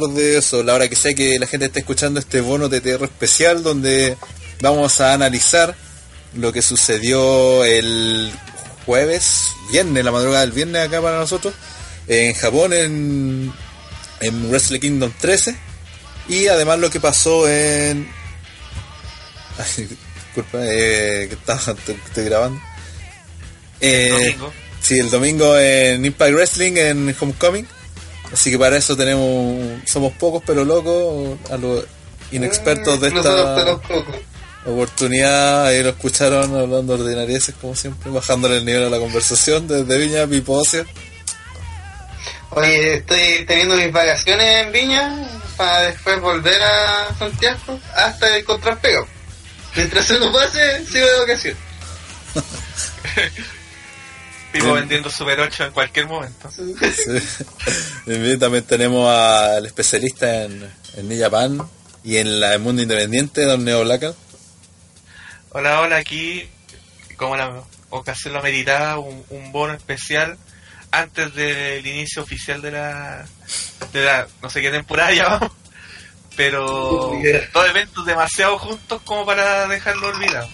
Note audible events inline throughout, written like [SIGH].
tardes, o la hora que sea que la gente esté escuchando este bono TTR especial donde vamos a analizar lo que sucedió el jueves, viernes, la madrugada del viernes acá para nosotros, en Japón, en, en Wrestle Kingdom 13, y además lo que pasó en... [LAUGHS] Ay, disculpa, eh, que estaba, estoy, estoy grabando. Eh, domingo. Sí, el domingo en Impact Wrestling en Homecoming. Así que para eso tenemos, somos pocos pero locos, a los inexpertos de esta oportunidad. Ahí lo escucharon hablando ordinarieces como siempre, bajándole el nivel a la conversación desde Viña, Pipo Ocio. Oye, estoy teniendo mis vacaciones en Viña para después volver a Santiago hasta encontrar pega. Mientras eso pase, sigo de vacaciones. [LAUGHS] Pipo Bien. vendiendo Super 8 en cualquier momento. Sí. [LAUGHS] También tenemos al especialista en, en New Japan y en la, el mundo independiente, Don Neo. Hola, hola, aquí, como la ocasión lo meritaba, un, un bono especial antes del inicio oficial de la, de la no sé qué temporada [LAUGHS] ya vamos, pero dos eventos demasiado juntos como para dejarlo olvidado.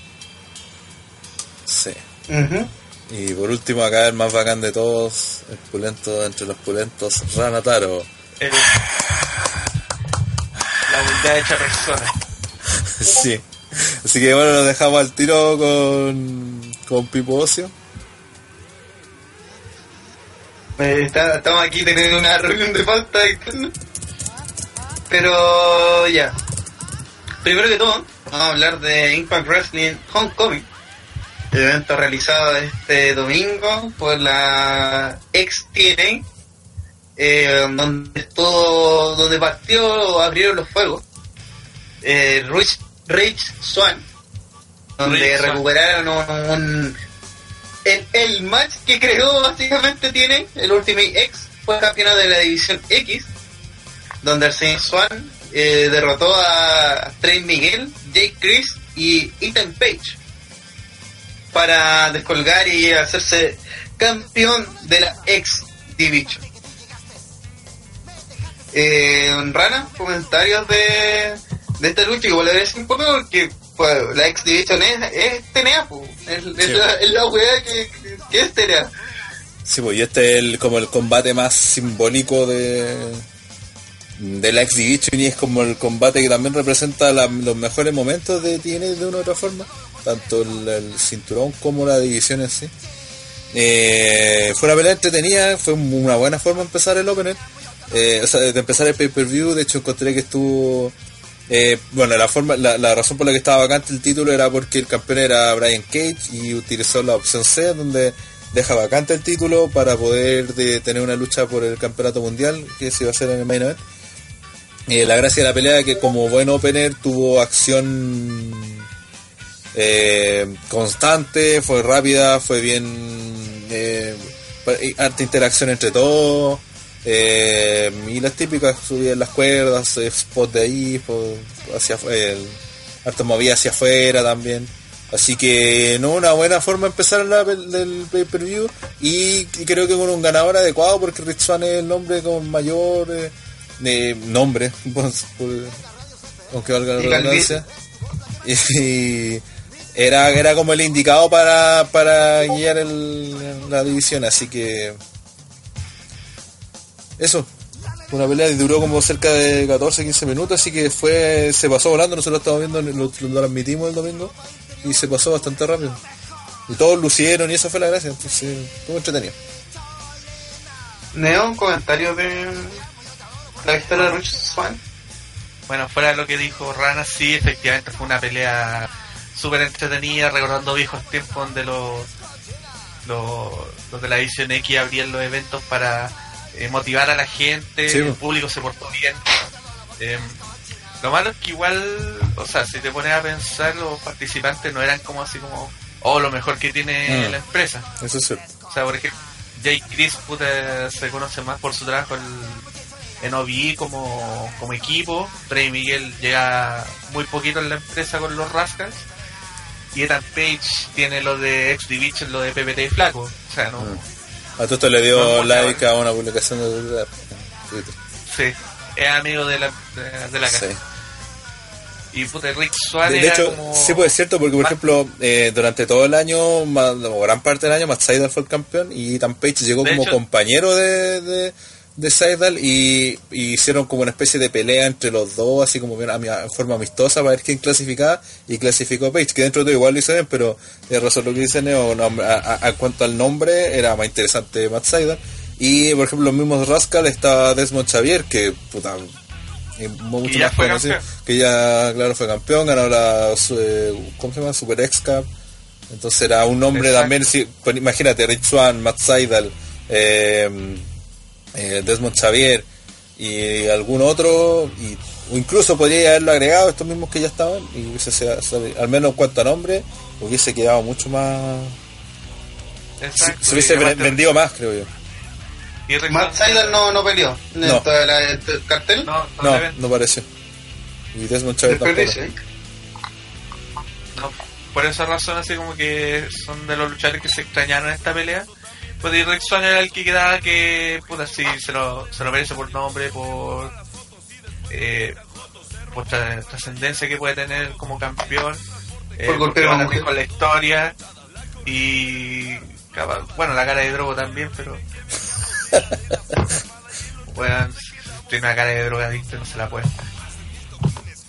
Sí. Ujú. Y por último acá el más bacán de todos, el pulento entre los pulentos, Ranataro. El- la humildad hecha persona. [LAUGHS] Sí. Así que bueno, nos dejamos al tiro con, con Pipo Ocio. Eh, está- estamos aquí teniendo una reunión de falta. Pero ya. Primero que todo, vamos a hablar de Impact Wrestling Homecoming. El evento realizado este domingo por la ex TNA. eh, donde estuvo, donde partió o abrieron los fuegos. Eh, Rich, Rich Swan. Donde Rich recuperaron un, un- el, el match que creó básicamente tiene el Ultimate X fue campeonato de la división X donde el señor Swan eh, derrotó a Trey Miguel, Jake Chris y Ethan Page para descolgar y hacerse campeón de la X Division. Eh, Rana, comentarios de, de esta lucha, igual un poco porque pues, la X Division es, es TNA, pues, es, es la, es la weá que, que, es TNA. Sí, pues y este es el, como el combate más simbólico de, de la X Division y es como el combate que también representa la- los mejores momentos de TNA de una u otra forma, tanto el, cinturón como la división en sí. Eh, fue una pelea entretenida, fue una buena forma de empezar el opener, eh, o sea, de empezar el pay-per-view, de hecho encontré que estuvo... eh, bueno, la forma, la, razón por la que estaba vacante el título era porque el campeón era Brian Cage y utilizó la opción C donde deja vacante el título para poder de, tener una lucha por el campeonato mundial que se iba a hacer en el main event. La gracia de la pelea que como buen opener tuvo acción eh, constante, fue rápida, fue bien eh, harta interacción entre todos. eh, y las típicas subían las cuerdas, eh, spot de ahí, po- hacia el, harta movida hacia afuera también. Así que no una buena forma de empezar la, pel- del pay per view y, creo que con un ganador adecuado porque Rich Swann es el nombre con mayor eh, nombre, [LAUGHS] pues, por- aunque valga la Y redundancia. [LAUGHS] Y, era, era como el indicado para, para guiar el- la división, así que eso. Una pelea que duró como cerca de 14, 15 minutos, así que fue se pasó volando, nosotros lo estamos viendo, lo, lo transmitimos el domingo y se pasó bastante rápido. Y todos lucieron y esa fue la gracia, entonces estuvo entretenido. Neo, un comentario de la historia de Rich Swan. Bueno, fuera de lo que dijo Rana, sí, efectivamente fue una pelea súper entretenida, recordando viejos tiempos donde los, los, los de la edición X abrían los eventos para eh, motivar a la gente, Sí, el público se portó bien. Eh, lo malo es que igual, o sea, si te pones a pensar, los participantes no eran como así como, oh, lo mejor que tiene Mm. la empresa. Eso es cierto. O sea, por ejemplo, Jake Chris puta, se conoce más por su trabajo en, en OBI como, como equipo. Trey Miguel llega muy poquito en la empresa con los Rascals. Y Ethan Page tiene lo de X Division, lo de PPT y Flaco. O sea, no. A todo esto le dio No, like a una publicación de Twitter. Sí, es amigo de la, de, la casa. Sí. Y puta, Rick Swan De, hecho, como... sí, pues es cierto, porque por ejemplo, eh, durante todo el año, o gran parte del año, Matt Seidel fue el campeón y Ethan Page llegó De como hecho- compañero de, de, de Seidel y, y hicieron como una especie de pelea entre los dos, así como bien, en forma amistosa para ver quién clasificaba y clasificó Page, que dentro de todo igual lo hizo bien, pero de razón lo que dice Neo, no, a, a- a cuanto al nombre, era más interesante Matt Seidel. Y por ejemplo, los mismos Rascal estaba Desmond Xavier, que puta, mucho ya más conocido, que ya claro fue campeón ganó la eh, ¿cómo se llama? Super X Cup entonces era un nombre Exacto. también sí, pues, imagínate Rich Swan Matt Seidel eh, eh, Desmond Xavier y algún otro y, o incluso podría haberlo agregado estos mismos que ya estaban y hubiese sido- al menos en cuanto a nombre hubiese quedado mucho más Exacto, se hubiese vendido más creo yo y Matt Seidel no, no peleó No. dentro del del cartel. No, no, no no pareció y Desmond Xavier tampoco ¿eh? No, por esa razón así como que son de los luchadores que se extrañaron en esta pelea. Pues y Rick Swan era el que quedaba que, puta, sí, se lo, se lo merece por nombre, por, eh, por tra- trascendencia que puede tener como campeón, eh, Por golpear porque también con la historia y, bueno, la cara de drogo también, pero, [LAUGHS] bueno, tiene una cara de drogadicto, no se la puede.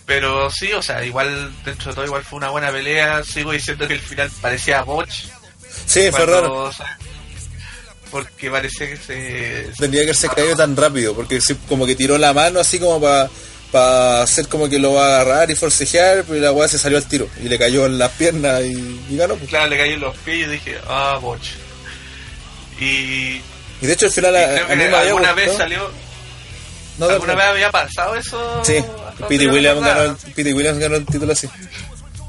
Pero sí, o sea, igual dentro de todo igual fue una buena pelea. Sigo diciendo que el final parecía botch. sí fue cuando- raro o sea, porque parecía que se... tendría que haberse caído tan rápido, porque como que tiró la mano así como para hacer como que lo va a agarrar y forcejear, pero la weá se salió al tiro y le cayó en las piernas y, y ganó. pues. Claro, le cayó en los pies y dije, ah, botch. Y, y de hecho al final a, creo a que mí me había alguna vez salió... No, ¿Alguna vez había pasado eso? Sí, Pete Williams, ganó Pete Williams ganó el título así.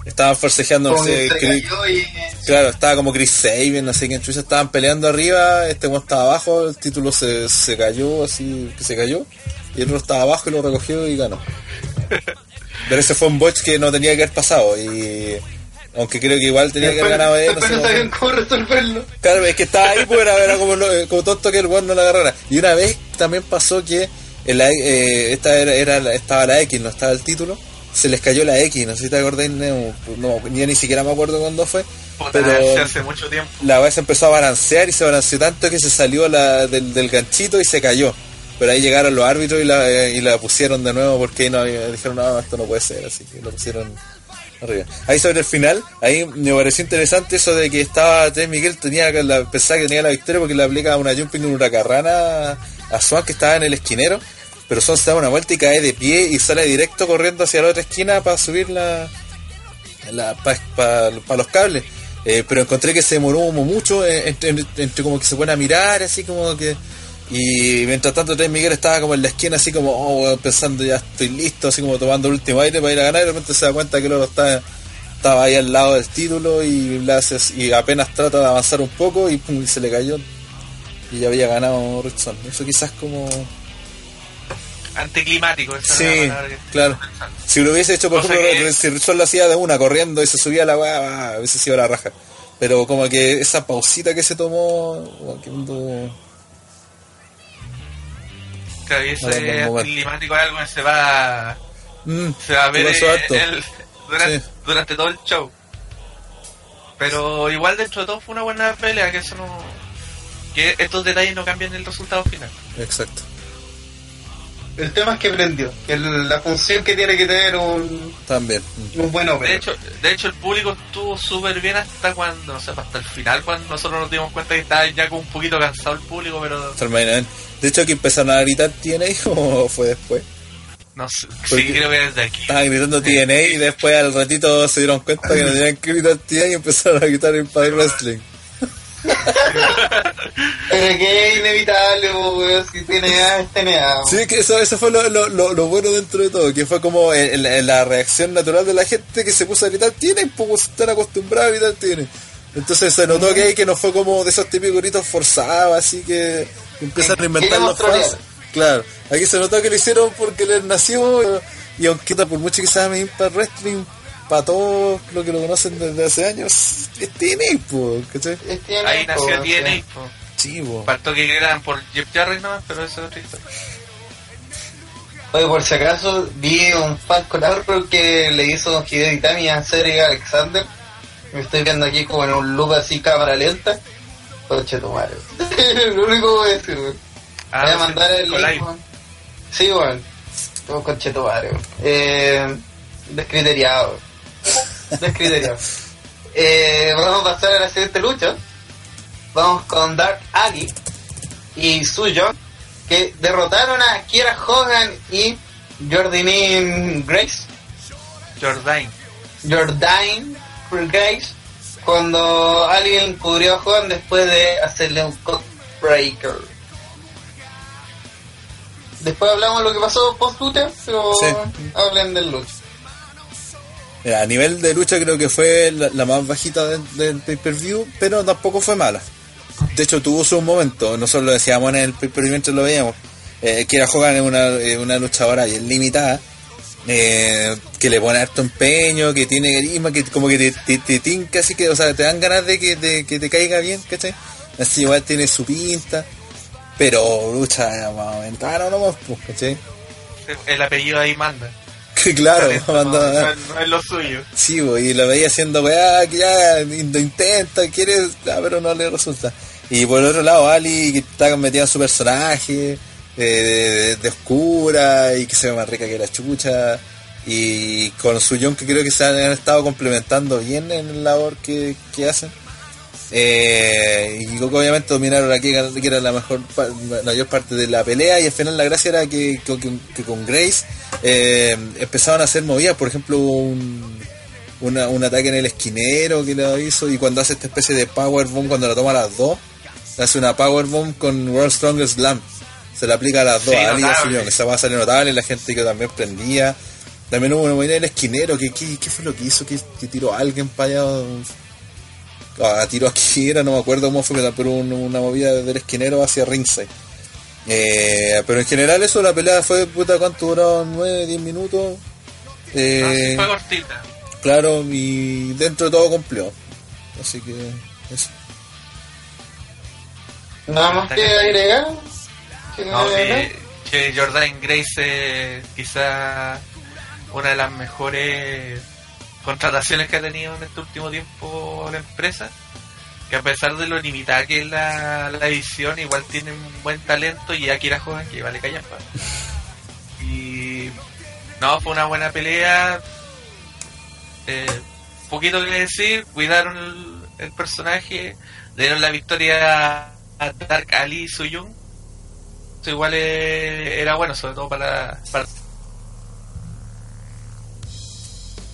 Estaban forcejeando, no sé, Chris- y- claro, estaba como Chris Sabin, no sé quién chucha, estaban peleando arriba, este uno estaba abajo, el título se, se cayó, así que se cayó, y el otro estaba abajo y lo recogió y ganó. [LAUGHS] Pero ese fue un botch que no tenía que haber pasado, y aunque creo que igual tenía que haber ganado él, no sé no cómo- sabían cómo resolverlo. Claro, es que estaba ahí, pues era, era como, como tonto que el weón no la agarrara. Y una vez también pasó que en la- eh, esta era, estaba la X, no estaba el título, se les cayó la X, no sé si te acordás, Nemo, no, ni, ni siquiera me acuerdo cuándo fue, Puta, pero hace mucho tiempo. la vez empezó a balancear y se balanceó tanto que se salió la, del, del ganchito y se cayó. Pero ahí llegaron los árbitros y la, y la pusieron de nuevo porque no había- dijeron, no, esto no puede ser, así que lo pusieron arriba. Ahí sobre el final, ahí me pareció interesante eso de que estaba Ted Miguel, tenía la, pensaba que tenía la victoria porque le aplica una jumping una carrana a Swan que estaba en el esquinero, pero Swan se da una vuelta y cae de pie y sale directo corriendo hacia la otra esquina para subir la, para los cables. Eh, pero encontré que se demoró mucho eh, entre, como que se pone a mirar así como que y mientras tanto Trey Miguel estaba como en la esquina así como oh, pensando ya estoy listo así como tomando el último aire para ir a ganar y de repente se da cuenta que el otro está, estaba ahí al lado del título y apenas trata de avanzar un poco y, pum, y se le cayó y ya había ganado Richardson eso quizás como Anticlimático, esa Sí, la que claro. si lo hubiese hecho por Cosa ejemplo que- si Richardson lo hacía de una corriendo y se subía a la weá hubiese sido la raja pero como que esa pausita que se tomó que no- Claro, y ese no, no, no, anticlimático algo que se va, Mm, se va a ¿qué ver en el- durante, Sí. durante todo el show. Pero igual dentro de todo fue una buena pelea, que eso no... Que estos detalles no cambian el resultado final. exacto El tema es que prendió. El- la función que tiene que tener un, también un buen De ópera. hecho, de hecho el público estuvo súper bien hasta cuando, no sé, hasta el final, cuando nosotros nos dimos cuenta que estaba ya como un poquito cansado el público, pero el. De hecho, que empezaron a gritar TNA [LAUGHS] o fue después. no sé, Porque- sí creo que desde aquí. Estaban gritando TNA y después al ratito se dieron cuenta que no tenían que gritar TNA y empezaron a gritar Empire Wrestling. [LAUGHS] Pero que es inevitable, weón, si tiene A, es TNA. Sí, que eso, eso fue lo, lo, lo, lo bueno dentro de todo, que fue como el- el- la reacción natural de la gente que se puso a gritar y pues están acostumbrados a gritar TNA. Entonces se notó que ahí que no fue como de esos típicos gritos forzados, así que empiezan a inventar los fans. Claro, aquí se notó que lo hicieron porque les nació y aunque por mucho que se llame Impact Wrestling, para todos los que lo conocen desde hace años, es TNA, po, ¿cachai? Es TNA, Ahí nació po, TNA. sí. po. Sí, po. Faltó que quedaran por Jeff Jarrett nomás, pero eso es otra historia. Oye, por si acaso, vi un Falcon Arrow que le hizo Hideo Itami a Cedric Alexander. Me estoy viendo aquí como en un loop así cámara lenta. Coche tu madre. [LAUGHS] Lo único que voy a decir, weón. Ah, Voy a mandar el link. Sí, weón. Todo coche tu madre. Eh, descriteriado. Descriteriado. eh, vamos a pasar a la siguiente lucha. Vamos con Dark Ali y Suyon que derrotaron a Kiera Hogan y Jordynne Grace. Jordain. Jordain Grace cuando alguien cubrió a Hogan después de hacerle un cut breaker. Después hablamos de lo que pasó post lucha, pero Sí. hablen del lucha. A nivel de lucha creo que fue la, más bajita del, del pay-per-view, pero tampoco fue mala. De hecho tuvo su momento, nosotros lo decíamos en el pay-per-view mientras lo veíamos. Eh, Kira Hogan es una, eh, una luchadora bien limitada, eh, que le pone harto empeño, que tiene carisma, que como que te, te, tinca, así que, o sea, te dan ganas de que, de que te caiga bien, ¿cachai? Así igual tiene su pinta, pero lucha más aumentada nomás, pues, ¿cachai? El apellido ahí manda. Claro, Talento, no, no- no es lo suyo. Sí, bo, y lo veía haciendo weá, que ya lo intenta, quiere, ah, pero no le resulta. Y por el otro lado, Ali, que está metida en su personaje, eh, de, de oscura, y que se ve más rica que la chucha, y con su John, que creo que se han, han estado complementando bien en la labor que, que hacen. Eh, y que obviamente dominaron aquí, que era la mejor la mayor parte de la pelea y al final la gracia era que, que- que con Grace eh, empezaban a hacer movidas, por ejemplo un, una- un ataque en el esquinero que lo hizo y cuando hace esta especie de power bomb cuando la toma a las dos hace una power bomb con World Strongest Slam se la aplica a las dos Sí, a Ali y a notable. Suyon, que esa va a salir notable la gente que también prendía también hubo una movida en el esquinero que, que- ¿qué fue lo que hizo? que, que tiró a alguien para allá a tiro aquí era, no me acuerdo cómo fue, pero un- una movida del esquinero hacia ringside. Eh, pero en general eso, la pelea fue, puta, ¿cuánto duró? 9, 10 minutos. No, Eh, sí, fue cortita. claro, y dentro de todo cumplió. Así que, eso. Nada más que agregar. Sí, que Jordan Grace es quizá una de las mejores contrataciones que ha tenido en este último tiempo la empresa. Que a pesar de lo limitada que es la, la edición, igual tiene un buen talento y Akira joven que vale callampa. [LAUGHS] Y no, fue una buena pelea. Eh, poquito que decir, cuidaron el, el personaje, le dieron la victoria a Dark Ali y Suyun. Eso igual eh, era bueno, sobre todo para, para-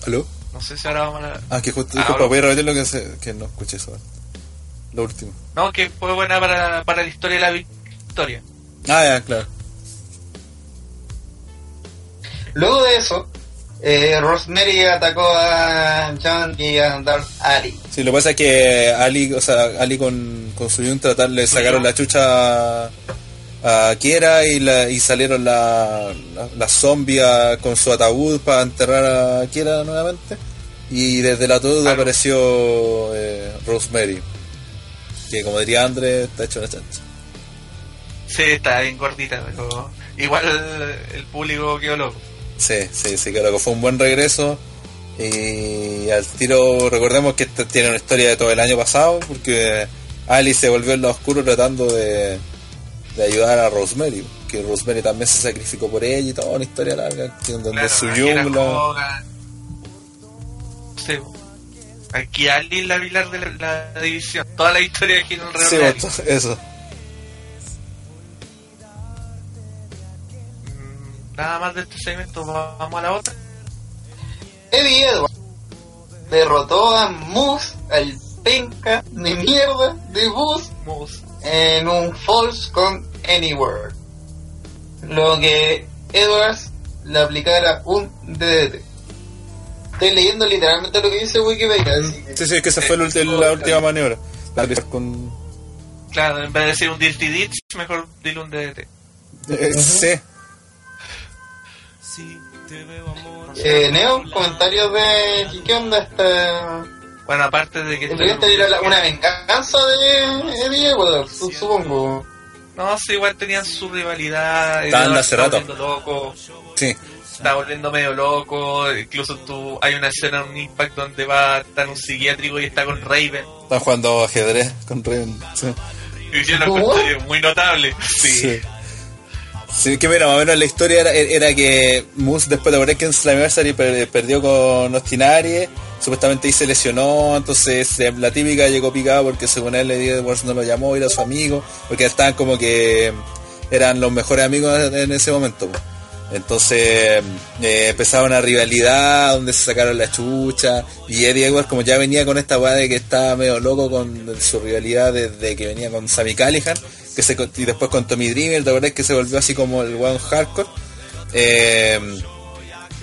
¿Aló? No sé si ahora vamos a... Ah, que justo, Ah, disculpa, ahora- voy a repetir lo que, se- que no escuché eso. Lo último. No, que fue buena para, para la historia de la victoria. Ah, ya, claro. Luego de eso, eh, Rosemary atacó a John y a Darth Ali. Sí, lo que pasa es que Ali, o sea, Ali con, con su Yun tratar, le sacaron la chucha a, Kiera y, la, y salieron la, la, la zombie a- con su ataúd para enterrar a Kiera nuevamente. Y desde el ataúd apareció eh, Rosemary. Que como diría Andrés, está hecho una chancha. Sí, está bien gordita, pero igual el público quedó loco. Sí, sí, sí, claro que fue un buen regreso. Y al tiro, recordemos que esta tiene una historia de todo el año pasado, porque Ali se volvió en lo oscuro tratando de, de ayudar a Rosemary, que Rosemary también se sacrificó por ella y toda una historia larga, donde Claro, su. Hogan. Sí, aquí Ali es la pilar de la, la división. Toda la historia aquí en el Real Sí, pues, eso. Mm, Nada más de este segmento, vamos a la otra. Eddie Edwards derrotó a Moose, al penca de mierda de Moose, Moose. en un Falls con Anywhere. Lo que Edwards le aplicara un DDT. Estoy leyendo literalmente lo que dice Wikipedia. así que- Sí, sí, es que esa fue la, ulti- la última maniobra. La con... Claro, en vez de decir un Dirty Ditch, mejor dile un DDT. eh, Sí, Eh, Neo, comentarios de ¿qué onda esta Bueno, aparte de que... En realidad esta era la- una venganza de Eddie Edwards, su- supongo. No, sí, igual tenían su rivalidad. Estaban hace rato. estaba volviendo loco. Sí. Está volviendo medio loco, incluso tú hay una escena en un Impact donde va a estar en un psiquiátrico y está con Raven. Están jugando ajedrez con Raven. Sí. Y yo lo muy notable. Sí. Sí. Sí, que mira, más o menos la historia era, que Moose después de Breaking Slammiversary per- perdió con Ostinari, supuestamente ahí se lesionó, entonces la típica llegó picada porque según él Eddie Edwards no lo llamó, era su amigo, porque estaban como que eran los mejores amigos en ese momento. Entonces eh, empezaba una rivalidad donde se sacaron la chucha y Eddie Edwards como ya venía con esta weá de que estaba medio loco con su rivalidad desde que venía con Sammy Callihan que se, y después con Tommy Dreamer, ¿te acordás que se volvió así como el one hardcore? Eh,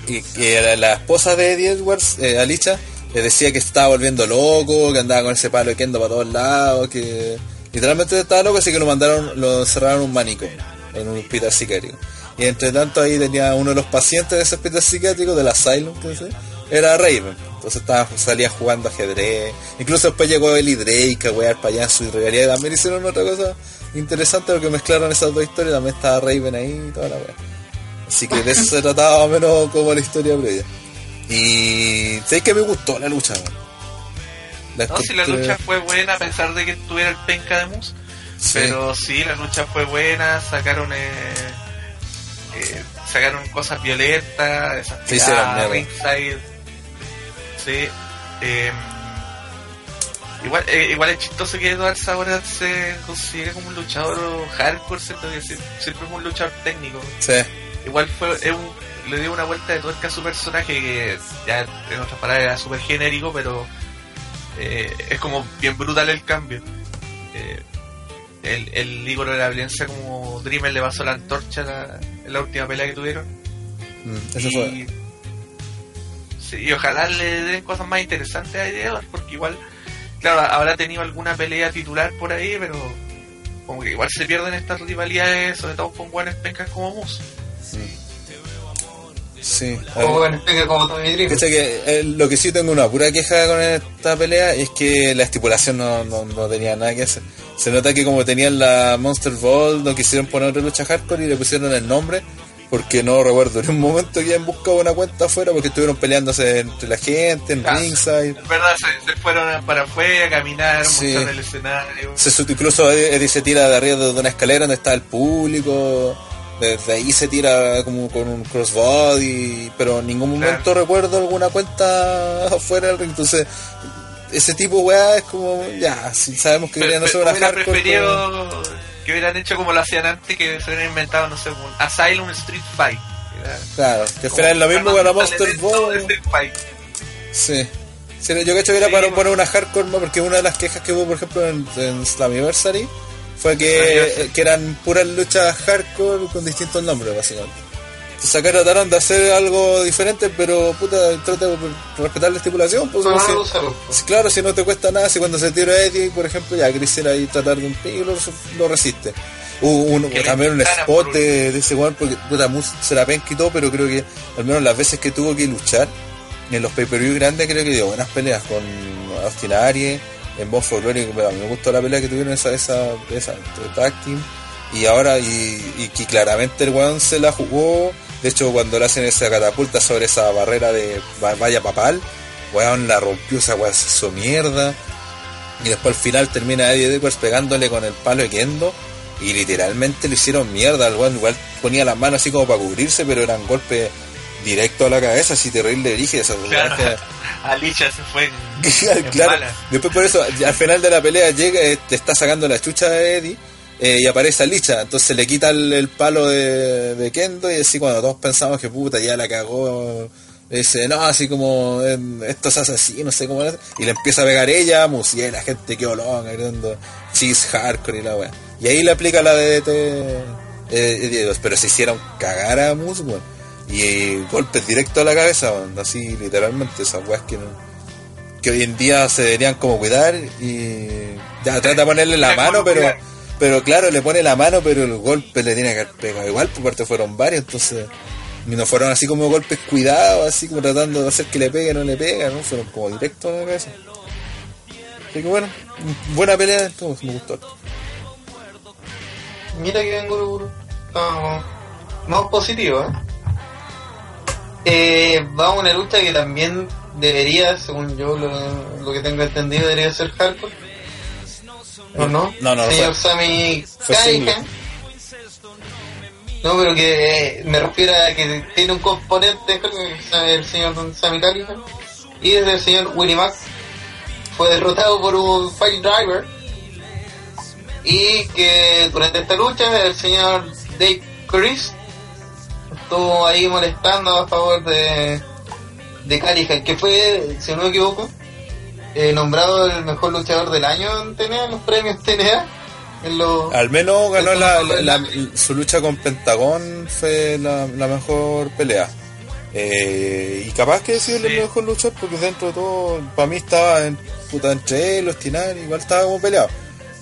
y, y la, esposa de Eddie Edwards, eh, Alicia, le decía que estaba volviendo loco, que andaba con ese palo de kendo para todos lados, que literalmente estaba loco, así que lo mandaron, lo encerraron en un manicomio, en un hospital psiquiátrico. Y entre tanto ahí tenía uno de los pacientes de ese hospital psiquiátrico, del asylum, que sé, era Raven. Entonces estaba, salía jugando ajedrez. Incluso después llegó Eli Drake a wear rivalidad. Y también hicieron otra cosa interesante porque mezclaron esas dos historias. También estaba Raven ahí y toda la wea. Así que de eso se trataba más o menos como la historia previa. Y sé que me gustó la lucha. La No, si la lucha fue buena a pesar de que tuviera el penca de. Sí. Pero sí, la lucha fue buena, sacaron eh, eh, sacaron cosas violentas, esas Sí, ringside. Sí. eh, igual, eh, igual es chistoso que Edwards ahora se considere como un luchador hardcore, ¿cierto? Que siempre fue un luchador técnico. Sí. Igual fue es un- le dio una vuelta de tuerca a su personaje que ya en otras palabras era súper genérico, pero eh, es como bien brutal el cambio. Eh, el, el ícono de la violencia como Dreamer le pasó la antorcha la- en la última pelea que tuvieron. Mm, eso y, fue. sí, y ojalá le den cosas más interesantes a Eddie Edwards, porque igual, claro, habrá tenido alguna pelea titular por ahí, pero como que igual se pierden estas rivalidades, sobre todo con buenas pencas como Moose. Sí. Como bueno, como que eh, lo que sí tengo una pura queja con esta pelea es que la estipulación no, no, no tenía nada que hacer. Se nota que como tenían la Monster Ball no quisieron poner otra lucha hardcore y le pusieron el nombre porque no recuerdo en un momento que hayan buscado una cuenta afuera porque estuvieron peleándose entre la gente, en Ah. ringside. En verdad se, se fueron para afuera, caminar, Sí. el escenario. Se, incluso Eddie se tira de arriba de una escalera donde está el público. Desde ahí se tira como con un crossbody, pero en ningún Claro. momento recuerdo alguna cuenta afuera del ring. Entonces, ese tipo weá es como, ya, si sabemos que querían hacer una hardcore. pues, que hubieran hecho como lo hacían antes, que se hubieran inventado, no sé, un Asylum Street Fight. Era Claro, que es lo mismo con la Monster Ball. Sí. Sí, yo que hubiera Sí, para bueno. poner una hardcore, ¿no? porque una de las quejas que hubo, por ejemplo, en, en Slammiversary fue que, que eran puras luchas hardcore con distintos nombres, básicamente. Entonces acá trataron de hacer algo diferente, pero puta, trata de respetar la estipulación. Pues, si- no usarlo. si- claro, si no te cuesta nada, si cuando se tira Eddie, por ejemplo, ya quisiera ahí tratar de un pico, lo, lo resiste. Hubo un- también un spot de, de ese weón, porque puta, se la penca y todo, pero creo que al menos las veces que tuvo que luchar en los pay-per-view grandes, creo que dio buenas peleas con Austin Aries, en Bon for Glory, que, a mí me gustó la pelea que tuvieron esa, esa, esa entre tag team, y ahora, y, y que claramente el weón se la jugó, de hecho cuando le hacen esa catapulta sobre esa barrera de va- valla papal, weón la rompió, esa weón se hizo mierda, y después al final termina Eddie Edwards pegándole con el palo de Kendo. Y literalmente le hicieron mierda. El weón igual ponía las manos así como para cubrirse, pero eran golpes directos a la cabeza, así terrible dirige esa Claro. [LAUGHS] Alicia se fue en, [LAUGHS] claro. Después por eso, al final de la pelea llega, eh, te está sacando la chucha de Eddie eh, y aparece Alicia. Entonces le quita el, el palo de, de Kendo y así cuando todos pensamos que puta ya la cagó. Dice, no, así como eh, esto se hace así, no sé cómo es. Y le empieza a pegar ella, y la gente que olón, gritando cheese hardcore y la weá. Y ahí le aplica la DDT eh, pero se hicieron cagar a Mus, weón. Y eh, golpes directos a la cabeza, weón, así literalmente, esas weas que que hoy en día se deberían como cuidar y ya trata de ponerle la mano, pero. Pero claro, le pone la mano, pero el golpe le tiene que haber pegado igual, por parte fueron varios, entonces no fueron así como golpes cuidados, así como tratando de hacer que le pegue, no le pega, ¿no? Fueron como directos a la cabeza. Así que bueno, buena pelea, entonces me gustó. Mira que vengo más positivo, ¿eh? Eh, vamos a una lucha que también debería, según yo lo, lo que tengo entendido, debería ser hardcore. ¿O no? No, no, Señor fue- Sammy fue Callihan. No, pero que eh, me refiero a que tiene un componente el señor Sammy Callihan. Y desde el señor Willie Mack fue derrotado por un Fire Driver. Y que durante esta lucha el señor Dave Chris estuvo ahí molestando a favor de, de Callihan, que fue, si no me equivoco, eh, nombrado el mejor luchador del año en TNA, en los premios TNA. En los, Al menos ganó la, su lucha con Pentagón fue la, la mejor pelea. Eh, y capaz que sí es el Sí. mejor luchador porque dentro de todo, para mí estaba en, puta, entre él, los Tinar, igual estaba como peleado.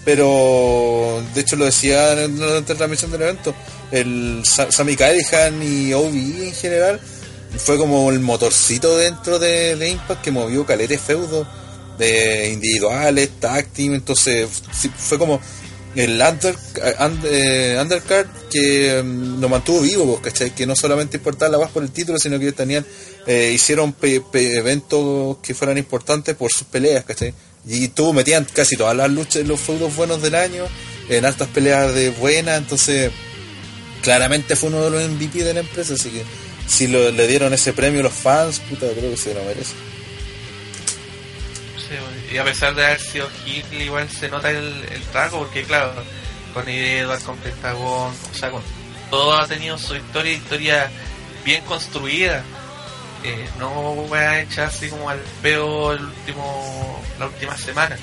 Pero de hecho lo decía en la transmisión del evento, el Sa- Sami Callihan y OBE en general fue como el motorcito dentro de, de Impact que movió caletes feudos de individuales, tag team, entonces fue como el under, and- eh, undercard que mm, lo mantuvo vivo, pues, ¿cachai? Que no solamente importaba la paz por el título, sino que tenían, eh, hicieron eventos que fueran importantes por sus peleas, ¿cachai? Y tuvo, metían casi todas las luchas, los feudos buenos del año, en altas peleas de buenas, entonces claramente fue uno de los MVP de la empresa, así que si le dieron ese premio los fans, puta, creo que se lo merece. Y a pesar de haber sido Hitler, igual se nota el, el trago, porque claro, con Edward, con Pentagón, o sea, con todo ha tenido su historia, historia bien construida. Eh, no voy a echar así como al peo el último, la última semana.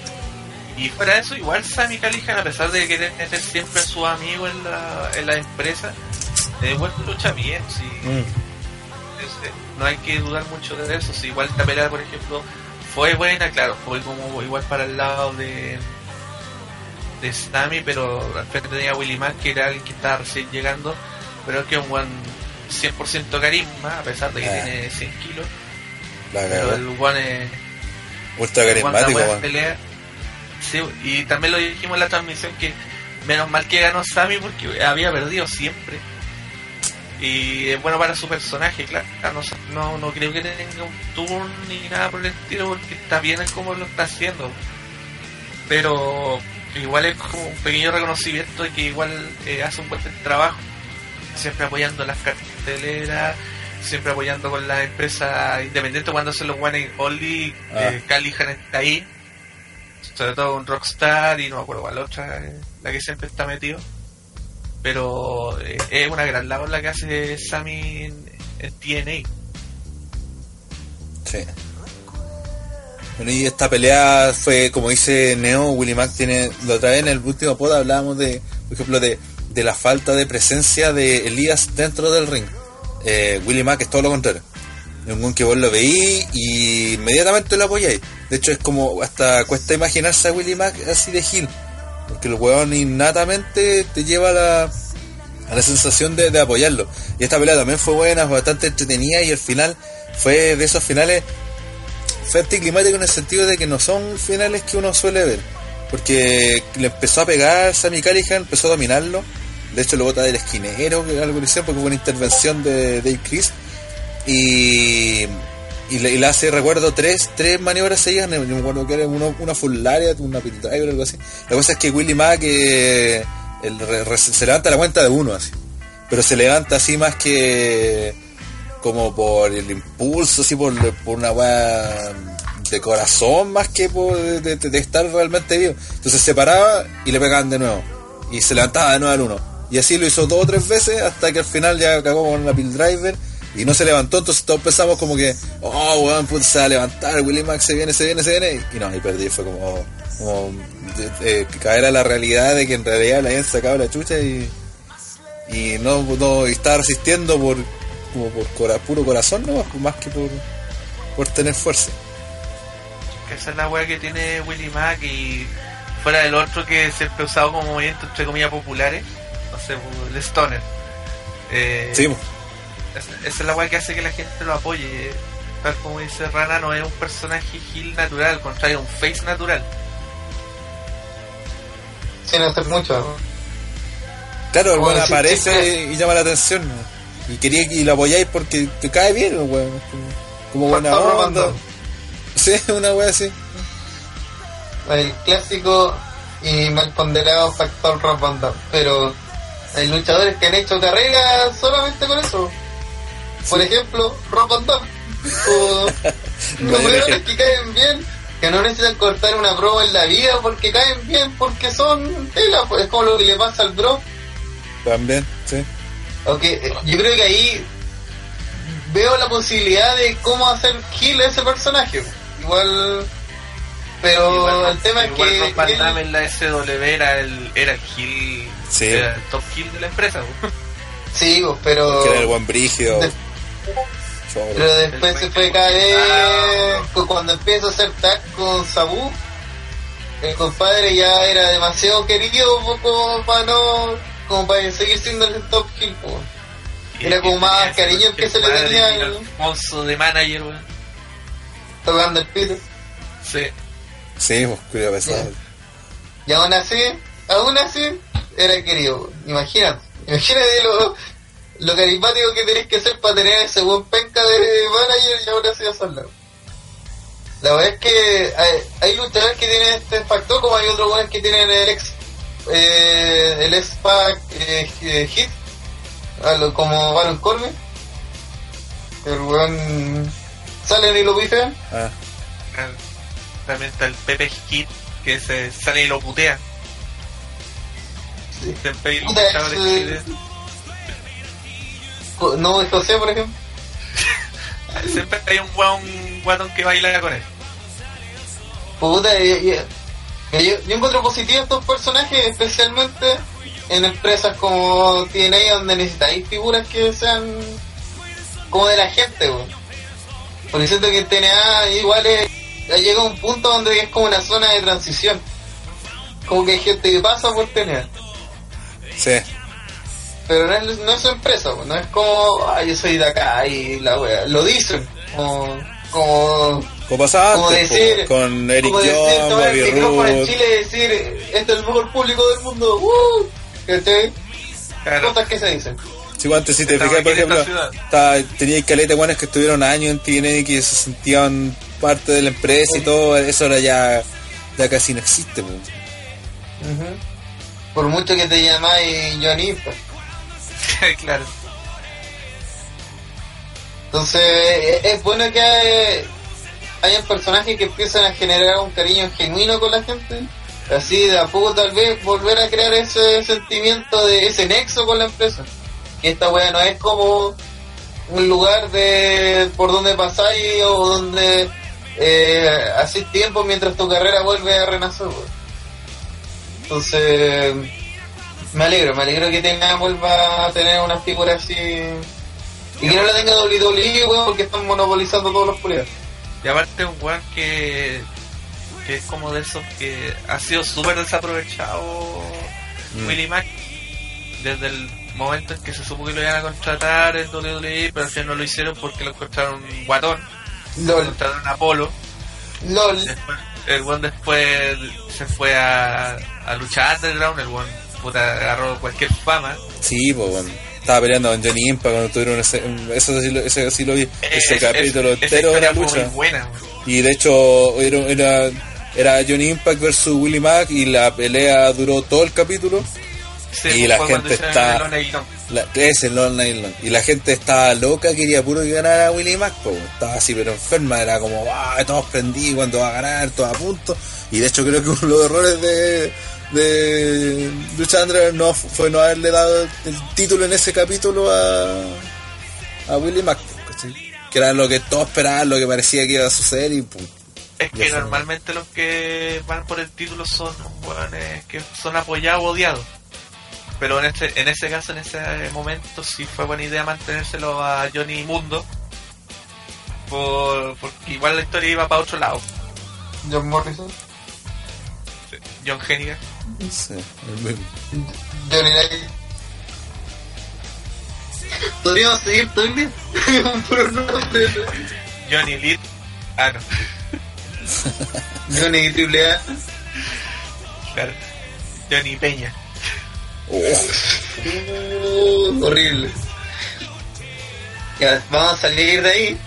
Y fuera de eso, igual Sammy Callihan, a pesar de querer meter siempre a su amigo en la, en la empresa, de igual lucha bien, sí. Mm. Este, no hay que dudar mucho de eso. Si igual esta pelea, por ejemplo, fue buena, claro, fue como igual para el lado de de Sammy, pero al frente tenía Willy Mack, que era el que estaba recién llegando, pero que es un buen 100% carisma, a pesar de que Ah. tiene 100 kilos. La Pero el buen es Ultra carismático, peleas. Sí, y también lo dijimos en la transmisión que menos mal que ganó Sammy porque había perdido siempre. Y es bueno para su personaje, claro. No, no, no creo que tenga un turn ni nada por el estilo porque está bien en cómo lo está haciendo. Pero igual es como un pequeño reconocimiento de que igual eh, hace un buen trabajo. Siempre apoyando las carteleras, siempre apoyando con las empresas independientes cuando hacen los One and Only. Ah. Eh, Callihan está ahí, sobre todo con Rockstar y no me acuerdo cuál otra, eh, la que siempre está metido. Pero eh, es una gran labor la que hace Sammy en, en TNA. Sí. Bueno, y esta pelea fue, como dice Neo, Willy Mack tiene, la otra vez en el último pod hablábamos de, por ejemplo, de, de la falta de presencia de Elías dentro del ring. Eh, Willy Mack es todo lo contrario. Weón que vos lo veí y inmediatamente lo apoyáis. De hecho, es como, hasta cuesta imaginarse a Willy Mack así de Gil. Porque el weón innatamente te lleva a la, a la sensación de, de apoyarlo. Y esta pelea también fue buena, fue bastante entretenida y el final fue de esos finales fue anticlimático en el sentido de que no son finales que uno suele ver. Porque le empezó a pegar Sammy Callihan, empezó a dominarlo. De hecho, lo bota del esquinero, que algo le hicieron, porque fue una intervención de Dave Chris. Y, y, le, hace, recuerdo, tres, tres maniobras seguidas. No me acuerdo que era uno, una full lariat, una pit driver, algo así. La cosa es que Willy Mack eh, re- re- se levanta la cuenta de uno, así. Pero se levanta así más que como por el impulso, así por, por una weá de corazón más que por de, estar realmente vivo. Entonces se paraba y le pegaban de nuevo. Y se levantaba de nuevo al uno. Y así lo hizo dos o tres veces hasta que al final ya cagó con la pill driver y no se levantó. Entonces todos pensamos como que, oh, weón, puta, se va a levantar, Willy Max se viene, se viene, se viene. Y no, y perdí. Fue como, como caer a la realidad de que en realidad le habían sacado la chucha y, y no, no y estaba resistiendo por como por cora- puro corazón no más que por por tener fuerza esa es la wea que tiene Willy Mack y fuera del otro que siempre usado como movimiento entre comillas populares, no sé, el stoner. Eh, sí esa, es la wea que hace que la gente lo apoye. Tal como dice Rana, no es un personaje heel natural, al contrario, un face natural. Sin hacer mucho. claro el weón decir, aparece y llama la atención Y quería y lo apoyáis porque te cae bien, weón. Como, buena onda. Van Sí, [LAUGHS] una wea así. el clásico y mal ponderado factor Rob Van Damme. Pero hay luchadores que han hecho carrera solamente con eso. Por ejemplo, Rob Van Damme. O [LAUGHS] los weones que caen bien, que no necesitan cortar una prueba en la vida porque caen bien, porque son tela, pues es como lo que le pasa al bro. También, sí. Aunque eh, yo creo que ahí veo la posibilidad de cómo hacer kill a ese personaje. Igual, pero Igual- el tema es igual que Rob Van él- Damme en la SW era el, era el kill, Sí. era el top kill de la empresa. sí, pues, pero Que era el buen brígido. de-. Pero después se fue vez cu- cuando empieza a hacer tag con Sabu el compadre ya era demasiado querido pues, como para no como para seguir siendo el top kill pues. Era como más cariño que se le tenía Alfonso de manager, weón. tocando el pito Sí. Sí, pues cuidado pesado. Y aún así, aún así, era querido. Imagínate, imagínate lo, lo carismático que tenés que ser para tener ese buen penca de manager y aún así hacerlo. La verdad es que hay, hay luchadores que tienen este factor, como hay otros buenos que tienen el ex, eh, el ex pack eh, eh, hit, lo- como Baron Corbin. El buen salen y lo pifean. Ah, También está el Pepe Hit, que se sale y lo putea. Sí. Siempre hay luchadores No de José, por ejemplo. [LAUGHS] Siempre hay un guau- un guatón que baila con él. Puta, y- y- y yo, yo encuentro positivo estos personajes, especialmente en empresas como TNA, donde necesitáis figuras que sean como de la gente, weón. Porque siento que en TNA igual es, ya llega un punto donde es como una zona de transición. Como que hay gente que pasa por TNA. sí. Pero no es, no es su empresa, no es como, ah, yo soy de acá y la wea. Lo dicen, como, como Como pasaba Como antes, decir- po, con Eric como decir, tomar el Bobby micrófono en Roode. Chile y decir, este es el mejor público del mundo, ¡uh! ¿Cachai? Claro. Cosas que se dicen. Sí, antes si te fijas, por ejemplo, estaba- tenía caleta buenas que estuvieron años en TNA y que se sentían parte de la empresa y todo, eso ahora ya, ya casi no existe. Por mucho que te llamáis Johnny, pues. [LAUGHS] claro. Entonces, es, es bueno que hay- hayan personajes que empiezan a generar un cariño genuino con la gente. Así de a poco tal vez volver a crear ese sentimiento de ese nexo con la empresa. Y esta wea no es como un lugar de por donde pasáis o donde eh, haces tiempo mientras tu carrera vuelve a renacer. Entonces, me alegro, me alegro que tenga, vuelva a tener una figura así y que no la tenga WWE, weón, porque están monopolizando todos los peleas. Y aparte un weón que, que es como de esos que ha sido súper desaprovechado Mm. Willy Mack desde el momento en que se supo que lo iban a contratar en WWE, pero al final no lo hicieron porque lo encontraron un guatón, LOL, contrataron a Apolo. LOL. Después, el weón después se fue a, a luchar underground, el weón puta agarró cualquier fama. Sí, pues bueno. Estaba peleando con Johnny Impa cuando tuvieron ese, eso sí, lo- ese sí lo vi, ese Es- capítulo es- entero de la lucha. buena. Y de hecho era, era, era Johnny Impact versus Willie Mack y la pelea duró todo el capítulo. Sí, Y la gente está-. La, es el Long. Y la gente estaba loca, quería puro que ganara Willie Mack. po. Estaba así pero enferma, era como, ah, todos prendidos cuando va a ganar, todos a punto. Y de hecho creo que uno de los errores de, de Lucha Underground no fue no haberle dado el título en ese capítulo a, a Willie Mack. ¿cachai? Que era lo que todos esperaban, lo que parecía que iba a suceder y pum. Es que normalmente los que van por el título son weones que son apoyados o odiados. Pero en este, en ese caso, en ese momento, sí fue buena idea mantenérselo a Johnny Mundo. Por, porque igual la historia iba para otro lado. John Morrison, Sí, John Hennigan. Sí, el mismo. Johnny Knight. Podríamos seguir todo el día. Johnny Lee. Ah, no. [LAUGHS] Johnny Triple A. Claro. Johnny Peña. Oh, Uh, horrible. Ya, vamos a salir de ahí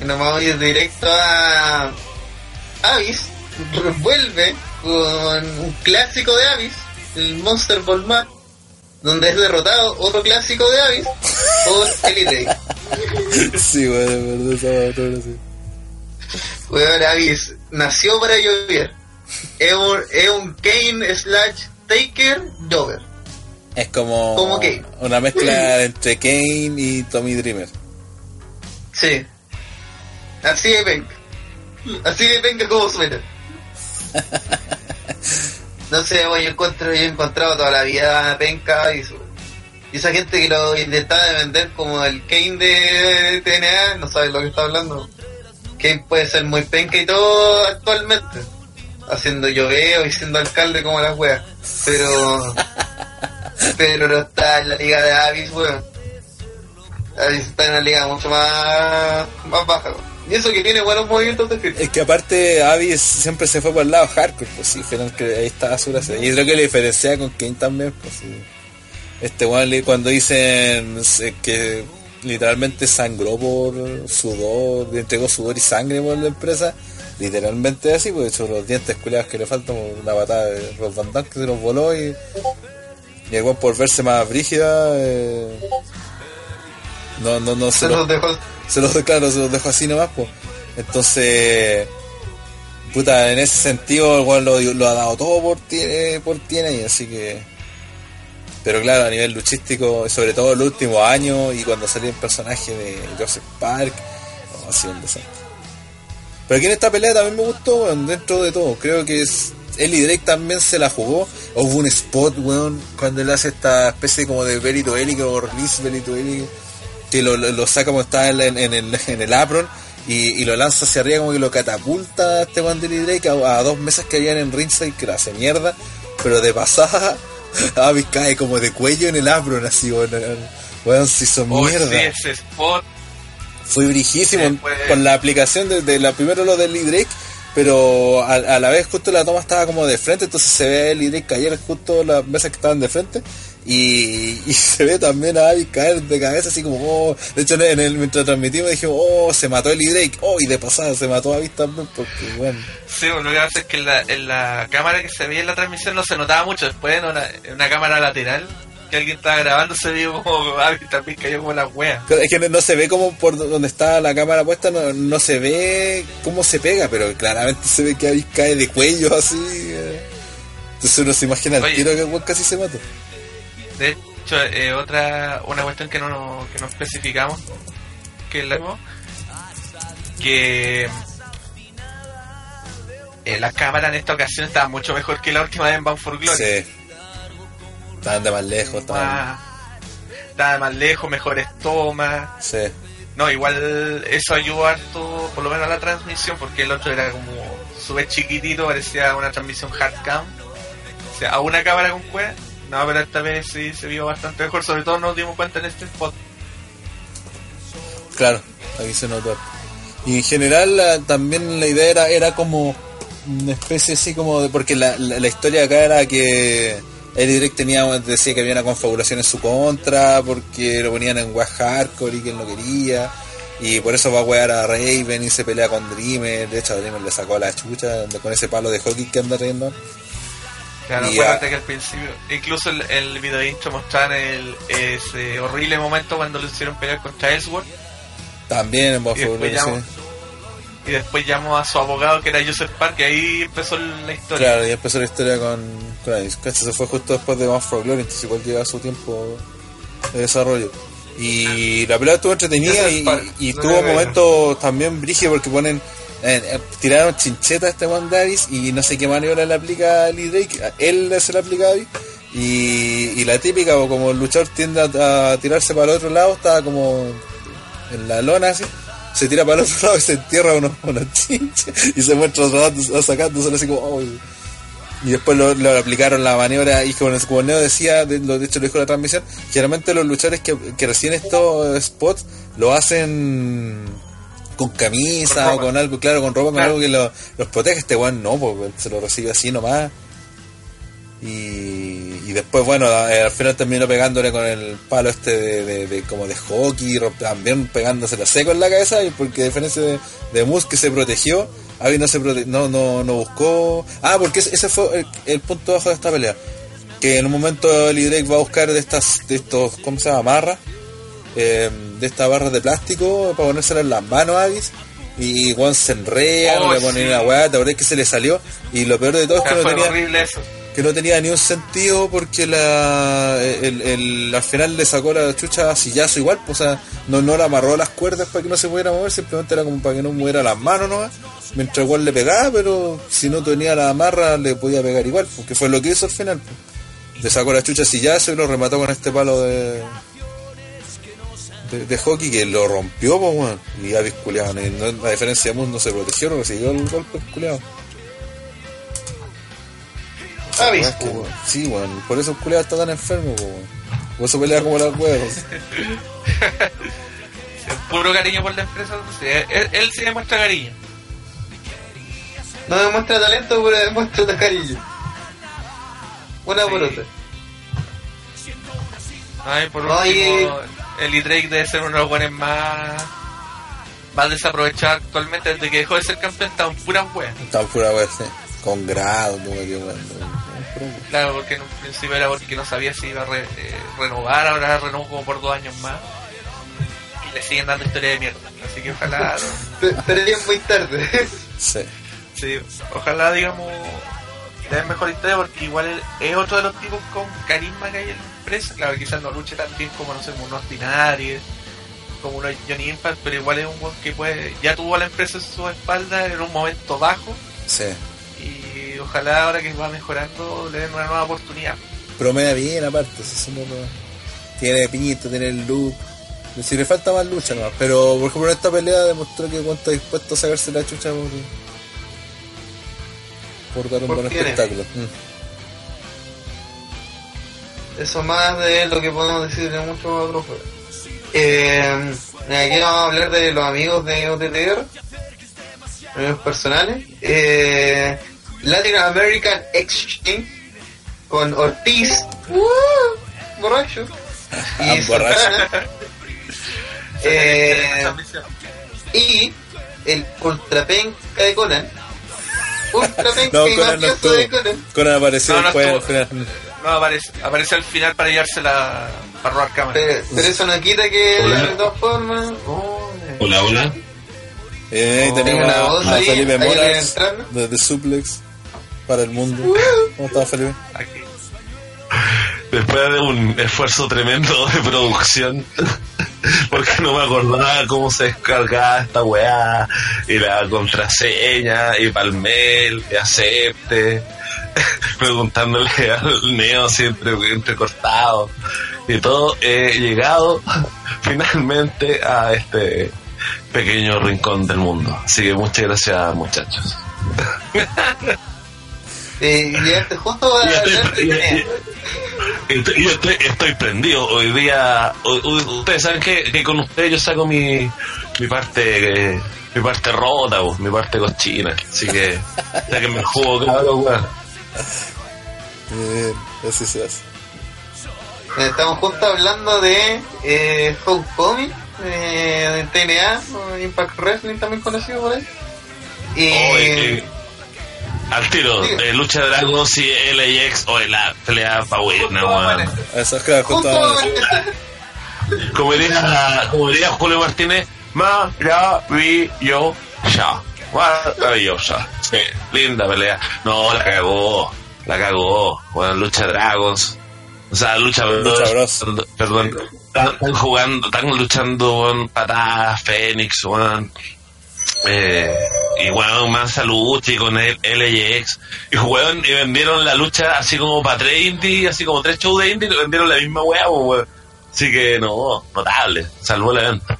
y nos vamos a ir directo a Avis. Vuelve con un clásico de Avis, el Monster Ball donde es derrotado otro clásico de Avis por Elite Drake. [LAUGHS] Sí, weón, de verdad, esa sí. Weón, Avis nació para llover. Es un, es un Kane slash Taker Jover. Es como, Como Kane. una mezcla [LAUGHS] entre Kane y Tommy Dreamer. Sí. Así de venga. Así de venga como suena. [LAUGHS] No sé, weón, yo encuentro, yo he encontrado toda la vida penca y, su- y esa gente que lo intentaba de vender como el Kane de TNA, no sabe lo que está hablando. Kane puede ser muy penca y todo actualmente. Haciendo lloveo y siendo alcalde como las weas. Pero [LAUGHS] pero no está en la liga de Avis, weón. Avis está en una liga mucho más, más baja, weón. Y eso que tiene buenos movimientos de. Es que aparte Avis siempre se fue por el lado hardcore, pues sí, que ahí estaba su gracia. Y lo que le diferencia con Kane también, pues. Este weón cuando dicen eh, que literalmente sangró por sudor, le entregó sudor y sangre por la empresa, literalmente así, pues de hecho los dientes culiados que le faltan una patada de Rob Van que se los voló y, y el weón por verse más brígida, eh, no, no, no se Se lo- los dejó se los claro, se los dejo así nomás, pues. Entonces, puta, en ese sentido, el weón lo, lo ha dado todo por tiene, por tiene y así que. Pero claro, a nivel luchístico, sobre todo el último año y cuando salió el personaje de Joseph Park, no, ha sido un desastre. Pero aquí en esta pelea también me gustó, weón, dentro de todo. Creo que es, Eli Drake también se la jugó. Hubo un spot, weón, cuando él hace esta especie como de Belito Eli o release Belito Eli que lo, lo, lo saca como está en, en el, en el apron y, y lo lanza hacia arriba como que lo catapulta a este Deli Drake a, a dos mesas que habían en ringside que lo hace mierda pero de pasada [LAUGHS] Avis cae como de cuello en el apron así bueno, bueno se hizo Oh, mierda sí, ese spot. fue brijísimo con la aplicación de, de la primero lo de Lee Drake pero a, a la vez justo la toma estaba como de frente entonces se ve a Lee Drake caer justo las mesas que estaban de frente y, y [LAUGHS] se ve también a Avis caer de cabeza así como oh, de hecho en el mientras transmitimos dijimos oh se mató Lee Drake oh y de pasada se mató a Avis también porque bueno Sí, bueno, lo que pasa es que en la, en la cámara que se veía en la transmisión no se notaba mucho. Después en una, en una cámara lateral que alguien estaba grabando se vio como [LAUGHS] Avi también cayó como la wea. Es que no, no se ve como por donde está la cámara puesta, no, no se ve cómo se pega, pero claramente se ve que Avis cae de cuello así. eh. Entonces uno se imagina el Oye. tiro que el casi se mata. De hecho, eh, otra una cuestión que no, que no especificamos, que es la que eh, la cámara en esta ocasión estaba mucho mejor que la última de en Bound for Glory. Sí. Estaban de más lejos, estaban. Más, estaba más lejos, mejores tomas. Sí. No, igual eso ayudó harto, por lo menos a la transmisión, porque el otro era como súper chiquitito, parecía una transmisión hardcam. O sea, a una cámara con cueva. No, pero esta vez sí se vio bastante mejor, sobre todo nos dimos cuenta en este spot. Claro, aquí se notó. Y en general también la idea era, como una especie así como de... Porque la, la, historia acá era que el direct tenía, decía que había una confabulación en su contra, porque lo ponían en West Hardcore y que él no quería. Y por eso va a wear a Raven y se pelea con Dreamer. De hecho, Dreamer le sacó la chucha con ese palo de hockey que anda riendo. Claro, Y acuérdate a- que al principio, incluso el, el video intro mostraban el, ese horrible momento cuando lo hicieron pelear contra Ellsworth También en y Buffalo, llamó, sí. y después llamó a su abogado que era Joseph Park y ahí empezó la historia. Claro, y empezó la historia con, con. ¿Cachai? Se fue justo después de Bound for Glory, entonces igual lleva su tiempo de desarrollo. Y la pelea estuvo entretenida y, y- y tuvo momentos también brígidos porque ponen eh, eh, tiraron chincheta a este Juan Davis y no sé qué maniobra le aplica Lee Drake, él se le aplica a y, y la típica, como el luchador tiende a, tirarse para el otro lado, estaba como en la lona así, se tira para el otro [LAUGHS] lado y se entierra unos, unos chinches y se muestra sacándoselo así como "Oh". y después lo, lo aplicaron la maniobra y como, como Neo decía, de, de hecho lo dijo la transmisión, generalmente los luchadores que, que reciben estos spots lo hacen con camisa Con o con algo, claro, con ropa, con Claro. algo que lo- los protege. Este weón no, porque se lo recibe así nomás. Y, y después, bueno, a- al final terminó pegándole con el palo este de, de- de- como de hockey, también pegándosela seco en la cabeza, y porque a diferencia de, de Moose que se protegió, Abby no se prote- no, no, no buscó. Ah, porque ese, fue el, el punto bajo de esta pelea. Que en un momento Drake va a buscar de estas, de estos, ¿cómo se llama? Amarras, eh, de estas barras de plástico para ponérselas en las manos a Abyss. Y Juan se enrea, Oh, le ponen sí. una weá, te que se le salió. Y lo peor de todo es que no tenía, que no tenía ni un sentido porque la el, el- al final le sacó la chucha a sillazo igual, pues, o sea, no, no le amarró las cuerdas para que no se pudiera mover, simplemente era como para que no moviera las manos nomás, mientras igual le pegaba, pero si no tenía la amarra le podía pegar igual, porque fue lo que hizo al final. pues. Le sacó la chucha a sillazo y lo remató con este palo de de, de hockey que lo rompió, pues, weón. Y Avis culiado, no- no- a diferencia de Moon no se protegió, no recibió el golpe culiado. Avis, que, weón, Sí, weón, por eso el culiado está tan enfermo, weón. Por eso pelea como las huevos. [LAUGHS] Puro cariño por la empresa. él, él sí demuestra cariño. No demuestra talento, pero demuestra cariño. Una por Sí. otra. Ay, por y- último, el E-Drake debe ser uno de los buenos más, más desaprovechados actualmente. Desde que dejó de ser campeón, estaban puras weas. Está pura weón, sí. Con grado, que. Claro, porque en un principio era porque no sabía si iba a re- eh, renovar, ahora renovó como por dos años más. Y le siguen dando historia de mierda. Así que ojalá, [LAUGHS] Pe- Pero es muy tarde. [LAUGHS] Sí. sí, ojalá digamos, le den mejor historia porque igual es otro de los tipos con carisma que hay en Claro, quizás no luche tan bien como, no sé, como un ordinario, como uno Johnny Impact, pero igual es un buen que puede, ya tuvo a la empresa en su espalda en un momento bajo Sí. y ojalá ahora que va mejorando le den una nueva oportunidad. Promedia bien, aparte. Si lo- Tiene pinito, tiene el look. Si le falta más lucha nomás. Pero, por ejemplo, en esta pelea demostró que cuánto dispuesto a sacarse la chucha por. por dar un ¿Por buen espectáculo. Mm. Eso más de lo que podemos decir de muchos otros juegos. Eh, aquí vamos a hablar de los amigos de OTTR, amigos personales. Eh, Latin American Exchange con Ortiz, ¡uh! borracho, [LAUGHS] Ah, y. Santana, [LAUGHS] eh, y el Ultra Penca de Conan. [LAUGHS] Ultra Penca No, y Conan no de Conan. Conan apareció No, no después. No, aparece, aparece al final para llevársela para robar cámara. Pero, pero eso no quita que Hola. de todas formas. oh, eh. Hola, hola. Eh, Oh, tenemos a, voz a ahí, Felipe ahí Moras de, de Suplex para el mundo. ¿Cómo está Felipe? Aquí. Después de un esfuerzo tremendo de producción, [LAUGHS] porque no me acordaba cómo se descargaba esta weá, y la contraseña, y palmel, y acepte, preguntándole [LAUGHS] al neo siempre entrecortado, y todo, he llegado [LAUGHS] finalmente a este pequeño rincón del mundo. Así que muchas gracias muchachos. [LAUGHS] Eh, llegaste justo a Y estoy- y- y- Estoy- yo estoy, prendido. Hoy día, hoy- ustedes saben que, que con ustedes yo saco mi, mi parte eh, mi parte rota, mi parte cochina. Así que, ya que me juego, cabrón. Bien, [LAUGHS] así se hace. Estamos justo hablando de eh, Homecoming, eh, de TNA, Impact Wrestling también conocido por ahí. Y Oh, eh, eh, al tiro, Sí. eh, lucha de dragos y LAX o la pelea pa' buena, weón. Eso es claro, justo justo vamos a decir. Como diría, como diría Julio Martínez, maravillosa. Maravillosa. Sí, linda pelea. No, la cagó. La cagó. Bueno, lucha Dragons. O sea, lucha, Lucha Bros. Perdón. Están, están jugando, están luchando, weón, patadas, Fénix, weón. Eh, y weón, Mansa Lucha y con el LAX. Y weón, y vendieron la lucha así como para tres indies, así como tres shows de indie, y vendieron la misma weá, pues, weón. Así que no, notable, salvó el evento.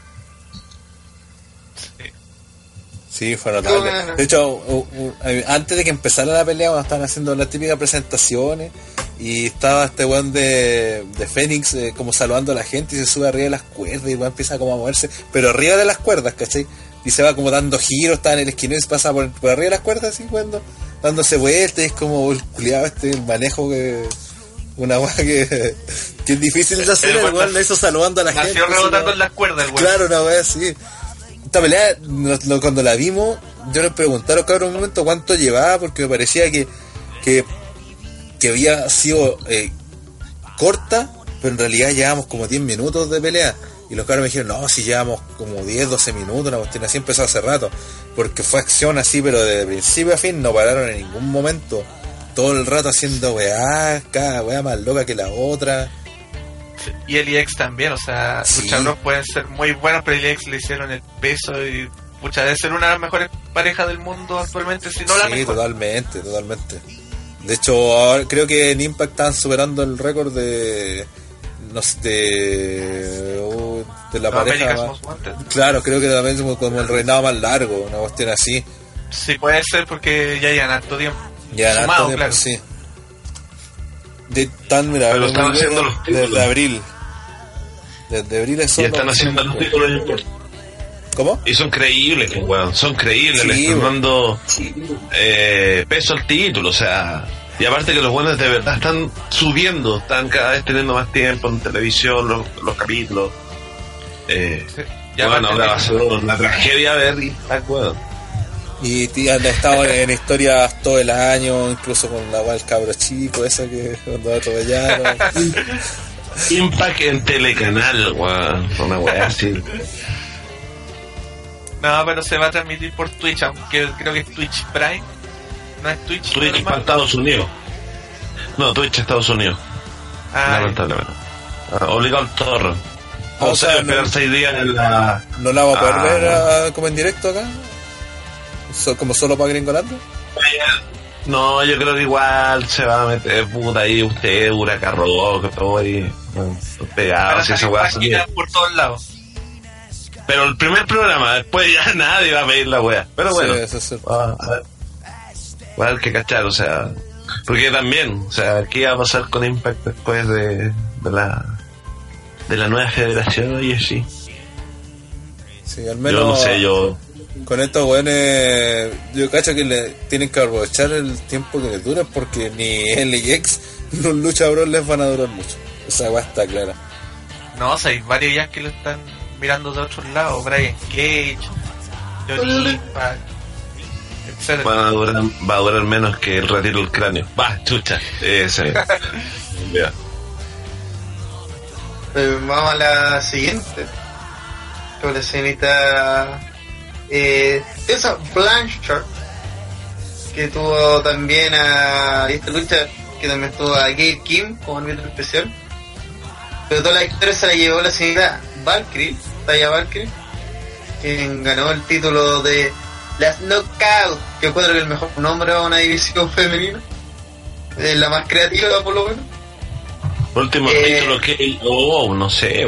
Sí, fue notable. Bueno. De hecho, eh, antes de que empezara la pelea, cuando estaban haciendo las típicas presentaciones, y estaba este weón de, de Fénix eh, como saludando a la gente y se sube arriba de las cuerdas y weón empieza como a moverse, pero arriba de las cuerdas, ¿cachai? Y se va como dando giros, está en el esquinero y se pasa por, por arriba de las cuerdas así cuando dándose vueltas, es como el culiado este, el manejo que. Una weá que, [LAUGHS] que es difícil de hacer, El el weón lo hizo saludando a la gente. Nació rebotando en las cuerdas, el weón. Claro, una weá así. Esta pelea, cuando la vimos, yo les pregunté a los cabros un momento cuánto llevaba, porque me parecía que, que, había sido eh, corta, pero en realidad llevábamos como 10 minutos de pelea. Y los cabros me dijeron, no, si llevamos como 10, 12 minutos, una cuestión así empezó hace rato. Porque fue acción así, pero de principio a fin no pararon en ningún momento. Todo el rato haciendo weá, cada weá más loca que la otra. Y el EX también, o sea, Sí. luchadores pueden ser muy buenos, pero el EX le hicieron el peso y pucha, debe ser una de las mejores parejas del mundo actualmente, si no la sí, mejor. totalmente, totalmente. De hecho, ahora creo que en Impact están superando el récord de. No sé, de. uh, de la No, pareja. Más-. Claro, creo que también es como, el reinado más largo, una cuestión así. Sí, puede ser porque ya llevan harto tiempo. Ya Sumado, harto tiempo, claro. sí. De tan, mira, Pero están haciendo los títulos. Desde abril. Desde abril es Y están haciendo los títulos. ¿Cómo? Y son creíbles, pues, weón. Son creíbles, Sí, le están dando eh, peso al título, o sea. Y aparte que los buenos de verdad están subiendo, están cada vez teniendo más tiempo en televisión, los, los capítulos. Eh, Sí. Y bueno, ahora va a ser una tragedia ver Impact, weón. Y han estado en historias todo el año, incluso con la del cabro chico, esa que cuando atropellaron. [LAUGHS] Impact en telecanal, weón. Una weá así. No, pero se va a transmitir por Twitch, aunque creo que es Twitch Prime. No es Twitch. Twitch para. Estados Unidos. No, Twitch Estados Unidos, Ah, lamentablemente. Ah, obligado al torre. Ah, O o sea, esperar no- seis días en la. ¿No la vamos a poder Ah, ver no. como en directo acá? So- ¿Como solo para Gringolandia? No, yo creo que igual se va a meter puta ahí usted, Huracán Rock, todo ahí. Pegado, a si esa salir weá salía. páginas por todos lados. Pero el primer programa, después ya [LAUGHS] nadie va a pedir la weá. Pero bueno, Sí, eso es cierto. va a ver. Va a haber que cachar, o sea. Porque también, o sea, ¿qué va a pasar con Impact después de, de la de la nueva federación? Oye, sí. Sí, al menos Yo no sé, yo. Con estos weones, yo cacho que le tienen que aprovechar el tiempo que les dura porque ni LX ni los luchadores les van a durar mucho. Esa weá está clara. No, o sea, hay varios ya que lo están mirando de otros lados. Brian Cage, Johnny etc. Van a durar, va a durar menos que el retiro del cráneo. Va, chucha. Ese. [LAUGHS] Eh, vamos a la siguiente. Con la señorita eh, esa Blanchard que tuvo también a esta lucha que también tuvo a Gail Kim como árbitro especial. Pero toda la victoria se la llevó la señorita Valkyrie, Taya Valkyrie, quien ganó el título de las Knockout, que encuentro que el mejor nombre a una división [LAUGHS] femenina. Es la más creativa por lo menos. Último Eh. título KO, no sé.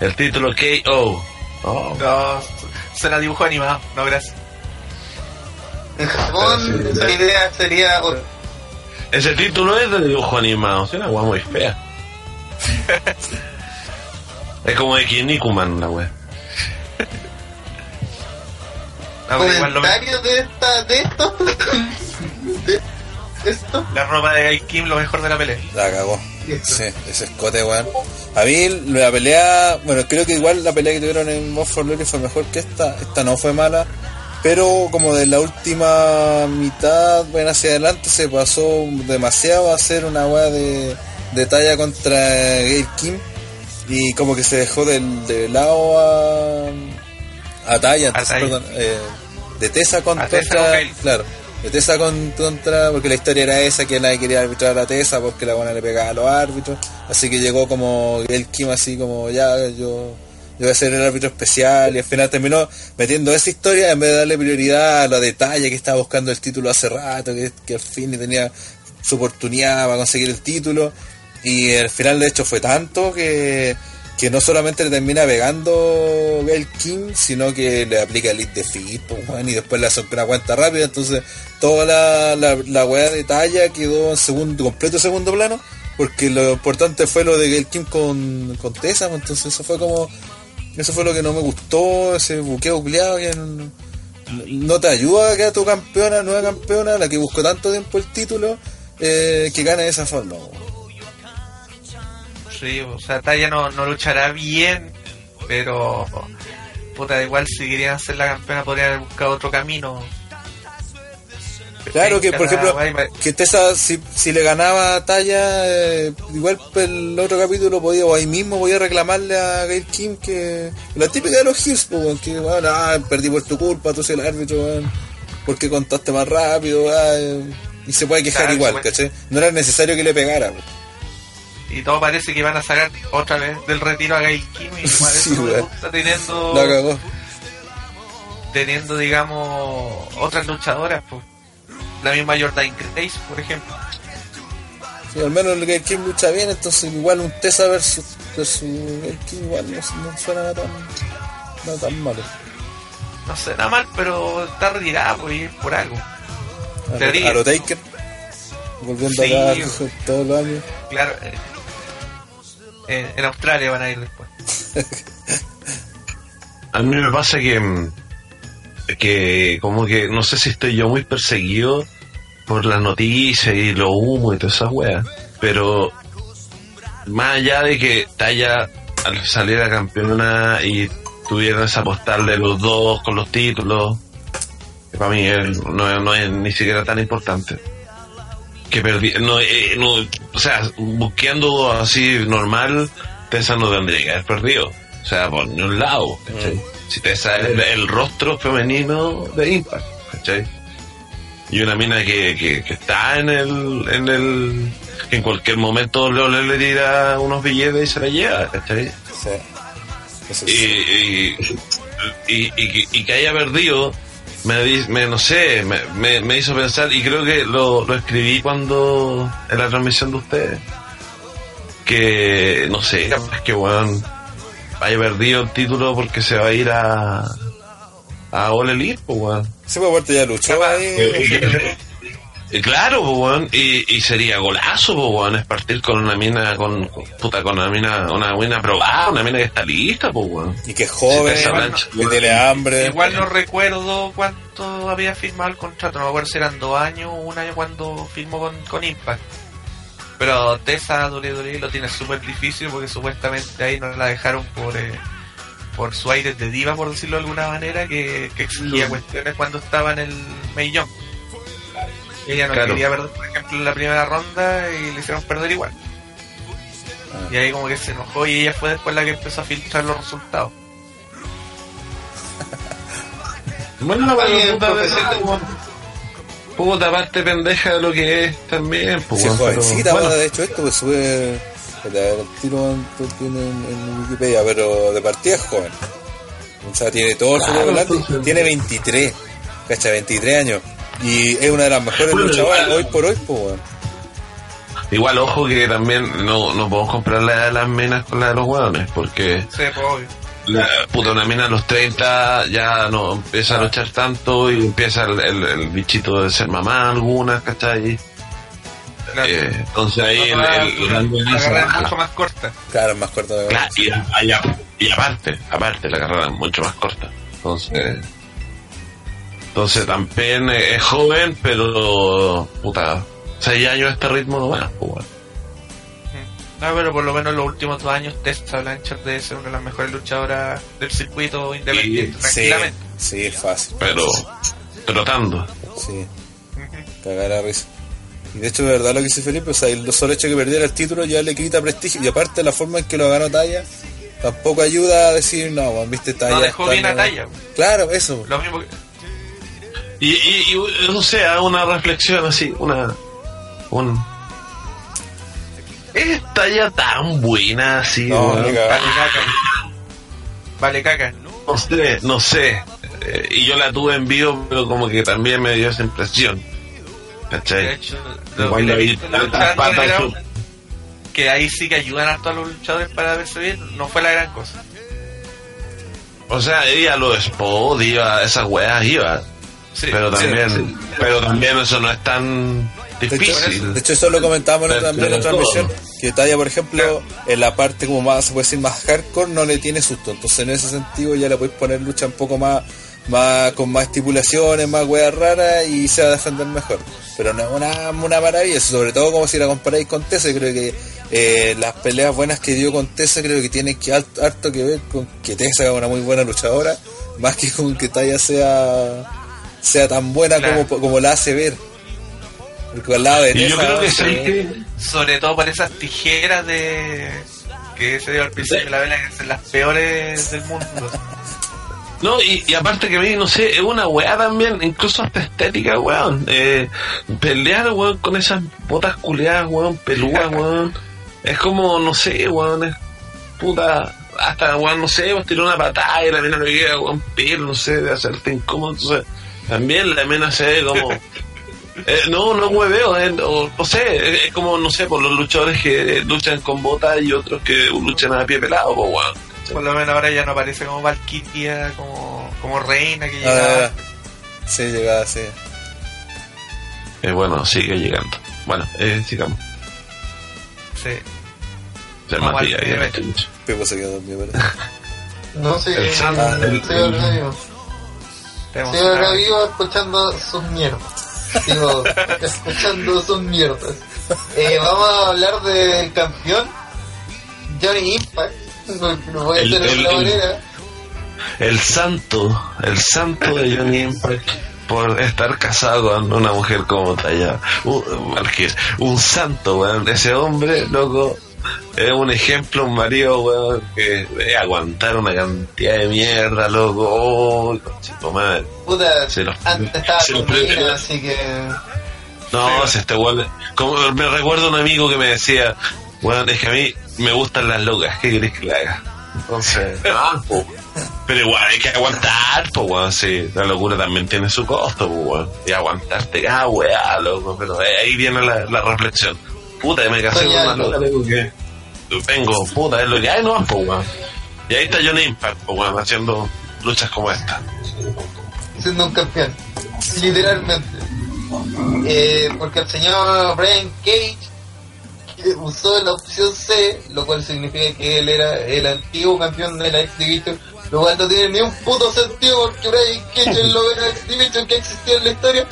El título KO. Oh. No, se la dibujó animado, no gracias. En Japón, sí, esa idea sería. Ese título es de dibujo animado, es una weá muy fea. [LAUGHS] es como de Kinnikuman la weá. No, Comentarios de esta, de esto, [LAUGHS] de esto. La ropa de Guy Kim, lo mejor de la pelea. La cagó. [LAUGHS] Sí, ese escote, weón. A mí la pelea, bueno, creo que igual la pelea que tuvieron en Most for Glory fue mejor que esta. Esta no fue mala. Pero como de la última mitad, bueno, hacia adelante se pasó demasiado a hacer una weá de, de talla contra Gail Kim. Y como que se dejó del, de lado a, a talla, entonces, Taya. perdón, eh, de Tessa Tessa contra, con Gail. claro, Tessa con- contra, porque la historia era esa, que nadie quería arbitrar a la Tessa porque la buena le pegaba a los árbitros, así que llegó como el Kim así como ya yo, yo voy a ser el árbitro especial y al final terminó metiendo esa historia en vez de darle prioridad a los detalles que estaba buscando el título hace rato, que, al fin tenía su oportunidad para conseguir el título. Y al final de hecho fue tanto que, que no solamente le termina pegando Gail King, sino que le aplica el lead de fit, y después le hace una cuenta rápida, entonces toda la, la, la weá de talla quedó en segundo, completo segundo plano, porque lo importante fue lo de Gail Kim con, con Tessa, pues, entonces eso fue como, eso fue lo que no me gustó, ese buqueo culiado que, no te ayuda a que a tu campeona, nueva campeona, la que buscó tanto tiempo el título, eh, que gane de esa forma. Sí, o sea, Taya no, no luchará bien, pero puta, igual si querían ser la campeona podrían haber buscado otro camino. Claro que, por ejemplo, que Tessa, si, si le ganaba a Talla, eh, igual pues, el otro capítulo podía, o ahí mismo podía reclamarle a Gail Kim que la típica de los Hills, que bueno, ah, perdí por tu culpa, tú soy el árbitro, weón, porque contaste más rápido, ah, eh, y se puede quejar Claro, igual, ¿cachai? No era necesario que le pegara. Y todo parece que van a sacar otra vez del retiro a Gail Kim y igual Sí, weón. gusta teniendo, la cagó. teniendo digamos otras luchadoras, pues. La misma Jordan Grace, por ejemplo. Sí, al menos el Gail Kim lucha bien, entonces igual un Tessa versus, versus Gail Kim igual no, no suena tan, no tan malo. No nada mal, pero está retirada, pues, por algo. A a lo Taker, volviendo Sí. acá [LAUGHS] todos los años. Claro, en, Australia van a ir después. A mí me pasa que, que como que no sé si estoy yo muy perseguido por las noticias y lo humo y todas esas weas, pero más allá de que Taya al salir a campeona y tuvieran esa postal de los dos con los títulos, que para mí no, no es ni siquiera tan importante. Que perdí, no, eh, no, o sea, buscando así normal, Tessa no tendría que haber perdido. O sea, por ni un lado, ¿cachai? Si Tessa es el, el rostro femenino de Impact, ¿cachai? Y una mina que, que, que está en el, en el, que en cualquier momento le, le tira unos billetes y se la lleva, ¿cachai? Sí. Y, y, y, y que haya perdido me, di- me no sé me, me, me hizo pensar y creo que lo, lo escribí cuando en la transmisión de ustedes que no sé capaz que weón haya perdido el título porque se va a ir a a All Elite pues weón Sí, pues ya luchó ahí. Claro, pues, weón, y, y sería golazo, pues, weón, es partir con una mina, con, puta, con una mina, una mina probada, una mina que está lista, pues, weón. Y que es joven, que tiene hambre. Igual no recuerdo cuánto había firmado el contrato, no me acuerdo si eran dos años o un año cuando firmó con, con Impact. Pero Tessa WWE lo tiene súper difícil porque supuestamente ahí no la dejaron por eh, por su aire de diva, por decirlo de alguna manera, que, que exigía cuestiones cuando estaba en el Millón. Ella no Claro. quería perder, por ejemplo, en la primera ronda y le hicieron perder igual. Ah. Y ahí como que se enojó y ella fue después la que empezó a filtrar los resultados. [LAUGHS] Bueno, la puta, profesional. weón. Puta parte pendeja de lo que es también, pues, Sí, jovencita, bueno, bueno, de hecho esto pues sube el tiro en, en Wikipedia, pero de partida es joven. O sea, tiene todo el Claro, Tiene 23, cacha, 23 años. Y es una de las mejores Bueno, luchadoras igual- hoy por hoy, pues, weón. Igual, ojo que también no, no podemos comprar la de las minas con la de los hueones, porque Sí, pues obvio. la puta una mina a los 30 ya no empieza a luchar tanto y empieza el, el- el bichito de ser mamá algunas, ¿cachai? Claro. Eh, entonces ahí el, la, el, el la carrera es mucho más corta. Claro, es más corto de Claro, y, y- y aparte, aparte la carrera es mucho más corta. Entonces, entonces también es joven, pero puta, seis años a este ritmo no va, pues, bueno. No, pero por lo menos en los últimos dos años Tessa Blanchard debe ser una de las mejores luchadoras del circuito independiente, Sí, tranquilamente. sí, es fácil. pero trotando. Sí, cagar la risa. Y de hecho, de verdad lo que dice Felipe, o sea, el solo hecho de que perdiera el título ya le quita prestigio. Y aparte, la forma en que lo ganó Talla tampoco ayuda a decir, no, viste, Talla. No dejó bien a Talla. Claro, eso. Lo mismo que... Y, y, y no sé, hago una reflexión así, una. Un, esta ya tan buena así, No. Vale caca. Vale caca. No sé, no sé. Eh, y yo la tuve en vivo, pero como que también me dio esa impresión. De ¿Cachai? hecho, lo que tantas patas su- que ahí sí que ayudan a todos los luchadores para verse bien, no fue la gran cosa. O sea, iba a los spots, iba a esas weas, iba. Sí, pero también, sí. pero también eso no es tan De hecho, difícil. de hecho, eso lo comentábamos Pero- también en la transmisión. todo. Que Talla, por ejemplo, en la parte como más, se puede decir, más hardcore, no le tiene susto. Entonces, en ese sentido, ya le podéis poner lucha un poco más más con más estipulaciones, más weas raras y se va a defender mejor. Pero no es una, una maravilla, sobre todo como si la comparáis con Tessa, creo que eh, las peleas buenas que dio con Tessa creo que tienen que harto, harto que ver con que Tessa es una muy buena luchadora, más que con que Taya sea sea tan buena Claro. como, como la hace ver. Porque al lado de Y yo creo que sí que Sobre todo por esas tijeras de que se dio al principio de la vela, que son las peores del mundo. No, y, y aparte que a mí, no sé, es una weá también, incluso hasta estética, weón. Eh, pelear, weón, con esas botas culeadas, weón, pelúas, weón. Es como, no sé, weón, es puta, hasta, weón, no sé, vos tiró una patada y la mina no llega, weón, pelo, no sé, de hacerte incómodo, entonces, también la mina se ve como... [LAUGHS] Eh, no, no hueveo, eh, o- no sé, es, es como, no sé, por los luchadores que luchan con botas y otros que luchan a pie pelado, pues, weón. Por lo menos ahora ya no aparece como Valkyria, como, como reina que ah, llega. sí, llegaba así. Eh, bueno, sigue llegando. Bueno, eh, sigamos. Sí. Se Matías, al ya mucho. Pepo se quedó dormido, parece. No sé, El Sam- el- sigo Sigo acá vivo escuchando sus mierdas. Sigo [LAUGHS] escuchando sus mierdas. Eh, vamos a hablar del campeón Johnny Impact. No, no voy a El- hacer el- otra el- manera. El santo, el santo de Johnny Impact por estar casado con una mujer como Taya. Un, un santo, weón. Ese hombre, loco, es un ejemplo, un marido, weón, que aguantar una cantidad de mierda, loco. Oh, conchito madre. Puta, Se los- antes estaba se los así que. No, si este weón. Como me recuerdo un amigo que me decía, weón, es que a mí me gustan las locas, ¿qué querés que le haga? Entonces, no, [LAUGHS] po. Pero igual hay que aguantar, pues weón, sí, la locura también tiene su costo, pues weón. Y aguantarte, ah, weá, loco, pero ahí viene la, la reflexión. Puta, me casé con una loca, que vengo, puta, es lo que hay, no, pues weón. Y ahí está Johnny Impact, pues weón, haciendo luchas como esta. siendo un campeón. Literalmente. Eh, porque el señor Brian Cage usó la opción C, lo cual significa que él era el antiguo campeón de la X Division, lo cual no tiene ni un puto sentido porque Brian Cage es lo de la X Division que existía en la historia.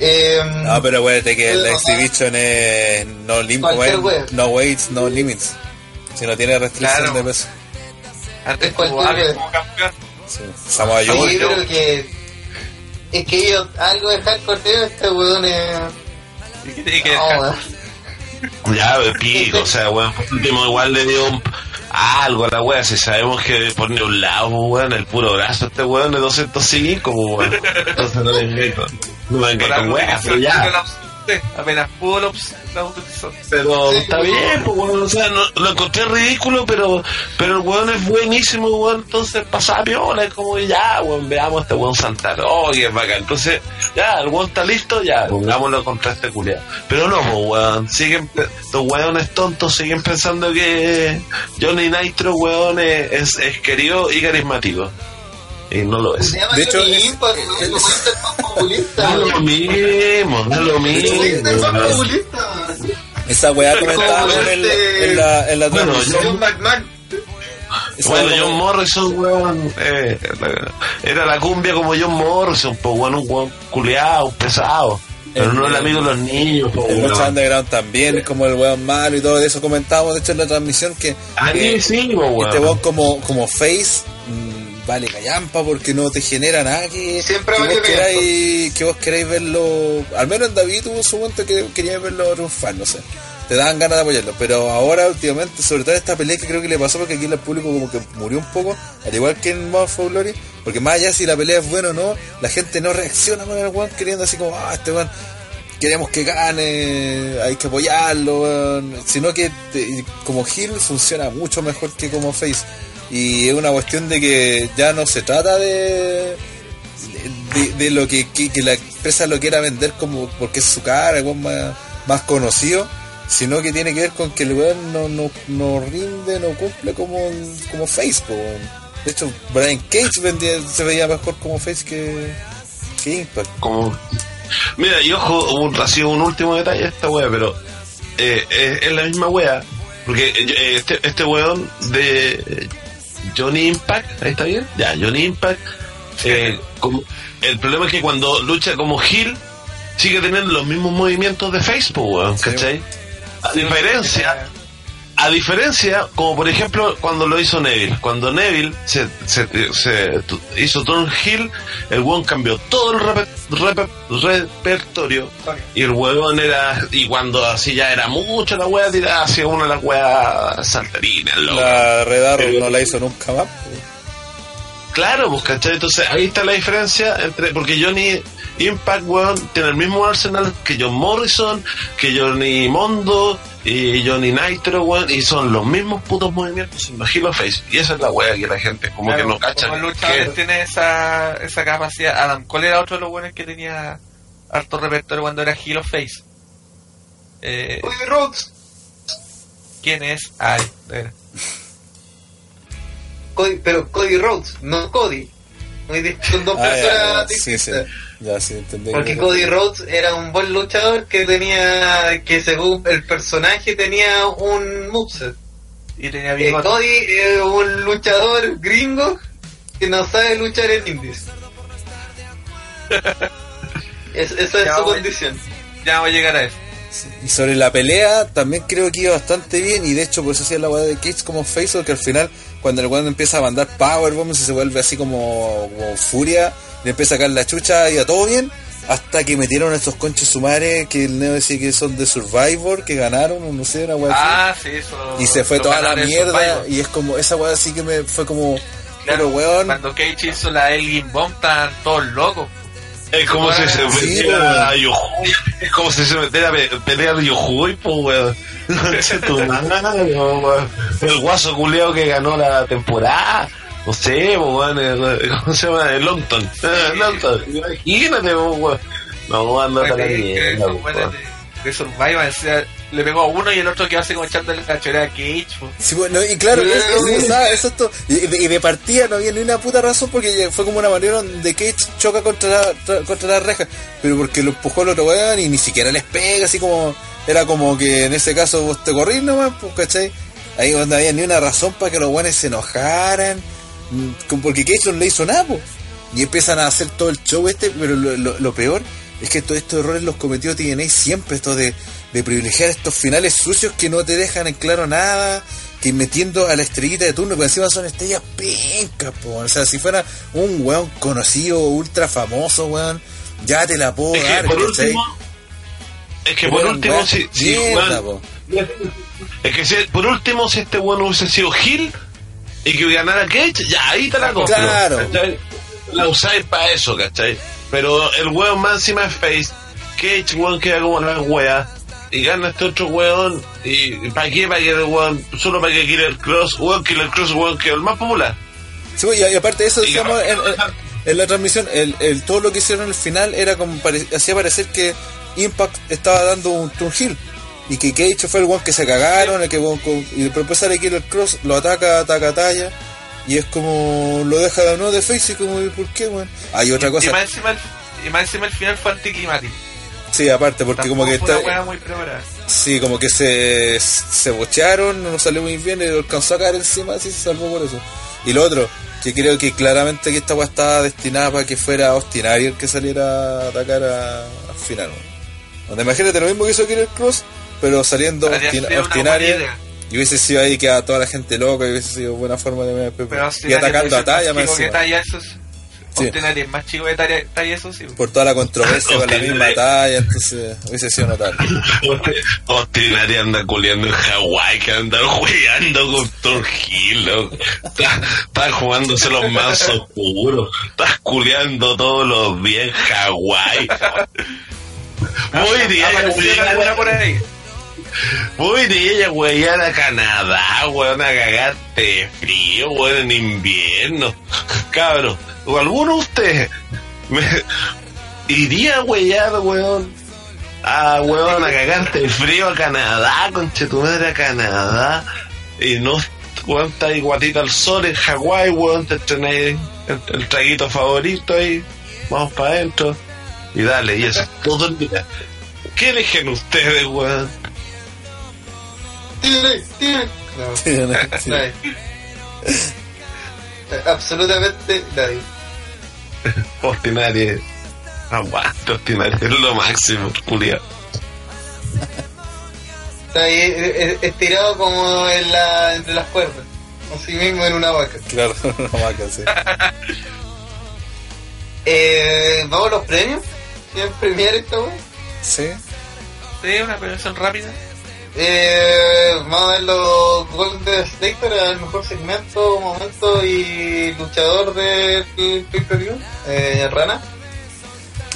Eh, No, pero acuérdate que Puede la exhibition es no, lim no weights, no limits. Si no tiene restricción Claro. de peso. Antes Es como campeón. Sí. Samoa sí, Joe. pero que es que ellos algo de hardcore tiene este weón es... Y que, y que No, weón. Ya, de pico, o sea, weón, último igual le dio un- algo a la wea, si sabemos que pone un lado, weón, el puro brazo este weón de 205, weón. Entonces no vengáis con, no vengáis con weas, pero ya. Apenas pudo la utilizó. Pero Sí, está bien, pues weón, o sea, no, lo encontré ridículo, pero, pero el weón es buenísimo, weón, entonces pasaba piola, es como ya, weón, veamos a este weón saltar, oh, es bacán, entonces, ya, el weón está listo, ya, pongámoslo contra este culiado. Pero no, pues weón, siguen, los weones tontos siguen pensando que Johnny Nitro, weón, es, es querido y carismático. Y no lo es. De hecho, es- es- no. No es lo mismo, no es lo mismo. Esa weá Como comentábamos en, el- este- en la, en la Bueno, transmisión. Bueno, John Morrison, weón, eh, la- era la cumbia como John Morrison, pues, weón, un weón culeado, pesado. Pero El- no el amigo de los niños, pues, El. Lucha Underground también, como el weón malo y todo eso comentábamos, de hecho en la transmisión que, Ah, que sí, sí, pues, este weón. weón como, como face mm, vale callampa porque no te genera nada que, Siempre que, vale vos queráis, que vos queráis verlo, al menos en David tuvo su momento que quería verlo triunfar, no sé. Te daban ganas de apoyarlo, pero ahora últimamente, sobre todo esta pelea que creo que le pasó porque aquí el público como que murió un poco, al igual que en Mouth for Glory, porque más allá si la pelea es buena o no, la gente no reacciona con el weón queriendo así como, ah, este weón queremos que gane, hay que apoyarlo, sino que te- como Hill funciona mucho mejor que como Face. Y es una cuestión de que ya no se trata de de, lo que, que- la empresa lo quiera vender como porque es su cara, weón más, más conocido, sino que tiene que ver con que el weón no, no, no rinde, no cumple como, como Face. po, weón. De hecho, Brian Cage vendía- se veía mejor como Face que, que Impact. Como... Mira, y ojo, ha sido un último detalle de esta wea, pero eh, es, es la misma wea, porque eh, este, este weón de Johnny Impact, ahí está bien, ya, Johnny Impact eh, como- el problema es que cuando lucha como Hill, sigue teniendo los mismos movimientos de Facebook. ¿cachai? A diferencia, a diferencia, como por ejemplo cuando lo hizo Neville, cuando Neville se, se, se hizo Turn Hill, el weón cambió todo el reper- reper- repertorio y el weón era, y cuando así ya era mucho la wea tirada hacia una de las weas saltarinas, loco. La Red Pero- no la hizo nunca más. Claro, pues, ¿cachai? Entonces ahí está la diferencia entre. Porque Johnny Impact, weón, tiene el mismo arsenal que John Morrison, que Johnny Mondo y Johnny Nitro, weón, y son los mismos putos movimientos en los Hilo Face. Y esa es la wea que la gente como Claro, que no cacha. Como luchadores que- tiene esa, esa capacidad. Adam Cole era otro de los buenos que tenía harto repertorio cuando era Heel of Face. Eh, Cody Rhodes. ¿Quién es? Ay, a ver. Cody- pero Cody Rhodes, no Cody. Son dos Ah, personas ya, sí, sí. Distintas. Ya, sí, entendí. Porque que- Cody Rhodes era un buen luchador que tenía, que según el personaje tenía un moveset. Y tenía Eh. Cody es un luchador gringo que no sabe luchar en indies. [LAUGHS] Es- esa es Ya, su condición. Ya voy a llegar a eso. Y sobre la pelea, también creo que iba bastante bien. Y de hecho, por eso hacía la weá de Cage como face, que al final, cuando el weón empieza a mandar powerbombs y se vuelve así como, como furia, le empieza a caer la chucha, iba todo bien. Hasta que metieron a estos conches sumares que el Neo decía que son de Survivor, que ganaron, no sé, una weá así. Ah, sí, eso. Y se fue toda la mierda. Y es como, esa weá así que me fue como, Claro, pero weón. Cuando Cage hizo la Elgin Bomb, estaban todos locos. Es como si se metiera a Yohui. Es como si se metiera a pe- pelear Yohui, pues, weón. El guaso culeado que ganó la temporada. No sé, weón. ¿Cómo se llama? El Longton. [LAUGHS] Longton. Imagínate, weón. No, anda para la mierda, de, Survivor, o sea, le pegó a uno y el otro quedó así como echándole la chorera a Cage. Sí, bueno, y claro, es- es- eso es todo. Y, de, y de partida no había ni una puta razón porque fue como una manera donde Cage choca contra la, tra- contra la reja, pero porque lo empujó el otro weón y ni siquiera les pega, así como, era como que en ese caso vos te corrís nomás, pues, ¿cachai? Ahí no había ni una razón para que los weones se enojaran, mm, porque Cage no le hizo nada, pues. Y empiezan a hacer todo el show este, pero lo, lo- lo peor es que todos estos errores los cometió TNA siempre, esto de, de privilegiar estos finales sucios que no te dejan en claro nada, que metiendo a la estrellita de turno, que encima son estrellas pencas, po. o sea, si fuera un weón conocido, ultra famoso, weón, ya te la puedo Es que dar, por ¿cachai? último, es que por último, si, si mierda, weón, es que si, por último, si este bueno hubiese sido Hill y que ganara Cage, ya ahí te la compro. Claro. ¿cachai? La usáis para eso, ¿cachai? Pero el weón más encima es Face, Cage, weón, queda como la wea. Y gana este otro weón. ¿Y para qué? Para que el weón, solo para que Killer Cross, weón, Killer Cross, weón, que el más popular. Sí, y, y aparte de eso, Y decíamos en, ganó. en- en la transmisión, el, el- todo lo que hicieron al final era como pare- hacía parecer que Impact estaba dando un turn heel. Y que Cage fue el one que se cagaron, el que y después sale Killer Cross, lo ataca, ataca, talla. Y es como lo deja de nuevo de face y como, ¿y ¿por qué, weón? Hay otra Y cosa. más, encima el, y más encima el final fue anticlimático. Sí, aparte, porque como que está. una muy. Sí, como que se, se bochearon, no salió muy bien y lo alcanzó a caer encima, así se salvó por eso. Y lo otro, que creo que claramente que esta weá estaba destinada para que fuera Austin Aries el que saliera a atacar a- al final. weón. Donde imagínate lo mismo que hizo Killer Cross, pero saliendo Austin, Austin idea. Y hubiese sido ahí que a toda la gente loca y hubiese sido buena forma de Pero y atacando a Talla más. Talla, eso es- Sí. Más chico que Talla, Talla, eso sí. por toda la controversia con la misma talla, entonces hubiese sido notable. [LAUGHS] Ostinaria anda culeando en Hawái, que anda jugando con Tom Hill, loco. Está, está jugándose los más oscuros. Estás culeando todos los días en Hawái. [LAUGHS] De una buena por ahí. Voy de ella, weón, a Canadá, weón, a cagarte frío, weón, en invierno. Cabro, o alguno de ustedes me iría a weyar, weón, a weón, a cagarte frío a Canadá, conche tu madre a Canadá, y no, weón, está ahí guatita al sol en Hawái, weón, te tenéis el, traguito favorito ahí, vamos para adentro, y dale, y eso es todo el día. ¿Qué eligen ustedes, weón? Tiene, tiene. No, Sí. nadie. Absolutamente nadie. [LAUGHS] Ostinari. Aguante, Ostinari. Es lo máximo, Julia. Está ahí eh, eh, estirado como en la, entre las cuerdas. Así mismo en una vaca. Claro, [LAUGHS] una vaca, sí. [LAUGHS] Eh, ¿Vamos a los premios? ¿Quieren premiar esta wea? Sí. Sí, una premiación rápida. Eh, vamos a ver los Golden State para el mejor segmento, momento y luchador del pay-per-view. Eh, Rana.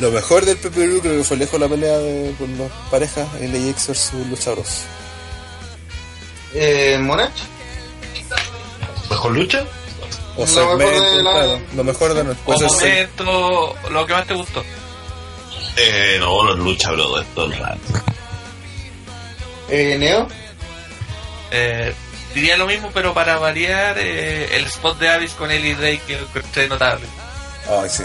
Lo mejor del PPV creo que fue lejos la pelea de, con las parejas LAX versus Luchadores. Eh, Monach. ¿Mejor lucha? O Lo segmento, mejor de la- claro. Lo mejor de nuestro. Ser lo que más te gustó. Eh, no, los lucha, bro, es todo el rato. Eh, Neo. Eh, diría lo mismo, pero para variar, eh, el spot de Avis con Ellie Drake que encontré notable. Ay, sí.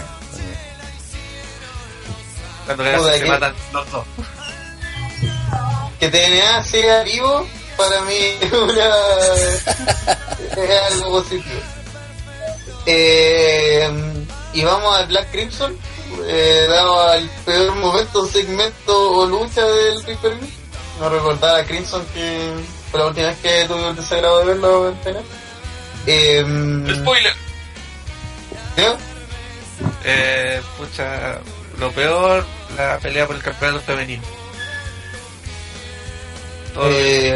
Cuando se que- matan los dos. Que TNA siga vivo, para mí [LAUGHS] es una, es algo positivo. Eh, y vamos al Black Crimson, eh, dado al peor momento, segmento o lucha del view. No recordaba a Crimson que fue la última vez que tuve el desagrado de verlo en TNA. Eh, Spoiler. Eh, pucha, lo peor, la pelea por el campeonato femenino. Todo Eh,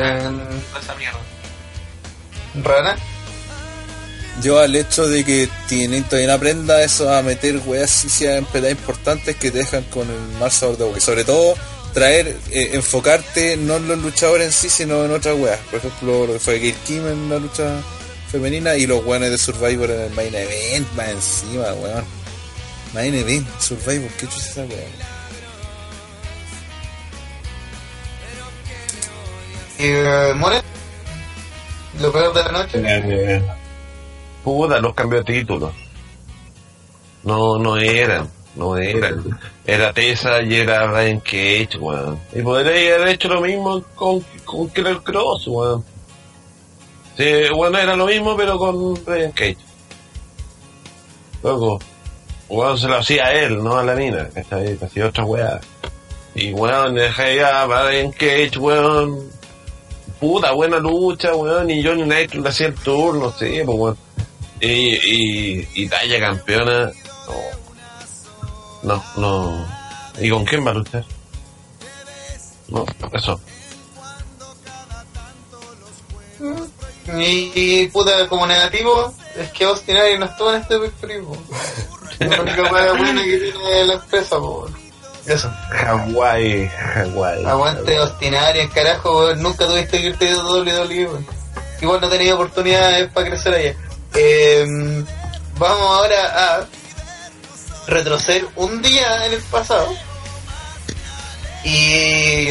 esa mierda. Rana. Yo al hecho de que tienen todavía no aprenda eso a meter weas si sean peleas importantes que te dejan con el mal sabor de boca. Y sobre todo traer, eh, enfocarte no en los luchadores en sí, sino en otras weas. Por ejemplo, lo que fue Gail Kim en la lucha femenina y los weones de Survivor en el main event, más encima, weón. Main event, Survivor, qué chucha esa wea. Eh, More. Lo peor de la noche. Eh, puta, los cambios de título. No, no eran, no eran. Era Tessa y era Brian Cage, weón. Y podría haber hecho lo mismo con, con Killer Cross, weón. Sí, bueno, era lo mismo, pero con Brian Cage. Luego, weón se lo hacía a él, no a la mina, ¿cachai? Hacía otra weá. Y weón, dejé a Brian Cage, weón. Puta, buena lucha, weón. Y Johnny Knight le hacía el turno, sí, pues weón. Y, y, y Talla campeona. No, no, no. ¿Y con quién va a luchar? No, eso. Y, y, puta, como negativo, es que Austin Aries no estuvo en este primo. La única hueá buena que tiene la empresa, po. Eso. Hawái, Hawái. Aguante Austin Aries, carajo, weón. Nunca tuviste que irte de WWE, weón. Igual no tenía oportunidades para crecer allá. Eh, vamos ahora a retroceder un día en el pasado y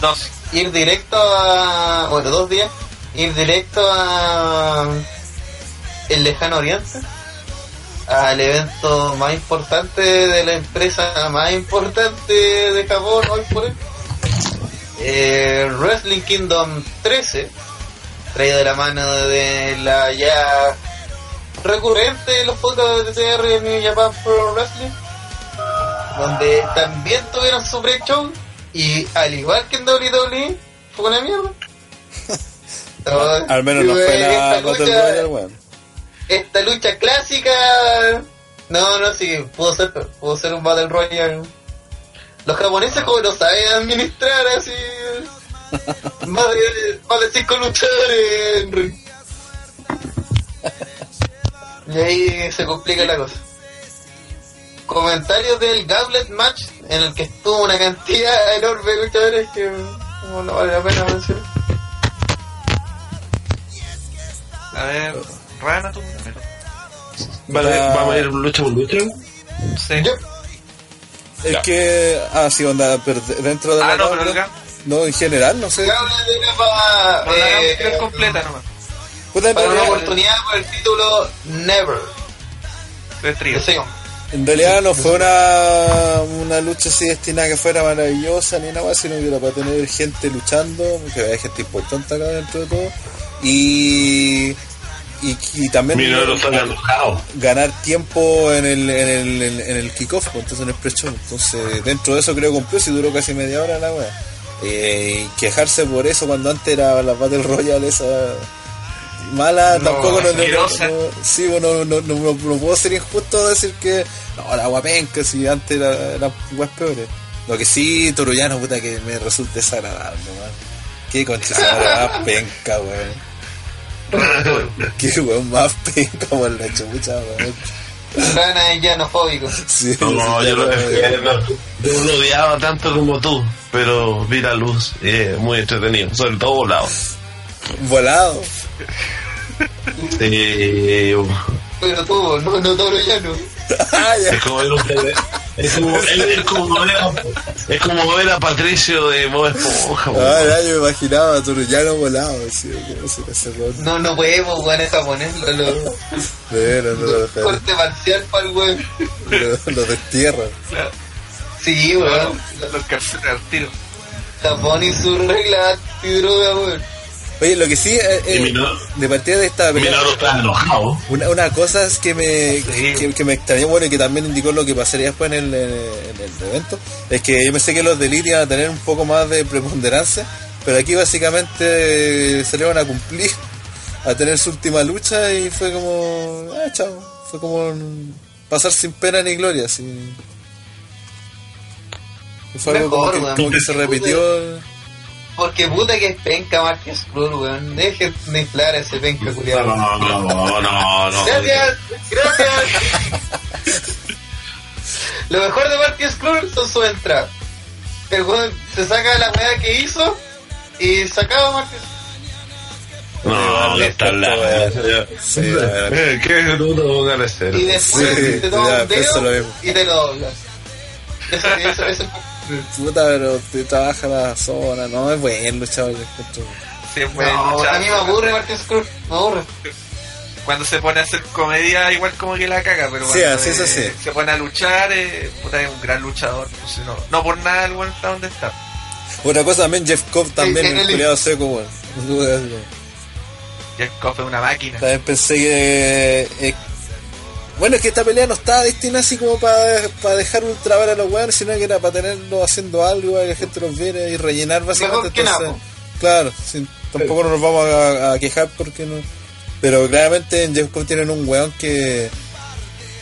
Dos. ir directo a. Bueno, dos días. Ir directo a. El lejano oriente. Al evento más importante de la empresa más importante de Japón hoy por hoy. Eh, Wrestling Kingdom 13. Traído de la mano de la ya recurrente de los podcasts de de New Japan Pro Wrestling. Donde también tuvieron su pre-show. Y al igual que en WWE, fue una mierda. [LAUGHS] Al menos no fue la lucha, esta lucha clásica. No, no, sí, pudo ser, pudo ser un Battle Royale. Los japoneses como lo saben administrar así. [LAUGHS] más, de, más de cinco luchadores en ring. [LAUGHS] Y ahí se complica la cosa. Comentarios del Gauntlet Match en el que estuvo una cantidad [LAUGHS] enorme de luchadores que como no vale la pena mencionar. A ver, Rana, tú primero. Vale, ¿Vamos a ir lucha por lucha? Sí. Yo, Es Ya. que, ah, sí, onda, pero de- dentro de Ah, la no, pero tabla- el Gam- no, en general, no sé. La hagamos eh, es completa nomás. Puta, para una realidad- oportunidad por el título Never. En realidad no fue una, una lucha así destinada a que fuera maravillosa ni nada más, sino que era para tener gente luchando, porque hay gente importante acá dentro de todo. Y, y, y también ganar tiempo en el, en el, en, en el kickoff, pues, entonces en el pre-show. Entonces, dentro de eso creo que cumplió, si duró casi media hora la wea. Eh, quejarse por eso cuando antes era la Battle Royale esa mala, No, tampoco no, no, sí, bueno, no, no, no, no puedo ser injusto decir que no, la guapenca, si antes era, eran weas peores. Lo que sí, Torullano, puta, que me resulta desagradable, man. Qué concha más penca, weón. [LAUGHS] Qué weón más penca por la chucha, weón. Rana es llanofóbico. Sí, No, sí, yo weón. yo no lo odiaba tanto como tú, pero vi la luz y es muy entretenido, sobre todo volado. Volado. Sí, Pero tú, no, no todo llano. Ah, es como ver un tele- es como, es, es como ver a, es como ver a Patricio de Bob Esponja. Ah, ya, yo me imaginaba a volado. Sí, ¿cómo será ese weón? No, no podemos jugar en japonés. Lo, lo, no lo corte parcial para el weón. Lo, lo destierran. Claro, Sí, weón. los calzones al tiro. Japón y su regla antidroga, weón. Oye, lo que sí, eh, eh, de partida de esta pelea, una, una cosa es que me, Sí. que, que me extrañó, bueno, y que también indicó lo que pasaría después en el, en el, en el evento, es que yo pensé que los de Elite iban a tener un poco más de preponderancia, pero aquí básicamente salieron a cumplir, a tener su última lucha y fue como, ah, chao, fue como pasar sin pena ni gloria, así. Fue algo como que, como que se repitió. Porque puta que es penca Marquez Skrull, weón. Dejen de inflar a ese penca No, culiado. no, no, no, no. Gracias, gracias. Lo mejor de Marty Skrull son sus entradas. El weón se saca la weá que hizo y sacaba a Marty No, que está la. Sí. Eh, Qué de ser. y después Sí, te toma ya, un dedo y te lo doblas. Eso, eso, eso, Puta, pero te trabaja la zona, no es buen luchador. yo encuentro. No, a mí me aburre Marty Skrull, me aburre. Cuando se pone a hacer comedia, igual como que la caga, pero Sí, cuando eh, sí. se pone a luchar, eh, puta, es un gran luchador. Pues, no, no por nada el weón está donde está. Otra cosa también, Jeff Cobb también, el- culiado seco, weón. Jeff Cobb es una máquina. También pensé que. eh, bueno, es que esta pelea no estaba destinada así como para dejar ultravar a los weones, sino que era para tenerlos haciendo algo, para que la gente los viera y rellenar básicamente. Mejor que nada, entonces, claro, sí, tampoco nos vamos a, a quejar porque no. Pero claramente en Jeff Cobb tienen un weón que.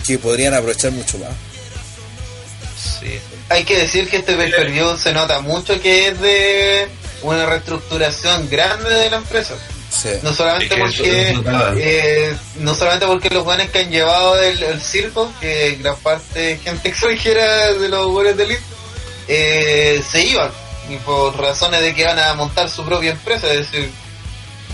que podrían aprovechar mucho más. Sí. Hay que decir que este pay se nota mucho que es de una reestructuración grande de la empresa. Sí. No solamente Es que eso- porque eh, no solamente porque los buenos que han llevado el, el circo, que gran parte gente [LAUGHS] extranjera de los buenos de Elite, eh, se iban y por razones de que van a montar su propia empresa, es decir,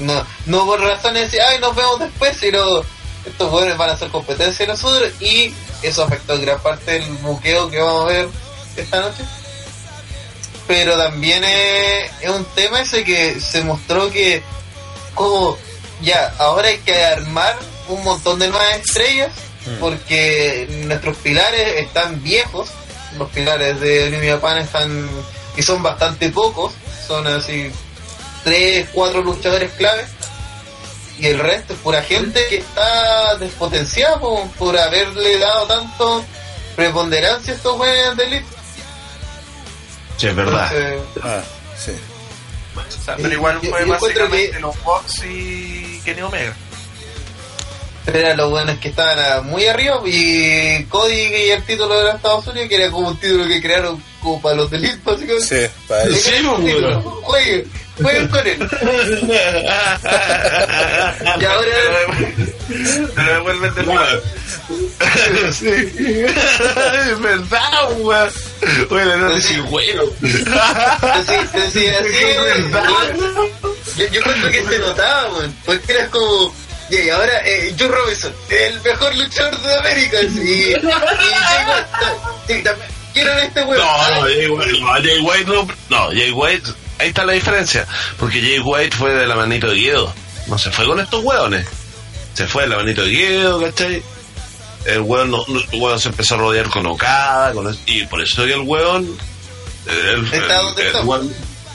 no, no por razones de decir, ay, nos vemos después, sino estos buenos van a hacer competencia de nosotros y eso afectó en gran parte el buqueo que vamos a ver esta noche. Pero también es, es un tema ese que se mostró que como ya, ahora hay que armar un montón de nuevas estrellas porque nuestros pilares están viejos, los pilares de New Japan están y son bastante pocos, son así tres, cuatro luchadores clave y el resto es pura gente que está despotenciada por, por haberle dado tanto preponderancia a estos buenos de elite. Sí, es verdad. Entonces, Ah, sí. O sea, pero igual fue yo básicamente que- los Box y Kenny Omega. eran los buenos que estaban ah, muy arriba y Cody y el título de los Estados Unidos que era como un título que crearon como para los delitos básicamente Sí, para eso. Sí, pues, jueguen con él [LAUGHS] y ahora Te lo devuelven de nuevo. sí. [LAUGHS] Es verdad, weón. Bueno, no te sigo bueno. así, así, así yo, yo creo que se notaba weón, porque era como y ahora eh, Joe Robinson el mejor luchador de América y, y, también quieren este weón no, Jay White no. No, Jay White, ahí está la diferencia. Porque Jay White fue de la manito de Guido. No se fue con estos hueones. Se fue de la manito de Guido, ¿cachai? El hueón, no, hueón se empezó a rodear con Okada, con y por eso el hueón. El, Está donde está. hueón-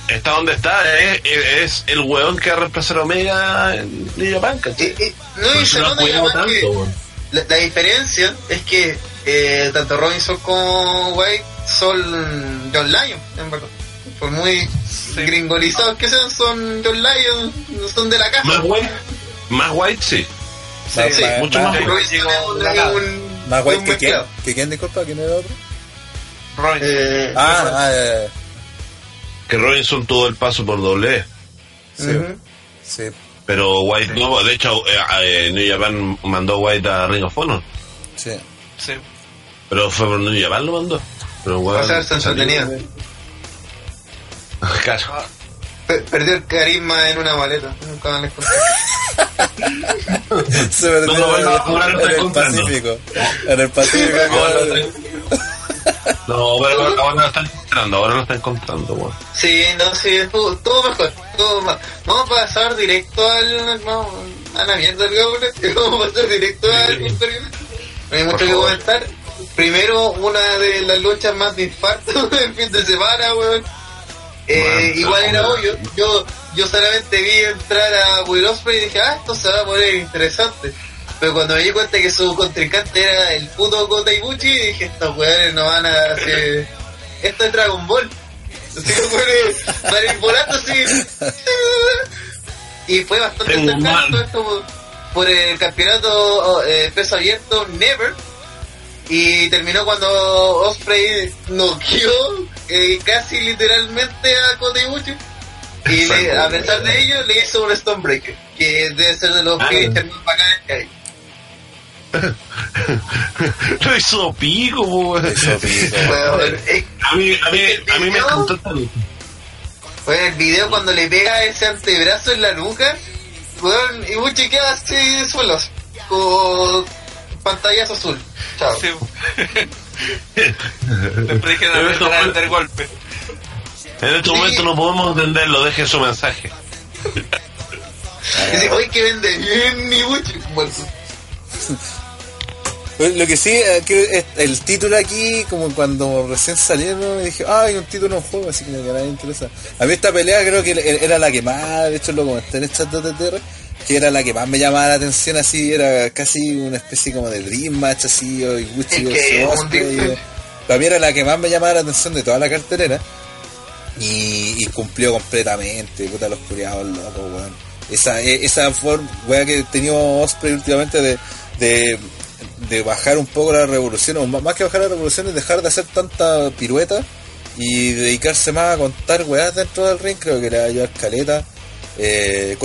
está donde está, es, el weón que va a reemplazar a Omega en New Japan, no, y se que la diferencia es que eh, tanto Robinson como White son John Lyon, en verdad. Por muy gringolizados que sean, son John Lyon, no son de la casa. Más white, más white sí. Más- sí, más- mucho más- de un- Más un que quién. ¿Que quién, disculpa? ¿Quién era otro? Robinson. Eh, Ah, ah, ya, ya. Que Robinson tuvo el paso por doble. Sí. Ujú. Sí. Pero White no, de hecho, eh, eh, New Japan mandó White a Ring of Honor. Sí. Sí. Pero fue por New Japan lo mandó. Pero Va a weón, ser salió- entretenido. Claro. Ah, el carisma en una maleta. Nunca conté. [LAUGHS] Se perdió No, no, no, en el. Pacífico. En el Pacífico. Ahora lo están- No, pero ahora ahora lo están encontrando, ahora lo están encontrando, weón. Sí, no, sí, todo, todo mejor. Todo más. Vamos a pasar directo al. Vamos, a la mierda el Gauntlet. [LAUGHS] Vamos a pasar directo al Imperio. No hay mucho Por que favor. comentar. Primero, una de las luchas más de infarto [LAUGHS] del fin de semana, weón. Eh, igual era obvio. Yo, yo solamente vi entrar a Will Ospreay y dije, ah, esto se va a poner interesante. Pero cuando me di cuenta que su contrincante era el puto Kota Ibuchi, dije, estos weones no van a hacer... Esto es Dragon Ball. [LAUGHS] Así que weones van a ir volando así. Y fue bastante cercano esto por, por el campeonato eh, peso abierto Never. Y terminó cuando Osprey noqueó eh, casi literalmente a Kota Ibuchi. Y le- a pesar de ello, le hizo un Stonebreaker, que debe ser de los Ah. finishes más bacanes que hay. Lo hizo pico, weón. [LAUGHS] Eh, A mí, a mí, a mí me encantó weón, el video cuando le pega ese antebrazo en la nuca, weón, Ibuchi queda así suelos, con pantallazo azul. Chao. sí. [LAUGHS] Después dijeron a meter a golpe. En este momento no podemos entenderlo, dejen su mensaje. Dice, oye, que vende bien. Bueno, Pues Lo que sí, que el título aquí, como cuando recién salieron, dije, ah, hay un título en juego, así que me a nadie interesa. A mí esta pelea creo que era la que más, de hecho lo comenté en el chat de TTR, que era la que más me llamaba la atención, así, era casi una especie como de Dream Match, así, o Osprey, Dream- eh. Para mí era la que más me llamaba la atención de toda la cartelera. Y, y cumplió completamente, puta los curiados locos, weón. Esa, e- esa forma, weón, que tenido Osprey últimamente de, de, de bajar un poco la revolución, o más que bajar la revolución es dejar de hacer tanta pirueta y dedicarse más a contar weas dentro del ring, creo que le va a caleta. Eh,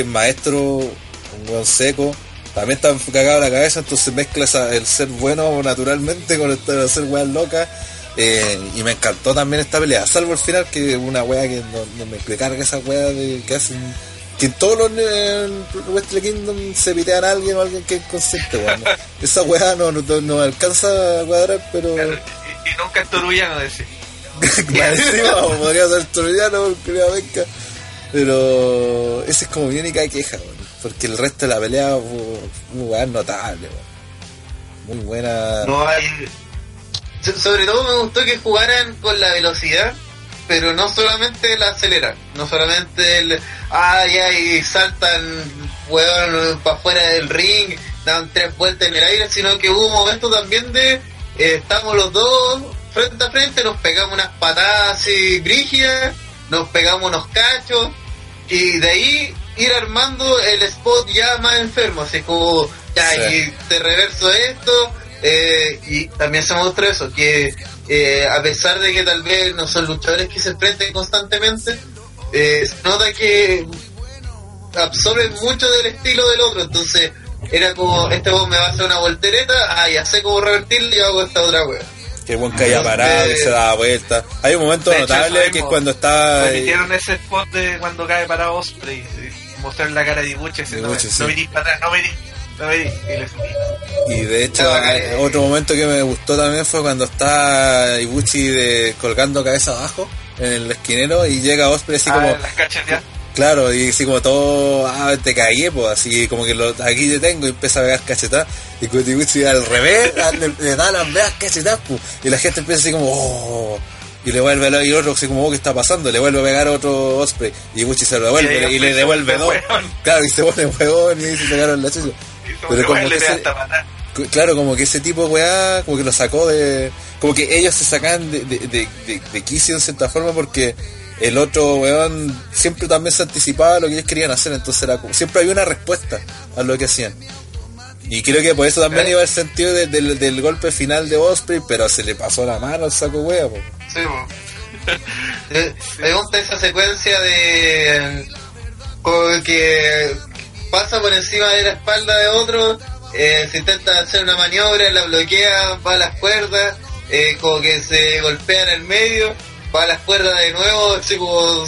es maestro, un weón seco. También está cagado la cabeza, entonces mezcla esa- el ser bueno naturalmente con el hacer weas locas. Eh, y me encantó también esta pelea, salvo el final, que es una wea que no, no me me carga esa wea de que hacen. Que en todos los Wrestle Kingdom se pitean a alguien o alguien que es consciente, weón. [LAUGHS] Esa wea no, no, no alcanza a cuadrar, pero. Y, y nunca es torullano, decir. Encima, podría ser troyano porque venga. Pero esa es como mi única queja, weón, porque el resto de la pelea fue un lugar notable, weón. muy buena. Sobre todo me gustó que jugaran con la velocidad, pero no solamente la aceleran, no solamente el. Ah, ya, y saltan, weón, para afuera del ring, dan tres vueltas en el aire, sino que hubo un momento también de. eh, estamos los dos frente a frente, nos pegamos unas patadas así brígidas, nos pegamos unos cachos, y de ahí ir armando el spot ya más enfermo, así como, ya, Sí. y te reverso esto, eh, y también se mostró eso, que eh, a pesar de que tal vez no son luchadores que se enfrenten constantemente, eh, se nota que absorben mucho del estilo del otro, entonces era como, este vos me va a hacer una voltereta, ah, ya sé cómo revertirlo y hago esta otra wea. Que el buen caía parado, que se daba vuelta. Hay un momento hecho, notable que es cuando está. eh, Repitieron ese spot de cuando cae para Osprey. eh, Mostrar la cara de Ibuchi. ese, No, Ibuchi, sí. no mirís para atrás, no mirís. No mirís. Y le subí. Y de hecho, eh, otro momento que me gustó también fue cuando está Ibuchi de, colgando cabeza abajo en el esquinero y llega Osprey así Ah, como, las. Claro, y así como todo, ah, te cagué, pues así como que lo, aquí te tengo y empieza a pegar cachetadas. Y con Ibuchi al revés, [LAUGHS] le, le da las veas cachetadas, pues, y la gente empieza así como, oh, y le vuelve a y otro así como, oh, ¿qué está pasando? Le vuelve a pegar otro Osprey y Ibuchi se lo devuelve Y le devuelve dos. hueón. Claro, y se pone huevón y se pegaron la chucha. Pero como que Claro, como que ese tipo de weá, como que lo sacó de. Como que ellos se sacan de, de, de, de, de quicio en cierta forma porque el otro weón siempre también se anticipaba a lo que ellos querían hacer, entonces era como- siempre había una respuesta a lo que hacían. Y creo que por eso también Eh. iba el sentido de- del, del golpe final de Osprey, pero se le pasó la mano al saco wea, po. Sí, po. [LAUGHS] Eh, Me gusta esa secuencia de. Como que pasa por encima de la espalda de otro, eh, se intenta hacer una maniobra, la bloquea, va a las cuerdas, eh, como que se golpea en el medio, va a las cuerdas de nuevo, como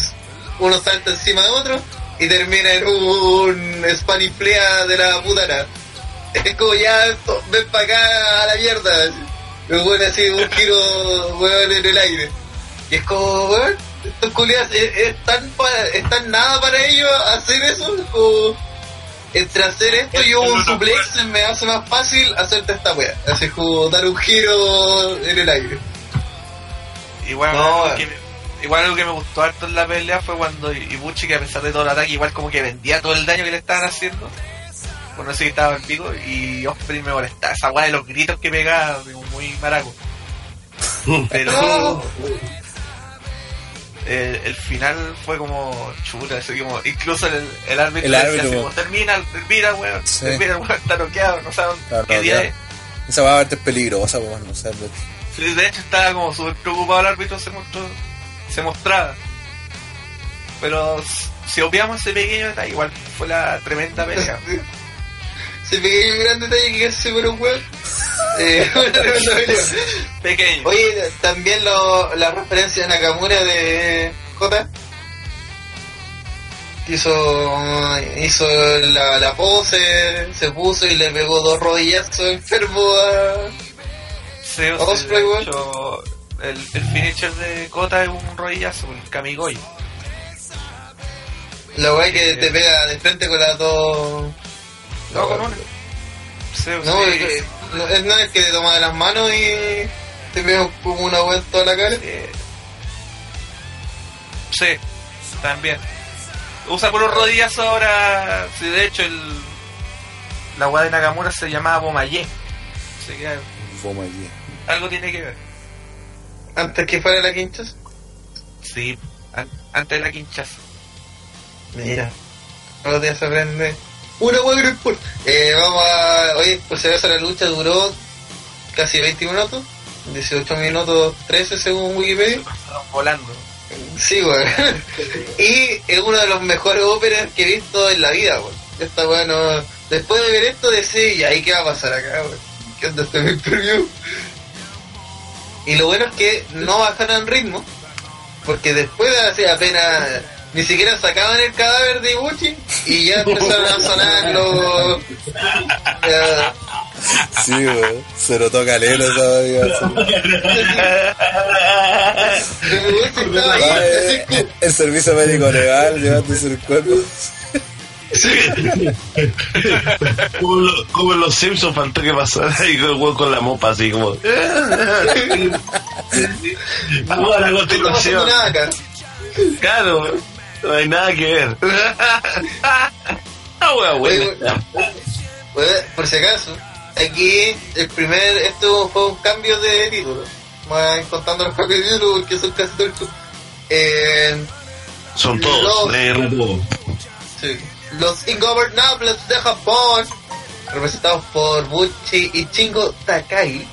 uno salta encima de otro y termina en un Spanish Flea de la putana. Es como ya, ven para acá a la mierda. Me pone así un giro, weón, en el aire. Y es como, weón, estos culiados, es, es tan pa- es tan nada para ellos hacer eso, es como, entre hacer esto y un suplex me hace más fácil hacerte esta weá. Así como dar un giro en el aire. Igual, No, algo que, igual algo que me gustó harto en la pelea fue cuando Ibuchi, que a pesar de todo el ataque, igual como que vendía todo el daño que le estaban haciendo. Por no sé si estaba el pico. Y Osprey me molestaba. Esa weá de los gritos que pegaba, digo, muy maraco. [LAUGHS] Pero eh, el final fue como chuta, así como, incluso el, el árbitro, El árbitro, como- termina, termina, weón, Sí. termina, weón, está noqueado, no saben qué día es. Esa va a verte peligrosa, po, no sé, de hecho estaba como súper preocupado el árbitro, se mostró, se mostraba. Pero si obviamos ese pequeño detalle, igual fue la tremenda pelea. [LAUGHS] Ese pequeño gran detalle que casi se muere un weón. Eh, [LAUGHS] una tremenda pelea. Pequeño. Oye, también lo, la referencia de Nakamura de J. Hizo, hizo la, la pose, se puso y le pegó dos rodillazos enfermo a... Osprey, de hecho, el, el finisher de Kota es un rodillazo, el Kamigoy. La weá que te pega de frente con las dos... No, con una. No, es, que- no, es no es que te toma de las manos y te pega como una vuelta a la cara. eh, sí, también. Usa por los rodillazos ahora. Sí, de hecho, el, la weá de Nakamura se llamaba Bomayé. Así que allí. Algo tiene que ver. Antes que fuera la quinchas. Sí, an- antes de la quinchaza. Mira, todos los días se aprende. Una hueá que no. Eh, vamos a. Oye, por si acaso la lucha duró casi 20 minutos. 18 minutos 13 según Wikipedia. Volando. Sí, weón. [LAUGHS] y es uno de los mejores óperas que he visto en la vida, weón. Esta weón no- Después de ver esto, decía, ¿y ahí qué va a pasar acá, weón? ¿Qué onda este preview? Y lo bueno es que no bajaron ritmo, porque después de hace apenas ni siquiera sacaban el cadáver de Ibuchi y ya empezaron a sonar los. Sí, weón. Se lo toca lelo [LAUGHS] esa El servicio médico legal llevándose el cuerpo. [LAUGHS] Como, en lo- como los Simpsons faltó que pasara ahí con con la mopa así como. [LAUGHS] Ahora a pasando continuación. Claro, no hay nada que ver. [LAUGHS] Ah, wea, Oye, buena. Pues, por si acaso, aquí el primer, esto fue un cambio de título. Más contando los cambios de título porque son casi todos. Eh, Son todos Los- de Rubo. sí. Los Ingobernables de Japón, representados por Buchi y Chingo Takai,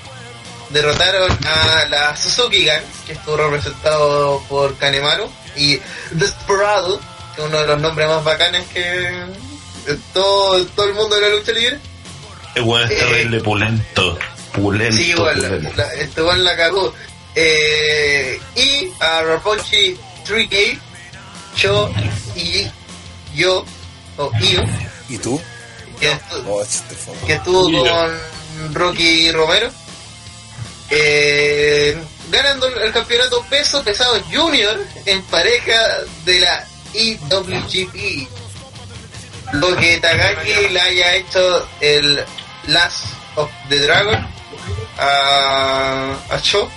derrotaron a la Suzuki Gang, que estuvo representado por Kanemaru, y Desperado, que es uno de los nombres más bacanes que en todo, todo el mundo de la lucha libre. El weón es terrible, pulento. Pulento. Sí, igual, pulento. la- este weón la cagó. Eh, y a Raponchi 3K, yo y yo, o Io, ¿Y tú? que, estu- Oh, que estuvo Mira. con Rocky Romero, eh, ganando el campeonato peso pesado junior en pareja de la IWGP. Lo que Tagaki le haya hecho el Last of the Dragon a, a Cho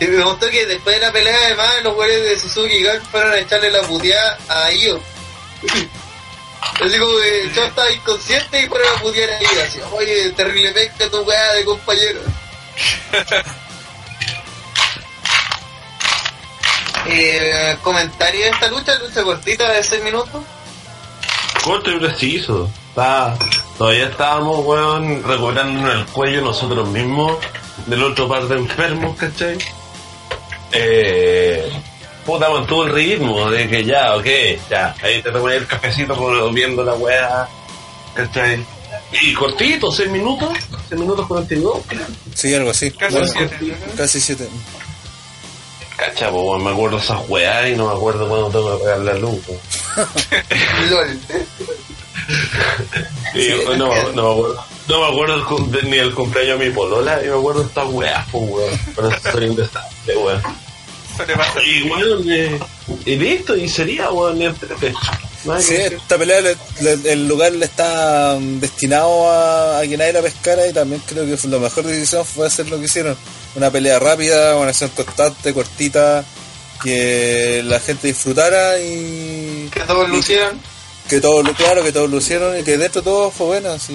Y me gustó que después de la pelea, además, los güeyes de Suzuki y Gun fueron a echarle la puteada a Io. Así como que yo estaba inconsciente y fueron a putear a Io. Así, oye, terrible pesca tu weá de compañero. [LAUGHS] eh, comentario de esta lucha, lucha cortita de 6 minutos. Corto y preciso. Está, todavía estábamos, weón, recuperándonos el cuello nosotros mismos del otro par de enfermos, ¿cachai? Eh, puta, mantuvo el ritmo de que ya, ok, ya, ahí te tomé el cafecito con- viendo la weá, ¿cachai? Y cortito, 6 minutos, 6 minutos 42, creo. Sí, algo así. Casi Bueno, siete. Casi siete. Cacha, po, weón, me acuerdo esas weá y no me acuerdo cuándo tengo que pagar la luz. [LAUGHS] LOL. [LAUGHS] Y, no, no, me acuerdo. No me acuerdo ni el cumpleaños de mi polola, y me acuerdo de estas weas, pues weón. Pero eso sería un desastre, weón. Eso le pasa. Y weón, eh, y listo, y sería weón, el hay Sí, esta pelea, le- le- el lugar le está mm, destinado a, a que nadie la pescara y también creo que fue- la mejor decisión fue hacer lo que hicieron. Una pelea rápida, una acción constante, cortita, que la gente disfrutara y Que todos lucieron. que todos, claro, que todos lo hicieron y que dentro todo fue bueno, así,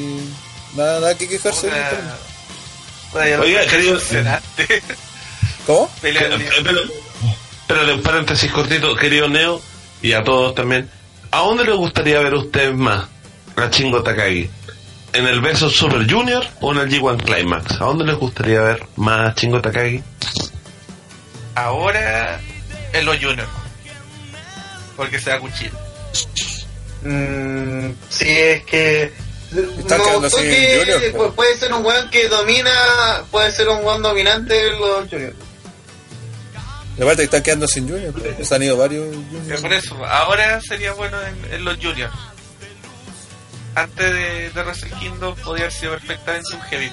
nada, nada que quejarse. Lo Oiga, querido-. ¿Cómo? Pelea Eh, de- Pero, en paréntesis cortito, querido Neo, y a todos también, ¿a dónde le gustaría ver a ustedes más a Chingo Takagi? ¿En el Beso Super Junior o en el G1 Climax? ¿A dónde les gustaría ver más a Chingo Takagi? Ahora en los juniors. Porque se da cuchillo. Mm, sí, es que. Está me quedando gustó así en que Junior, pu- po. puede ser un weón que domina, puede ser un weón dominante en los juniors. Y aparte que están quedando sin Junior, pues, se han ido varios Juniors. Por eso, ahora sería bueno en, en los juniors. Antes de, de Wrestle Kingdom podría haber sido perfectamente un heavy.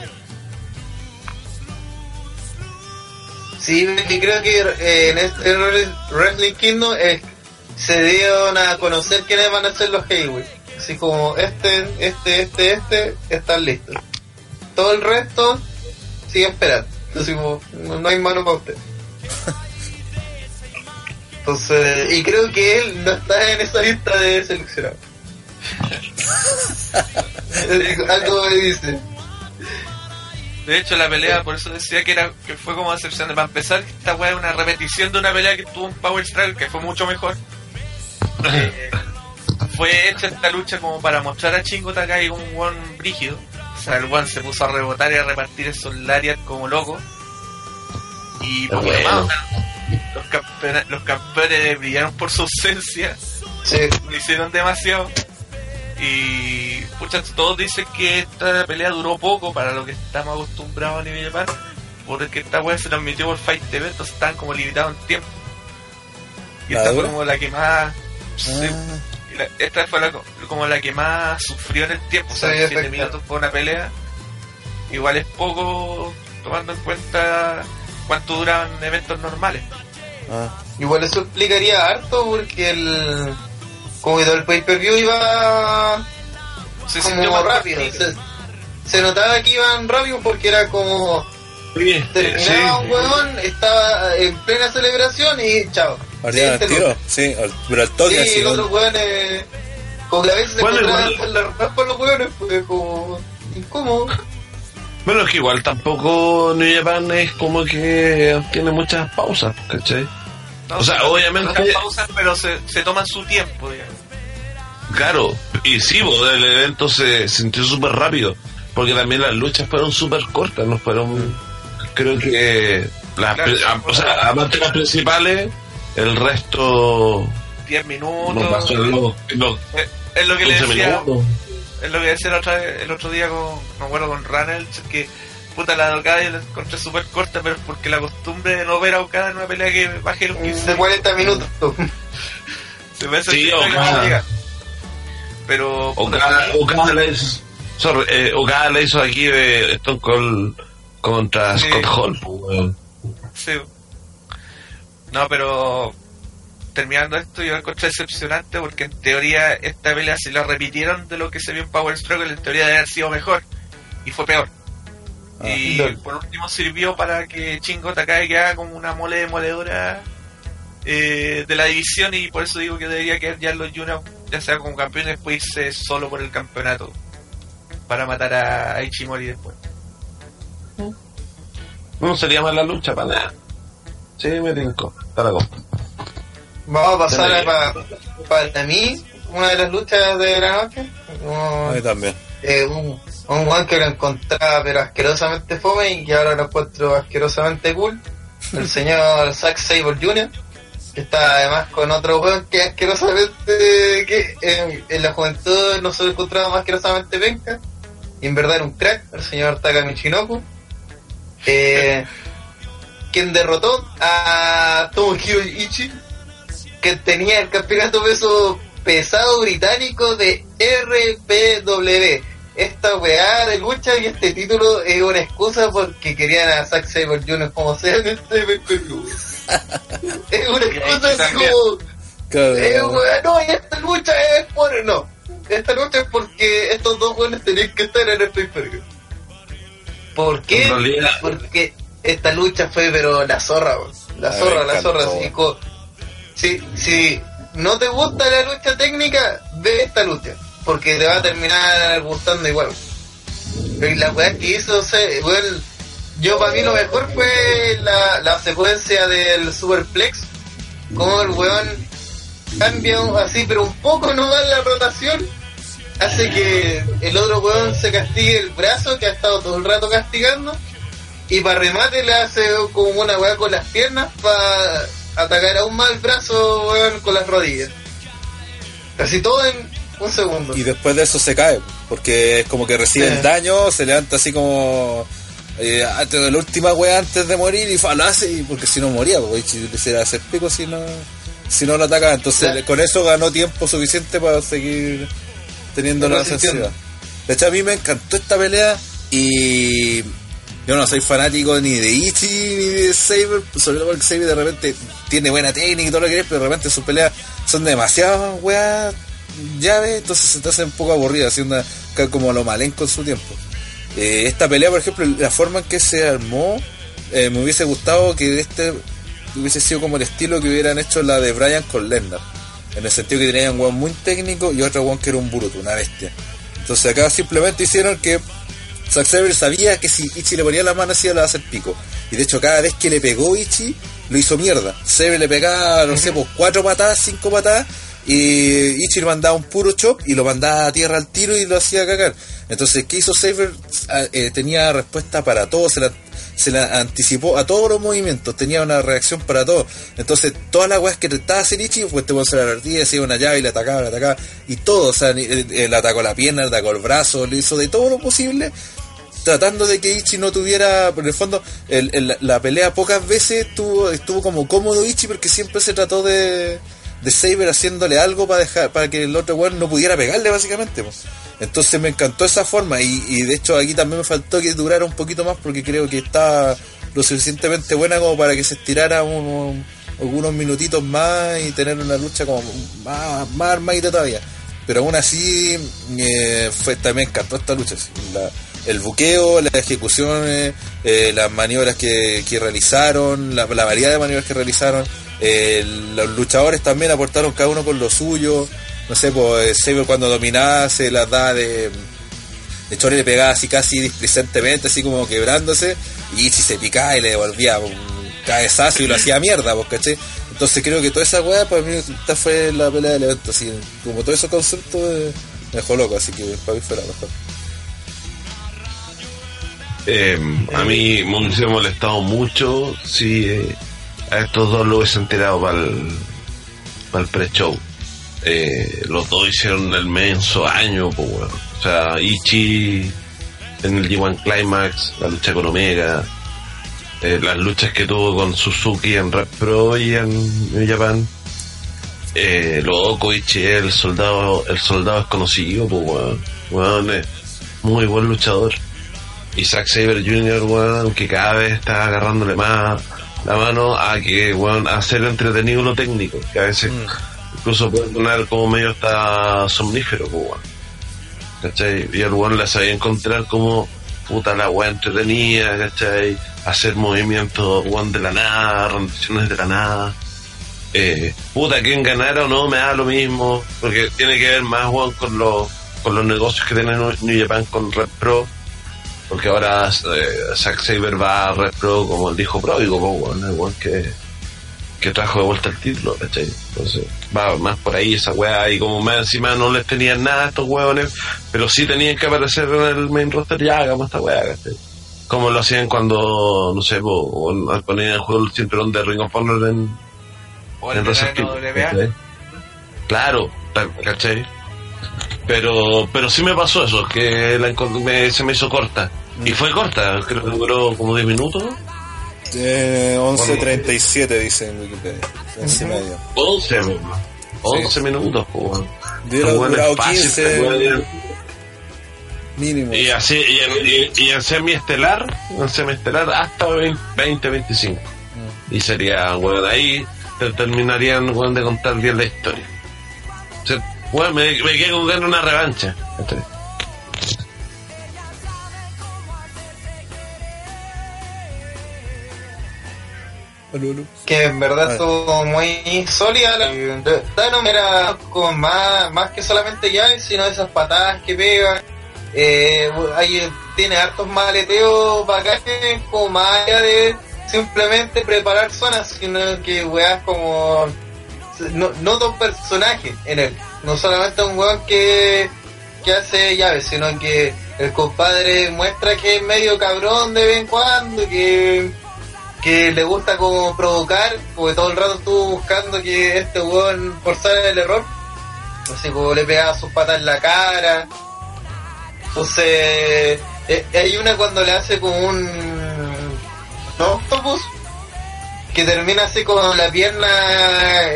Sí, que creo que eh, en este Wrestling Kingdom eh, se dieron a conocer quiénes van a ser los Heavyweight. Así como este, este, este, este, están listos. Todo el resto sigue esperando. Así como, no no hay mano para usted. [LAUGHS] Entonces, y creo que él no está en esa lista de seleccionados. [LAUGHS] Algo me dice. De hecho, la pelea, por eso decía que era que fue como decepcionante. Para empezar, esta weá es una repetición de una pelea que tuvo un Power Struggle que fue mucho mejor. Eh, fue hecha esta lucha como para mostrar a Chingo Takai un one brígido. O sea, el one se puso a rebotar y a repartir esos lariat como loco. Y Bueno. más, los, campeones, los campeones brillaron por su ausencia. Sí. lo hicieron demasiado. Y pucha, todos dicen que esta pelea duró poco para lo que estamos acostumbrados a nivel de par, porque esta wea se transmitió por Fight TV, entonces estaban como limitados en tiempo. Y ¿La esta fue como la que más. sí, Ah, la- esta fue la- como la que más sufrió en el tiempo, o sea, Sí, 7 efecto. minutos por una pelea. Igual es poco tomando en cuenta cuánto duran eventos normales. ah. Igual eso explicaría harto porque el. Como que todo el pay per view iba Se sintió como más rápido. Se, se notaba que iban rápido porque era como. Sí, Terminaba sí. un huevón, estaba en plena celebración y chao. Ardían al tiro, sí, al- pero al toque Sí, así. huevón eh, Como que a veces se encontraban con la por los huevones, porque como. incómodo. Bueno, es que igual tampoco New Japan es como que tiene muchas pausas, ¿cachai? No, O sea, se- obviamente- no pausas, pero se, se toman su tiempo, digamos. Claro, y sí, el evento se sintió súper rápido, porque también las luchas fueron súper cortas, no fueron, creo que, las, Claro, a- o sea, aparte de las principales, el resto 10 no minutos. pasó en los, los Eh, es lo que le 15 decía, minutos. Es lo que decía otra vez- el otro día con, me acuerdo, con Ranel, que puta la de Okada yo la encontré súper corta, pero es porque la costumbre de no ver a Okada en una pelea que baje los 15 De 40 minutos. [LAUGHS] se me hace Sí, Okada. no llega. Pero Okada, Okada la hizo, sorry, eh, Okada la hizo aquí de Stone Cold contra Sí. Scott Hall, pues. Sí. No, pero terminando esto, yo lo encontré decepcionante porque en teoría esta pelea, si la repitieron de lo que se vio en Power Struggle, en teoría debe haber sido mejor y fue peor. Y Lol. por último sirvió para que Chingo Takai quedara como una mole demoledora eh, de la división y por eso digo que debería quedar ya los Juniors, ya sea como campeón y después irse solo por el campeonato para matar a, Ichimori después. No sería mala lucha para nada. Sí, me tinco. Está la compra. Vamos a pasar a para, para mí, una de las luchas de la noche. A mí también. eh, un, un guan que lo encontraba pero asquerosamente fome y que ahora lo encuentro asquerosamente cool. El [LAUGHS] señor Zack Sabre Jr. Que está además con otro weón que asquerosamente que en, en la juventud no se lo encontraba más asquerosamente penca. Y en verdad era un crack, el señor Taka Michinoku. Eh, [LAUGHS] quien derrotó a Tomohiro Ichi, que tenía el campeonato peso pesado británico de RPW. Esta weá de lucha y este título es una excusa porque querían a Zack Sabre Jr. como sea en este pay-per-view. [LAUGHS] Es una excusa así como eh, weá, no, y esta lucha es por. No, esta lucha es porque estos dos weones tenían que estar en el pay-per-view. ¿Por qué? Porque esta lucha fue, pero la zorra. La zorra, la zorra. así co- si, si no te gusta la lucha técnica, ve esta lucha. Porque te va a terminar gustando igual. Y la weá que hizo, se, weón, yo para mí lo mejor fue la, la secuencia del Superplex. Como el weón cambia así, pero un poco no da la rotación. Hace que el otro weón se castigue el brazo que ha estado todo el rato castigando. Y para remate le hace como una weá con las piernas para atacar aún más el brazo weón, con las rodillas. Casi todo en un segundo. Y después de eso se cae, porque es como que recibe el daño, se levanta así como eh, antes de la última wea antes de morir y fa, lo hace, y- porque si no moría, porque si le hiciera hacer pico si no, si no lo atacaba. Entonces con eso ganó tiempo suficiente para seguir teniendo la necesidad. De hecho a mí me encantó esta pelea y yo no soy fanático ni de Ichi ni de Saber, sobre todo porque Saber de repente tiene buena técnica y todo lo que querés, pero de repente sus peleas son demasiadas weas llaves, entonces se te hace un poco aburrida, ca- como lo malenco en su tiempo. Eh, esta pelea, por ejemplo, la forma en que se armó, eh, me hubiese gustado que este hubiese sido como el estilo que hubieran hecho la de Brian con Lesnar. En el sentido que tenían un muy técnico y otro weón que era un bruto, una bestia. Entonces acá simplemente hicieron que Zack Sabre sabía que si Ichi le ponía la mano así le iba a hacer pico. Y de hecho cada vez que le pegó Ichi, lo hizo mierda. Sabre le pegaba, no sé, pues cuatro patadas, cinco patadas, y Ichi le mandaba un puro chop y lo mandaba a tierra al tiro y lo hacía cagar. Entonces, ¿qué hizo Saber? Ah, eh, tenía respuesta para todo, se la, se la anticipó a todos los movimientos, tenía una reacción para todo. Entonces, todas las weas que trataba hacer Ichi, pues te se la partida, hacía una llave y le atacaba, le atacaba, y todo, o sea, eh, eh, le atacó la pierna, le atacó el brazo, le hizo de todo lo posible tratando de que Ichi no tuviera, por el fondo, la pelea pocas veces estuvo, estuvo como cómodo Ichi porque siempre se trató de, de Saber haciéndole algo para dejar, para que el otro weón no pudiera pegarle básicamente. Entonces me encantó esa forma y, de hecho aquí también me faltó que durara un poquito más porque creo que está lo suficientemente buena como para que se estirara un- algunos minutitos más y tener una lucha como más, más armadita todavía. Pero aún así, eh, fue, también me encantó esta lucha. El buqueo, las ejecuciones, eh, las maniobras que, que realizaron, la, variedad de maniobras que realizaron. eh, los luchadores también aportaron cada uno con lo suyo. No sé, pues Saber cuando dominaba se las daba de. De hecho, le pegaba así casi displicentemente, así como quebrándose. Y Ichi se picaba y le devolvía un cabezazo y lo hacía mierda, pues, ¿cachai? Entonces creo que toda esa weá, para mí, esta fue la pelea del evento. Así, como todo ese concepto eh, me dejó loco, así que para mí fue la mejor. Eh, a mí me hubiese molestado mucho si eh, a estos dos lo hubiesen tirado para el, pre-show. Eh, los dos hicieron el menso año, pues bueno. O sea, Ichi en el G1 Climax, la lucha con Omega, eh, las luchas que tuvo con Suzuki en Red Pro y en New Japan. Eh, loco, Ichi, el soldado, el soldado desconocido, pues weón. Weón es muy buen luchador. Y Zack Saber Jr., weón, que cada vez está agarrándole más la mano a que, weón, hacer entretenido lo técnico, que a veces incluso puede poner como medio está somnífero, pues, weón. ¿Cachai? Y el weón la sabía encontrar como puta la weá entretenida, ¿cachai? Hacer movimientos, weón, de la nada, rendiciones de la nada. Eh, puta, quien ganara o no me da lo mismo, porque tiene que ver más, weón, con los, con los negocios que tiene New Japan con Red Pro. Porque ahora eh, Zack Saber va a Red Pro como el hijo pródigo, el weón que, que trajo de vuelta el título, ¿cachai? Entonces, va más por ahí esa weá, y como más encima no les tenían nada a estos weones, pero sí tenían que aparecer en el main roster, ya hagamos esta weá, ¿cachai? Como lo hacían cuando, no sé, ponían en juego el cinturón de Ring of Honor en, O en. Claro, ¿cachai? Pero, pero sí me pasó eso, que la me- se me hizo corta. Y fue corta, creo que duró como 10 minutos. Eh, 11.37 dice en Wikipedia. Once y medio. 11, po, 11 minutos, po, weón. Hubiera Los weones durado fácil, 15 se pueden- mínimo. Y así, y en, y, y en semiestelar, en semiestelar hasta 20, 25. Y sería, bueno, ahí te- terminarían, bueno, de contar bien la historia. O sea, bueno, me, me quedé con ganas de una revancha. ¿cachai? Que en verdad estuvo muy sólida. Dynam era como más, más que solamente llaves, sino esas patadas que pegan. Eh, ahí tiene hartos maleteos bacanes, como más allá de simplemente preparar zonas, sino que weas como. No, no dos personajes en él, no solamente un weón que, que hace llaves, sino que el compadre muestra que es medio cabrón de vez en cuando, que que le gusta como provocar, porque todo el rato estuvo buscando que este weón forzara el error. Así como le pegaba sus patas en la cara. Entonces, eh, hay una cuando le hace como un ¿no? octopus que termina así con la pierna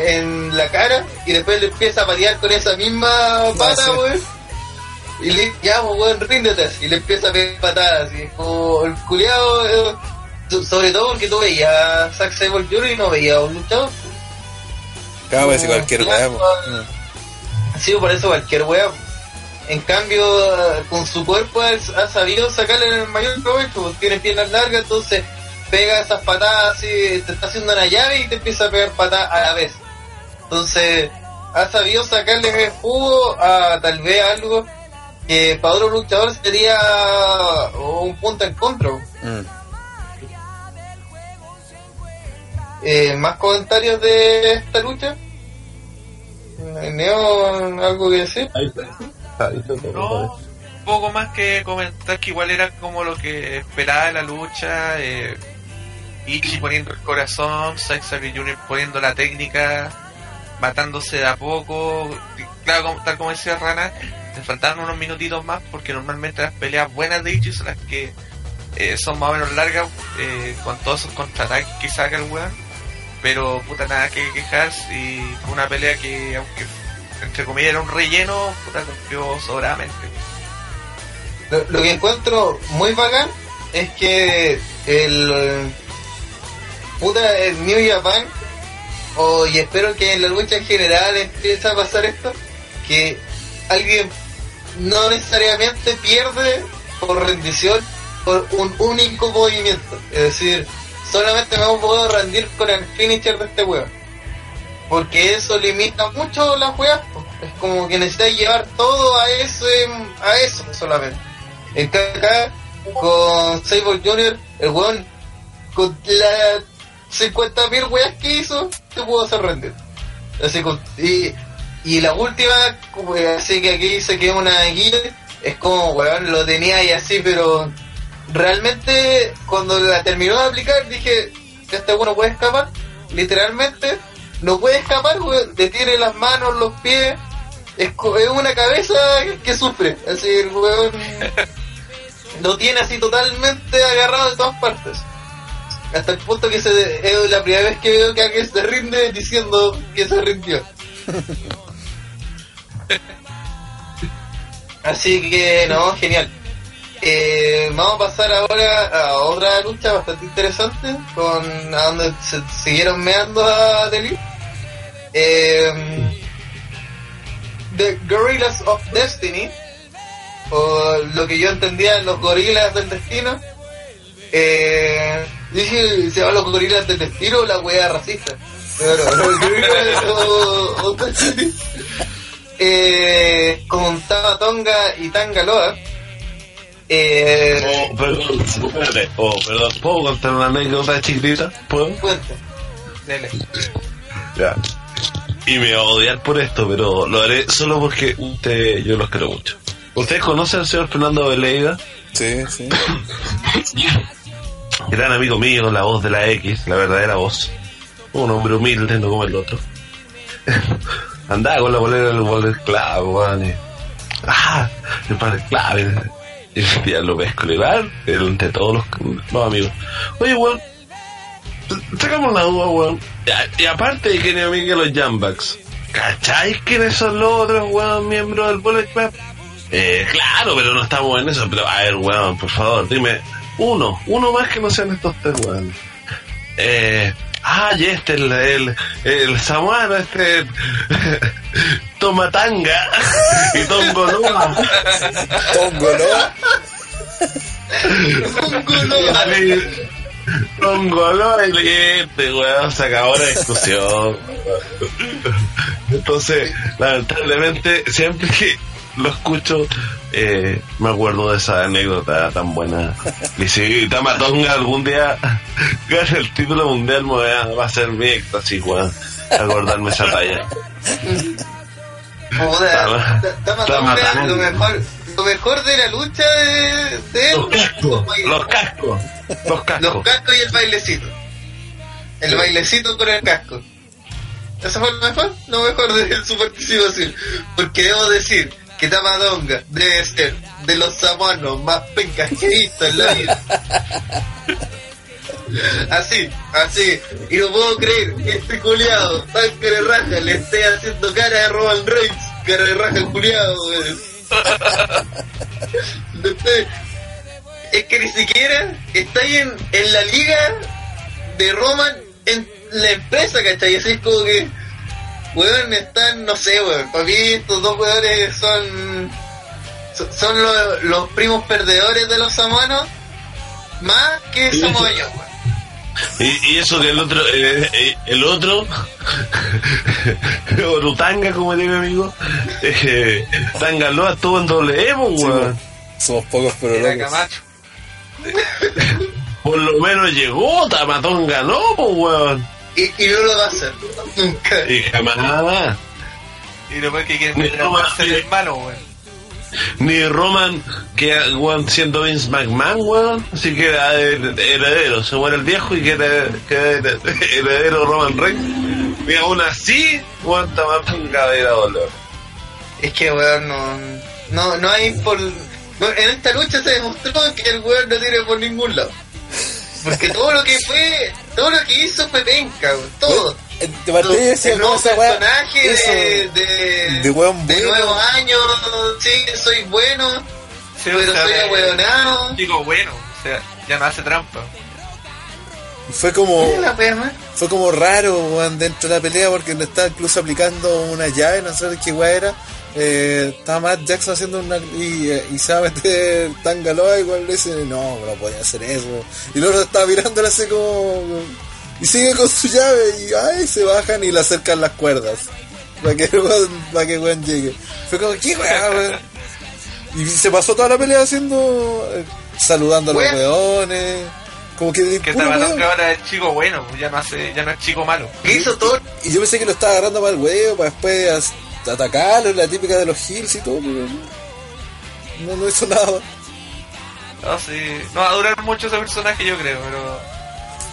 en la cara y después le empieza a patear con esa misma pata, weón. Y le ya, pues, weón, ríndete así, y le empieza a pegar patadas, así, como el culiado, eh, sobre todo porque tú veías a Zack Sabre Jr. y no veías a un luchador. De decir cualquier weá, po. Sí, por eso cualquier wea. En cambio, eh, con su cuerpo ha sabido sacarle el mayor provecho, tiene piernas largas, entonces pega esas patadas así, te está haciendo una llave y te empieza a pegar patadas a la vez. Entonces, ha sabido sacarle el jugo a tal vez algo que para otro luchador sería un punto en contra. Mm. Eh, ¿Más comentarios de esta lucha? Neo, ¿algo que decir? Ahí está. Ahí está, No, poco más que comentar que igual era como lo que esperaba de la lucha. Eh, Ichi poniendo el corazón, Zack Jr. poniendo la técnica, matándose de a poco. Claro, como- tal como decía Rana, le faltaban unos minutitos más porque normalmente las peleas buenas de Ichi son las que eh, son más o menos largas eh, con todos esos contraataques que saca el weón. Pero puta nada que quejarse y fue una pelea que aunque entre comillas era un relleno, puta cumplió sobradamente. Lo, que encuentro muy bacán es que el puta el New Japan o y espero que en la lucha en general empiece a pasar esto que alguien no necesariamente pierde por rendición por un único movimiento es decir solamente me puedo rendir con el finisher de este weón. Porque eso limita mucho las weas es como que necesitas llevar todo a ese a eso solamente. En acá con Sable Jr. el weón con las 50.000 weas que hizo te pudo hacer rendir. Así con, y, y la última como, así que aquí dice que es una guía es como weón lo tenía ahí así pero realmente cuando la terminó de aplicar dije este bueno puede escapar. Literalmente no puede escapar le tiene las manos los pies. Es, una cabeza que, que sufre. Así el weón [LAUGHS] lo tiene así totalmente agarrado de todas partes. Hasta el punto que se, es la primera vez que veo que alguien se rinde diciendo que se rindió. [LAUGHS] Así que no genial eh, vamos a pasar ahora a otra lucha bastante interesante con a donde se siguieron meando a Deli. Eh, The Gorillas of Destiny o lo que yo entendía, los gorilas del destino. Eh, dije, ¿se llaman los gorilas del destino o la wea racista? Pero, [LAUGHS] los gorilas o- o- [LAUGHS] eh, con Tamatonga y Tangaloa. Eh, Oh, perdón, espérate. Oh, perdón. ¿Puedo contar una anécdota chiquitita? ¿Puedo? cuenta. Dele. Ya. Y me va a odiar por esto, pero lo haré solo porque usted, yo los quiero mucho. ¿Ustedes conocen al señor Fernando Veleiga? Sí, sí. [COUGHS] Gran amigo mío, la voz de la X, la verdadera voz. Un hombre humilde, no como el otro. [LAUGHS] Andaba con la bolera del Walter Club, weón. y- Ah, el padre clave. Lo pesco legal, entre todos los, los amigos. Oye, weón, sacamos la duda, weón. Y, aparte de que ni que los Jambacks, ¿cacháis quiénes son los otros, weón, miembros del Bullet Club? Eh, claro, pero no estamos en eso. Pero, a ver, weón, por favor, dime uno, uno más que no sean estos tres, weón. Eh, ah, y este, el, el, el samuano, este, [LAUGHS] Tomatanga y Tongoloa. Tongo, ¿no? Tongoloa y este, weón, se acabó la discusión. Entonces, lamentablemente, siempre que lo escucho, eh, me acuerdo de esa anécdota tan buena. [LAUGHS] Y si Tamatonga algún día [LAUGHS] gana el título mundial, me va a ser mi éxtasis, weón. Acordarme esa talla. Puta, Tama- Tama Tama- Tonga, lo mejor, lo mejor de la lucha de, de él, Los cascos, los cascos, los los cascos. cascos y el bailecito. El bailecito con el casco. ¿Eso fue lo mejor? Lo mejor de su participación. Porque debo decir que Tamadonga debe ser de los samuanos más pencas en la vida. Así, así. Y no puedo creer que este culiado tan cara de raja le esté haciendo cara de Roman Reigns. Cara de raja el culiado, es que ni siquiera está ahí en, en la liga de Roman en la empresa, ¿cachai? Así es como que, weón, están, no sé, weón. Para mí estos dos weones son, son, son los, los primos perdedores de los samuanos, más que sí. ellos, weón. Y, y eso que el otro, eh, eh, el otro, [LAUGHS] Orutanga, como dice mi amigo, [LAUGHS] eh, Tangaloa estuvo en doble Evo, Sí, weón. Somos pocos, pero Era locos. Camacho. [LAUGHS] Por lo menos llegó, Tamatón ganó, pues, weón. Y, y no lo va a hacer, [LAUGHS] nunca. Y jamás, Y después que quieren meter a Marcel malo, weón. ni Roman, que weón, siendo Vince McMahon, weón, así que era her- heredero, se muere el viejo y que era, [LAUGHS] heredero Roman Reigns. Y aún así, weón, Tamatón era dolor. Es que, weón, no, no, no hay por... no, en esta lucha se demostró que el weón no tiene por ningún lado. Porque todo lo que fue, todo lo que hizo fue penca, todo. Eh, De weá. personaje eso, de, de, de weón de bueno. nuevo año, sí, soy bueno, Sí, pero o sea, soy de- ahueonado. Chico bueno, o sea, ya no hace trampa. Fue como, fue como raro, weón, dentro de la pelea porque no estaba incluso aplicando una llave, no sé qué weá era. Eh, estaba Matt Jackson haciendo una. Y, eh, y se va a meter Tangaloa, igual le dice, no, no podía hacer eso. Y luego estaba mirándole así como. Y sigue con su llave y ay, se bajan y le acercan las cuerdas. Para que el weón, para que el weón llegue. Fue como, ¿qué weá, weón? Y se pasó toda la pelea haciendo. eh, saludando a los weones. Como que. Que weón. ahora es chico bueno, ya no hace, ya no es chico malo. ¿Qué hizo todo? Y yo pensé que lo estaba agarrando para el huevo, para después atacarlo, la típica de los hills y todo, pero no, no hizo nada. No, sí, no va a durar mucho ese personaje yo creo, pero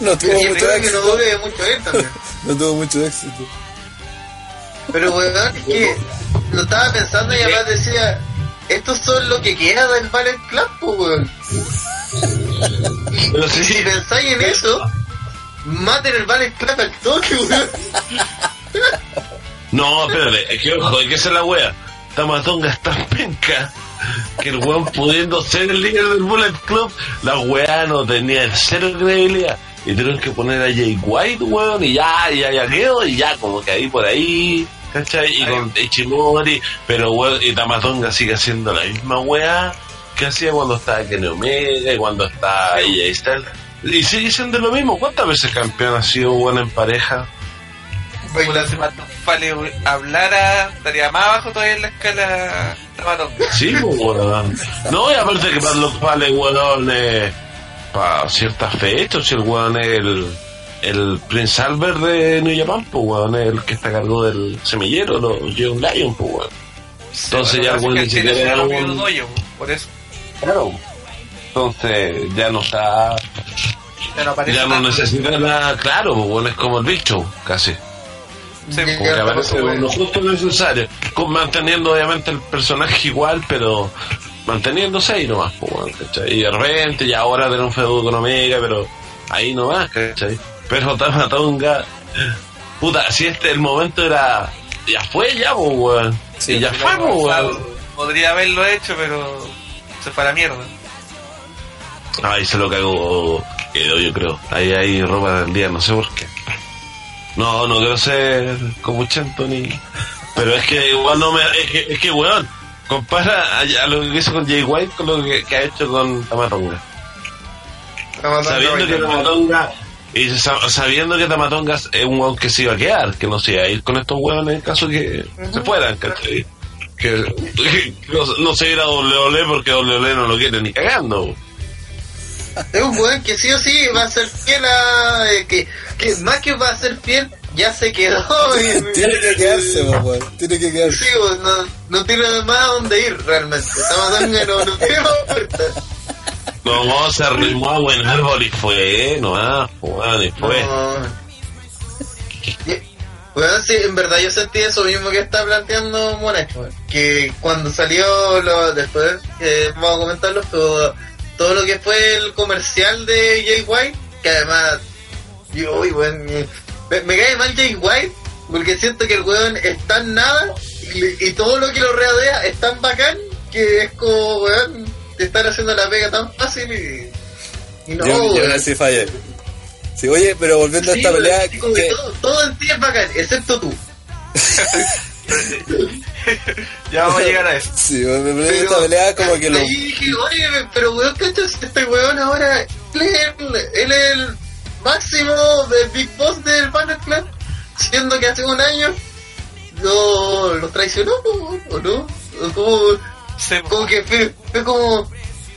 No tuvo mucho creo que no éxito. dure mucho él también. [LAUGHS] No tuvo mucho éxito. Pero weón, es que lo estaba pensando y además decía, estos son lo que queda del Ballet Club, pues, weón. Pero Y si sí, pensáis en eso, maten el Ballet Club al toque, weón. [LAUGHS] No, espérate, es que ojo, hay que ser la wea. Tamatonga es tan penca que el weón pudiendo ser el líder del Bullet Club, la wea no tenía cero credibilidad. Y tuvieron que poner a Jay White, weón, y ya, ya, ya quedó, y ya como que ahí por ahí ¿cachai? Y con Ichimori, pero weón, y Tamatonga sigue haciendo la misma weá que hacía cuando estaba Kenny Omega y cuando está AJ Styles. Y sigue siendo lo mismo. ¿Cuántas veces campeón ha sido bueno en pareja? Puta, si Matt Fale hablara, estaría más abajo todavía en la escala. Sí, pues, weón. No, y aparte que para los pales, weón, eh, para ciertas fechas, si el weón es el, el Prince Albert de New Japan, pues, weón, es el que está a cargo del semillero, los Young Lion, pues, weón. Entonces ya el weón ni siquiera era un... Por eso. Claro. Entonces ya no está... Ya aparece Ya no necesita nada, claro, pues, weón, es como el Big Show, casi. Sí, que aparece lo justo necesario, con- manteniendo obviamente el personaje igual, pero manteniéndose ahí nomás, pues. Y de repente, ya ahora tener un feudo con Omega, pero ahí nomás, ¿cachai? Pero Tamatonga, puta, si este el momento era, ya fue ya, weón. Sí, y ya fue, weón. Podría haberlo hecho, pero se fue a la mierda. Ahí se lo cagó yo creo. Ahí hay ropa del día, no sé por qué. No, no quiero ser como ni. Pero es que igual no me. Es que, es que weón, compara a, a lo que hizo con Jay White con lo que, que ha hecho con Tamatonga. Sabiendo que Tamatonga. Y sa- sabiendo que Tamatonga es un weón que se iba a quedar, que no se iba a ir con estos weones en caso que se fueran, ¿cachai? Que, [LAUGHS] que no, no se irá a WWE porque WWE no lo quiere ni cagando. [LAUGHS] Es un weón que sí o sí va a ser fiel a. eh, que, que más que va a ser fiel, ya se quedó. y- [LAUGHS] Tiene [LAUGHS] que quedarse, weón. Tiene que quedarse. Sí, weón, no, no tiene más a dónde ir realmente. Tamatanga no, no tiene más puerta. No, se arrimó a buen árbol y fue, no weón, y fue. No. Weón, sí, en verdad yo sentí eso mismo que está planteando weón. Que cuando salió, lo, después, que vamos a comentarlo, todo, todo lo que fue el comercial de Jay White, que además, yo, uy, weón, me, me cae mal Jay White, porque siento que el weón es tan nada, y, y todo lo que lo rodea es tan bacán, que es como, weón, te están haciendo la pega tan fácil y, y no, yo, yo weón. en ese sí fallé. Sí, oye, pero volviendo a esta pelea, así que, todo, todo en ti es bacán, excepto tú. [LAUGHS] [LAUGHS] Ya vamos a llegar a eso. sí, a Pero esta pelea, como que lo, ahí dije, oye, pero weón, ¿cachas? Este weón ahora, él es el, él es el máximo de Big Boss del Banner Club, siendo que hace un año lo, lo traicionó, ¿o no? O como, como que fue, fue como...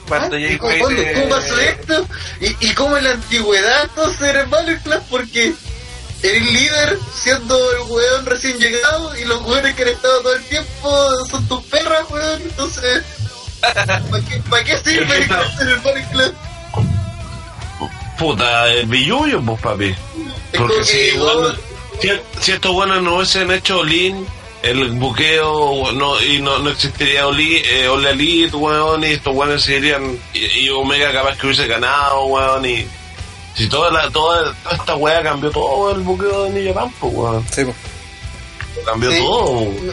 Cuando ¿ah? ¿Y eh, ¿Cómo pasó esto? ¿Y, y cómo en la antigüedad entonces era el Banner Club? Porque el líder siendo el weón recién llegado y los weones que han estado todo el tiempo son tus perras, weón. Entonces, ¿para qué, pa' qué sirve el el Banner Club? Puta, el billuyo, pues papi. Porque si, bueno, si, si estos buenos no hubiesen hecho Olin, el buqueo no, y no, no existiría Oli, eh, All Elite, weón, y estos buenos seguirían, y, y Omega capaz que hubiese ganado, weón, y si toda la, toda, toda esta weá cambió todo el buqueo de Japan, pues, weón, sí, po. cambió Sí. todo. no,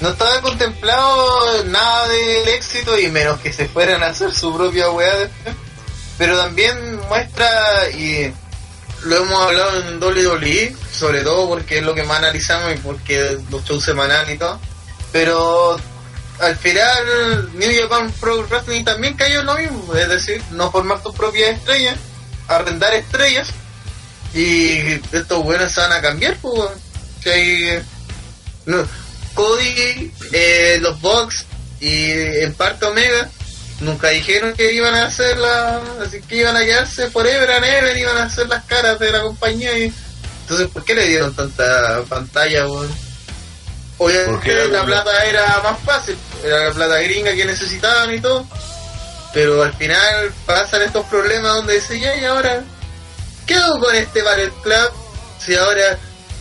no estaba contemplado nada del éxito y menos que se fueran a hacer su propia weá después. Pero también muestra, y lo hemos hablado en WWE, sobre todo porque es lo que más analizamos y porque los shows semanales y todo. Pero al final, New Japan Pro Wrestling también cayó en lo mismo, es decir, no formar tus propias estrellas, arrendar estrellas, y estos buenos se van a cambiar, pues. hay- no, Cody, eh, los Bucks y en parte Omega nunca dijeron que iban a hacer la, así que iban a quedarse forever and ever, iban a hacer las caras de la compañía y entonces ¿por qué le dieron tanta pantalla, weón? Obviamente la plata era más fácil, era la plata gringa que necesitaban y todo, pero al final pasan estos problemas donde dice ya y ahora ¿qué hago con este Battle Club? Si ahora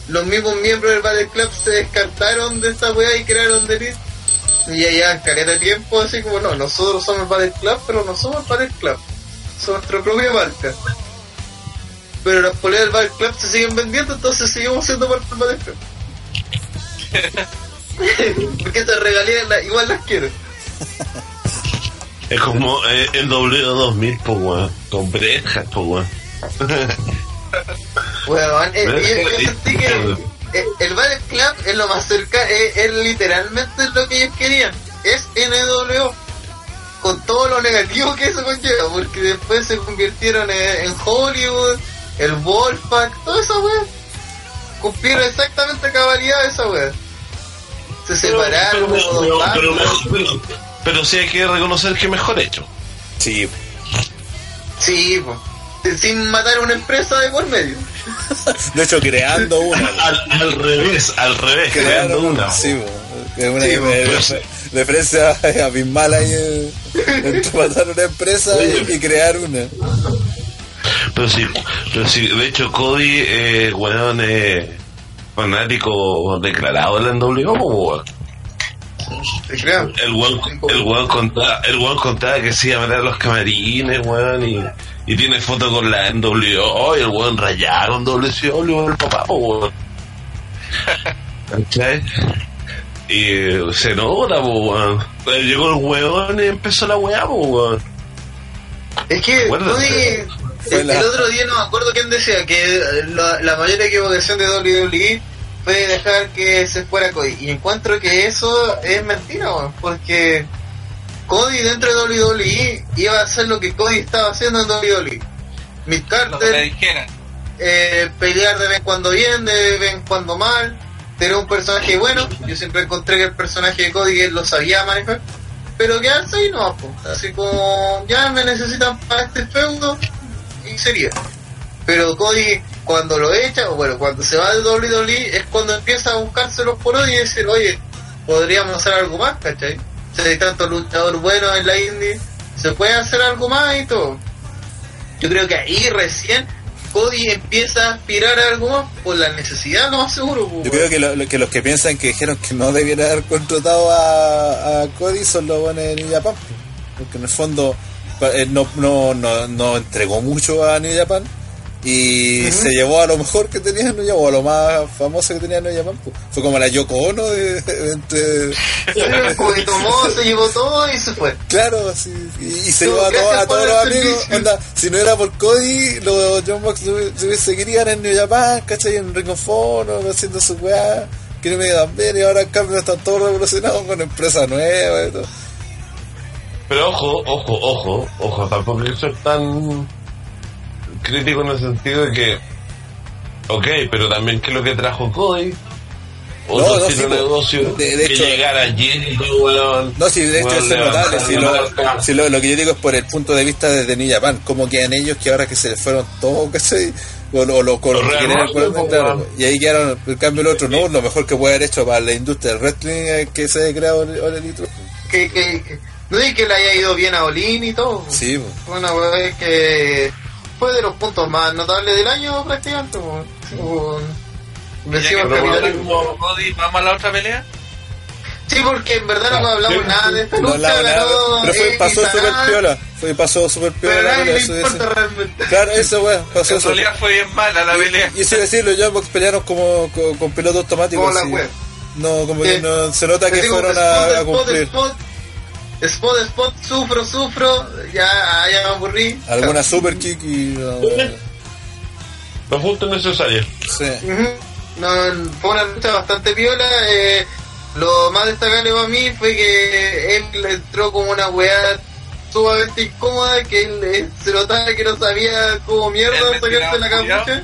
los mismos miembros del Battle Club se descartaron de esta weá y crearon The Elite. Y ya llevan caleta de tiempo así como no, nosotros somos el Battle Club, pero no somos el Battle Club. Somos nuestra propia marca. Pero las poleras del Battle Club se siguen vendiendo, entonces seguimos siendo parte del Battle Club. [LAUGHS] Porque esas regalías igual las quiero. [LAUGHS] Es como eh, el W2000, pues, weón, con brejas, pues, weón. [LAUGHS] Bueno, eh, yo, sentí que eh, el Ballet Club es lo más cerca, es, es literalmente lo que ellos querían. Es NWO. Con todo lo negativo que eso conlleva, porque después se convirtieron en, en Hollywood, el Wolfpack, toda esa wea. Cumplieron exactamente a cabalidad esa wea. Se separaron, pero, pero, pero. Pero- sí hay que reconocer que mejor hecho. Sí, Sí, po. sin matar una empresa de por medio. de hecho creando una. Al, al revés, al revés, creando una. Sí, una Sí, Pues- referencia abismal [LAUGHS] ahí eh, entre matar una empresa Oye. y crear una. Pero sí, pero sí, de hecho Cody, eh, weón, eh, fanático declarado del NWO, po, weón. Te creo. El weón, el weón contaba, el weón contaba que se iba a meter a los camarines, weón, y, y tiene foto con la NWO, y el weón rayado con WCW, el papá, weón. [LAUGHS] ¿Cachai? Y se nota, po, weón. Llegó el weón y empezó la weá, po, weón. Es que el otro día no me acuerdo quién decía que la, la mayor equivocación de WWE fue dejar que se fuera Cody. Y encuentro que eso es mentira, porque Cody dentro de WWE iba a hacer lo que Cody estaba haciendo en WWE. Mick Carter, eh, pelear de vez en cuando bien, de vez en cuando mal, tener un personaje bueno. Yo siempre encontré que el personaje de Cody él lo sabía manejar, pero quedarse ahí no, po. así como ya me necesitan para este feudo y sería. Pero Cody cuando lo echa, o bueno, cuando se va de WWE es cuando empieza a buscarse los por y decir, oye, podríamos hacer algo más, ¿cachai? Si hay tanto luchador bueno en la indie, se puede hacer algo más y todo. Yo creo que ahí recién Cody empieza a aspirar a algo más por la necesidad, lo más seguro. pues, Yo creo que, lo- lo- que los que piensan que dijeron que no debiera haber contratado a, a Cody son los buenos de New Japan. Porque en el fondo eh, no, no, no, no entregó mucho a New Japan y se llevó a lo mejor que tenía Japan, o a lo más famoso que tenía New Japan. pues. Fue como la Yoko Ono de, de- entre... Sí, como que tomó, se llevó todo y se fue. Claro, así, y, y se llevó a, todos- a los amigos. Onda, si no era por Cody, los John Box se seguirían en New Japan, ¿cachai? En Ring of Honor, haciendo su weá, que no me quedan bien, y ahora en cambio están todos revolucionados con empresas nuevas y todo. Pero ojo, ojo, ojo, ojo, tampoco que ser tan crítico en el sentido de que, ok, pero también que lo que trajo Cody, otro No, no, sí, de po. negocio, De- de que hecho- llegara Jericho, weón. No, sí, de hecho eso es notable. Si lo, si lo, lo que yo digo es por el punto de vista desde New Japan, cómo quedan ellos que ahora que se les fueron todos, ¿cachai? O lo, lo, con que querían claro, weón. y ahí quedaron, en cambio el otro no, lo mejor que puede haber hecho para la industria del wrestling es que se haya creado el, el. Que, que, que- no es que le haya ido bien a Olin y todo. Sí. Fue una weá que fue de los puntos más notables del año prácticamente. po. Sí, po. Y ya Vencimos que el pero capitalismo. hablamos de Cody, ¿vamos a la otra pelea? Sí, porque en verdad no hablamos sí, nada de esta No lucha, ganó pero fue, X pasó nada, piola, fue, pasó súper piola Pero la nadie le importa realmente. Claro, eso weón, pasó En eso. realidad fue bien mala la pelea. Y, y eso decir, los Young Bucks pelearon como con, con piloto automático. Como la. No, como que Que- no, se nota que fueron spot, a, a cumplir. Spot, spot, spot, sufro, sufro, ya, ya me aburrí. Alguna super kick y. no, Lo justo necesario. sí. Ujú. No, fue una lucha bastante viola. Eh, lo más destacable para mí fue que él entró como una weá sumamente incómoda, que él eh, se notaba que no sabía cómo mierda sacarse la capucha.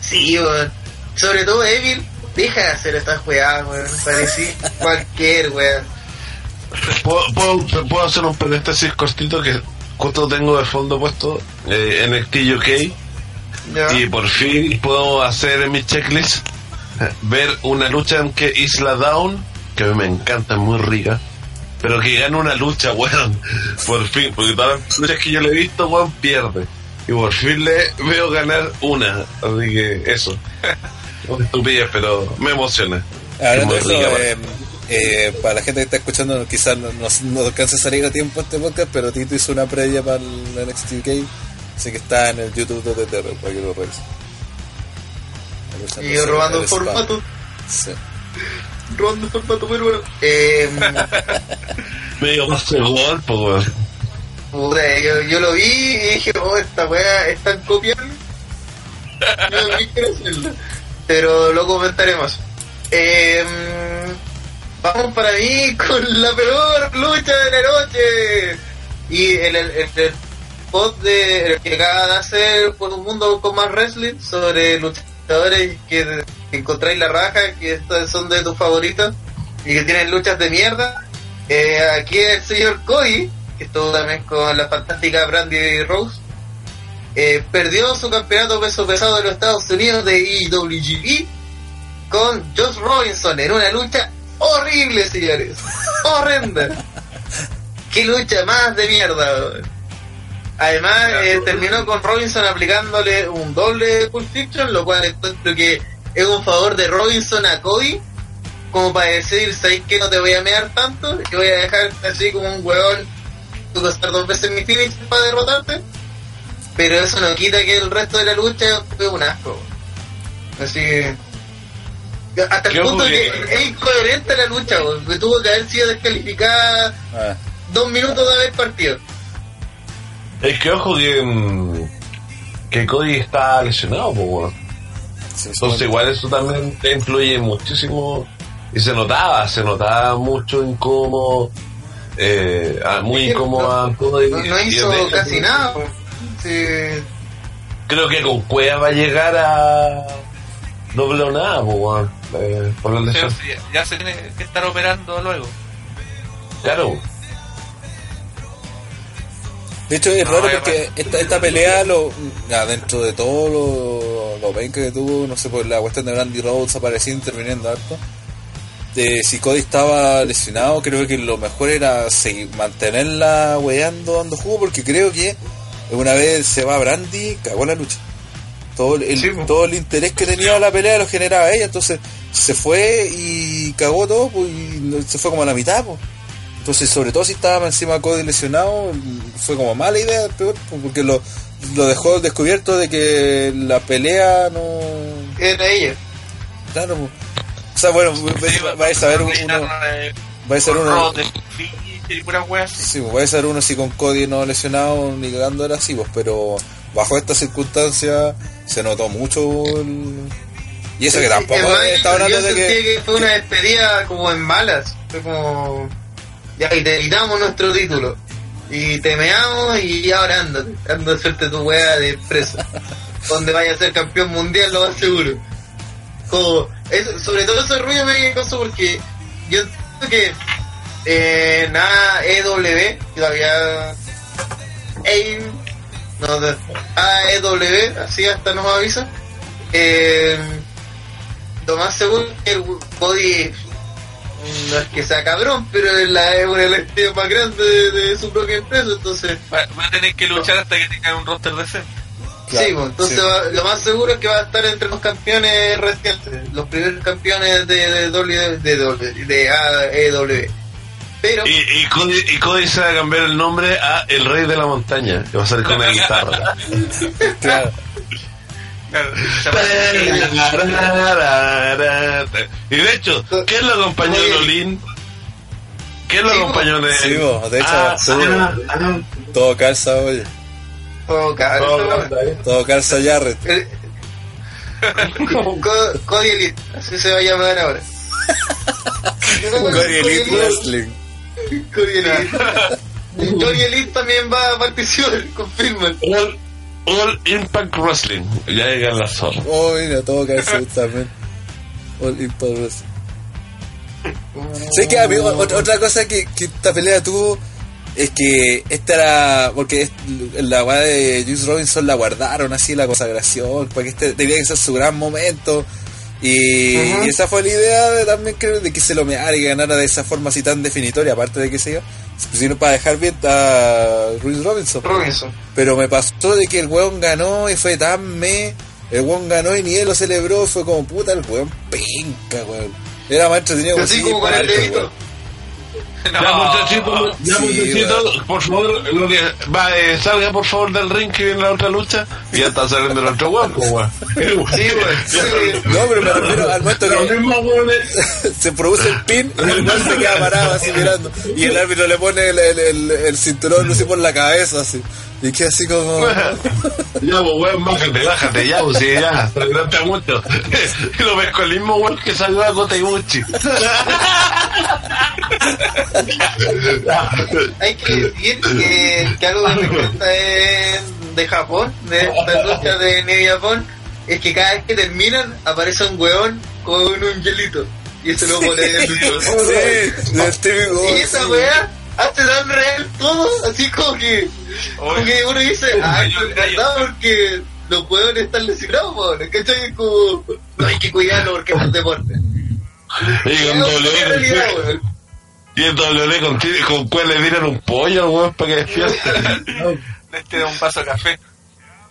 Sí, weón. Sobre todo Evil, deja de hacer estas weas, weón. Parecía [LAUGHS] cualquier weá. ¿Puedo, puedo, puedo hacer un paréntesis cortito que justo tengo de fondo puesto eh, NXT UK ¿ya? y por fin puedo hacer en mi checklist eh, ver una lucha en que Isla Down, que me encanta, es muy rica, pero que gana una lucha, [LAUGHS] weón, por fin, porque todas las luchas que yo le he visto, weón, pierde. Y por fin le veo ganar una, así que eso. [LAUGHS] Estupidez, pero me emociona. Hablando de Es muy eso, rica, eh, eh, para la gente que está escuchando, quizás no, no, no alcance a salir a tiempo este podcast, pero Tito hizo una previa para el NXT UK, así que está en el YouTube de TTR para que lo revisen. Y yo robando El formato, Sí. robando el formato, pero bueno. Eh, [LAUGHS] Me dio más de gol, pues, yo, yo lo vi y dije, oh, esta weá es tan copiable. Pero lo comentaremos. Em, vamos para mí con la peor lucha de la noche. Y el, el, post de, el que acaba de hacer por un mundo con más wrestling sobre luchadores que encontráis la raja, que estos son de tus favoritos y que tienen luchas de mierda. Eh, aquí el señor Cody, que estuvo también con la fantástica Brandy Rose, eh, perdió su campeonato peso pesado de los Estados Unidos de IWGP con Josh Robinson en una lucha horrible, señores. Horrenda. Qué lucha más de mierda. Además, eh, terminó con Robinson aplicándole un doble Pulp Fiction, lo cual encuentro que es un favor de Robinson a Cody, como para decir, ¿sabéis que no te voy a mear tanto? Que voy a dejar así como un huevón, tu costar dos veces mi finish para derrotarte. Pero eso no quita que el resto de la lucha fue un asco. Así que... Hasta el punto de que es incoherente la lucha, weón, que tuvo que haber sido descalificada Ah, dos minutos de haber partido. Es que ojo que, mm, que Cody está lesionado, pues, sí, Entonces sí. igual eso también te influye muchísimo y se notaba, se notaba mucho incómodo, eh, muy incómodo no- Cody. No, hizo hecho, casi nada. Sí. Creo que con Cueva va a llegar a doble o nada, pues, weón, eh, por la lesión. ya se tiene que estar operando luego. Claro, De hecho, es No, raro porque esta, esta pelea, lo, dentro de todo lo, lo que tuvo, no sé, por la cuestión de Brandy Rhodes apareciendo, interviniendo harto. De si Cody estaba lesionado, creo que lo mejor era seguir, mantenerla weando, dando jugo, porque creo que una vez se va Brandy, cagó la lucha. Todo el, Sí, todo el interés que tenía la pelea lo generaba ella, entonces se fue y cagó todo, pues, y se fue como a la mitad, pues. Entonces, sobre todo si estaba encima Cody lesionado, fue como mala idea, peor, porque lo, lo dejó descubierto de que la pelea no. Era ella. Claro, pues. o sea, bueno, vais a ver uno, va a ser uno, sí, va a ser uno si con Cody no lesionado ni cagando era así, pues, pero bajo estas circunstancias se notó mucho el... y eso que tampoco Es está hablando de que que fue una despedida como en malas. Fue como. Ya, y te quitamos nuestro título. Y te meamos y ahora ándate. Anda a hacerte tu wea de preso. [LAUGHS] Donde vaya a ser campeón mundial, lo más seguro. Como, eso- sobre todo ese ruido me causó porque yo entiendo que eh, nada EW, todavía AIM, no, de- AEW, así hasta nos avisa. Eh, lo más seguro es que el Body no es que sea cabrón, pero es la es una de las más grandes de, de su propia empresa, entonces Va, va a tener que luchar hasta que tenga un roster decente. Claro, sí, pues, entonces sí. va- lo más seguro es que va a estar entre los campeones recientes, los primeros campeones de de, W- de, W- de AEW. Pero y, y, Cody, y Cody se va a cambiar el nombre a El Rey de la Montaña, que va a ser con [LAUGHS] la guitarra. claro. Y de hecho, ¿quién lo acompañó en Olin? ¿Quién lo acompañó en Sí, bo, de hecho, Ah, ah, ah, todo calza, oye, esa wea. todo calza Jarrett. [LAUGHS] Co- Cody Elite, así se va a llamar ahora. [LAUGHS] Cody Elite Wrestling. Cody Elite. [LAUGHS] Y Cody Elite también va a participar, confirman. All, All Impact Wrestling. Ya llegan las horas. Oh, mira, todo calza también. All Impact Wrestling. ¿Sabes qué, amigo? Otra, otra cosa que, que esta pelea tuvo es que esta era. Porque es- la weá de Juice Robinson la guardaron así, la consagración, porque este tenía que ser su gran momento. Y, esa fue la idea de, también creo de que se lo meara y ganara de esa forma así tan definitoria, aparte de que se iba, sino para dejar bien a Ruiz Robinson. Robinson. Pero me pasó de que el weón ganó y fue tan me. El weón ganó y ni él lo celebró. Fue como puta, el weón penca, weón. Era más entretenido Así sí, como con el dedito. [LAUGHS] No, Ya, muchachito, ya, muchachito, por favor, lo que, va, eh, salga por favor del ring que viene la otra lucha. Y ya está saliendo el otro guapo, weón. Sí. Sí, [LAUGHS] No, pero me refiero al momento Los que mismos weones. [LAUGHS] se produce el pin y el weón se queda parado así mirando. Y el árbitro le pone el, el, el, el cinturón así por la cabeza, así. Y que así como. [LAUGHS] Ya, pues, weón, bájate, bájate, ya, pues, sí, ya, te agranta mucho. Y [LAUGHS] lo ves con el mismo weón que salió a Kota Ibuchi. Hay que decir que, que algo que me encanta de, de Japón, de esta lucha de New Japón, es que cada vez que terminan aparece un weón con un hielito. Y eso lo pone en el. Y esa weá hace tan real todo, así como que, como que uno dice, ah, esto es verdad porque los weones están lesionados, weón. ¿Cachai? Es como, no hay que cuidarlo porque es un deporte. Y con doble y el doble con, cuál le tiran un pollo weón para que despierte. [LAUGHS] Este da un vaso de café.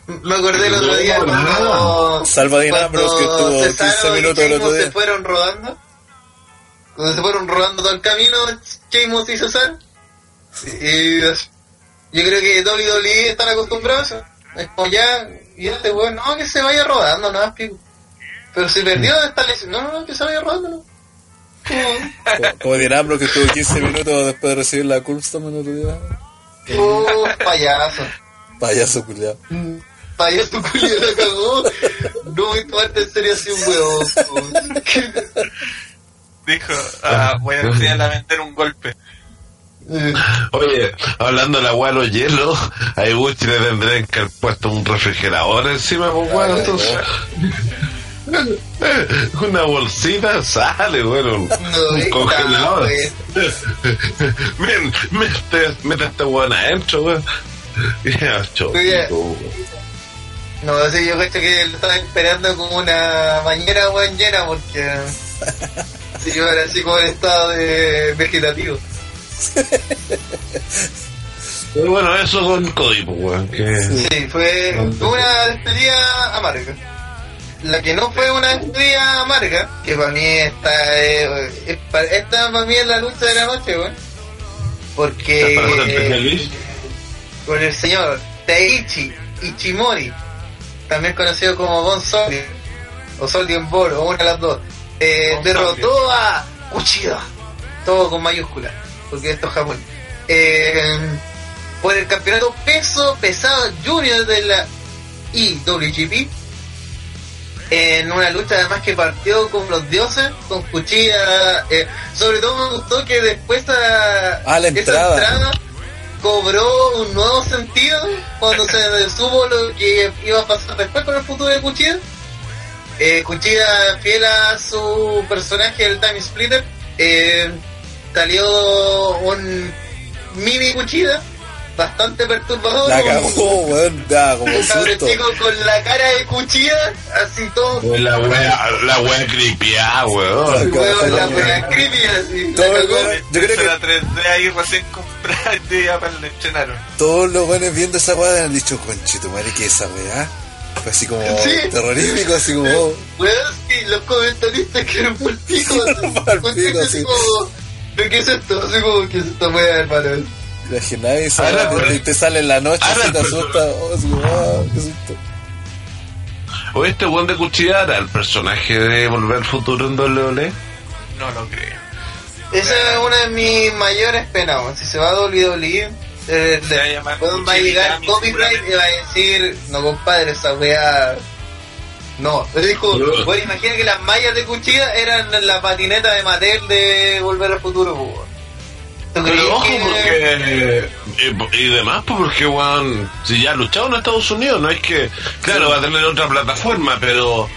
Me acordé el otro día No, cuando, Salvador Ambros, que estuvo cuando 15 Cesaro y minutos el otro día. se fueron rodando. Cuando se fueron rodando todo el camino, Sheamus y Cesaro. Y yo creo que WWE están acostumbrados a eso. Es como ya, y este weón, no, que se vaya rodando, nada pico. Pero se perdió de esta lesión. No, no, no, que se vaya rodando, no. Como- Como- Como dirá Ambros, que estuvo 15 minutos después de recibir la Custom el otro día. Oh, payaso. Payaso culiado. Payaso culiado la cagó. No voy a tomarte en serio así un huevo. Dijo, ah, voy a enseñarle a vender un golpe. Oye, hablando de la de los hielos, a Ibuchi le tendrían que haber puesto un refrigerador encima, pues weón, entonces. [LAUGHS] Una bolsita sale, bueno, un, No, un está, congelador. Ven, mete, mete a este weón adentro, weón. [LAUGHS] Ya, No, así yo cacho que lo estaba esperando como una bañera weón llena porque si yo era así como en estado de vegetativo. Pero bueno, eso con Cody, pues weón, que... Sí, fue, una despedida amarga. La que no fue una despedida amarga, que para mí esta eh, es, esta para mí es la lucha de la noche, weón. Porque ¿Para hacerte feliz? con el señor Teichi Ichimori, también conocido como Bon Soldier, o Soldier Ball, o una de las dos, eh, derrotó a Uchida, todo con mayúscula, porque esto es Japón, eh, por el campeonato peso pesado junior de la IWGP, en una lucha además que partió con los dioses, con cuchilla, eh, sobre todo me gustó que después a, Ah, la esa entrada. Cobró un nuevo sentido cuando se supo lo que iba a pasar después con el futuro de Cuchilla. Eh, Cuchilla, fiel a su personaje, el Time Splitter, eh, salió un mini Cuchilla bastante perturbador. La cagó, weón. Da como un cabrón susto. chico con la cara de Cuchilla, así todo. Pues la wea, la wea creepyada, weón. Weón, la wea creepy así. la Todo cagó. weón- Yo creo que- la 3D ahí recién comprada y ya para el estrenaron. Todos los buenos viendo esa weá han dicho, conchito, madre, que esa weá. Fue así como Sí. terrorífico, así como. oh, Weón, sí, los comentaristas que eran por pico. Así, pico, así sí. como, ¿de qué es esto? Así como, ¿qué es esta wea, hermano? Weá, te- sale en la noche, así te pero- asusta. Oh, qué susto. O este weón de cuchilla era el personaje de Volver al Futuro en WWE. No lo creo. Esa es una de mis mayores penas. Si se va a WWE, eh, Se va le- weón, va a llegar copyright y va a decir, no compadre, esa wea. No, le dijo, No. bueno, imagina que las mallas de cuchilla eran la patineta de Mattel de Volver al Futuro, Pero ojo, que- porque. Y, y demás, pues, porque, weón, si ya ha luchado en Estados Unidos, no es que. Claro, va a tener otra plataforma, pero.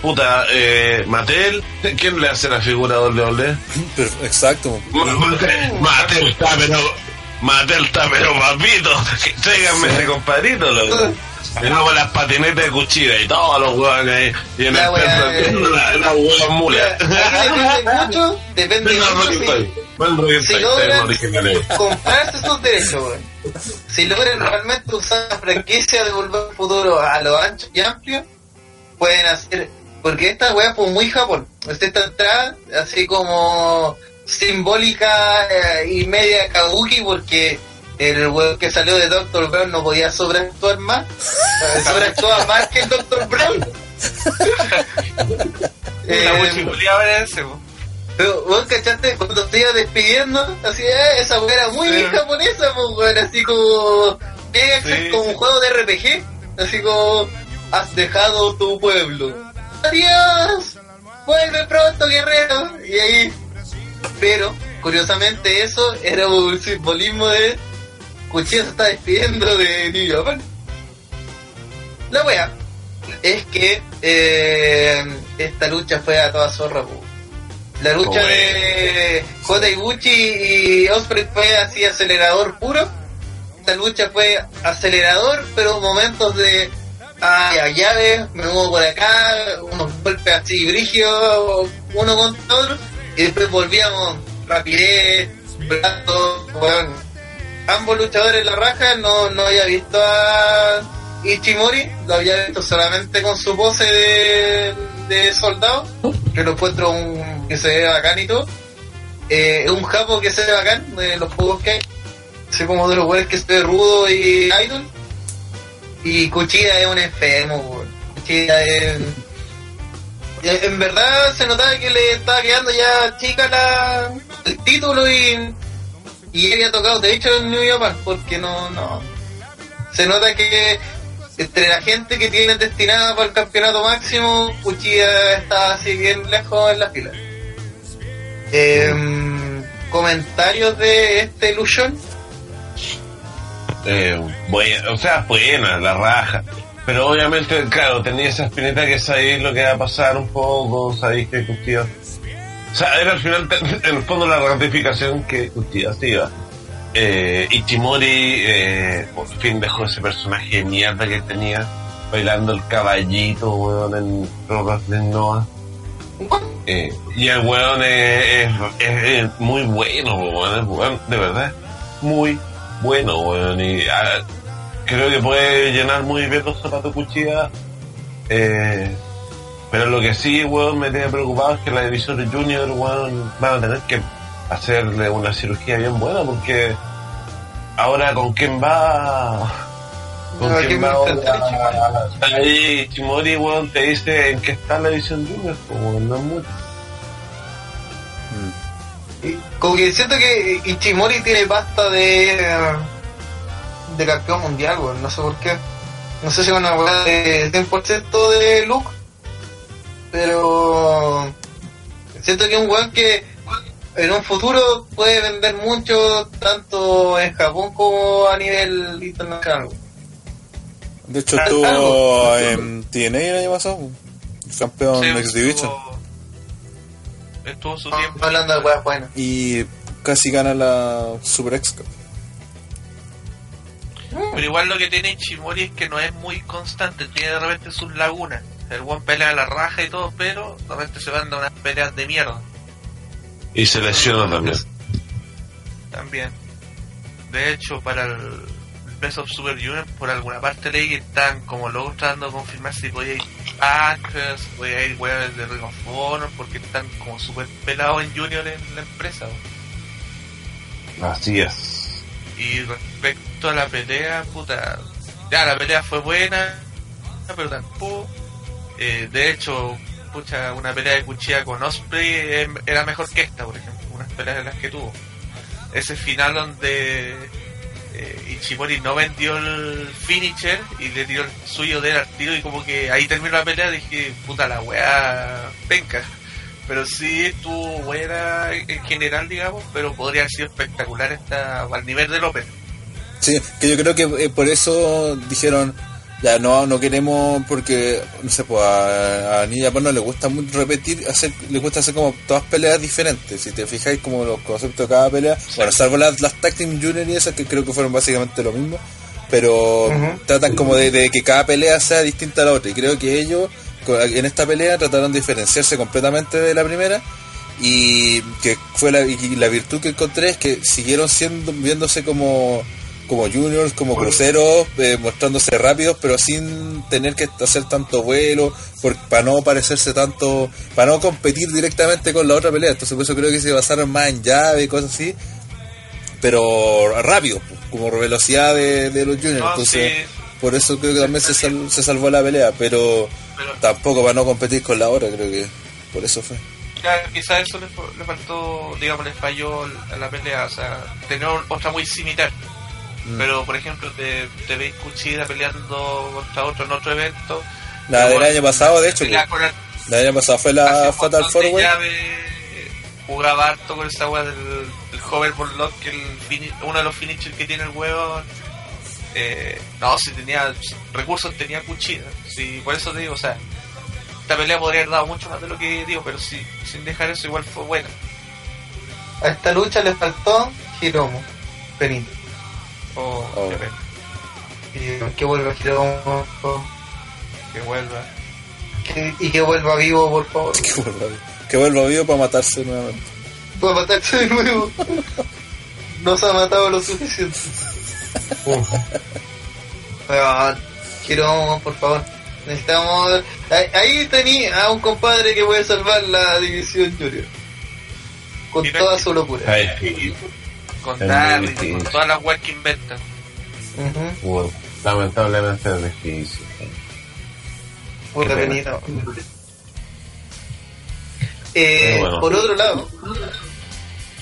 Puta, eh, Mattel, ¿quién le hace la figura a WWE? Pero- exacto. Mattel, Mattel está, pero. Mattel está, pero papito, [LAUGHS] tráiganme ese compadrito, loco. Tenemos las patinetas de cuchilla y todos los weones ahí. Y en La el centro, [LAUGHS] la, la wea mula. Aquí depende mucho, depende mucho si, si logran comprarse esos derechos. Si logran realmente usar la franquicia de Volver al Futuro a lo ancho y amplio, pueden hacer. Porque esta weá fue muy Japón. Esta entrada, así como simbólica eh, y media kabuki, porque el weón que salió de Doctor Brown no podía sobreactuar más. [LAUGHS] Sobreactuaba más que el Doctor Brown. Eh, pero vos cachaste cuando te ibas despidiendo, así, eh, esa weá era muy Sí. japonesa, pues weón, así como Sí, como sí. un juego de RPG, así como has dejado tu pueblo. Adiós, vuelve pronto guerrero. Y ahí, pero curiosamente eso era un simbolismo de Cuchilla se está despidiendo de New Japan. La wea es que eh, esta lucha fue a toda zorra. La lucha Bueno. de Kota Iguchi y Osprey fue así acelerador puro. Esta lucha fue acelerador, pero momentos de ah, ya, llaves, me muevo por acá, unos golpes así brígidos, uno contra otro, y después volvíamos rapidez, brazos, weón. Ambos luchadores la raja, no, no había visto a Ichimori, lo había visto solamente con su pose de, de soldado, que lo encuentro un, que se ve bacán y todo. Eh, un japo que se ve bacán, de los pocos que hay. Como de los güeyes que se ve rudo y idol. Y Cuchilla es un enfermo. Cuchilla es... En verdad se notaba que le estaba quedando ya chica la, el título y, y él había tocado, de hecho, en New Japan, porque no, no. Se nota que entre la gente que tiene destinada para el campeonato máximo, Cuchilla está así bien lejos en la fila. Em, comentarios de este Lushon. Eh, buena, o sea, buena, la raja. Pero obviamente, claro, tenía esa espinita que sabéis lo que va a pasar un poco, sabéis que Custía. O sea, era al final, en el fondo, la ratificación que se iba. Eh, Ichimori, eh, por fin dejó ese personaje de mierda que tenía, bailando el caballito, weón, en Pro Wrestling Noah. Eh, y el weón es, muy bueno, weón, de verdad, muy bueno, weón, y ah, creo que puede llenar muy bien los zapatos cuchilla. Eh, pero lo que sí, weón, me tiene preocupado es que la división de Junior, weón, van a tener que hacerle una cirugía bien buena porque ahora con quién va con No, quién ¿quién va ahora? Está ahí Chimori, weón, te dice en qué está la división Junior, pues, weón, no es mucho. Mm. Como que siento que Ichimori tiene pasta de de campeón mundial, weón, no sé por qué. No sé si es una weá de 100% de look, pero siento que es un weón que en un futuro puede vender mucho, tanto en Japón como a nivel internacional. De hecho, Ah, estuvo algo. en TNA el año pasado. Campeón Sí, X Division. estuvo- Estuvo su Estamos tiempo. hablando de weas buenas. Y casi gana la Super X Cup. Pero igual lo que tiene Ichimori es que no es muy constante, tiene de repente sus lagunas. El buen pelea a la raja y todo, pero de repente se van a unas peleas de mierda Y se lesiona también. también. De hecho, para el Best of Super Junior, por alguna parte leí que están como locos tratando de confirmar si podía ir Packers, si podía ir weones de Ring of Honor, porque están como súper pelados en Junior en la empresa. Así es. Y respecto a la pelea, puta, ya la pelea fue buena, pero tampoco. Eh, de hecho, pucha, una pelea de cuchilla con Osprey eh, era mejor que esta, por ejemplo, unas peleas de las que tuvo. Ese final donde eh, Ichimori no vendió el finisher y le tiró el suyo de él y como que ahí terminó la pelea, dije, puta la weá, penca. Pero sí estuvo buena en general, digamos, pero podría haber sido espectacular esta, al nivel del Open. Sí, que yo creo que eh, por eso dijeron, ya no no queremos, porque, no sé, pues a, a Niña pues no le gusta mucho repetir, hacer, le gusta hacer como todas peleas diferentes. Si te fijáis como los conceptos de cada pelea, bueno, salvo las, las Tag Team Junior y esas que creo que fueron básicamente lo mismo, pero tratan como de, de que cada pelea sea distinta a la otra. Y creo que ellos en esta pelea trataron de diferenciarse completamente de la primera y que fue la, y la virtud que encontré es que siguieron siendo viéndose como como juniors, como cruceros, eh, mostrándose rápidos, pero sin tener que hacer tanto vuelo, por, para no parecerse tanto, para no competir directamente con la otra pelea. Entonces, por eso creo que se basaron más en llave y cosas así, pero rápido, como velocidad de, de los juniors. No, Entonces, por eso creo que también se, sal- se salvó la pelea, pero tampoco para no competir con la otra, creo que por eso fue. claro, quizás eso le faltó, digamos, le falló a la pelea, o sea, tener otra muy similar. Mm. Pero, por ejemplo, te, te veis Cuchida peleando contra otro en otro evento. La del año pasado, de hecho, la del año pasado fue la Fatal montón de 4 Way. llave, Jugaba harto con esa weá del, del hoverboard que el fini- uno de los finishers que tiene el huevo. Eh, no, si tenía recursos, tenía cuchilla. Sí, por eso te digo, o sea, esta pelea podría haber dado mucho más de lo que digo, pero sí, sin dejar eso, igual fue buena. A esta lucha le faltó Hiromo. Benito. O Oh. pena, Y que vuelva Hiromo. que vuelva. que- y que vuelva vivo, por favor. [LAUGHS] Que vuelva, que vuelva vivo para matarse nuevamente. Puede matarse de nuevo. No se ha matado lo suficiente. Weón, Hiromo, por favor. Necesitamos. Ahí, ahí tení a un compadre que puede salvar la división Junior. Con Mira toda que- su locura. Ay, sí. Con muy difícil. con todas las weas que inventan. Lamentablemente es difícil. Pena. penita. Eh, bueno. Por otro lado,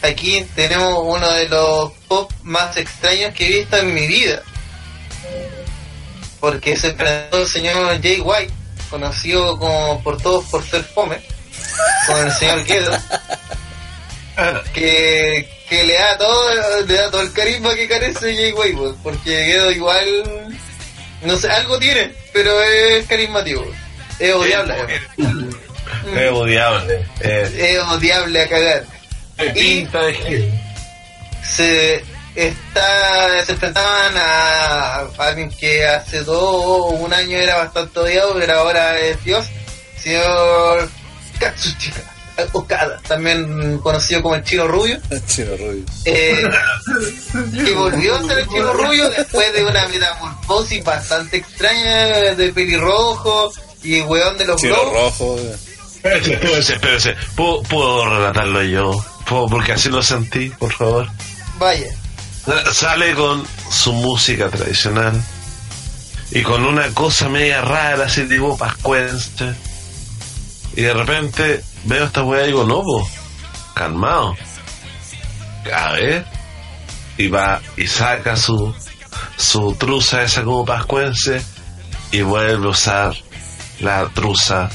aquí tenemos uno de los pop más extraños que he visto en mi vida. Porque se presentó el señor Jay White, conocido como por todos por ser fome, con el señor Gedo, [LAUGHS] [LAUGHS] que, que le da todo le da todo el carisma que carece Jay White, porque Gedo igual, no sé, algo tiene, pero es carismático, es odiable. Es odiable. Es [LAUGHS] es odiable a cagar. gil. Se está se enfrentaban a alguien que hace dos un año era bastante odiado, pero ahora es Dios, señor Katsuchika Okada, también conocido como el Chino Rubio, Chino Rubio. eh, que volvió a ser el Chino Rubio después de una metamorfosis bastante extraña de pelirrojo y weón de los Chino globos. rojo. eh. Espérese, espérese, espérese. ¿Puedo, puedo relatarlo yo? ¿Puedo? Porque así lo sentí, por favor. Vaya. Sale con su música tradicional y con una cosa media rara, así tipo pascuense. Y de repente veo esta weá y digo, no, po, calmado. A ver. Y va y saca su, su truza esa como pascuense y vuelve a usar la truza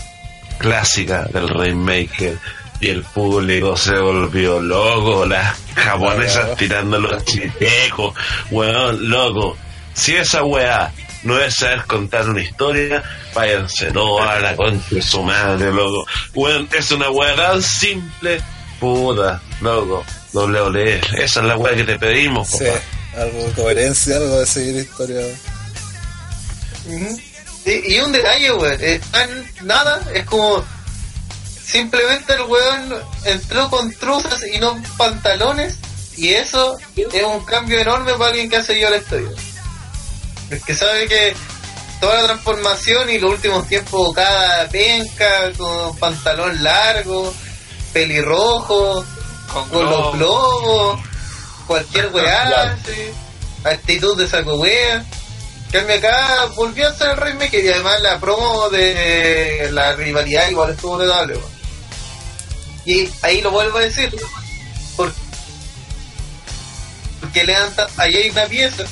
clásica del Rainmaker. Y el público se volvió loco, las japonesas tirando los chitecos, weón, loco. Si esa weá no es saber contar una historia, váyanse no a la concha de su madre, loco. Weón, es una weá tan simple, puta, loco. Doble ole, esa es la weá que te pedimos, Sí, papá. algo de coherencia, algo de seguir historia. Y, y un detalle, weón, es tan nada, es como simplemente el weón entró con truzas y no pantalones, y eso es un cambio enorme para alguien que ha seguido la historia. Es que sabe que toda la transformación y los últimos tiempos cada penca con pantalón largo, pelirrojo, Con con los globo. globos, cualquier weá, sí. actitud de saco wea. Cambio acá, volvió a ser el Rainmaker y además la promo de la rivalidad igual estuvo notable. Y ahí lo vuelvo a decir, por- porque le dan ahí hay una pieza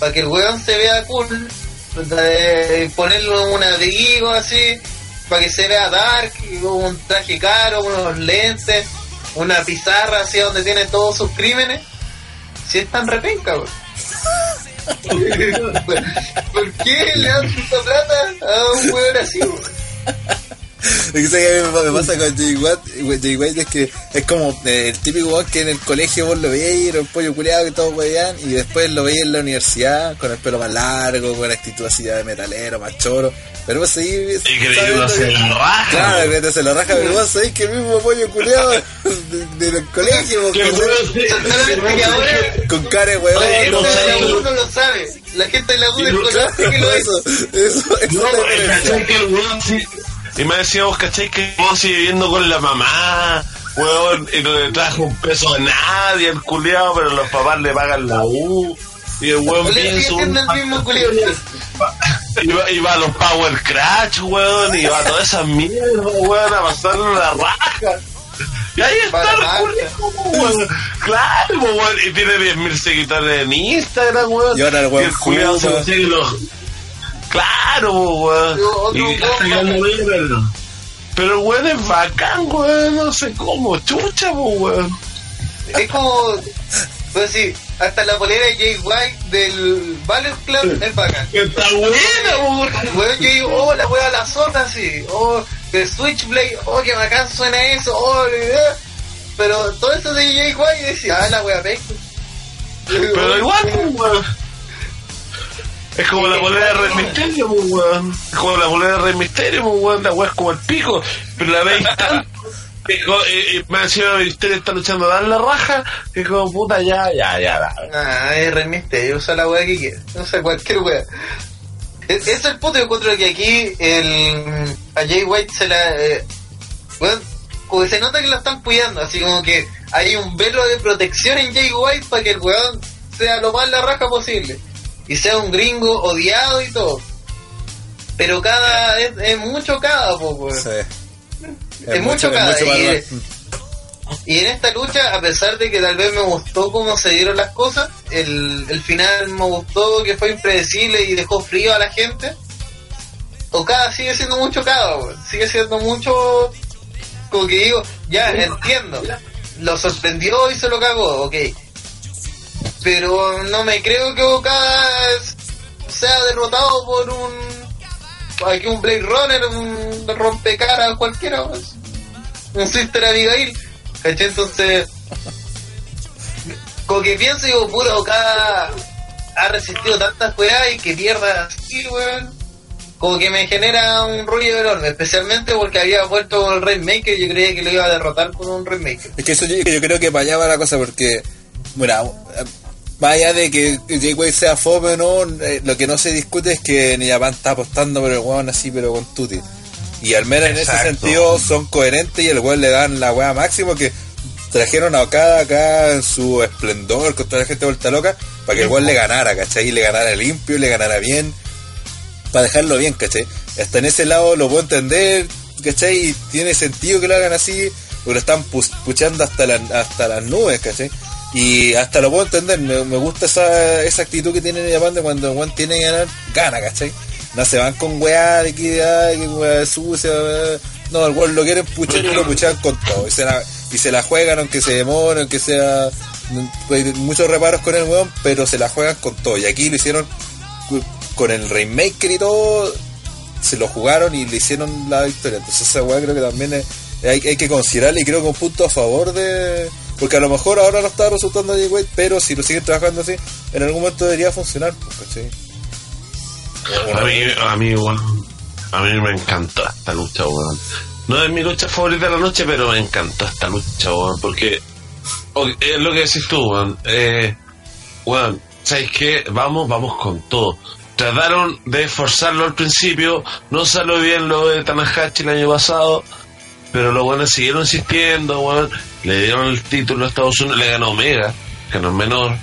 para que el weón se vea cool, de ponerle un abrigo así, para que se vea dark, un traje caro, unos lentes, una pizarra así donde tiene todos sus crímenes. Si es tan repenca, weón. [LAUGHS] ¿Por qué le dan tanta plata a un weón así, weón? [LAUGHS] Lo que sé que a mí me pasa con Jay White, Jay White es que es como eh, el típico weón que en el colegio vos lo veías, era un pollo culeado y todo weón, y después lo veías en la universidad con el pelo más largo, con la actitud así de metalero, más choro. Pero vos seguís. Y que uno se la raja. Claro, que se lo raja, pero vos sabés que el mismo pollo culeado de- del colegio, vos, Que con, que cara de weón. la gente todo, de la weón. U no lo sabe. La gente de la U desconoce que lo es. eso, eso, eso No, es la diferencia. ¿cachai que el Y me decía, vos, ¿cachai que el weón sigue viviendo con la mamá? Weón, y no le trajo un peso a nadie el culiado, pero los papás le pagan la U. Y el weón piensa el culiao. y va, y va a los Power Crash, weón, y va a todas esas mierdas, weón, a pasarle la raja. Y ahí está el weón. Claro, weón. Y tiene 10.000 seguidores en Instagram, weón. Y ahora el weón culiao se fuma. consigue los. Claro, weón. Pero el weón es bacán, weón. No sé cómo, chucha, weón. Es como, pues sí, hasta la polera de Jay White del Ballet Club es bacán. Está buena, weón. Yo digo, oh, la wea la zorra, sí. Oh, de Switchblade, oh, que bacán suena eso, oh, eh. Pero todo eso de Jay White decía, ah, la wea pesca. Pero igual, weón. Es como la bolera de Rey Misterio, po, weón. Es como la bolera de Rey Misterio, po, weón. La weá es como el pico. Pero la veis eh, eh, Me ha sido Misterio está luchando a dar la raja. Que como puta, ya, ya, ya. Ah, es Rey Misterio, usa la wea que quiera. Usa cualquier wea. Es, es el punto, yo encuentro que aquí el, a Jay White se la... Eh, weón, como se nota que lo están cuidando, así como que hay un velo de protección en Jay White para que el weón sea lo más la raja posible. Y sea un gringo odiado y todo. Pero cada... es, es mucho cada, po, weón. Sí. Es mucho cada. mucho más- y, y en esta lucha, a pesar de que tal vez me gustó cómo se dieron las cosas, el, el final me gustó que fue impredecible y dejó frío a la gente. Okada sigue siendo mucho cada, sigue siendo mucho. Como que digo, ya entiendo. Lo sorprendió y se lo cagó, ok. Pero no me creo que es- sea derrotado por un. Aquí un Blade Runner, un rompecaras cualquiera, pues. un Sister Abigail. ¿Cachai? Entonces, como que pienso digo, puta, Okada ha resistido tantas weas y que pierda así, weón. Como que me genera un rollo enorme, especialmente porque había vuelto con el Rainmaker y yo creía que lo iba a derrotar con un Rainmaker. Es que eso yo, yo creo que para allá va la cosa porque, bueno, más allá de que White sea fome o no, eh, lo que no se discute es que New Japan está apostando por el weón así, pero con tuti. Y al menos en ese sentido son coherentes y el weón le dan la weá máximo que trajeron a Okada acá en su esplendor con toda la gente vuelta loca para que el weón le ganara, ¿cachai? Y le ganara limpio, le ganara bien, para dejarlo bien, ¿cachai? Hasta en ese lado lo puedo entender, ¿cachai? Y tiene sentido que lo hagan así, porque lo están puchando hasta, la- hasta las nubes, ¿cachai? Y hasta lo puedo entender, me, gusta esa, esa actitud que tiene en Japón de cuando weón tiene que ganar, gana, ¿cachai? No se van con weá de que, ay, que weá sucia, no, el weón lo quieren puchar lo puchan con todo, y se la, y se la juegan aunque se demore, aunque sea muchos reparos con el weón, pero se la juegan con todo, y aquí lo hicieron con el Rainmaker y todo, se lo jugaron y le hicieron la victoria. Entonces esa weá creo que también hay, hay que considerarle y creo que un punto a favor de... Porque a lo mejor ahora no está resultando Jay White, pero si lo siguen trabajando así, en algún momento debería funcionar. pues, ¿cachai? A mí, a mí, weón, a mí me encantó esta lucha, weón. No es mi lucha favorita de la noche, pero me encantó esta lucha, weón, porque es lo que decís tú, weón. Eh, weón, ¿sabes qué? Vamos, vamos con todo. Trataron de forzarlo al principio, no salió bien lo de Tanahashi el año pasado, pero los buenos siguieron insistiendo, weón. Le dieron el título a Estados Unidos, le ganó Omega, que no es menor.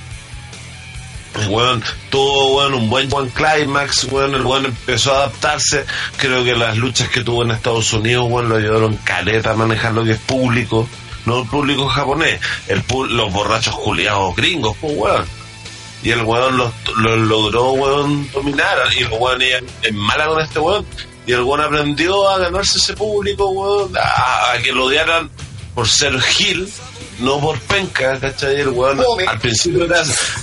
Weón tuvo weón, un buen, buen climax, weón, el weón empezó a adaptarse. Creo que las luchas que tuvo en Estados Unidos, weón, lo ayudaron caleta a manejar lo que es público, no el público japonés, el los borrachos culiados gringos, pues. Y el weón los, logró, weón, dominar. Y el weón es mala con este weón. Y el weón aprendió a ganarse ese público, weón, a, a que lo odiaran por ser Gil, no por penca, ¿cachai? El weón al principio era.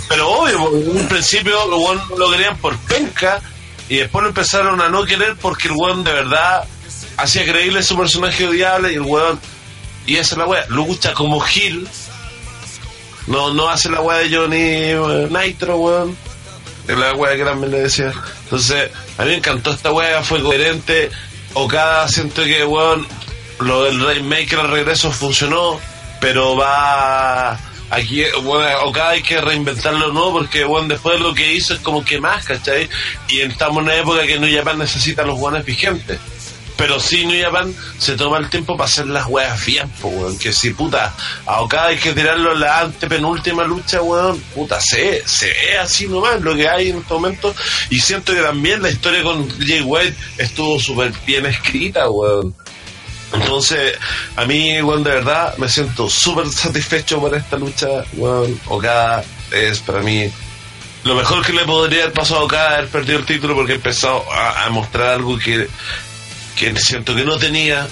Pero obvio, porque en un principio el weón lo querían por penca. Y después lo empezaron a no querer porque el weón de verdad hacía creíble su personaje odiable. Y el weón. Y esa es la wea. Lucha como Gil. No, no hace la weá de Johnny eh, Nitro, weón. Es la weá que también le decía. Entonces, a mí me encantó esta weá, fue coherente. Okada siento que, weón, lo del Rainmaker al regreso funcionó, pero va. Aquí, bueno, Okada hay que reinventarlo nuevo porque, bueno, después de lo que hizo es como que más, ¿cachai? Y estamos en una época que New Japan necesita los guanes vigentes. Pero sí, New Japan se toma el tiempo para hacer las weas bien, po, weón. Que si, puta, a Okada hay que tirarlo en la antepenúltima lucha, weón. Puta, se, se ve así nomás lo que hay en este momento. Y siento que también la historia con Jay White estuvo súper bien escrita, weón. Entonces, a mí, weón, de verdad, me siento súper satisfecho por esta lucha, weón. Okada es para mí lo mejor que le podría haber pasado a Okada haber perdido el título porque empezó a, a mostrar algo que, que siento que no tenía,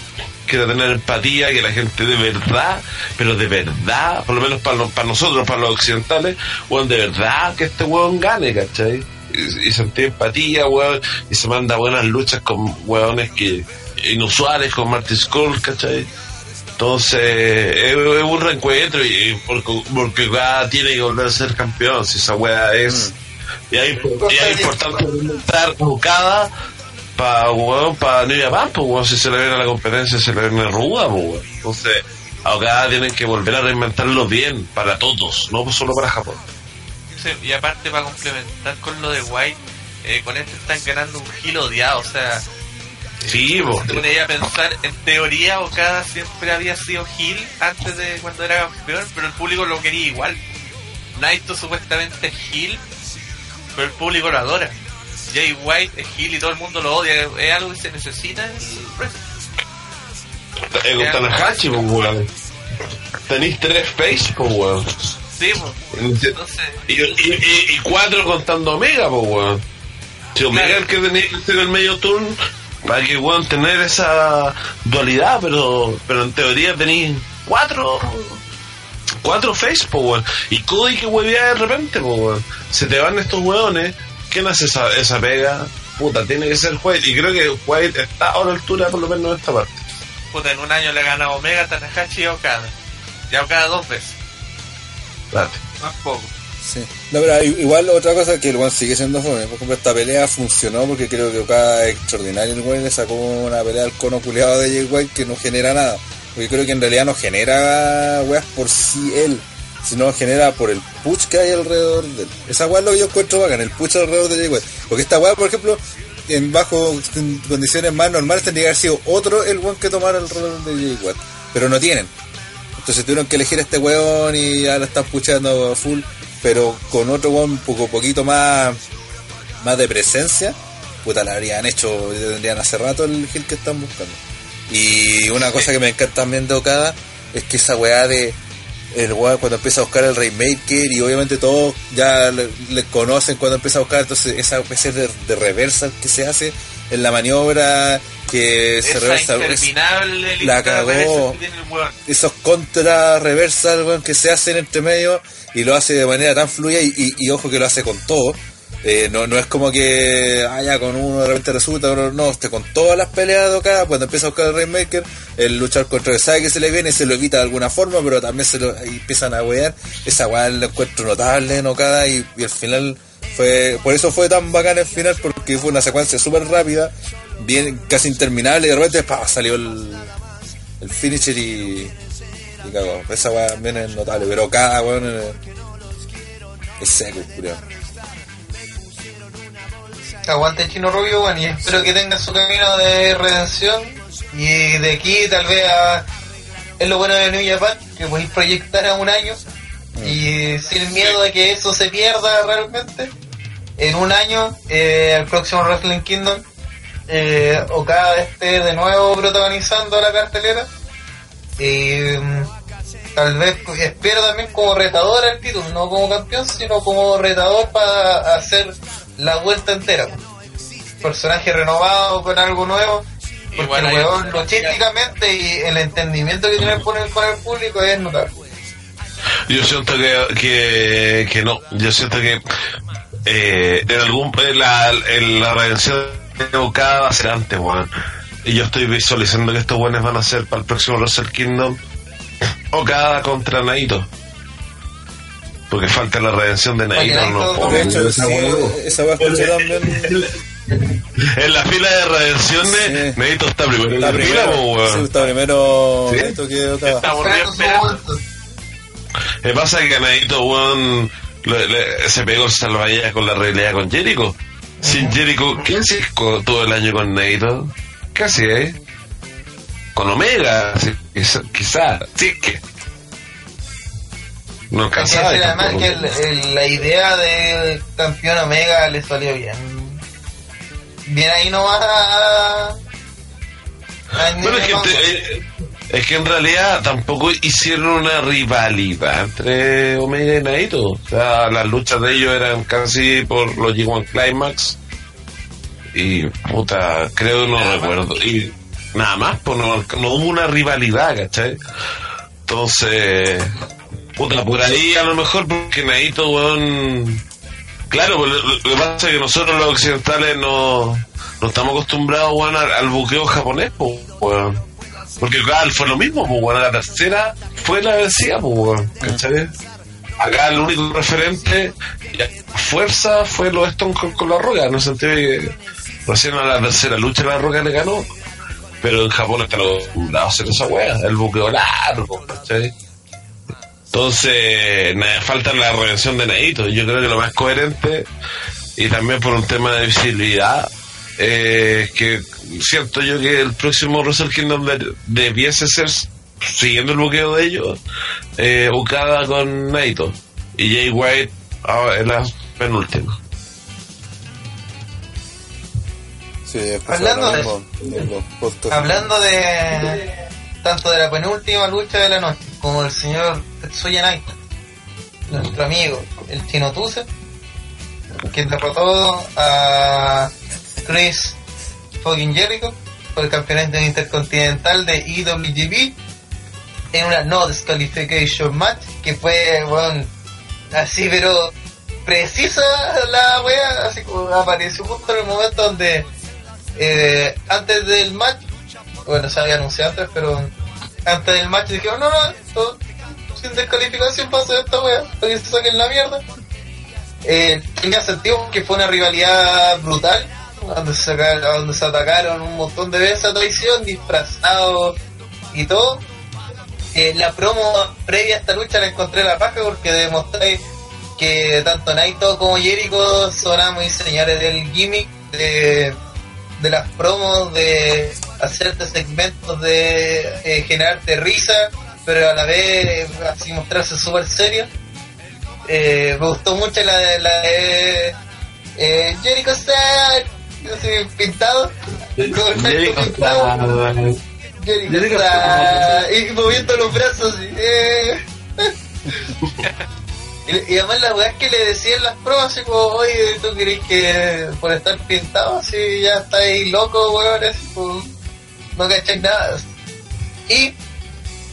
que era tener empatía, que la gente de verdad, pero de verdad, por lo menos para, para nosotros, para los occidentales, weón, de verdad que este weón gane, ¿cachai? Y, y sentir empatía, weón, y se manda buenas luchas con weones que inusuales, con Marty Skull, ¿cachai? Entonces, es, es un reencuentro y, porque, porque tiene que volver a ser campeón, si esa weá es... Impo- y es importante inventar Okada para weón, para Japan, pues weón, si se le viene a la competencia, se le viene ruda, pues weón. Entonces, a Okada tienen que volver a reinventarlo bien, para todos, no solo para Japón. Y aparte para complementar con lo de White, eh, con este están ganando un gil odiado, o sea, Sí, pues. te ponías a pensar, en teoría Okada siempre había sido Gil antes de cuando era campeón, pero el público lo quería igual. Naito supuestamente es Gil, pero el público lo adora. Jay White es Gil y todo el mundo lo odia, es algo que se necesita en el wrestling. Eh, con Tanahashi, pues weón. Tenéis tres face, pues weón. Sí, pues. Entonces, Y, y, y- y cuatro contando Omega, pues weón. Si Omega es el que tenía que ser el medio turn, para que weón tener esa dualidad, pero, pero en teoría tenéis cuatro cuatro face, pues weón. Y Cody que huevea de repente, pues weón. Se te van estos weones, ¿quién hace esa, esa pega? Puta, tiene que ser White. Y creo que White está a la altura, por lo menos en esta parte. puta, en un año le gana Omega, Tanahashi y Okada. Ya Okada dos veces, Date. más poco. Sí. No, pero igual otra cosa que el one sigue siendo joven. Por ejemplo, esta pelea funcionó porque creo que Okada es extraordinario. El güey le sacó una pelea al cono culiado de Jay White que no genera nada. Porque creo que en realidad no genera weas por sí él, sino genera por el push que hay alrededor de él. Esa es lo que yo encuentro bacán, el push alrededor de Jay. Porque esta wea, por ejemplo, en bajo en condiciones más normales tendría que haber sido otro el one que tomara rol de Jay White. Pero no tienen. Entonces tuvieron que elegir a este weón y lo están puchando full, pero con otro weón un poco poquito más más de presencia, puta la habrían hecho, tendrían hace rato el gil que están buscando. Y una cosa que me encanta también de Okada es que esa weá de el weón cuando empieza a buscar el Rainmaker y obviamente todos ya le, le conocen cuando empieza a buscar, entonces esa especie de, de reversa que se hace en la maniobra que se reversa interminable la cagó. que el esos contra reversal que se hacen entre medio y lo hace de manera tan fluida y, y- y ojo que lo hace con todo. Eh, no, no es como que haya con uno de repente resulta, otro no, este, con todas las peleas de acá, cuando empieza a buscar el Rainmaker, el luchar contra el sabe que se le viene, se lo evita de alguna forma, pero también se lo empiezan a wear. Esa weá lo encuentro notable en Okada y, y al final fue, por eso fue tan bacán el final, porque fue una secuencia súper rápida, bien, casi interminable, y de repente salió el, el finisher y, y cagó. Esa weá también es notable, pero cada weón es, es seco, culiao. Aguante Chino Rubio, bueno, y espero que tenga su camino de redención. Y de aquí tal vez a... Es lo bueno de New Japan, que podéis proyectar a un año y sin miedo de que eso se pierda realmente. En un año, eh, el próximo Wrestling Kingdom, eh, Okada esté de nuevo protagonizando la cartelera. Y mm, tal vez espero también como retador al título, no como campeón, sino como retador para hacer la vuelta entera. Personaje renovado con algo nuevo. Porque Igual el hay- weón logísticamente y el entendimiento que tiene con el, con el público es notable. Yo siento que, que, que no, yo siento que eh, en algún en la, en la redención va a ser antes, weón. Y yo estoy visualizando que estos buenos van a ser para el próximo Wrestle Kingdom Okada contra Naito. Porque falta la redención de Naito. Oye, no, Naito, De hecho, esa sí, weá. esa escuché también. En la fila de redenciones, Sí. Naito está primero Está primero, sí, está primero Sí. esto que Okada. Está aburrido. Me pasa que weón, le- se pegó el salvavidas con la realidad con Jericho. Sin Jericho, ¿qué haces con- todo el año con? ¿Qué hace, eh? Con Omega, sí, quizá, quizá, sí que. No Hay que alcanzaba. decir además tampoco. que el- el- la idea de campeón Omega le salió bien. Bien ahí nomás a, Hay Bueno, es que, te- eh, es que en realidad tampoco hicieron una rivalidad entre Omega y Naito. O sea, las luchas de ellos eran casi por los G1 Climax. Y puta, creo no recuerdo. Y nada más, pues no, no hubo una rivalidad, ¿cachai? Entonces, puta, por ahí a lo mejor porque Naito, weón. Claro, pues, lo, lo que pasa es que nosotros los occidentales no, no estamos acostumbrados, weón, al, buqueo japonés, pues, weón. Porque acá fue lo mismo, pues, weón, la tercera fue la vencida, pues, weón, ¿cachai? Acá el único referente y fuerza fue los Stone Cold con la roca, en el sentido de que recién a la tercera lucha la roca le ganó, pero en Japón están acostumbrados a hacer esa wea, el buqueo largo, ¿cachai? Entonces, falta la redención de Naito. Yo creo que lo más coherente, y también por un tema de visibilidad, eh, que siento yo que el próximo Wrestle Kingdom de- debiese ser, siguiendo el buqueo de ellos, eh, Okada con Naito. Y Jay White ah, en la penúltima. Sí, Hablando de- mismo, de. Hablando de tanto de la penúltima lucha de la noche como el señor Tetsuya Naito, nuestro amigo, el Chino Tuce, que derrotó a Chris fucking Jericho por el campeonato intercontinental de IWGP en una no disqualification match que fue, bueno, así pero precisa la wea, así como apareció justo en el momento donde eh, antes del match, bueno, se había anunciado antes, pero antes del match dijeron, no, no, esto, sin descalificación pasa esta wea, para que se saquen la mierda. Eh, tenía sentido que fue una rivalidad brutal, donde se, donde se atacaron un montón de veces a traición, disfrazados y todo. Eh, la promo previa a esta lucha la encontré la paja porque demostré que tanto Naito como Jericho son amos señores del gimmick de, de las promos, de hacerte segmentos de eh, generarte risa, pero a la vez así mostrarse súper serio. Eh, me gustó mucho la de, la de eh, Jericho pintado, con Jericho pintado. Jericho y moviendo los brazos eh. [LAUGHS] Y, y además las weas que le decían las pruebas, así como, oye, ¿tú crees que por estar pintado así ya estáis loco, weón? Así como, no cacháis nada. Y,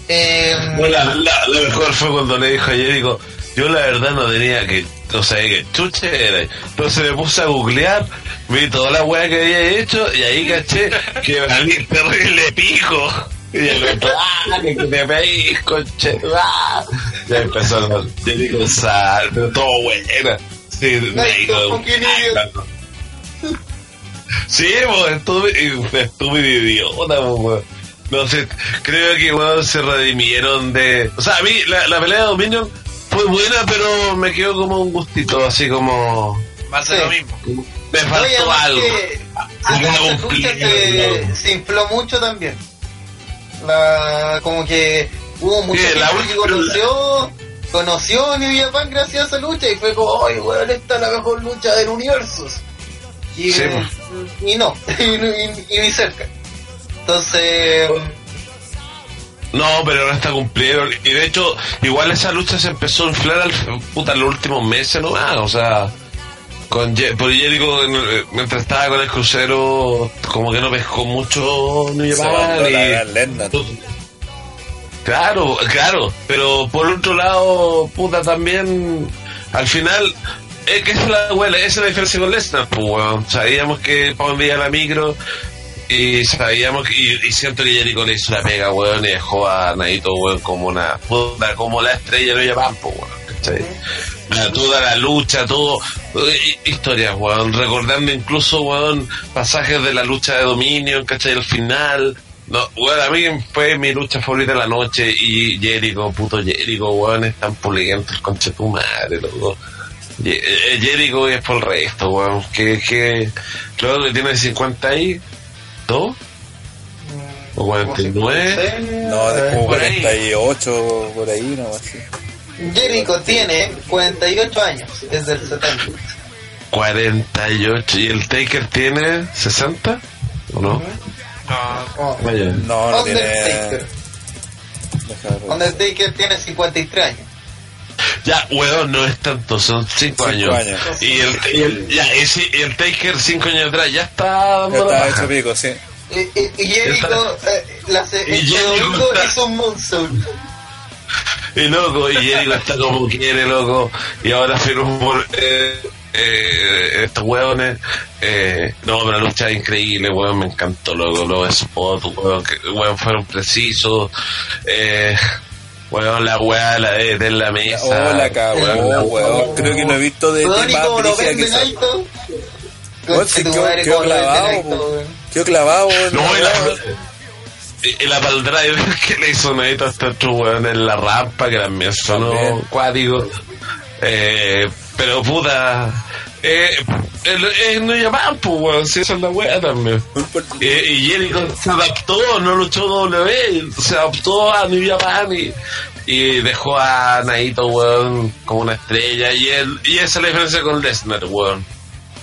eh, No, la, la- la mejor fue cuando le dijo a Jericho, yo la verdad no tenía que, o sea, que chuche era. Entonces me puse a googlear, vi toda la weá que había hecho y ahí caché que valí terrible pico. Y el otro, ah, que te veis, coche, ah. Ya empezó a Jericho sal, pero todo buena. Sí, idiot. Sí, pues, estuve, estuve idiota, pues, weón. No sé, creo que weón, se redimieron de. O sea, a mí la, la pelea de Dominion fue buena, pero me quedó como un gustito, así como. Más de Sí. lo mismo. Me faltó algo. que Algo cumplido, se, infló mucho también. La, como que hubo mucha Sí, la gente que última- conoció, conoció New Japan gracias a esa lucha y fue como, ay, weón, esta es la mejor lucha del universo. Y, Sí, y no, y, y- y ni cerca. Entonces, No, pero no está cumplido. Y de hecho, igual esa lucha se empezó a inflar al, puta, en los últimos meses nomás. O sea, con por Jericho, en- mientras estaba con el crucero, como que no pescó mucho y- gran Lennon. Claro, claro, pero por otro lado, puta, también, al final, es que la, bueno, esa diferencia con Lesnar, pues, weón. Sabíamos que Pau veía la micro y sabíamos que, y, siento que Jericho le hizo la pega, weón, y dejó a Naito, weón, como una, puta, como la estrella de Japan, pues, weón, ¿cachai? La- toda la lucha, todo, hi- historias, weón, recordando incluso, weón, pasajes de la lucha de dominio, ¿cachai? El final, no, weón, a mí fue mi lucha favorita de la noche y Jericho, puto Jericho, weón, es tan el conche tu madre, loco. Eh, Jericho es por el resto, weón, que, que, creo que tiene 52 o 49. No, de como por ahí. 48, por ahí, no así. Jericho tiene 48 años, desde el 70. 48 y el Taker tiene 60 ¿o no? No, Vaya. No, no tiene. Undertaker tiene 53 años. Ya, weón, no es tanto, son cinco, Cinco años. años. Y el, y el- ya, ese, el Taker cinco años atrás ya está Ya dando la está hecho pico, sí. Y, y, y Jericho, eh, la Y Jericho hizo un moonsault. Y loco, y Jericho está como quiere, loco. Y ahora firmó por eh, eh, estos weones. Eh, no, pero la lucha es increíble, weón, me encantó, loco. Los spots, weón, que weón, fueron precisos. Eh, weón, la weá la de, de la mesa. Oh, la cagó, weón. Creo que no he visto de Weón, más como lo brígida que vende eso. Naito. Weón, sí, quedó- quedó clavado, weón. Quedó clavado, weón. No, la, weón. y la Driver [LAUGHS] que le hizo Naito a estos otros weones en la rampa, que también sonó cuático. Eh, pero puta, eh, el, el New Japan, pues weón, si esa es la wea también. Eh, y Jericho se adaptó, no luchó W, se adaptó a New Japan y, y dejó a Naito, weón, como una estrella. Y él, y esa es la diferencia con Lesnar, weón.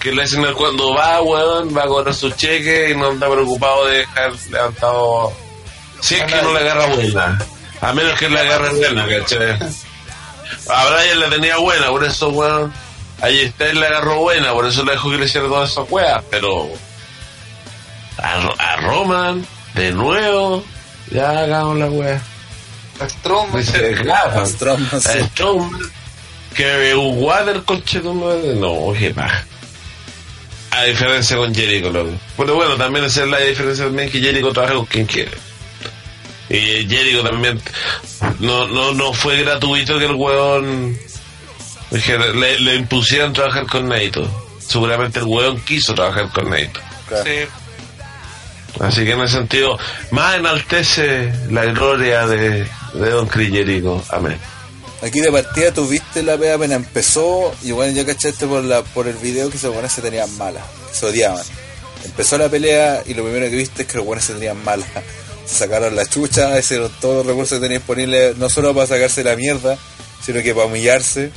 Que Lesnar cuando va, weón, va a cobrar su cheque y no está preocupado de dejar levantado. Si es que no le agarra buena. A menos que le agarre buena, ¿cachai? A Brian le tenía buena, por eso, weón. Ahí está, él le agarró buena, por eso le dejó que le hiciera todas esas weas, pero. A, a Roman, de nuevo, ya hagamos la wea. Strowman. Claro, Strowman, a sí. Strowman, que un water coche no, qué paja. A diferencia con Jericho, loco. Pero bueno, también esa es la diferencia también que Jericho trabaja con quien quiere. Y Jericho también no, no, no fue gratuito que el weón dije, le, le impusieran trabajar con Naito. Seguramente el weón quiso trabajar con. Claro. sí. Así que en ese sentido, más enaltece la gloria de, de Don Chris Jericho. Amén. Aquí de partida tú viste la pega apenas empezó y bueno ya cachaste por la por el video que se buenos se tenían malas, se odiaban. Empezó la pelea y lo primero que viste es que los buenos se tenían malas. Se sacaron la chucha, hicieron todos los recursos que tenían disponibles, no solo para sacarse la mierda, sino que para humillarse,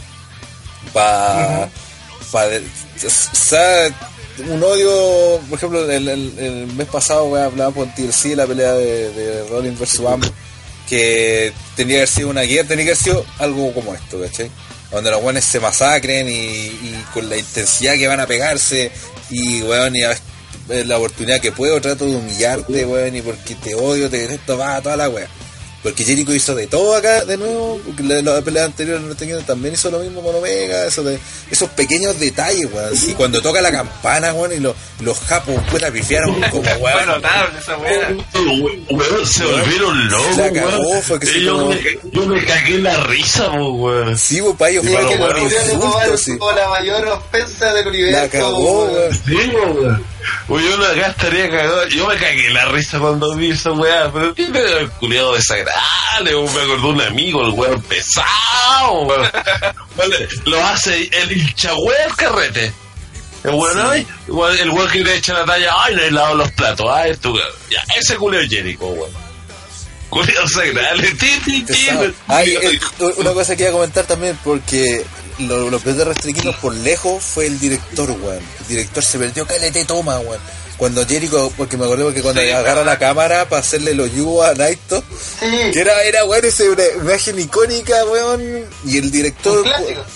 para... o sea, un odio, por ejemplo, el, el- el mes pasado weón, hablábamos con TLC de la pelea de, de Rollins vs. Bam, que tenía que haber sido una guerra, tenía que haber sido algo como esto, ¿cachai? Donde los buenos se masacren y, y con la intensidad que van a pegarse y, weón, y a- eh, la oportunidad que puedo trato de humillarte, weón, y porque te odio, te detesto, va, toda la weá. Porque Jericho hizo de todo acá de nuevo, porque la, la pelea anterior también hizo lo mismo con Omega, eso de, esos pequeños detalles, weón. Y cuando toca la campana, weón, y los, los japos, puta, pifiaron como Fue weón. notable esa. Weón, se volvieron locos, La cagó, weón. fue que se Y yo, como- me, yo me cagué en la risa, weón. Sí, pues para ellos fue de insulto, sí. la mayor ofensa del universo. La cagó, weón. Sí, weón. Oye, yo acá estaría cagado. Yo me cagué la risa cuando vi esa weá, pero tiene el culiado desagradable. Me acordó un amigo, el weón pesado, weón. Vale, Lo hace el hincha weón carrete. El weón, el weón que le echa la talla, ay, no he lavado los platos, ay, tú, ya, ese culiado Jericho, weón. Pesado. Ay, eh, una cosa que iba a comentar también, porque lo- de restringidos por lejos fue el director, weón. El director se perdió calete toma, weón. Cuando Jericho, porque me acordé porque cuando Sí, agarra la cámara para hacerle los yugos a Naito, Sí. que era, era weón, esa una imagen icónica, weón, y el director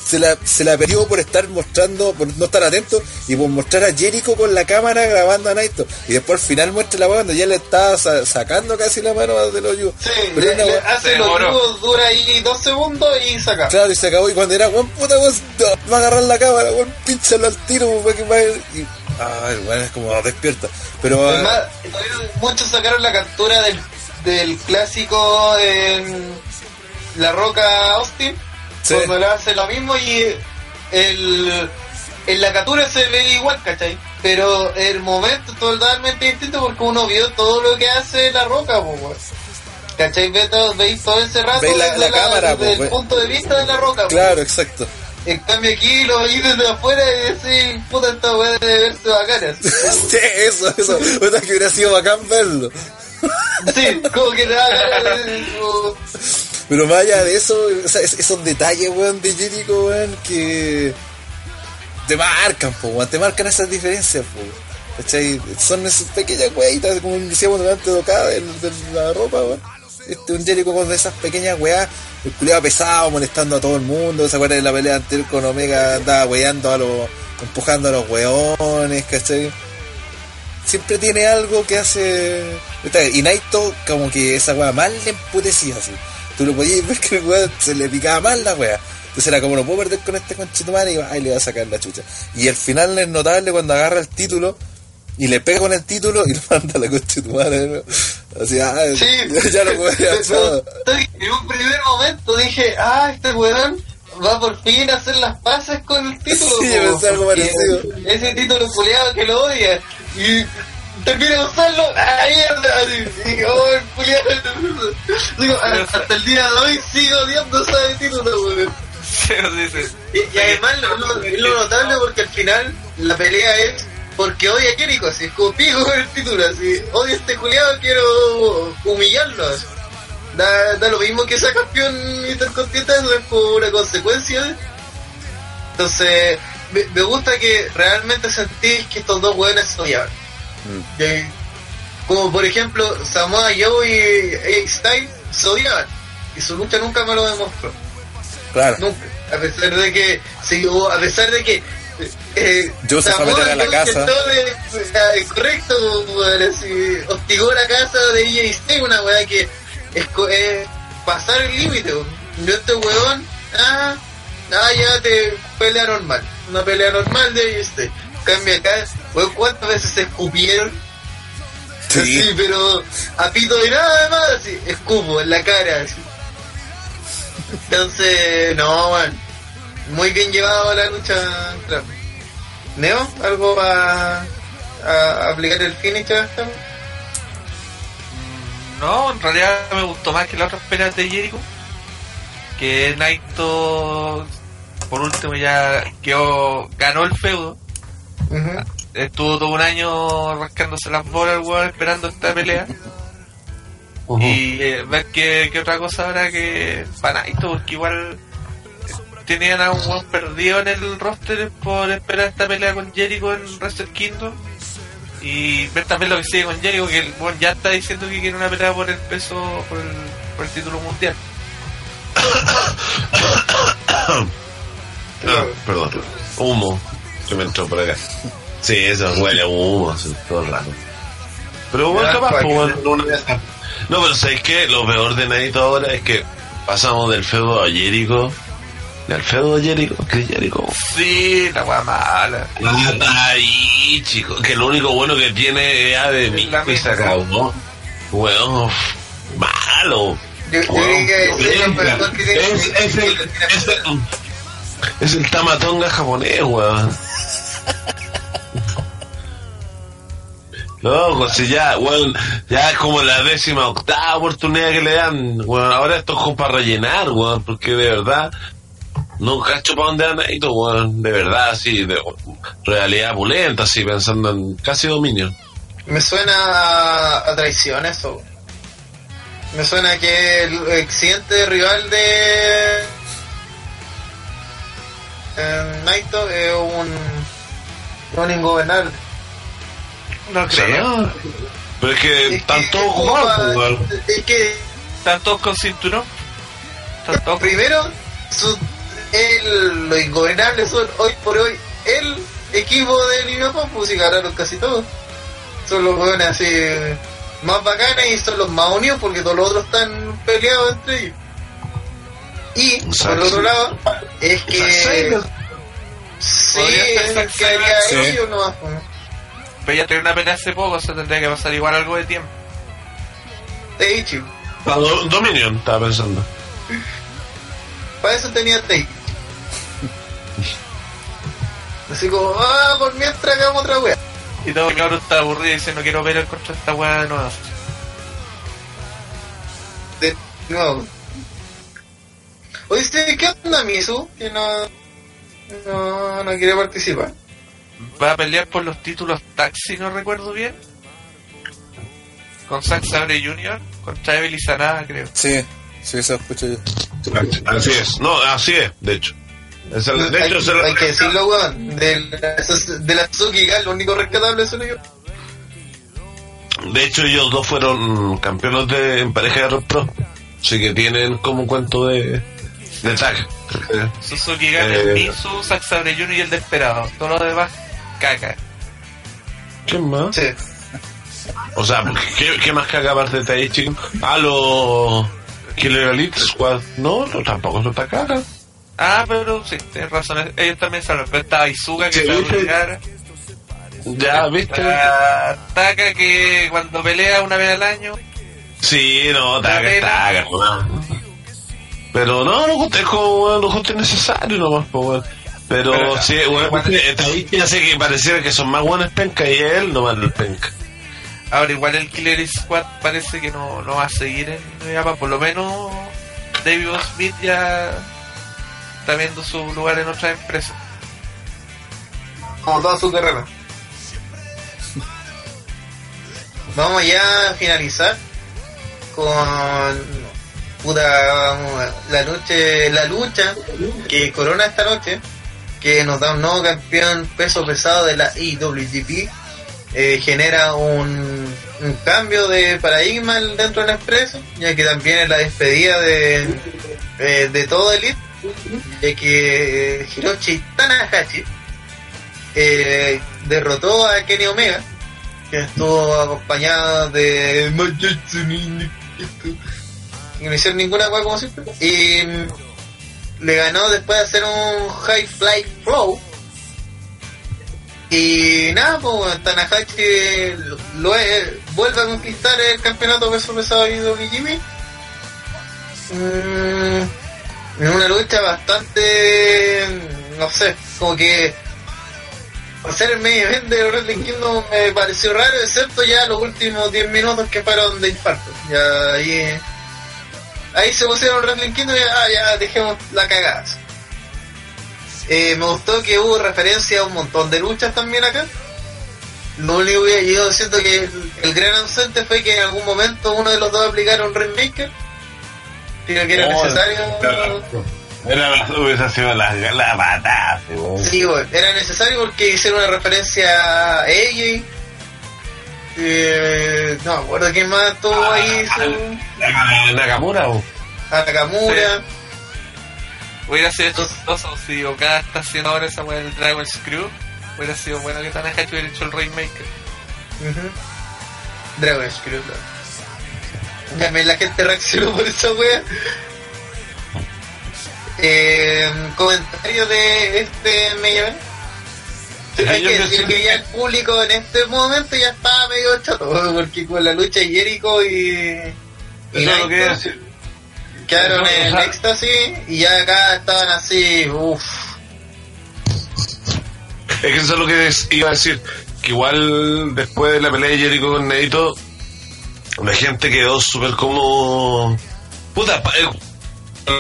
se la, se la perdió por estar mostrando, por no estar atento, y por mostrar a Jericho con la cámara grabando a Naito. Y después al final muestra la weón cuando ya le estaba sa- sacando casi la mano de los yugos. Sí, Pero le- una le weá- hace Se los jugos, dura ahí dos segundos y saca. Claro, y se acabó. Y cuando era, weón, puta, weón, no, va a agarrar la cámara, weón, pínchalo al tiro, weón, que va a- Ay, weón, es como despierta. Pero, ah, Además, muchos sacaron la captura del, del clásico en La Roca Austin, Sí. cuando le hace lo mismo y el, en la captura se ve igual, ¿cachai? Pero el momento es totalmente distinto porque uno vio todo lo que hace La Roca, pues. ¿Cachai? Veis todo ese rato Veis la- cámara, desde el ve- punto de vista de La Roca. claro, exacto. En cambio aquí lo veis desde afuera y decís, puta, esta weá debe verse bacana. [LAUGHS] Sí, eso, eso. Puta, que hubiera sido bacán verlo. Sí, como que nada, como- Pero más allá de eso, o sea, es- esos detalles, weón, de Jericho, weón, que te marcan, po, weón, te marcan esas diferencias, po. ¿Cachai? Son esas pequeñas weitas, como decíamos delante de acá, de, de la ropa, weón. Este, un Jericho con esas pequeñas weas, el culiado pesado, molestando a todo el mundo. ¿Se acuerdan de la pelea anterior con Omega? Andaba weando a los, empujando a los weones, ¿cachai? Siempre tiene algo que hace. Y Naito, como que esa wea mal le emputecía así. Tú lo podías ver que el weón se le picaba mal la wea. Entonces era como no puedo perder con este conchetumare y ahí le va a sacar la chucha. Y el final es notable cuando agarra el título y le pega con el título y [LAUGHS] lo manda a la conchetumare. Así, ah, Sí, [LAUGHS] ya lo podía En un primer momento dije, ah, este weón va por fin a hacer las paces con el título. Sí, yo pensé algo porque parecido. Ese título culiado que lo odia. Y termina de usarlo, ¡ah, mierda! Así, y, oh, el culiado. Digo, hasta el día de hoy sigo odiando ese título, weón. [LAUGHS] Y, y además lo, lo- es lo notable porque al final la pelea es porque odia a Jericho, así es como pico con el título, así odio a este culiado, quiero humillarlo. así. Da, da lo mismo que sea campeón intercontinental, eso es por una consecuencia. Entonces, me, me gusta que realmente sentís que estos dos hueones se odiaban. Mm. Como por ejemplo, Samoa Joe y AJ Styles se odiaban. Y su lucha nunca me lo demostró. Claro. Nunca. A pesar de que, sí, o a pesar de que. Eh, Joe se fue a meter a la casa. eh, correcto, así, hostigó la casa de EA Stay, una weá que es, es pasar el límite. Yo este weón, ah, ah, ya te pelea normal. Una pelea normal de EA Stay. Cambia acá, weón, ¿cuántas veces se escupieron? Sí. Pero a pito de nada más, así, escupo en la cara. así. Entonces, no, man. Muy bien llevado la lucha. ambos. Neo, ¿algo para a aplicar el finish a esta? No, en realidad me gustó más que las otras peleas de Jericho. Que Naito, por último, ya quedó, ganó el feudo. Estuvo todo un año rascándose las bolas, weón, esperando esta pelea. Y eh, ver qué, qué otra cosa habrá que para Naito, porque igual tenían a un weón perdido en el roster por esperar esta pelea con Jericho en Wrestle Kingdom. Y ver también lo que sigue con Jericho, que el weón ya está diciendo que quiere una pelea por el peso, por el, por el título mundial. [COUGHS] Ah, perdón. Humo que me entró por acá. Sí, eso huele a humo así, todo el rato. Pero bueno, capaz, pues, bueno, una de. No, pero ¿sabéis qué? Lo peor de Naito ahora es que pasamos del feudo a Jericho. Del feudo a Jericho, que es Jericho. Sí, la weá mala. Ah, está ahí, chico. Que lo único bueno que tiene es de mí La misma. acabó. Weón, malo. Yo, yo Weón, que el, es, el, es el tamatonga japonés, weón. [LAUGHS] Loco, si ya, weón, ya es como la décima octava oportunidad que le dan, weón. Ahora esto es como para rellenar, weón, porque de verdad, no cacho para dónde anda esto, weón. De verdad, así, de realidad pulenta, así, pensando en casi dominio. Me suena a, a traición eso. Me suena que el, siguiente rival de eh, Naito es un, un ingobernable. No creo. Pero es que Es están que- todos ocupados. Es que Están todos con cinturón. Están todos con- primero, su, el, los ingobernables son hoy por hoy el equipo de Liverpool, pues y ganaron casi todos. Son los jóvenes así más bacanes y son los más unidos porque todos los otros están peleados entre ellos. Y por el otro lado, es que sí, es que haría Sí. ellos nomás. pues. Pero ya tenía una pelea hace poco, o sea, tendría que pasar igual algo de tiempo. Teichi. Ah, Do- Dominion, estaba pensando. Para eso tenía Take. Así como, ah, por mientras hagamos otra wea. Y todo el cabrón está aburrido y dice no quiero ver contra esta weá de nuevo. De nuevo. Oye. ¿qué onda Misu? Que no, no, no quiere participar. Va a pelear por los títulos tag, si no recuerdo bien. Con Zack Sabre Jr. contra Evil y Sanada, creo. Sí, sí, eso escucho yo. Así es, no, así es, de hecho. Es el- de hay, hecho, se lo- hay que decirlo, weón. De la, de la Suzuki Gal, lo único rescatable es yo. de hecho, ellos dos fueron campeones de, en pareja de Pro. Así que tienen como un cuento de, de tag. [LAUGHS] Suzuki Gun, Eh. el Misu, Zack Sabre Jr. y el Desperado. Todo lo demás, caca. ¿Quién más? Sí. O sea, ¿qué, qué más caga aparte de Taichi? Ah, los Killer Elite Squad. No, no, tampoco no está caga. Ah, pero sí, tienes razón. Ellos también saben. Pero estaba Izuka que va a obligar. Ya, ¿viste? Taka que cuando pelea una vez al año. Sí, no, taga, no. Pero no, no justo, es como, lo justo es necesario nomás, pues, weón. Pero, Pero, sí, porque Taichi hace que pareciera que son más buenos penca y él no más el penca. Ahora igual el Killer Squad parece que no, no va a seguir en. Por lo menos David. Smith ya está viendo su lugar en otra empresa. Como toda su carrera. [LAUGHS] Vamos ya a finalizar con puta vamos, la noche la lucha que corona esta noche que nos da un nuevo campeón peso pesado de la IWGP eh, genera un, un cambio de paradigma dentro de la empresa ya que también es la despedida de eh, de todo Elite ya que Hiroshi Tanahashi eh, derrotó a Kenny Omega, que estuvo acompañado de que no hicieron ninguna cosa como siempre, y mm, le ganó después de hacer un High Fly Flow. Y nada, pues Tanahashi lo, vuelve a conquistar el campeonato peso pesado de IWGP. Mm, en una lucha bastante, no sé, como que hacer el medio event de Wrestling Kingdom me pareció raro, excepto ya los últimos 10 minutos que fueron de infarto. Ya ahí, ahí se pusieron Wrestling Kingdom y ah, ya dejemos la cagada. Eh, me gustó que hubo referencia a un montón de luchas también acá. Lo único que yo siento que el, gran ausente fue que en algún momento uno de los dos aplicara un Rainmaker. Creo que era Oh, necesario. Era la, hubiese sido la, la patada, weón. Sí, bueno, era necesario porque hicieron una referencia a AJ. Eh, no me acuerdo quién más estuvo ahí. su- La- Nakamura, weón. A Nakamura. Hubiera sido chistoso si Okada está haciendo ahora esa weá del Dragon Screw. Hubiera sido bueno que Tanahashi hubiera hecho el Rainmaker. Ujú. Dragon Screw. También la gente reaccionó por esa wea. Eh, comentario de este medio event. Hay que decir que ya el público en este momento ya estaba medio chato, porque con la lucha de Jericho y, y Eso es lo que decir. quedaron No, o en sea- éxtasis y ya acá estaban así, uff. Es que eso es lo que iba a decir. Que igual después de la pelea de Jericho con Neito, la gente quedó súper como. Puta, eh,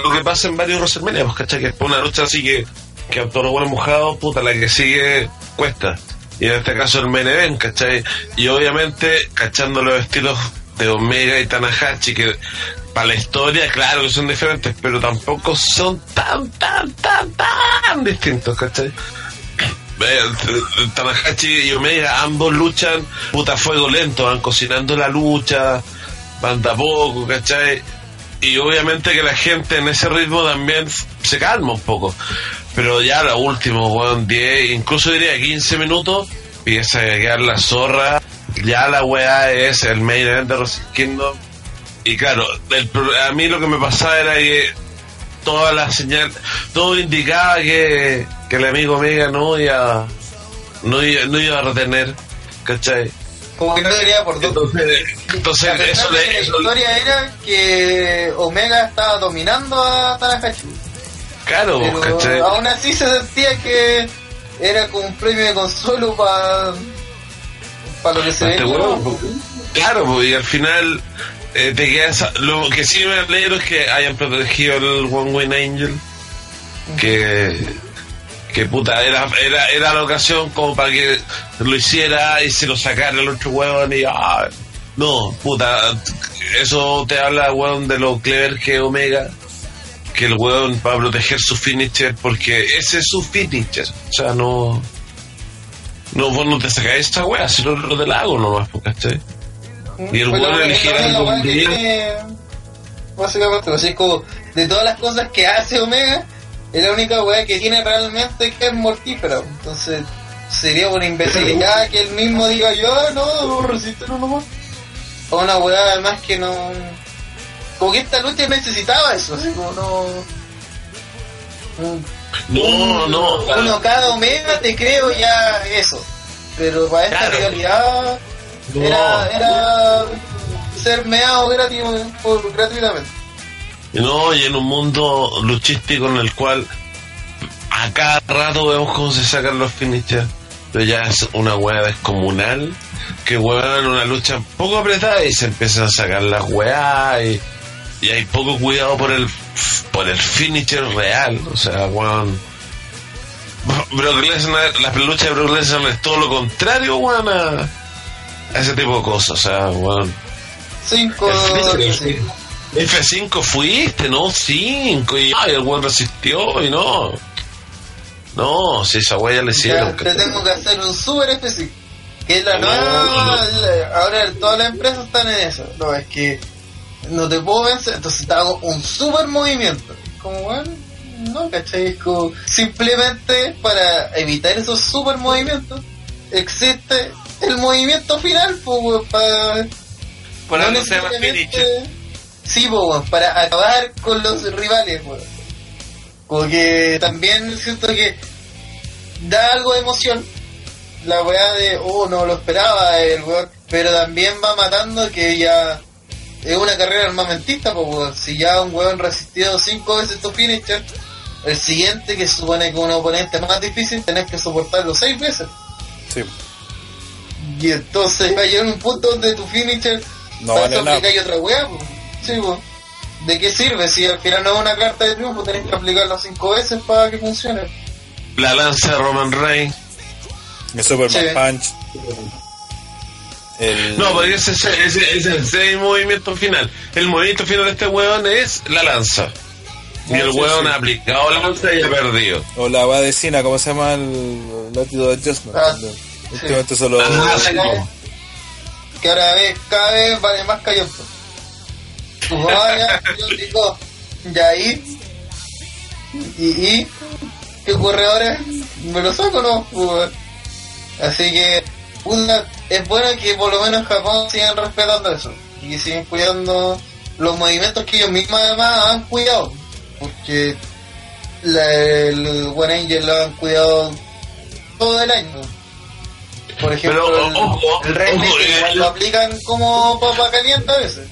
lo que pasa en varios WrestleMania, pues, ¿cachai? Que es una lucha así que, que a todos los buenos mojados, puta, la que sigue cuesta. Y en este caso el main event, ¿cachai? Y obviamente, cachando los estilos de Omega y Tanahashi, que para la historia, claro que son diferentes, pero tampoco son tan, tan, tan, tan distintos, ¿cachai? Tanahashi y Omega ambos luchan puta fuego lento, van cocinando la lucha, van de a poco, ¿cachai? Y obviamente que la gente en ese ritmo también se calma un poco. Pero ya lo último, weón, 10, incluso diría 15 minutos, empieza a quedar la zorra. Ya la weá es el main event de Wrestle Kingdom. Y claro, el a mí lo que me pasaba era que toda la señal, todo indicaba que, que el amigo Omega no iba, no iba, no iba a retener, ¿cachai? Como que no debería por. Entonces, entonces A pesar eso le, la historia era que Omega estaba dominando a Tanahashi. claro, Pero ¿cachai? aún así se sentía que era como un premio de consuelo para para lo que se Este venía. po. Claro, pues, y al final eh, te quedas. Lo que sí me alegro es que hayan protegido el One Wing Angel. Que. Que puta, era, era, era la ocasión como para que lo hiciera y se lo sacara el otro huevón y. ah, no, puta, eso te habla, huevón, de lo clever que Omega. que el weón va a proteger su finisher porque ese es su finisher. O sea, no. No, vos no te sacáis esta wea, si no lo te la hago nomás, ¿cachai? Y el weá- elegirá tiene, Básicamente, así es como de todas las cosas que hace Omega, es la única weá que tiene realmente que es mortífera. Entonces, sería una imbecilidad que él mismo diga yo, "Ah, no, no resiste no nomás. O una weá además que no. Como que esta lucha necesitaba eso, así como no. No, no. Uno cada Omega te creo ya eso. Pero para esta Claro. No. Era, era ser meado gratis, por, gratuitamente. No, y en un mundo luchístico en el cual a cada rato vemos cómo se sacan los finishers. Pero ya es una hueá descomunal que huevan una lucha poco apretada y se empiezan a sacar las weas y, y hay poco cuidado por el por el finisher real. O sea, weón. Brock Lesnar, las luchas de Brock Lesnar es todo lo contrario, weón, a ese tipo de cosas. O sea, weón. Cinco. El sí. F5 fuiste, no 5. Y ay, el weón resistió y no. No, si esa ya le Ya hicieron. te tengo que hacer un super específico. Que es la No, nueva. no. la- ahora todas las empresas están en eso. No, es que no te puedo vencer, entonces te hago un super movimiento. Como, bueno, no, ¿cachai? Es como, simplemente para evitar esos super movimientos, existe el movimiento final, pues, weón, para. Por no algo se llama. Sí, po, weón, para acabar con los rivales, weón. Como que también siento que da algo de emoción. La weá de, oh, no lo esperaba el weón. Pero también va matando que ya es una carrera armamentista, pues weón. Si ya un weón resistido cinco veces tu finisher, el siguiente que supone que un oponente más difícil tenés que soportarlo seis veces. Sí. Y entonces va a llegar un punto donde tu finisher No eso nada. aplicáis otra weá, pues. Sí, pues. ¿De qué sirve? Si al final no es una carta de triunfo, tenés que aplicarla cinco veces para que funcione. La lanza de Roman Reigns. El Superman Sí. Punch. El... No, porque ese, ese, ese- ese es el movimiento final. El movimiento final de este weón es la lanza. Y Ah, el sí, weón sí. ha aplicado la lanza y ha perdido. O la vadecina, ¿cómo se llama? El látigo de Adjustment. Ah, Últimamente solo... Ah, vez- que ahora ve, cada vez vale más calloso. Pues vaya, [LAUGHS] yo digo, ya ahí. Y, y, ¿qué ocurre ahora? ¿Me lo saco no? Pues, Así que, una, es bueno que por lo menos en Japón sigan respetando eso. Y sigan cuidando los movimientos que ellos mismos además han cuidado. Porque la- el One Angel lo han cuidado todo el año. Por ejemplo, Pero, el, ojo, el eh, igual lo aplican como papa caliente a veces.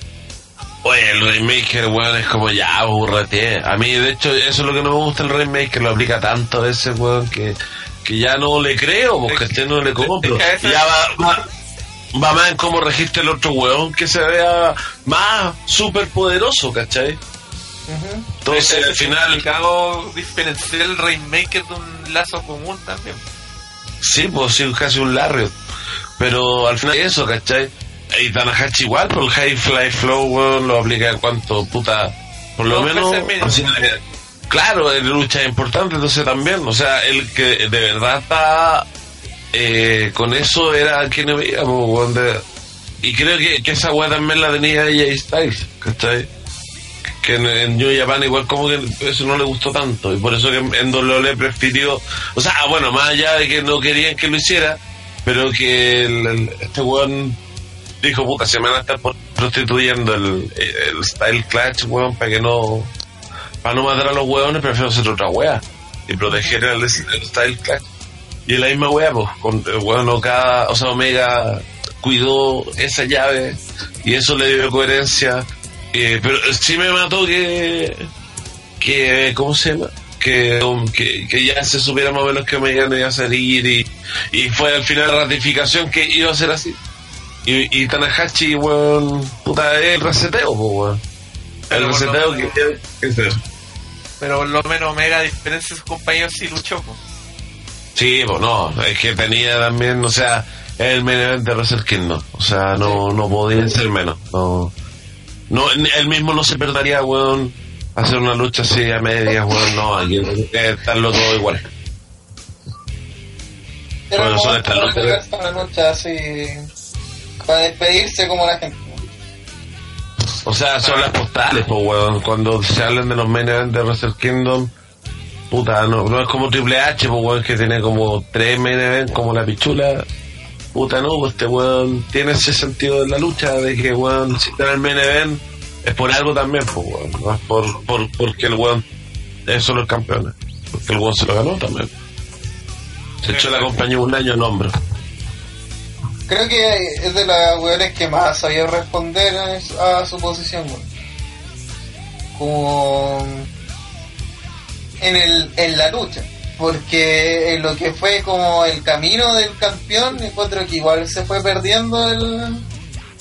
Oye, el Rainmaker, weón, es como ya, aburrete. A mí, de hecho, eso es lo que no me gusta el Rainmaker, lo aplica tanto a veces, weón, que, que ya no le creo, porque este no le compro. [LAUGHS] Es Ya va, va, va más en cómo registra el otro weón, que se vea más súper poderoso, ¿cachai? Entonces, al final, complicado diferenciar el Rainmaker de un lazo común también. Sí, pues sí, casi un Lariat. Pero al final eso, ¿cachai? Y Tanahashi igual, por el High Fly Flow, weón, lo aplica en cuanto, puta, por lo menos... así, claro, en lucha es importante, entonces también, o sea, el que de verdad está eh, con eso era quien no veíamos, weón, de- y creo que, que esa weá también la tenía ella Styles, ¿cachai? Que en, en New Japan igual como que eso no le gustó tanto y por eso que en WWE prefirió o sea bueno más allá de que no querían que lo hiciera pero que este weón dijo puta se me van a estar prostituyendo el, el Style Clutch weón para que no para no matar a los weones prefiero hacer otra wea y proteger el, Style Clutch y la misma wea pues con el weón Okada, o sea Omega cuidó esa llave y eso le dio coherencia eh, pero sí me mató que que ¿cómo se llama? Que, que, que ya se supiera más o menos que Omega no iba a salir y, y fue al final la ratificación que iba a ser así y, y Tanahashi weón puta el reseteo weón el reseteo que tiene que ser Pero por lo menos Omega, a diferencia de sus compañeros, sí luchó. po. Sí, pues no, es que tenía también, o sea, el main event de Wrestle Kingdom, o sea, no, no podía ser menos, no, no, él mismo no se perdería, weón, hacer una lucha así a medias, weón, no, hay que estarlo todo igual. Era Bueno, son estas luchas. una lucha así. Para despedirse como la gente. O sea, son las postales, pues, weón. Cuando se hablan de los main events de Wrestle Kingdom, puta, no, no es como Triple H, pues, weón, que tiene como tres main events como la pichula. Puta, no, pues este weón tiene ese sentido de la lucha, de que, weón, si está en el main event, es por algo también, pues. No es por, por, porque el weón es solo el campeón, porque el weón se lo ganó también. Se echó la compañía un año en hombro. Creo que es de las weones que más sabía responder a, a su posición, weón. Como en el en la lucha. Porque en lo que fue como el camino del campeón, encuentro que igual se fue perdiendo el,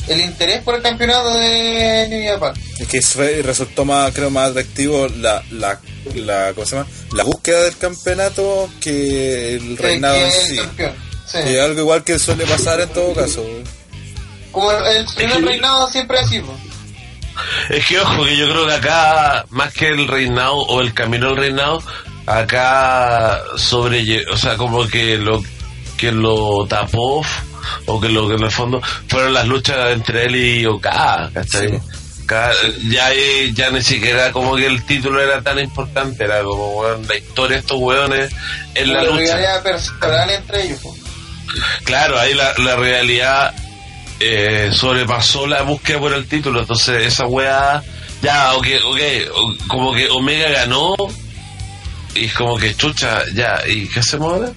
el interés por el campeonato de New Japan. Es que fue- resultó más, creo, más atractivo la, la, la, ¿cómo se llama? La búsqueda del campeonato que el reinado Que en el sí. campeón. Sí. Y algo igual que suele pasar en todo caso. Como el, primer reinado siempre así, pues. Es que ojo, que yo creo que acá, más que el reinado o el camino al reinado, acá sobre, o sea, como que lo que lo tapó o que lo que en el fondo fueron las luchas entre él y Okada, ¿cachai? Sí. Okada, ya, ya ni siquiera como que el título era tan importante, era como weón, la historia de estos weones en la Una lucha. personal entre ellos. Claro, ahí la, la realidad eh, sobrepasó la búsqueda por el título. Entonces, esa weá, ya, ok, ok, como que Omega ganó y es como que chucha, ya, ¿y qué hacemos ahora?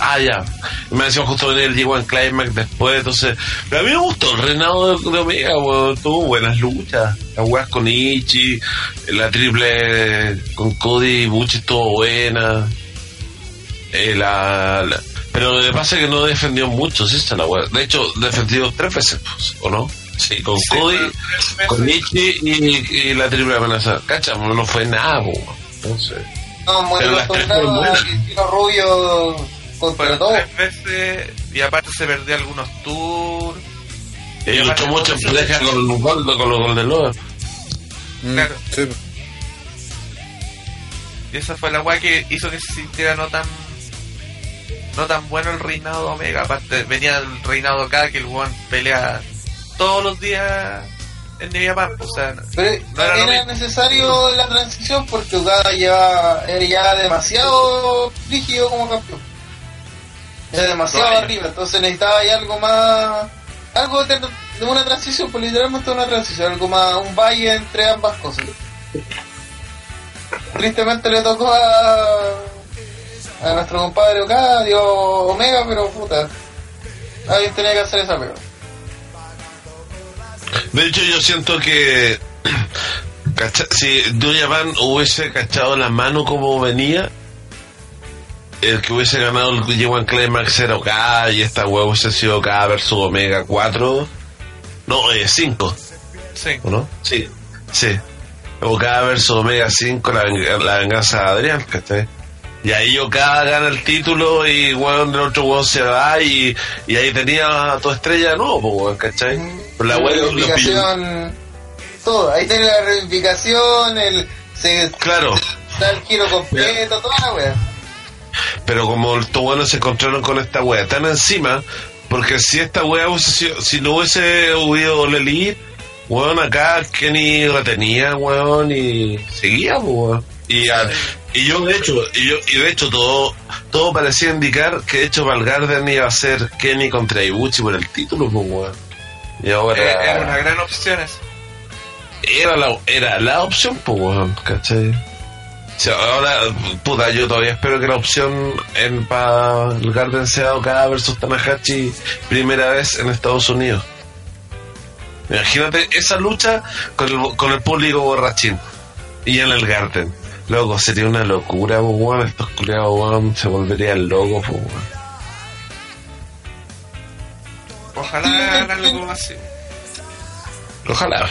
Ah, ya. Me decían justo venir el G1 Climax después, entonces. Pero a mí me gustó el reinado de, de Omega, weón. Tuvo buenas luchas. Las weas con Ichi, la triple con Cody y Buchi estuvo buena. Eh, la, la- pero lo que pasa es que no defendió mucho, sí, está la wea. De hecho, defendió tres veces, pues, ¿o no? Sí, con Cody, con Ichi y, y la triple amenaza. Cacha, no fue nada, weón. Entonces. No, muy Pero las tres fueron buenas. Cristino Rubio contra todo. tres veces y aparte se perdió algunos tours. Y luchó mucho en pareja con los Golden, con los Golden Lovers. Mm, Claro. sí. Y esa fue la weá que hizo que se sintiera no tan no tan bueno el reinado de Omega. Aparte venía el reinado acá que el weón pelea todos los días en New Japan. O sea, Pero No era necesario la transición porque Okada lleva, era ya demasiado rígido como campeón. Era demasiado No, arriba, entonces necesitaba ya algo más. Algo de, de una transición, pues literalmente una transición, algo más, un valle entre ambas cosas. Tristemente le tocó a, a nuestro compadre Okada, dio Omega, pero puta, alguien tenía que hacer esa pega. De hecho, yo siento que [CLEARS THROAT] si New Japan hubiese cachado la mano como venía, el que hubiese ganado el G1 Climax era Okada y esta hueá hubiese sido Okada versus Omega 4. No, eh, 5, sí. ¿o no? Sí. Sí. Okada versus Omega 5, la, la venganza de Adrián, ¿cachai? Y ahí Okada gana el título y weón del otro weón se va y, y ahí tenía a tu estrella de nuevo, weón, ¿cachai? Pero la la weá reivindicación, todo, ahí tiene la reivindicación, el se Claro, da el giro completo, toda la wea. pero como estos weones se encontraron con esta wea tan encima, porque si esta hubiese sido, si no hubiese habido Leli, weón, acá Kenny retenía, weón, y seguía, weón. Y, a- y yo de hecho, y yo, y de hecho todo, todo parecía indicar que de hecho Valgarden iba a ser Kenny contra Ibuchi por el título, pues, weón. Y ahora Eh, Era una gran opción esa. era la, era la opción, pues, weón, ¿cachai? O sea, ahora, puta, yo todavía espero que la opción en para el Garden sea Okada versus Tanahashi primera vez en Estados Unidos. Imagínate esa lucha con el, con el público borrachín y en el Garden. Loco, sería una locura, pues, weón. Estos culiados, weón, se volverían locos, pues, weón. Ojalá hagan algo así. Ojalá.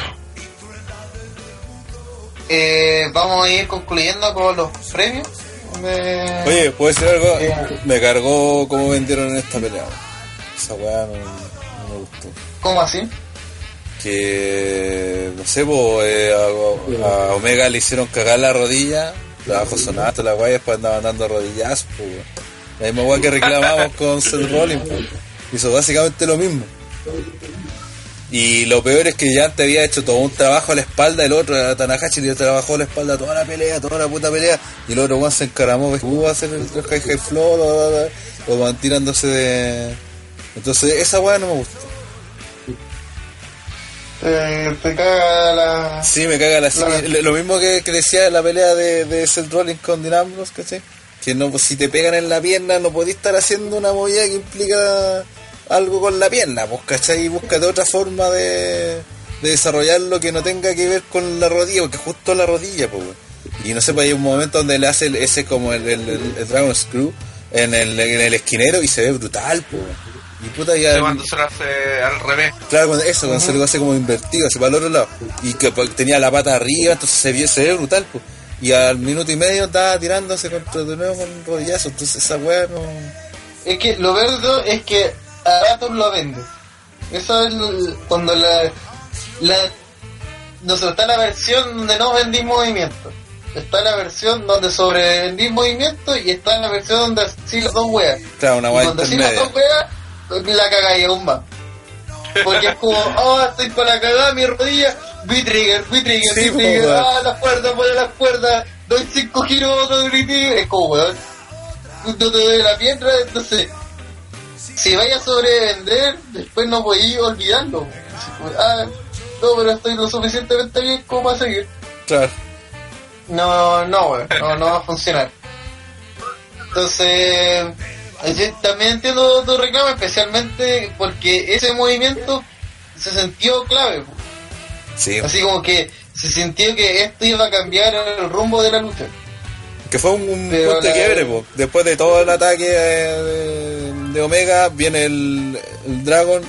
Eh, vamos a ir concluyendo con los premios. de- Oye, ¿puedo decir algo? Eh. Me cargó cómo vendieron esta pelea. Esa weá no, no me gustó. ¿Cómo así? Que no sé, eh, a, a Omega le hicieron cagar la rodilla, la sonato, la guay, después andaban dando weón. La misma weá que reclamamos con Seth Rollins, po. hizo básicamente lo mismo. Y lo peor es que ya antes había hecho todo un trabajo a la espalda, el otro era Tanahashi le trabajó a la espalda toda la pelea, toda la puta pelea, y el otro weón se encaramó, que pudo hacer el high high flow, bla, bla, bla, o van tirándose de... Entonces esa weá no me gusta. Te, te caga la. Sí, me caga la. Lo mismo que, que decía la pelea de, de Seth Rollins con Dean Ambrose, ¿cachai? Que no, pues, si te pegan en la pierna no podés estar haciendo una movida que implica algo con la pierna, pues, ¿cachai? Y búscate otra forma de, de desarrollarlo que no tenga que ver con la rodilla, porque justo la rodilla, pues. Y no sé, pues hay un momento donde le hace el- ese como el, el, el- el Dragon Screw en el, en el esquinero y se ve brutal, pues. Y puta ya... Se cuando se lo hace al revés. Claro, cuando eso, cuando se lo hace como invertido, así para el otro lado. Y que pues, tenía la pata arriba, entonces se, vio, se ve brutal, pues. Y al minuto y medio estaba tirándose contra de nuevo con rodillazo, entonces esa weá no. Es que lo verde es que a ratos lo vende. Eso es lo- cuando la. la no sé, está la versión donde no vendís movimiento. Está la versión donde sobrevendís movimiento y está la versión donde sí las dos weas. Claro, una Y weá cuando sí las dos weas, la cagáis aún más. Porque es como, ah, [LAUGHS] estoy con la cagada, mi rodilla, V-trigger, V-trigger, Sí, weón. ah, las cuerdas, pone las cuerdas, doy cinco giros, otro es como, weón, no te doy la pierna, entonces, si vayas a sobrevender, después no podéis olvidarlo. como, Ah, no, pero estoy lo suficientemente bien como para seguir. Claro. No, no, weón, no, no va a funcionar. Entonces, también entiendo tu reclamo, especialmente porque ese movimiento se sintió clave. Sí. Así como que se sintió que esto iba a cambiar el rumbo de la lucha. Que fue un, un punto de quiebre. Después de todo el ataque de, de Omega, viene el, el Dragon.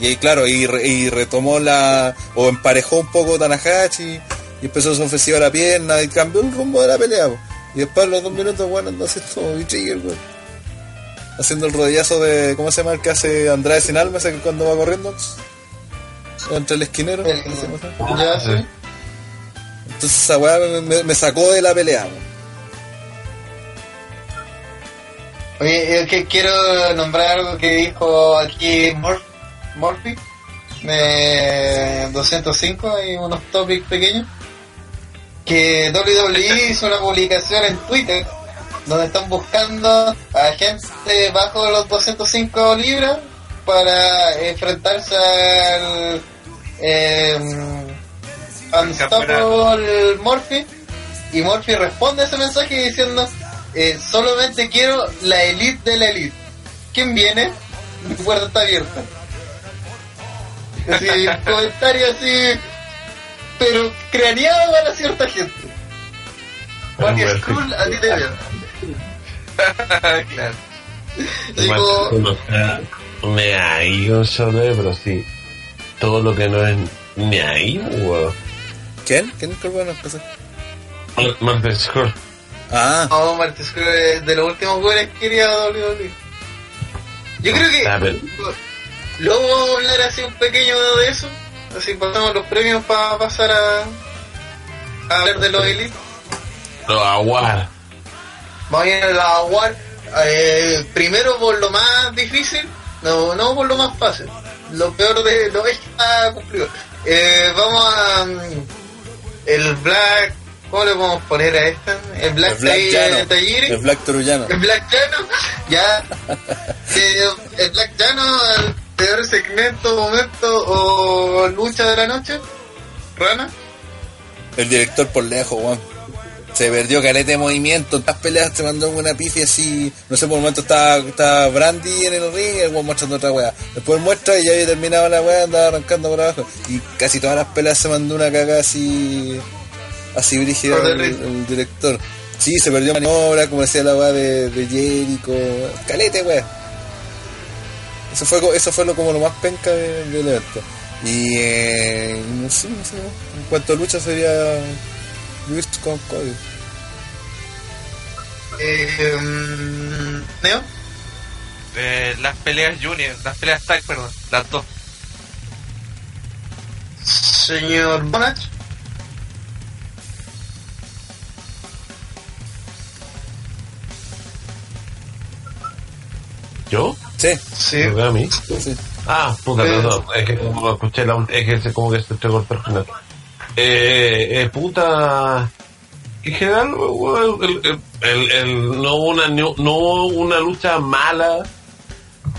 Y ahí, claro, y, re- y retomó la. o emparejó un poco Tanahashi. Y empezó su ofensiva a la pierna. Y cambió el rumbo de la pelea. Y después, los dos minutos, bueno, V-Trigger, weón. Haciendo el rodillazo de. ¿Cómo se llama el que hace Andrade sin alma? Ese que cuando va corriendo. Entre el esquinero. El- ya, sí. Entonces esa weá me, me- me sacó de la pelea. Oye, es que quiero nombrar algo que dijo aquí Mor- Morphy de 205, hay unos topics pequeños. Que WWE hizo una publicación en Twitter donde están buscando a gente bajo los 205 libras para enfrentarse al eh, Unstoppable Morphy. Y Morphy responde a ese mensaje diciendo: eh, Solamente quiero la elite de la elite. ¿Quién viene? Mi puerta está abierta. Así, [LAUGHS] comentario así, pero craneado para cierta gente. Bueno, Skrull, a ti te veo. [LAUGHS] claro. Me ahí con Shorty, pero sí. Todo lo que no es me ahí, weón. ¿Quién? ¿Quién es el bueno? ¿Qué sé? Marvel Score. Ah, no, Marty Skrull es de los últimos goles que quería WWE. Yo creo que Ah, pero- luego vamos a hablar así un pequeño de eso. Así pasamos los premios para pasar a, a hablar de los elites. Lo aguar. Vamos a ir a la award. Eh, primero por lo más difícil, no, no por lo más fácil. Lo peor de lo es que está cumplido. Eh, vamos a. mm, El Black. ¿Cómo le podemos poner a esta? El Black, el Black Tai- Llano. Tajiri. El Black Trujano. El Black Llano. Ya. [LAUGHS] Eh, el Black Llano, el peor segmento, momento o lucha de la noche. Rana. El director por lejos, weón. Se perdió caleta de movimiento. En estas peleas se mandó una pifia así. No sé, por el momento estaba, estaba Brandy en el ring y el mostrando otra weá. Después muestra y ya había terminado la weá, andaba arrancando por abajo. Y casi todas las peleas se mandó una caga así. Así brígida el, director. Sí, se perdió maniobra, como decía la weá de, de Jericho. Calete, weá. Eso fue, eso fue lo, como lo más penca de- del evento. Y eh, no sé, no sé. En cuanto a lucha sería Luis con Cody. Eh, mm, Neo. Eh, las peleas junior, las peleas tag, perdón, las dos. señor Bonach. ¿Yo? Sí, Sí. ¿Me a mí? sí. Ah, puta, perdón. Es que como escuché la es que se- como que se entregó el personal. Eh, eh, puta. En general, el, el, el- no una, no hubo una lucha mala,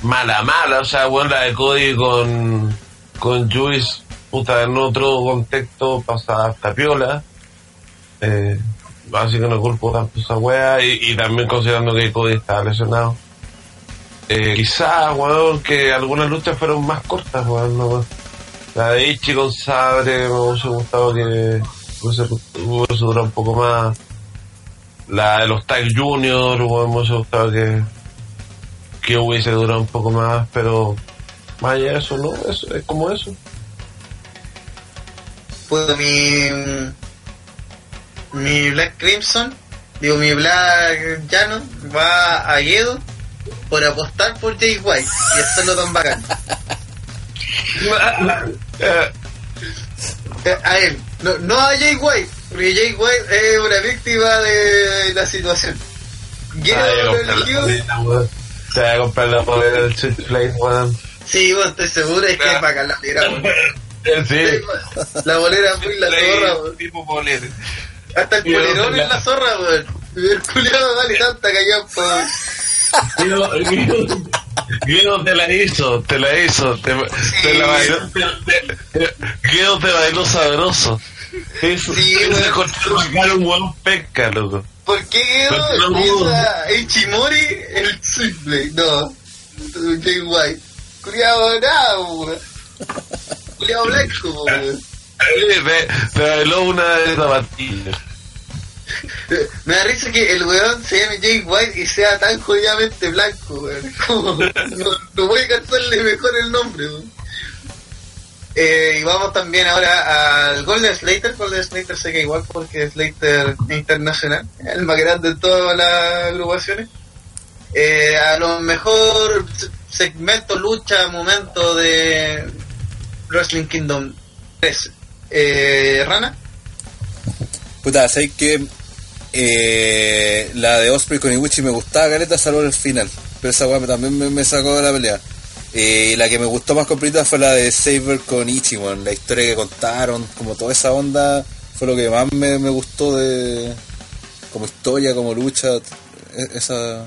mala, mala. O sea, bueno, la de Cody con, con Juice, puta, en otro contexto pasa hasta piola. Eh, así que no culpo tanto esa wea. Y, también considerando que Cody estaba lesionado. Eh, quizás, weón, que algunas luchas fueron más cortas, weón. no- La de Ichi con Sabre me hubiese gustado que hubiese, durado un poco más. La de los Tag Junior, me hubiese gustado que, que hubiese durado un poco más, pero más allá de eso, ¿no? Es, es como eso. Pues mi. Mi Black Crimson, digo, mi Black Llano va a Yedo por apostar por Jay White y hacerlo tan bacán. [LAUGHS] Eh, A él, no, no a Jay White, porque Jay White es una víctima de la situación. Weón. Se va a comprar la polera del Switch Flame, weón. Sí, bueno, estoy seguro, es que es bacán la bolera, weón. Eh, [LAUGHS] Sí. La bolera es muy la zorra, weón. tipo bolete. Hasta el sé es la zorra, weón. El culiado vale tanta callampa, weón. Guido, Guido, Guido te la hizo, te la hizo, te, te la bailó, te, te- Guido te bailó sabroso. Eso, Sí, ese güey. encontró sacar un buen pesca, loco. ¿Por qué no, empieza Ichimori el Switchblade? No, Jay White. Culiado nada, weón. Culiado blanco, weón. Te, te bailó una de zapatillas. [LAUGHS] Me da risa que el weón se llame Jay White y sea tan jodidamente blanco, weón. [LAUGHS] Como, no, no voy a cansarle mejor el nombre. Eh, y vamos también ahora al Golden Slater. Golden Slater sé que igual porque Slater internacional, el más grande de todas las agrupaciones. Eh, a lo mejor se- segmento, lucha, momento de Wrestling Kingdom 13. Eh, Rana. Puta, sé que eh, la de Osprey con Iwuchi me gustaba, Caleta, salvo el final. Pero esa weá también me, me sacó de la pelea. Eh, y la que me gustó más completa fue la de Saber con Ichigon. La historia que contaron, como toda esa onda, fue lo que más me, me gustó de. como historia, como lucha. e- Esa.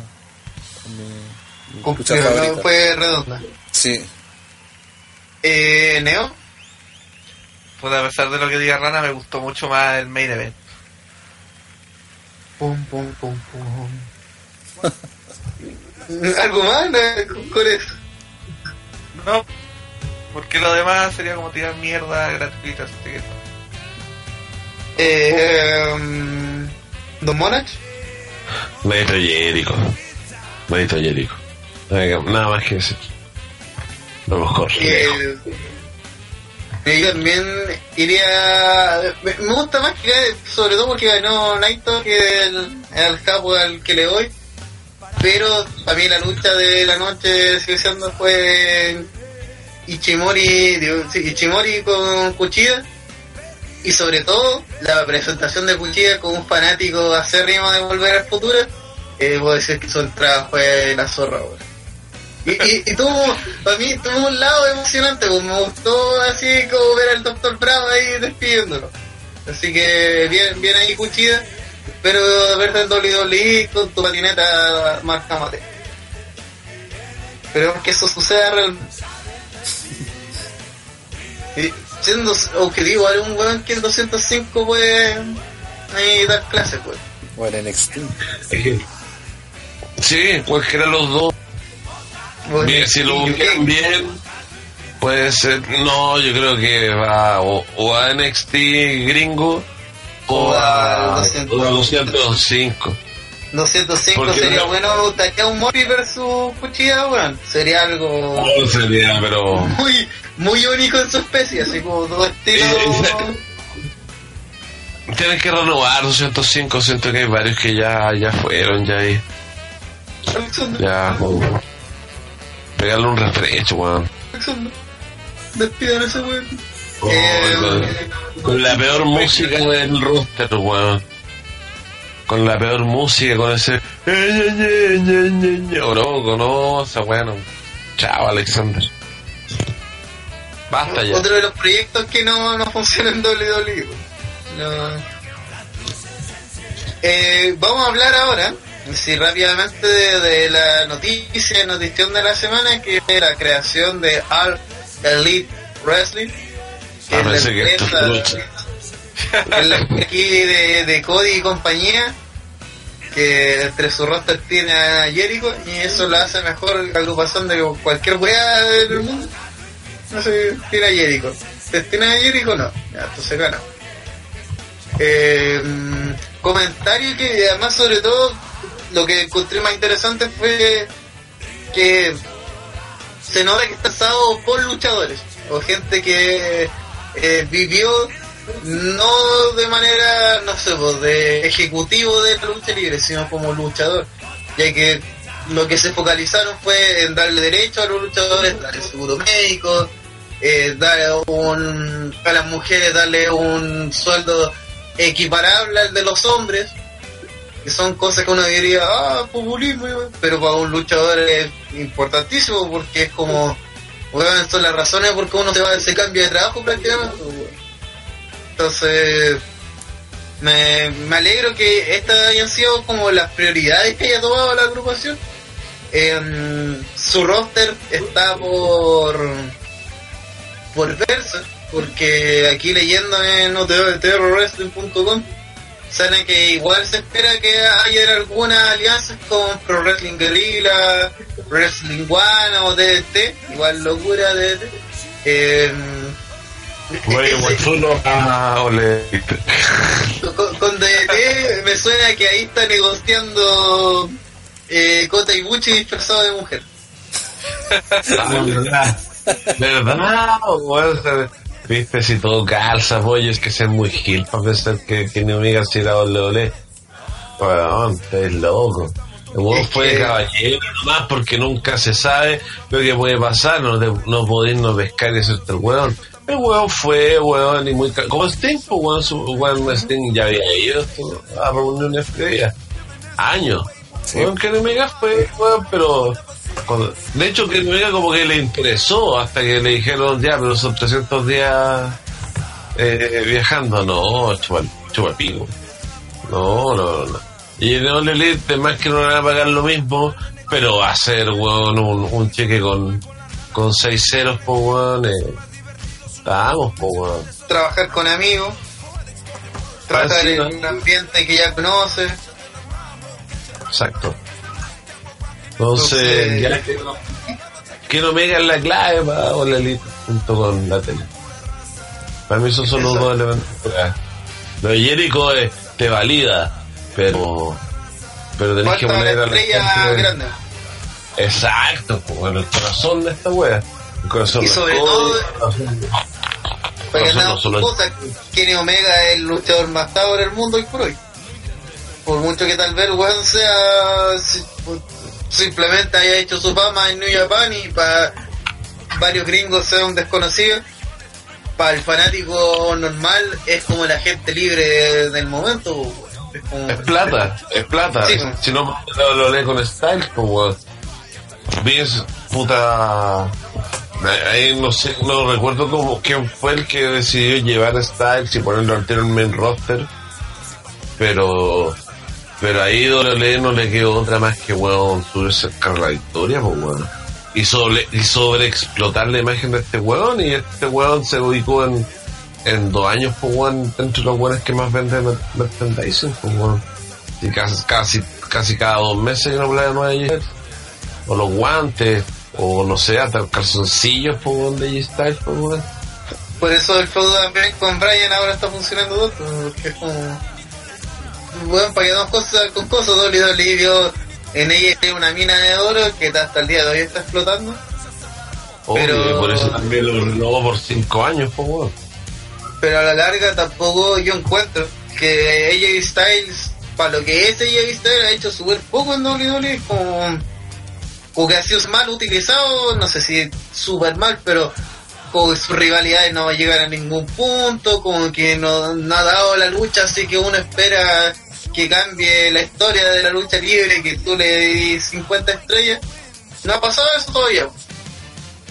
Mi, mi lucha favorita. fue redonda. Sí. Eh, Neo. Pues a pesar de lo que diga Rana, me gustó mucho más el main event. Pum, pum, pum, pum. [LAUGHS] ¿Algo más no? con, eso? No, porque lo demás sería como tirar mierda gratuita. Así que. Eh, um, Don Monarch. Maestro Jericho. Maestro Jericho. Nada nada más que decir. Lo mejor. Eh, yo también iría. Me, gusta más que sobre todo porque ganó Naito que el, el capo al que le doy. Pero a mí la lucha de la noche sigue siendo fue Ichimori, Ichimori con Cuchilla. Y sobre todo la presentación de Cuchilla con un fanático acérrimo de Volver al Futuro. Eh, puedo decir que su entrada fue la zorra, weón. Y, y, y tuvo, para mí, tuvo un lado emocionante, pues me gustó así como ver al Dr. Brown ahí despidiéndolo. Así que bien, bien ahí cuchilla, pero verte en WWE con tu patineta marca mate. Esperemos que eso suceda realmente. Y siendo objetivo, hay un weón que en 205 puede ahí dar clases, pues. Bueno, en NXT. Sí, cualquiera de los dos. Bueno, Bien, si lo ubican bien, puede ser. No, yo creo que va o, o a NXT gringo o O a, a o a 205. 205 Porque sería no- bueno un Mori versus Cuchilla. Sería algo No sería, pero. muy muy único en su especie, así como dos estilos. Eh, Tienen que renovar 205, siento que hay varios que ya, ya fueron, ya ahí. Ya, como. Pegarle un refresco, weón. Alexander. Despidan a ese weón. Oh, Eh, con, con la peor música del roster, weón. Con la peor música, con ese. Oroco, no, esa weón. Chao, Alexander. Basta ya. Otro de los proyectos que no, no funciona en WWE. No. Eh, vamos a hablar ahora, si rápidamente, de, de la noticia, notición de la semana, que es la creación de All Elite Wrestling. Que Ah, es la que empresa- es la empresa aquí de, de Cody y compañía, que entre su roster tiene a Jericho, y eso lo hace mejor agrupación de cualquier weá del mundo. No sé, tiene a Jericho. ¿Te tiene a Jericho? No. Ya, entonces gana. Eh, mm, comentario que además sobre todo lo que encontré más interesante fue que se nota que está pensado por luchadores o gente que eh, vivió no de manera, no sé, pues, de ejecutivo de la lucha libre, sino como luchador, ya que lo que se focalizaron fue en darle derecho a los luchadores, darle seguro médico, eh, darle un, a las mujeres darle un sueldo equiparable al de los hombres, que son cosas que uno diría, ah, populismo, pero para un luchador es importantísimo porque es como, weón, son las razones por qué uno se va se cambia de trabajo prácticamente. Entonces, me, me alegro que estas hayan sido como las prioridades que haya tomado la agrupación. Em, su roster está por por verse, porque aquí leyendo en terrorwrestling.com sale que igual se espera que haya algunas alianzas con Pro Wrestling Guerrilla, Wrestling One o DDT, igual locura DDT. Em, ah, ole. con, con DDT me suena que ahí está negociando eh, Kota Ibuchi disfrazado de mujer. [LAUGHS] Ah, ¿verdad? ¿Verdad? weón? Viste, si todo calza, pollo, es que ser muy gil para pensar que tiene Omega si la WWE. Weón, es loco. El weón Es fue que- caballero nomás porque nunca se sabe lo que puede pasar, no, te, no podéis no pescar y hacerte el weón. El weón fue, weón, y muy... Como Sting, pues weón, su weón Sting ya había ido a reuniones previas. Años. Sí. Weón, Omega fue, weón, pero... cuando- de hecho, que Omega como que le interesó hasta que le dijeron, ya, pero son 300 días eh, viajando. No, chupa, chupa el pico. No, no, no. Y en el Elite, más que no le van a pagar lo mismo, pero va a ser, weón, un, un cheque con, con 6 ceros, po, weón. Eh. Vamos, po, weón. Trabajar con amigos, trabajar Ah, sí, en un ambiente que ya conoce. Exacto. Entonces, Entonces- ya que, que no me la clave para All Elite junto con la tele. Para mí esos son los dos elementos. clave. Lo de Jericho eh, te valida, pero pero tenés que poner a la gente- grande. Exacto, bueno, el corazón de esta wea. El corazón Y del sobre todo- el corazón- Kenny Omega es el luchador más tado en el mundo hoy por hoy. Por mucho que tal vez el weón sea simplemente haya hecho su fama en New Japan y para varios gringos sea un desconocido, para el fanático normal es como la gente libre del momento. Es como- Es plata, es plata. Sí. Si no, lo, lo lee con Styles, pues, weón. Vince, puta. Ahí no sé, no recuerdo cómo, quién fue el que decidió llevar a Styles y ponerlo al en main roster. Pero, pero ahí WWE no le quedó otra más que, weón, subirse a la victoria, pues, weón. Y sobre, y sobre explotar la imagen de este weón, y este weón se ubicó en, en dos años, pues, weón, entre los weones que más venden mer- merchandising, pues, weón. Y casi, casi, casi cada dos meses una playa nueva de J-Styles. O los guantes, o no sé, hasta los calzoncillos, pues, weón, de J-Styles, pues, weón. Por eso el feudo también con Brian ahora está funcionando todo, porque. Bueno, para que damos cosas con cosas, WWE vio en ella una mina de oro que hasta el día de hoy está explotando. Obvio, Pero- por eso también lo renovó por cinco años, weón. Pero a la larga tampoco yo encuentro que AJ Styles, para lo que es AJ Styles, ha hecho súper poco en WWE, como, como que ha sido mal utilizado, no sé si súper mal, pero como que sus rivalidades no va a llegar a ningún punto, como que no, no ha dado la lucha, así que uno espera que cambie la historia de la lucha libre, que tú le des 50 estrellas. No ha pasado eso todavía.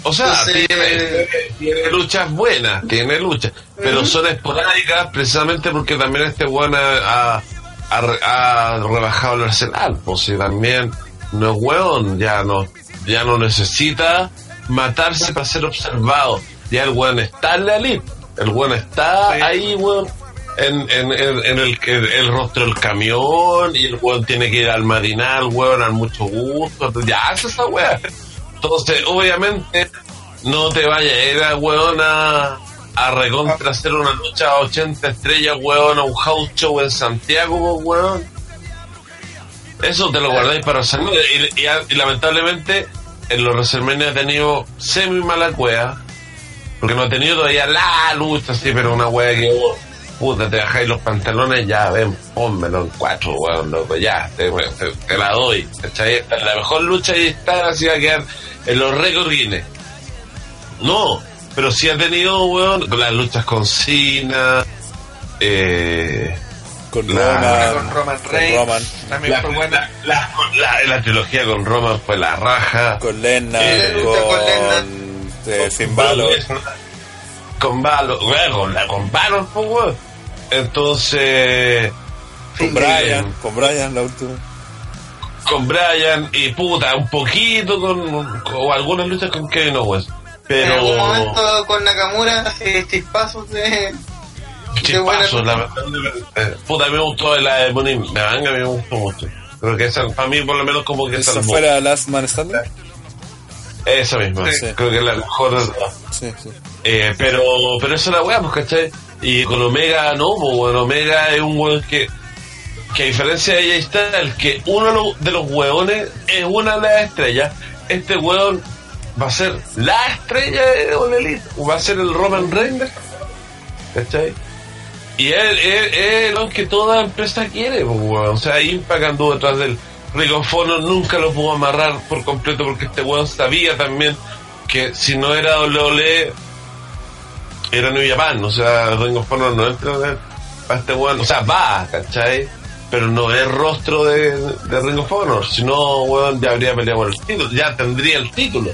O sea, Entonces- tiene, tiene luchas buenas, tiene luchas, pero son esporádicas precisamente porque también este weón ha, ha- ha re- ha rebajado el arsenal. Pues si también no es weón, ya no, ya no necesita matarse para ser observado. Ya el weón está en la elite, el weón está Sí. ahí, weón. En, en, el, el, el rostro del camión y el weón tiene que ir al marinal, weón, al mucho gusto. Ya hace esa weá. Entonces, obviamente, no te vayas a ir a weón a, a recontra hacer una lucha a 80 estrellas, weón, a un house show en Santiago, weón. Eso te lo guardáis para WrestleMania. Y, y- lamentablemente, en los WrestleMania ha tenido semi mala cueva. Porque no ha tenido todavía la lucha, así, pero una wea que, puta, te bajáis los pantalones, ya, ven, pónmelo en cuatro, weón, loco, ya, te, te- te la doy, ¿cachai? Esta es La mejor lucha y está así va a quedar en los récords Guinness. No, pero sí ha tenido, weón, con las luchas con Cena, eh, Con La- Roman. con Roman con. Roman, También la, fue buena. la, la- la trilogía con Roman fue la raja. con Lennar, Eh, con con eh, Finn Balor. Con Balor, weón, con, la- con Balor, pues, weón. Entonces, Con Brian, con Brian la última. con Brian y puta, un poquito con, con algunas luchas con Kevin Owens. En algún Pero momento con Nakamura hace chispazos de... chispazos, lucha. lamentablemente. Puta, a mí me gustó la de Money me a mí me gustó mucho. Creo que esa, para mí por lo menos como que ¿Esa salvó. fuera Last Man Standing? Esa misma, Sí. creo que es la mejor de todas. Sí, sí. Eh, pero, pero eso es la weá, pues, ¿cachai? Y con Omega no, pues, bueno, Omega es un weón que, que a diferencia de está el que uno de los- weones es una de las estrellas, este weón va a ser la estrella de All Elite, va a ser el Roman Reigns, ¿cachai? Y él es el que toda empresa quiere, pues. O sea, Impact anduvo detrás del Ring of Honor, nunca lo pudo amarrar por completo porque este weón sabía también que si no era WWE era New Japan, o sea, Ring of Honor no entra de- para este weón, o sea, va, ¿cachai? Pero no es rostro de, de Ring of Honor, si no, weón, ya habría peleado por el título, ya tendría el título.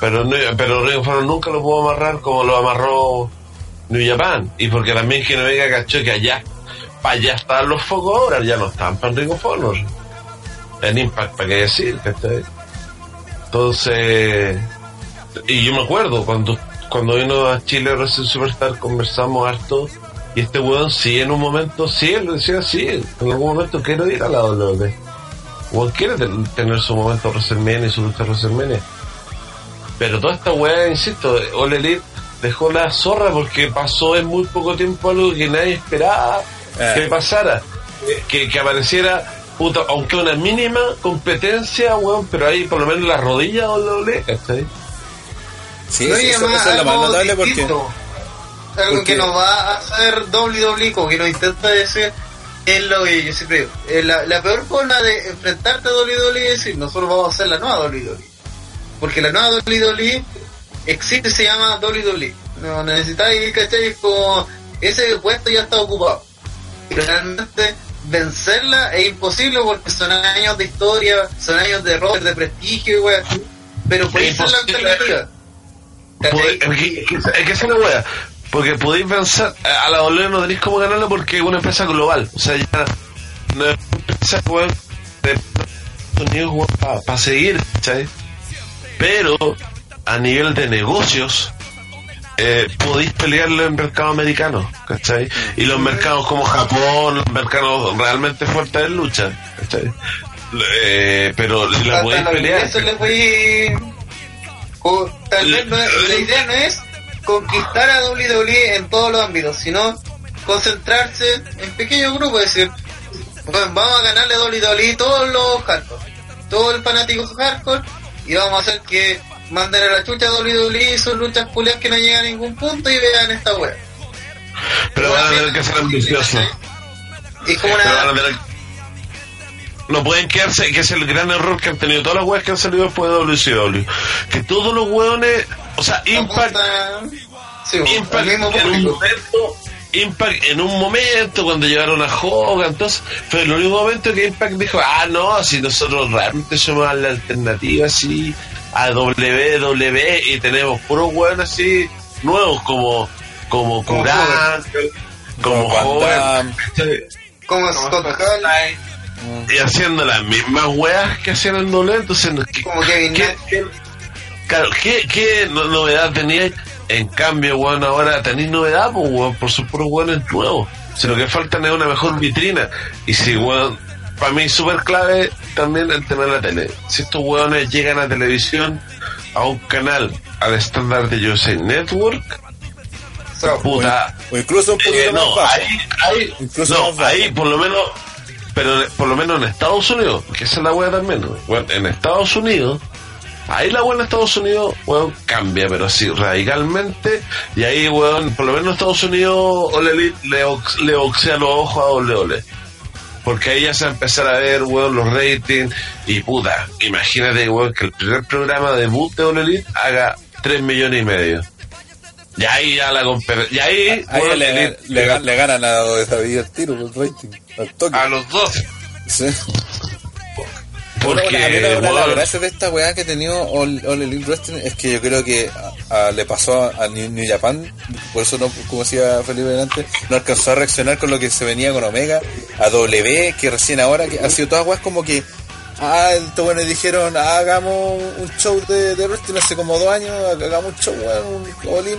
Pero, pero Ring of nunca lo pudo amarrar como lo amarró New Japan, y porque también que no venga cachó que allá, para allá estaban los focos ahora, ya no están para Ring of Honor. En Impact, ¿para qué decir? ¿cachai? Entonces, y yo me acuerdo cuando cuando vino a Chile Wrestling Superstar conversamos harto y este weón sí en un momento sí él decía sí en algún momento quiero ir a la WWE weón quiere ten- tener su momento WrestleMania y su lucha WrestleMania pero toda esta weá insisto All Elite dejó la zorra porque pasó en muy poco tiempo algo que nadie esperaba Eh. que pasara que, que apareciera puta, aunque una mínima competencia weón pero ahí por lo menos la rodilla WWE ¿cachai? Sí, No, sí, y eso, eso es lo más algo notable porque. Algo porque- que nos va a hacer WWE, como que nos intenta decir, es lo que yo siempre digo. eh, la, la peor forma de enfrentarte a WWE es decir, nosotros vamos a hacer la nueva WWE. Porque la nueva WWE existe, se llama WWE. No necesitáis, ¿cachai? Es como, ese puesto ya está ocupado. Y realmente vencerla es imposible porque son años de historia, son años de roster, de prestigio y weá. Pero puede Es ser la alternativa. Es que, es la wea. Porque podéis vencer a la WWE no tenéis cómo ganarla porque es una empresa global. O sea, ya no es una empresa weón, de Estados Unidos para seguir, ¿cachai? Pero a nivel de negocios, eh, podéis pelearle en el mercado americano, ¿cachai? Y los mercados como Japón, los mercados realmente fuertes de lucha, ¿cachai? Eh, pero la podéis pelear. ingresos les voy o tal vez no es- la idea no es conquistar a WWE en todos los ámbitos sino concentrarse en pequeños grupos es decir bueno, vamos a ganarle a WWE todos los hardcore todo el fanático hardcore y vamos a hacer que manden a la chucha a WWE y sus luchas culias que no llegan a ningún punto y vean esta wea Pero van a tener que ser ambiciosos. es como una No pueden quedarse, que es el gran error que han tenido todas las weas que han salido después de WCW. Que todos los weones O sea, Impact, Sí, Impact en un momento, Impact en un momento cuando llegaron a Hogan, entonces fue el único momento que Impact dijo, ah no, si nosotros realmente somos la alternativa así a WWE y tenemos puros weones así nuevos como como Como Kuran, como. ¿cachai? Como Scott Hall, y haciendo las mismas weas que hacían en WWE, entonces ¿qué, como Kevin qué- Nash. qué- claro, ¿qué, qué no- novedad teníais? En cambio, weón, ahora tenéis novedad, pues, weón, por sus puros weones nuevos. Si lo que faltan es una mejor vitrina. Y si, weón, para mí súper clave también el tema de la tele. Si estos weones llegan a televisión, a un canal al estándar de USA Network, So, puta, O incluso un poquito eh, más no, bajo. ahí, ahí, Incluso no, más bajo. ahí por lo menos, pero por lo menos en Estados Unidos, que esa es la wea también, ¿no? Bueno, en Estados Unidos, ahí la wea en Estados Unidos, weón, cambia, pero así radicalmente, y ahí, weón, por lo menos en Estados Unidos, Ole le, ox- le oxea los ojos a Ole Ole. Porque ahí ya se va a empezar a ver, weón, los ratings, y puta, imagínate, weón, que el primer programa debut de Ole Elite haga 3 millones y medio. Y ahí ya la competencia, y ahí, Ahí weón, le, le, ga- le ganan a David el tiro A los dos. Sí. Porque, Bueno, a mí la, gracia de esta weá que ha tenido All, All Elite Wrestling es que yo creo que a- a- le pasó a, a New, New Japan, por eso no, como decía Felipe delante, no alcanzó a reaccionar con lo que se venía con Omega, a W, que recién ahora, que han sido todas weas como que, ah, estos buenos dijeron, ah, hagamos un show de, de wrestling hace como dos años, hagamos un show, weón, un All.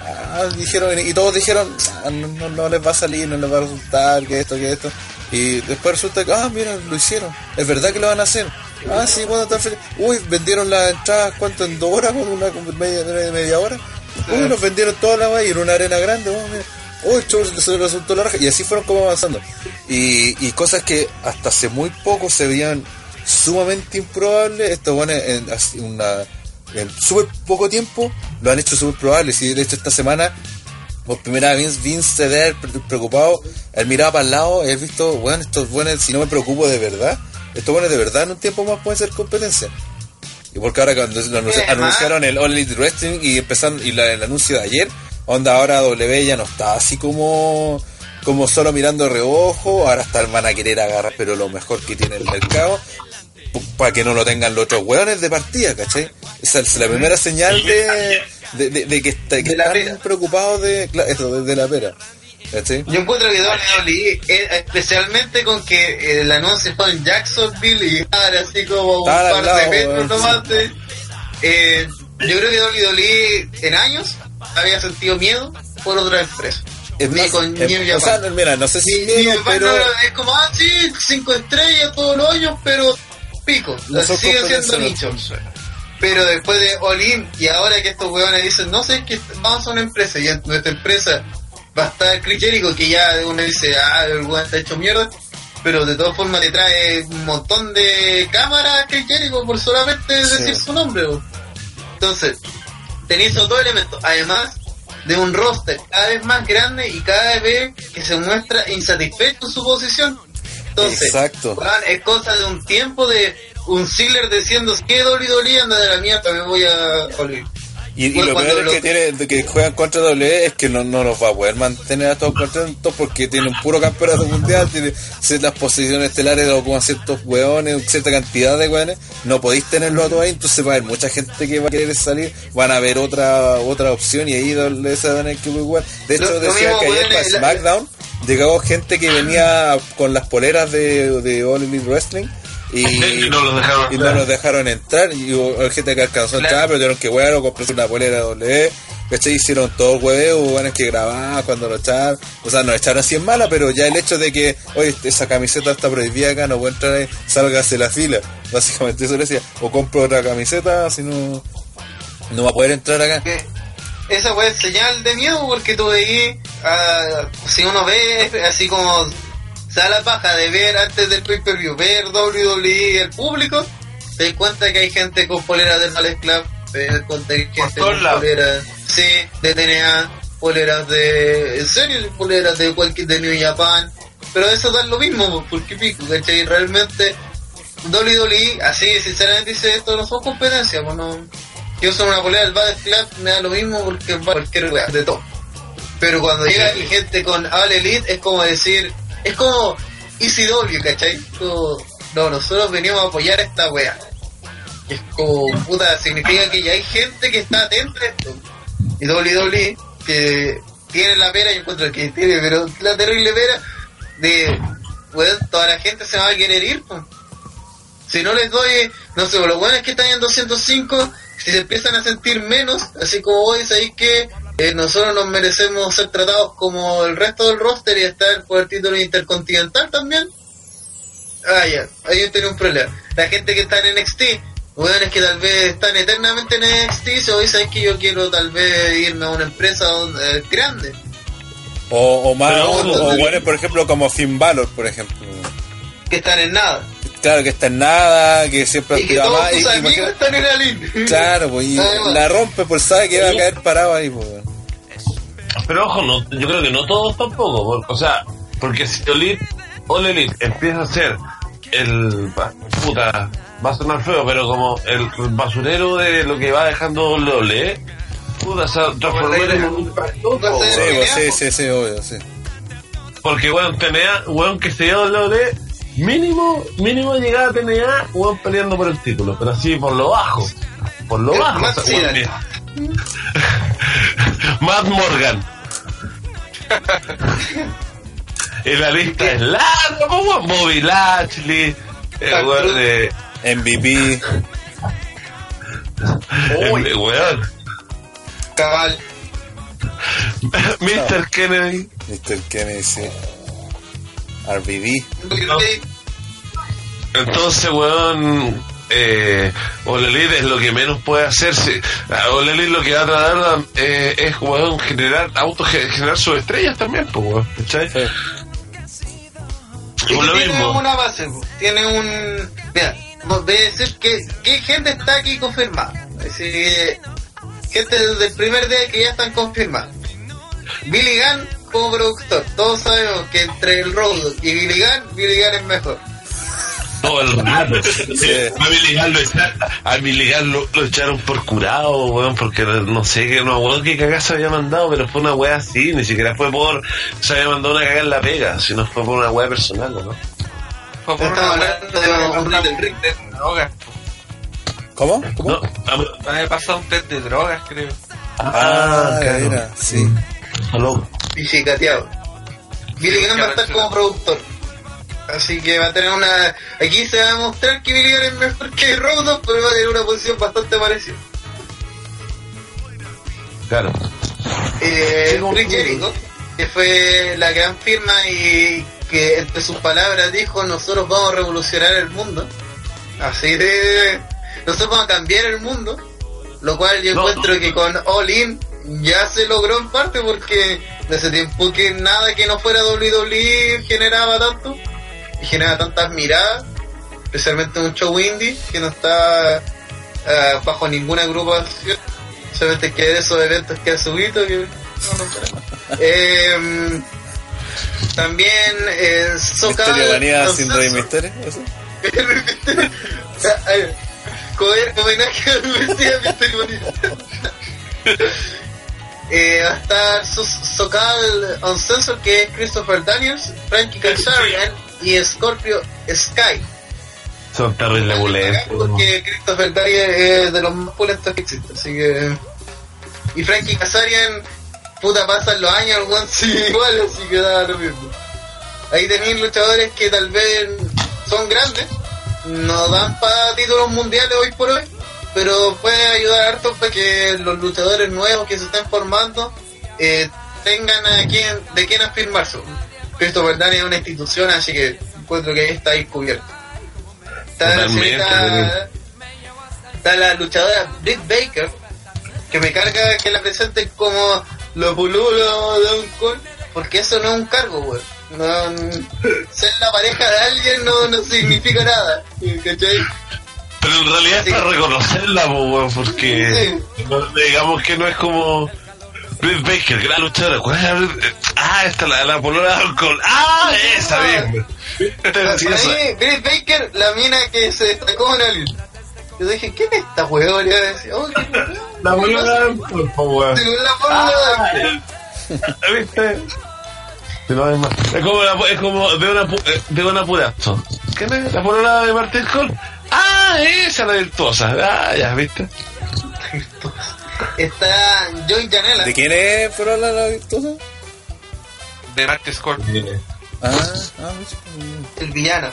Ah, dijeron, y todos dijeron, ah, no, no- no les va a salir, no les va a resultar, que esto, que esto. Y después resulta que, ah, mira, lo hicieron. Es verdad que lo van a hacer. Ah, sí, bueno, están felices. Uy, vendieron las entradas, ¿cuánto? ¿En dos horas? ¿Con una con media, media hora? Uy, nos vendieron toda la vez y en una arena grande. Oh, mira. Uy, show se resultó larga. Y así fueron como avanzando. Y, y cosas que hasta hace muy poco se veían sumamente improbables. Esto, bueno, en así una en súper poco tiempo lo han hecho súper probables. Y de hecho, esta semana por primera vez Vince se ve preocupado, él miraba para el lado, él visto, bueno, estos buenos, si no me preocupo de verdad, estos buenos de verdad en un tiempo más pueden ser competencia. Y porque ahora cuando anunciaron el All Elite Wrestling y empezaron, y la- el anuncio de ayer, onda ahora W ya no está así como como solo mirando reojo, ahora hasta van a querer agarrar pero lo mejor que tiene el mercado para que no lo tengan los otros hueones de partida, ¿cachai? Es la primera señal de, de, de- de que, está- que De la están pera. preocupados de claro, eso, desde la pera. Yo encuentro que WWE, eh, especialmente con que el anuncio fue en Jacksonville y ahora así como un par lado, de metros nomás de- eh, yo creo que WWE en años había sentido miedo por otra empresa. Es más, con eh, New o sea, Japan. mira, no sé si miedo, pero es como, ah, sí, cinco estrellas todos los años, pero pico. No son sigue siendo competencia, nicho. Pero después de Olin y ahora que estos huevones dicen, no sé, es que vamos a una empresa y en nuestra empresa va a estar Chris Jericho, que ya uno dice, ah, el hueón está hecho mierda, pero de todas formas le trae un montón de cámaras a Chris Jericho por solamente Sí. decir su nombre. weón. Entonces, tenéis esos dos elementos, además de un roster cada vez más grande y cada vez que se muestra insatisfecho en su posición. Entonces, Exacto. weón, es cosa de un tiempo de un Ziggler diciendo que WWE anda de la mierda, me voy a Olin. Y, lo peor es lo- que tiene que juegan contra W es que no, no los va a poder mantener a todos contentos porque tiene un puro campeonato mundial, tiene ciertas posiciones estelares lo ocupan ciertos hueones, cierta cantidad de hueones, no podéis tenerlo a todos ahí, entonces va a haber mucha gente que va a querer salir, van a haber otra otra opción y ahí doble se van a tener que igual. De hecho Lo- decía que ayer para la- SmackDown llegó gente que venía con las poleras de, de All Elite Wrestling y, [LAUGHS] Y no los dejaron y no entrar. los dejaron entrar. Y hubo gente que alcanzó a entrar pero tuvieron que huear o comprarse una polera doble ¿cachai? hicieron todo el hueveo hubo que grabar cuando lo echaron o sea no echaron así en mala pero ya el hecho de que oye esa camiseta está prohibida acá no puede entrar ahí sálgase de la fila. [LAUGHS] Básicamente eso le decía o compro otra camiseta si no no va a poder entrar acá. Esa es señal de miedo porque tú veis, ah, si uno ve así como se da la paja de ver antes del pay per view, ver WWE el público, te das cuenta que hay gente con poleras de Ballet Club, gente con lados. poleras, sí, de TNA, poleras de, en serio, poleras de cualquier de New Japan, pero eso da lo mismo, porque pico, ¿cachai? Realmente WWE, así sinceramente dice esto no son competencias, pues no, que usan una polera del Bad Club me da lo mismo porque va cualquier de todo. Pero cuando llega y gente con All Elite es como decir, es como ECW, ¿cachai? Como, no, nosotros venimos a apoyar a esta wea. Es como, puta, significa que ya hay gente que está atenta a esto. Y WWE, que tiene la pera, yo encuentro que tiene, pero la terrible pera de, weón, toda la gente se va a querer ir, pues. Si no les doy, no sé, lo bueno es que están en 205, si se empiezan a sentir menos, así como hoy, sabéis que eh, nosotros nos merecemos ser tratados como el resto del roster y estar por el título intercontinental también. Ah, ya, ahí tiene un problema. La gente que está en NXT, bueno, es que tal vez están eternamente en NXT, si hoy sabéis que yo quiero tal vez irme a una empresa donde- eh, grande. O, o más, Pero, o, o bueno, por ejemplo, como Finn Balor, por ejemplo. que están en nada. Claro, que está en nada, que siempre Y que todos más. tus y- amigos imagina- están en la línea. Claro, pues, y Además. la rompe por sabe que va a caer parado ahí, pues. Pero ojo, no, yo creo que no todos tampoco. o sea, porque si Elite, All Elite empieza a ser el. Puta, va a sonar feo, pero como el basurero de lo que va dejando WWE, puta, se transformó en un pues, sí, sí, sí, obvio, sí. Porque, weón, TNA, weón, que se dio WWE, mínimo, mínimo llegaba a TNA, weón, peleando por el título, pero así por lo bajo. Por lo bajo. O sea, weón. Matt Morgan. y la lista es larga, weón. Bobby Lashley, el weón de. MVP. Uy. el weón. Cabal. Mr. Kennedy. Mr. Kennedy, sí. RBD. Entonces, weón, eh, All Elite es lo que menos puede hacerse. All Elite lo que va a tratar eh, es, weón, generar, auto generar sus estrellas también, pues, ¿cachai? Sí. Lo tiene mismo, una base, tiene un... Mira, voy a decir que, que gente está aquí confirmada. Así que, gente desde el primer día que ya están confirmadas. Billy Gunn como productor. Todos sabemos que entre el Road y Billy Gunn, Billy Gunn es mejor. Todo el rato. A mi legal lo, echa- a mi legal lo, lo echaron por curado, weón, porque no sé qué, no, weón, qué cagada se había mandado, pero fue una weá así, ni siquiera fue por, se había mandado una cagada en la pega, sino fue por una weá personal, ¿no? Fue por una hablando de un una- de drogas. ¿Cómo? ¿Cómo? No, a- Me había pasado un test de drogas, creo. Ah, claro. mira, sí. Aló. y chicateado. Billy Gunn va a estar como productor. Así que va a tener una. Aquí se va a demostrar que Billy es mejor que Road, pero va a tener una posición bastante parecida. Claro. Eh, Rick Jericho, que fue la gran firma y que entre sus palabras dijo: Nosotros vamos a revolucionar el mundo. Así de. Nosotros vamos a cambiar el mundo. Lo cual yo No. encuentro que con All In ya se logró en parte porque de ese tiempo que nada que no fuera WWE generaba tanto y generaba tantas miradas, especialmente un show indie que no está ah, bajo ninguna agrupación, solamente que de esos eventos que ha subido que no nombramos. [LAUGHS] Em, también eh, Socal Misterio Manía sin Rey. Misterio. [LAUGHS] homenaje al Mesías. [LAUGHS] Eh, va a estar So- Socal Uncensored, que es Christopher Daniels, Frankie Kazarian y Scorpio Sky. Son terribles buletos. Porque Christopher Daniels es de los más pulentos que existen, así que. Y Frankie Kazarian, puta, pasan los años, el weón sigue igual, así que da lo mismo. Ahí tenéis luchadores que tal vez son grandes, no dan para títulos mundiales hoy por hoy, pero pueden ayudar harto para que los luchadores nuevos que se estén formando eh, tengan a quien, de quién afirmarse. Christopher Daniels es una institución, así que encuentro que está ahí cubierto. Está la, Totalmente, señorita- está la luchadora Britt Baker, que me carga que la presenten como lo pululo de un col, porque eso no es un cargo, güey. No, ser la pareja de alguien no, no significa nada, ¿cachai? Pero en realidad es para reconocerla, porque no- digamos que no es como Britt Baker, gran luchadora. ¿Cuál Ah, esta la, la polora de alcohol. Ah, esa mí, Britt Baker, la mina que se destacó en alguien. Yo dije, ¿quién es esta weón? Y decía, oh, ¿qué? [LAUGHS] La weón. Sí, la bola de- ¿Viste? Es como, la, es como de una, eh, de una purazo. ¿Qué es? ¿La polola de Martín Cole? Ah, esa la virtuosa. Ah, ya, ¿viste? [LAUGHS] Está Joy Janela. ¿De quién es Frola la virtuosa? De Marty Scott. Ah, ah, mucho. El villano.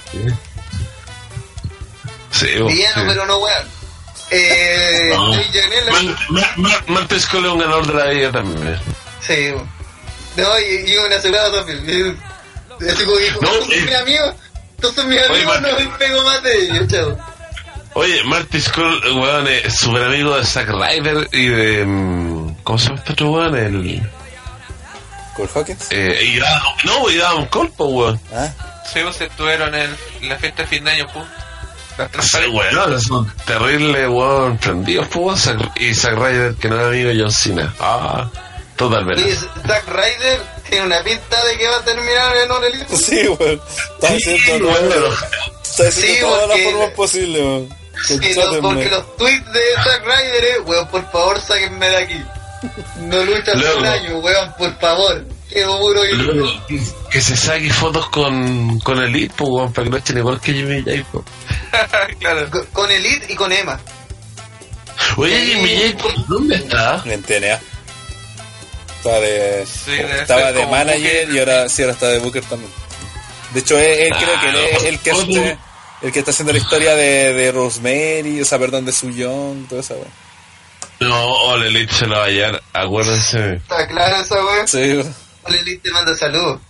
Sí, Villano, sí. pero no weón. Eh, No. Joy Janela. Es un ganador de la vida también. Sí, weón. No, y yo una asegurado también. Y- Así como que, No, ¿estos son eh. son mis Oye, amigos? No Martín. me pego más de ellos, chao. Oye, Marty Skull, weón, es súper amigo de Zack Ryder y de. mm, ¿Cómo se llama este otro weón? El. ¿Cole Hawkins? Eh, y Adam, no, y Adam Cole, weón. Ah, Sí, pues estuvieron en la fiesta de fin de año, pum. Las Sí, weón, son terribles, weón, prendidos, weón. Zack- Y Zack Ryder, que no es amigo de John Cena. Ah, totalmente. Oye, Zack Ryder tiene una pinta de que va a terminar en All Elite. sí, weón. Está haciendo weón, todo. pero- Está haciendo Sí, todas las formas posibles, weón. Sí, no, porque los tweets de Zack Ryder es, weón, por favor, sáquenme de aquí. No luchan Luego. un año, weón, por favor. Qué duro y Luego, que se saque fotos con, con Elite, po, weón, para que lo echen igual que Jimmy J, po. claro. con, con Elite y con Emma. Oye, Jimmy J, ¿dónde está? En TNA. Estaba de, Sí, estaba de manager Booker. y ahora sí, ahora está de Booker también. De hecho, él, él creo que él es el que Ah, hace, el que está haciendo la historia de, de Rosemary, o sea, perdón, de Su Young, todo eso, weón. No, All Elite se lo va a hallar, acuérdense. Está claro esa weón. Sí. All Elite te manda saludos.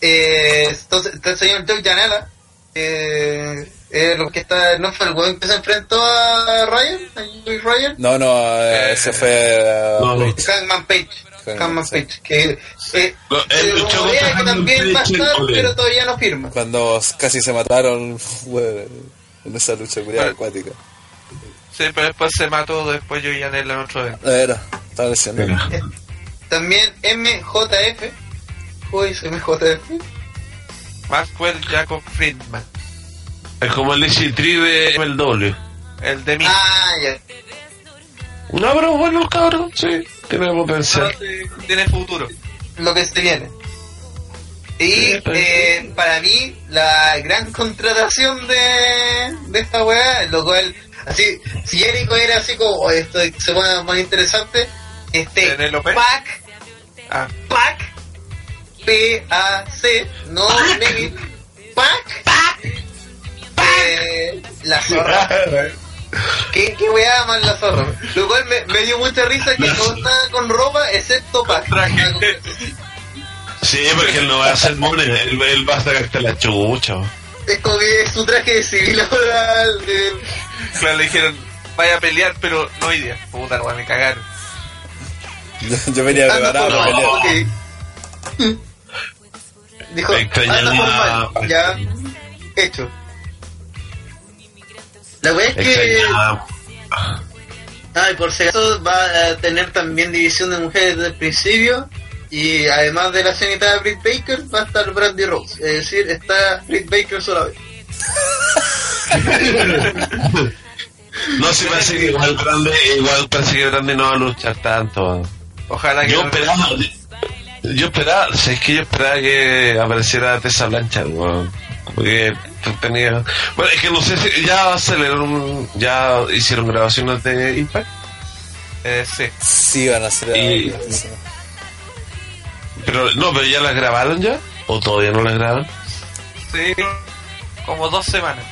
Eh, entonces, está el señor Joe Janela. Eh, eh, lo que está, ¿no fue el weón que se enfrentó a Ryan? ¿A Ryan? No, no, eh, ese fue eh, No, no. Page. Hangman Page. Sí. Page. Que eh, No, él se luchó rumorea contra que también va a estar, pero todavía no firma. Cuando casi se mataron, [LAUGHS] en esa lucha culiada Bueno. acuática. Sí, pero después se mató después yo y Anel en otro evento. Era, estaba lesionado. También MJF. Uy, es MJF. Maxwell Jacob Friedman. Es como el Easy Tree de MLW. El de mí. Ah, ya. No, pero bueno, cabrón, sí, tiene potencial. Tiene futuro. Lo que se viene. Y eh, para mí, la gran contratación de, de esta weá, lo cual, así, si Jericho era así como, "Oye, esto se pone más interesante, este ¿Penélope? Pac, Ah, Pac, P-A-C, no Neville, Pac, eh, la zorra. ¿Qué, qué weá más la zorra? Lo cual me, me dio mucha risa que [LAUGHS] todo está con ropa excepto Pac. traje. Sí, porque él no va a ser money, él, él va a sacarte la chucha. Es como que es su traje de civil ahora. Claro, le dijeron, vaya a pelear, pero no hoy día. Puta, no, me cagaron. Yo, [LAUGHS] yo venía anda preparado para pelear. Dijo, anda formal, ya hecho. La wea es que, ay, por si acaso va a tener también división de mujeres desde el principio. Y además de la señorita Britt Baker, va a estar Brandy Rose. Es decir, está Britt Baker sola vez. No se parece que igual grande, igual parece que grande no va a luchar tanto. Ojalá que Yo no- esperaba, yo esperaba, sé que yo esperaba que apareciera Tessa Blanchard, weón. Porque tenía, bueno, es que no sé si ya aceleraron, ya hicieron grabaciones de Impact, Eh, sí. Sí, van a hacer. Y- pero no, pero ya las grabaron ya, o todavía no las graban. Sí. Como dos semanas.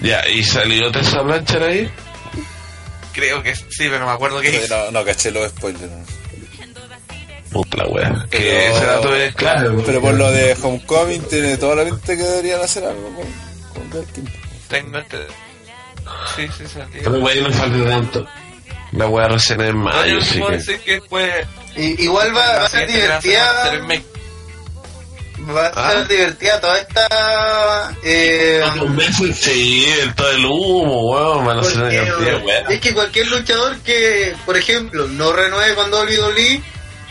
Ya, y salió Tessa Blanchard ahí. Creo que sí, pero no me acuerdo hizo. No, no caché los spoilers. ¿no? Puta la wea. Que Pero- ese dato es claro. Pero por lo de Homecoming tiene toda la pinta que deberían hacer algo con, con Belkin. Tengo este... Sí, sí, salió. Pero wea, no falta tanto. La wea recién en mayo, puedo que. decir que fue... Y, igual va, va a ser divertida. Ser. Va a ser Ah. divertida toda esta. Eh, Sí, el todo el humo, weón, van a ser cantidad, weón. es que cualquier luchador que, por ejemplo, no renueve con WWE,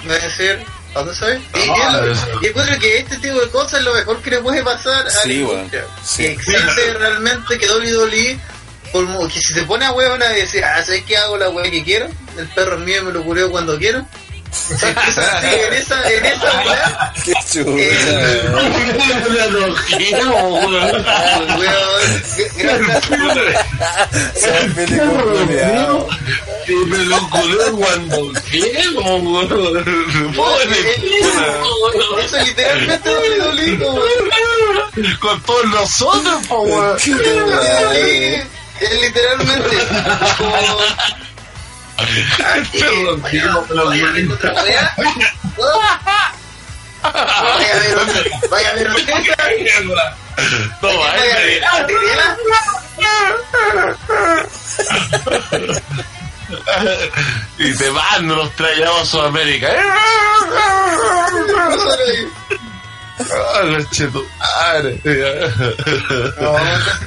va a decir, ¿a dónde se ve? Y, Ah, y, eso. y encuentro que este tipo de cosas es lo mejor que le puede pasar a la Sí, bueno, sí. Que existe realmente que WWE por que si se pone a huevona y decir, ah, ¿sabes qué hago la wea que quiero? El perro es mío y me lo culeo cuando quiero. Así, en esa, en esa wea, Qué me lo culeo cuando Eso es literalmente. Con todos nosotros, po. Sí, es literalmente como... Lo vaya. Vaya. No, Y te van, nos traíamos a Sudamérica. Ah, tu madre. No,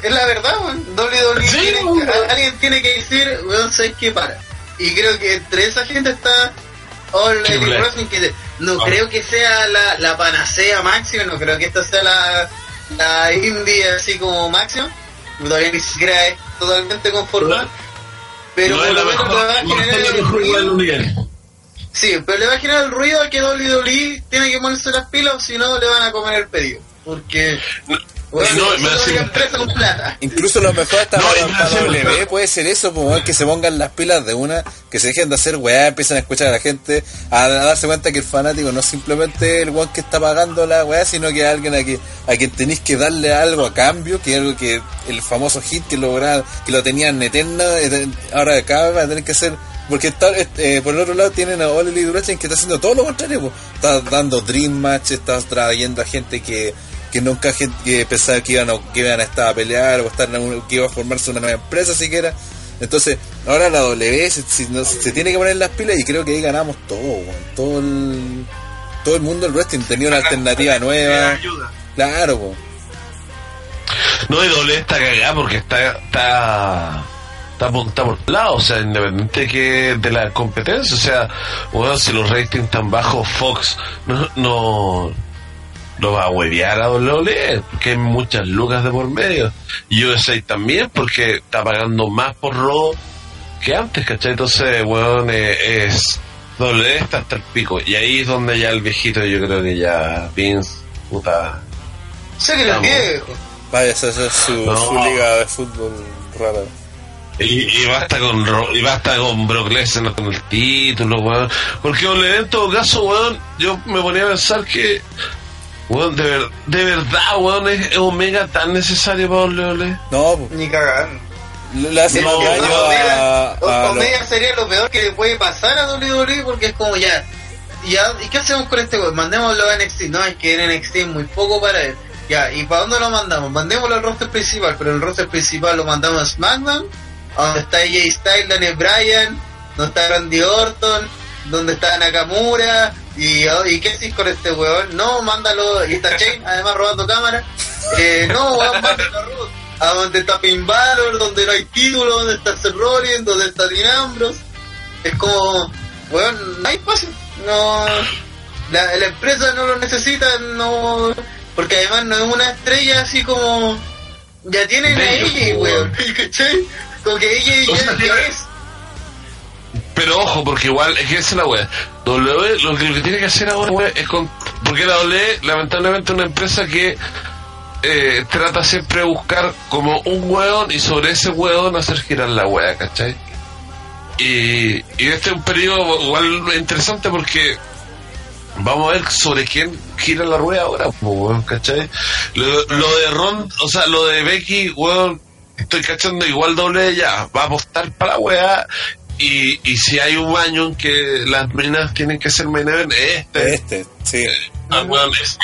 es la verdad, weón. WWE Sí, weón. a- alguien tiene que decir, weón, ¿sabes qué? Para. Y creo que entre esa gente está All Elite que no creo que sea la, la panacea máxima, no creo que esta sea la, la indie así como máxima. Todavía ni siquiera es totalmente conformada. Pero No por lo menos le va a generar el ruido. Sí, pero le va a generar el ruido a que WWE tiene que ponerse las pilas, o si no le van a comer el pedido. Porque, bueno, no, no, me hace- una empresa con plata. Incluso lo mejor hasta No, para, para W puede ser eso, pues, que se pongan las pilas de una, que se dejen de hacer weá, empiezan a escuchar a la gente, a, darse cuenta que el fanático no es simplemente el weón que está pagando la weá, sino que es alguien a, que, a quien tenéis que darle algo a cambio, que es algo que el famoso hit que logra, que lo tenían eterna, eh, ahora acá van a tener que hacer porque está, eh, por el otro lado tienen a Lee Wrestling que está haciendo todo lo contrario, pues. está dando Dream Match, está trayendo a gente que, que nunca gente que pensaba que iban, a, que iban a estar a pelear o estar en que iba a formarse una nueva empresa siquiera. Entonces, ahora la W se, se tiene que poner las pilas y creo que ahí ganamos todo, todo el todo el mundo del wrestling tenía una alternativa nueva. ayuda. Claro. No, y doble está cagada porque está, está, está, por, lado, o sea, independiente que de la competencia, o sea, bueno, si los ratings están bajos, Fox no, no, no va a huevear a WWE, porque hay muchas lucas de por medio. Y USA también, porque está pagando más por robo que antes, ¿cachai? Entonces, weón, eh, es, doble está hasta el pico. Y ahí es donde ya el viejito, yo creo que ya, Vince, puta, Sé que viejo. Vaya, esa es su, No. su liga de fútbol rara. Y, y basta con Ro- y basta con Brock Lesnar con el título, weón. Porque ole, en todo caso, weón, yo me ponía a pensar que, weón, de, ver- de verdad, weón, es, Omega tan necesario para Ole Ole. No, po. Ni cagando. le hace No, más daño a, Omega, a Omega sería lo peor que le puede pasar a WWE porque es como ya. ya ¿Y qué hacemos con este weón? Mandémoslo a NXT. No, es que en NXT es muy poco para él. Ya, ¿y para dónde lo mandamos? Mandémoslo al roster principal, pero el roster principal lo mandamos a SmackDown, a donde está AJ Styles, Daniel Bryan, donde está Randy Orton, donde está Nakamura, y, y qué haces con este weón? No, mándalo, y está Shane, además robando cámara. Eh, no, weón, mándalo a Raw, a donde está Finn Balor, donde no hay título, donde está Seth Rollins, donde está Dean Ambrose. Es como, weón, no hay espacio. No, la, la empresa no lo necesita, no, porque además no es una estrella así como, ya tienen a ella, weón. [LAUGHS] ¿cachai? Como que ella ya, ya es. Pero ojo, porque igual, es que es la weá. W, lo que, tiene que hacer ahora, es con. Porque la W, lamentablemente, es una empresa que eh, trata siempre de buscar como un weón y sobre ese weón hacer girar la weá, ¿cachai? Y, y este es un periodo igual interesante porque vamos a ver sobre quién gira la rueda ahora, weón, ¿cachai? Lo, lo de Ron, o sea, lo de Becky, weón, estoy cachando igual doble ya, va a apostar para la weá. Y, y si hay un año en que las minas tienen que ser main event, es este. este, sí. Ah, es,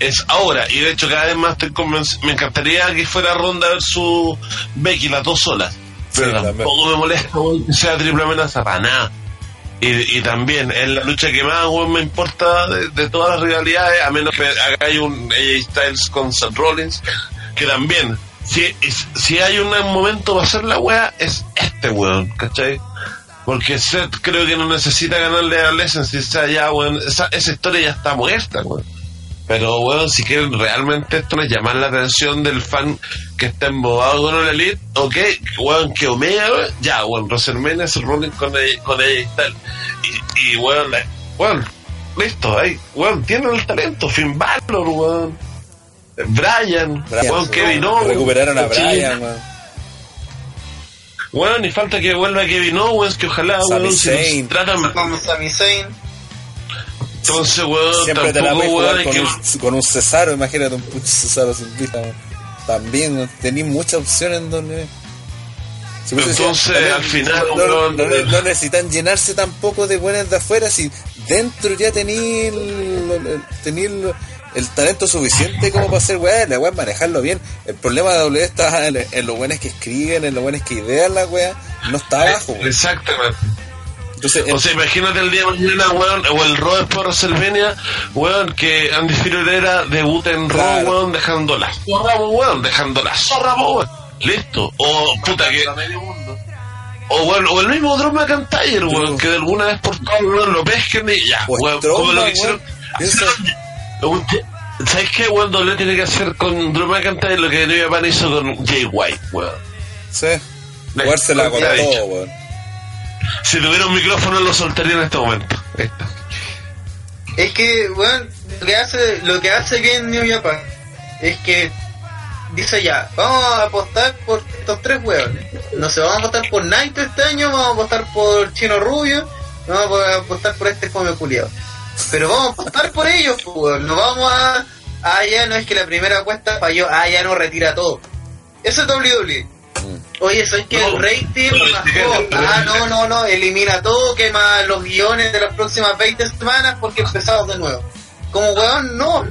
es ahora. Y de hecho, cada vez más estoy convencido. Me encantaría que fuera Ronda versus Becky, las dos solas. Pero Sí, tampoco me molesta [LAUGHS] que sea triple amenaza para nada. Y, y también es la lucha que más me importa de, de todas las rivalidades, a menos que hagáis un AJ Styles con Seth Rollins, que también, si, si hay un momento para hacer la wea, es este weón, ¿cachai? Porque Seth creo que no necesita ganarle a Lesnar, si sea ya, weón, esa, esa historia ya está muerta, weón. Pero, weón, si quieren realmente esto no es llamar la atención del fan que está embobado con una Elite, ok, weón, que Omega, weón, ya, weón, WrestleMania es el con ella, con ella y tal. Y, y weón, weón, listo, ahí, weón, tienen el talento, Finn Balor, weón. Brian, sí. Kevin Owens. Recuperaron a. Brian, weón. Y falta que vuelva Kevin Owens, que ojalá, weón, si tratan. Vamos a mi Zayn. Entonces, weón, Siempre te la tampoco, weón, con que. un, con un Cesaro, imagínate un puto Cesaro weón. También tenéis muchas opciones en donde. Si Entonces, también al final, no, no- no necesitan llenarse tampoco de buenas de afuera, si dentro ya tenéis el, talento suficiente como para hacer weá, la weá manejarlo bien. El problema de W está en, en los buenos que escriben, en los buenos que idean la weá, no está abajo. weón. Exactamente. Entonces, O sea, imagínate el día de mañana, weón, o el Raw de WrestleMania, weón, que Andy Herrera debuta en Raw, Claro. weón, dejando la zorra, weón, dejando la zorra, weón. Listo. O, puta, que... O, bueno, o el mismo Drew McIntyre, weón, que de alguna vez por todo, weón, lo pesquen y ya, weón, como lo que hicieron... [LAUGHS] Un- ¿Sabes qué, weón? Doble tiene que hacer con Drew McIntyre lo que New Japan hizo con Jay White, weón. sí, jugársela con todo, weón. Si tuviera un micrófono lo soltaría en este momento. Es que, bueno, lo que hace, lo que hace bien New Japan es que dice ya, vamos a apostar por estos tres hueones. No sé, vamos a apostar por Naito este año, vamos a apostar por Chino Rubio, vamos a apostar por este come culiado. Pero vamos a apostar por ellos, pues, no vamos a, ah, ya no es que la primera apuesta falló, ah, ya no retira todo. Eso es WWE. Oye, soy que el rating no, bajó. no, no, Ah, no. no, no, elimina todo, quema los guiones de las próximas 20 semanas porque empezamos de nuevo. Como weón, no.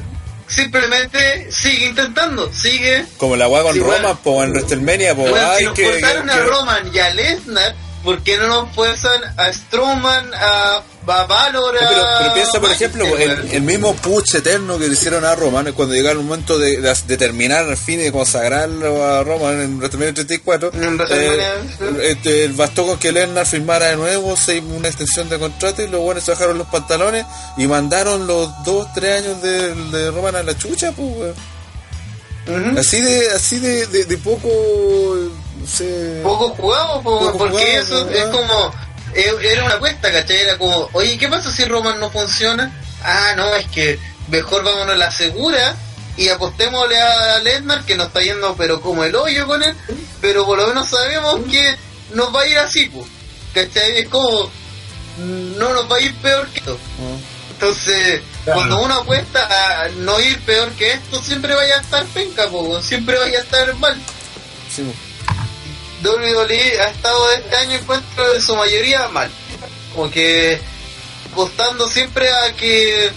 Simplemente sigue intentando, sigue. Como la weá con Sí, Roma, bueno. po, en WrestleMania, po, Weón, ay, si nos que, cortaron que- a que- Roman y a Lesnar, ¿por qué no nos fuerzan a Strowman, a, a Valor, a... Pero, pero piensa, por ejemplo, el, mismo push eterno que le hicieron a Roman cuando llegó el momento de, de, de terminar al fin y de consagrarlo a Roman en WrestleMania 34. En eh, este, bastó con que Lesnar firmara de nuevo se- una extensión de contrato y los buenos se bajaron los pantalones y mandaron los dos, tres años de, de Roman a la chucha, pues. Así de, así de, de, de poco, no sé. poco jugado, po, Poco porque jugado, eso es como era una apuesta, ¿cachai? Era como, oye, ¿qué pasa si Roman no funciona? Ah, no, es que mejor vámonos a la segura y apostémosle a Lesnar que nos está yendo pero como el hoyo con él, pero por lo menos sabemos que nos va a ir así, pues. ¿Cachai? Es como, no nos va a ir peor que esto. Entonces, Claro. cuando uno apuesta a no ir peor que esto, siempre vaya a estar penca, po, siempre vaya a estar mal. Sí. WWE ha estado este año encuentro en su mayoría mal. Como que apostando siempre a que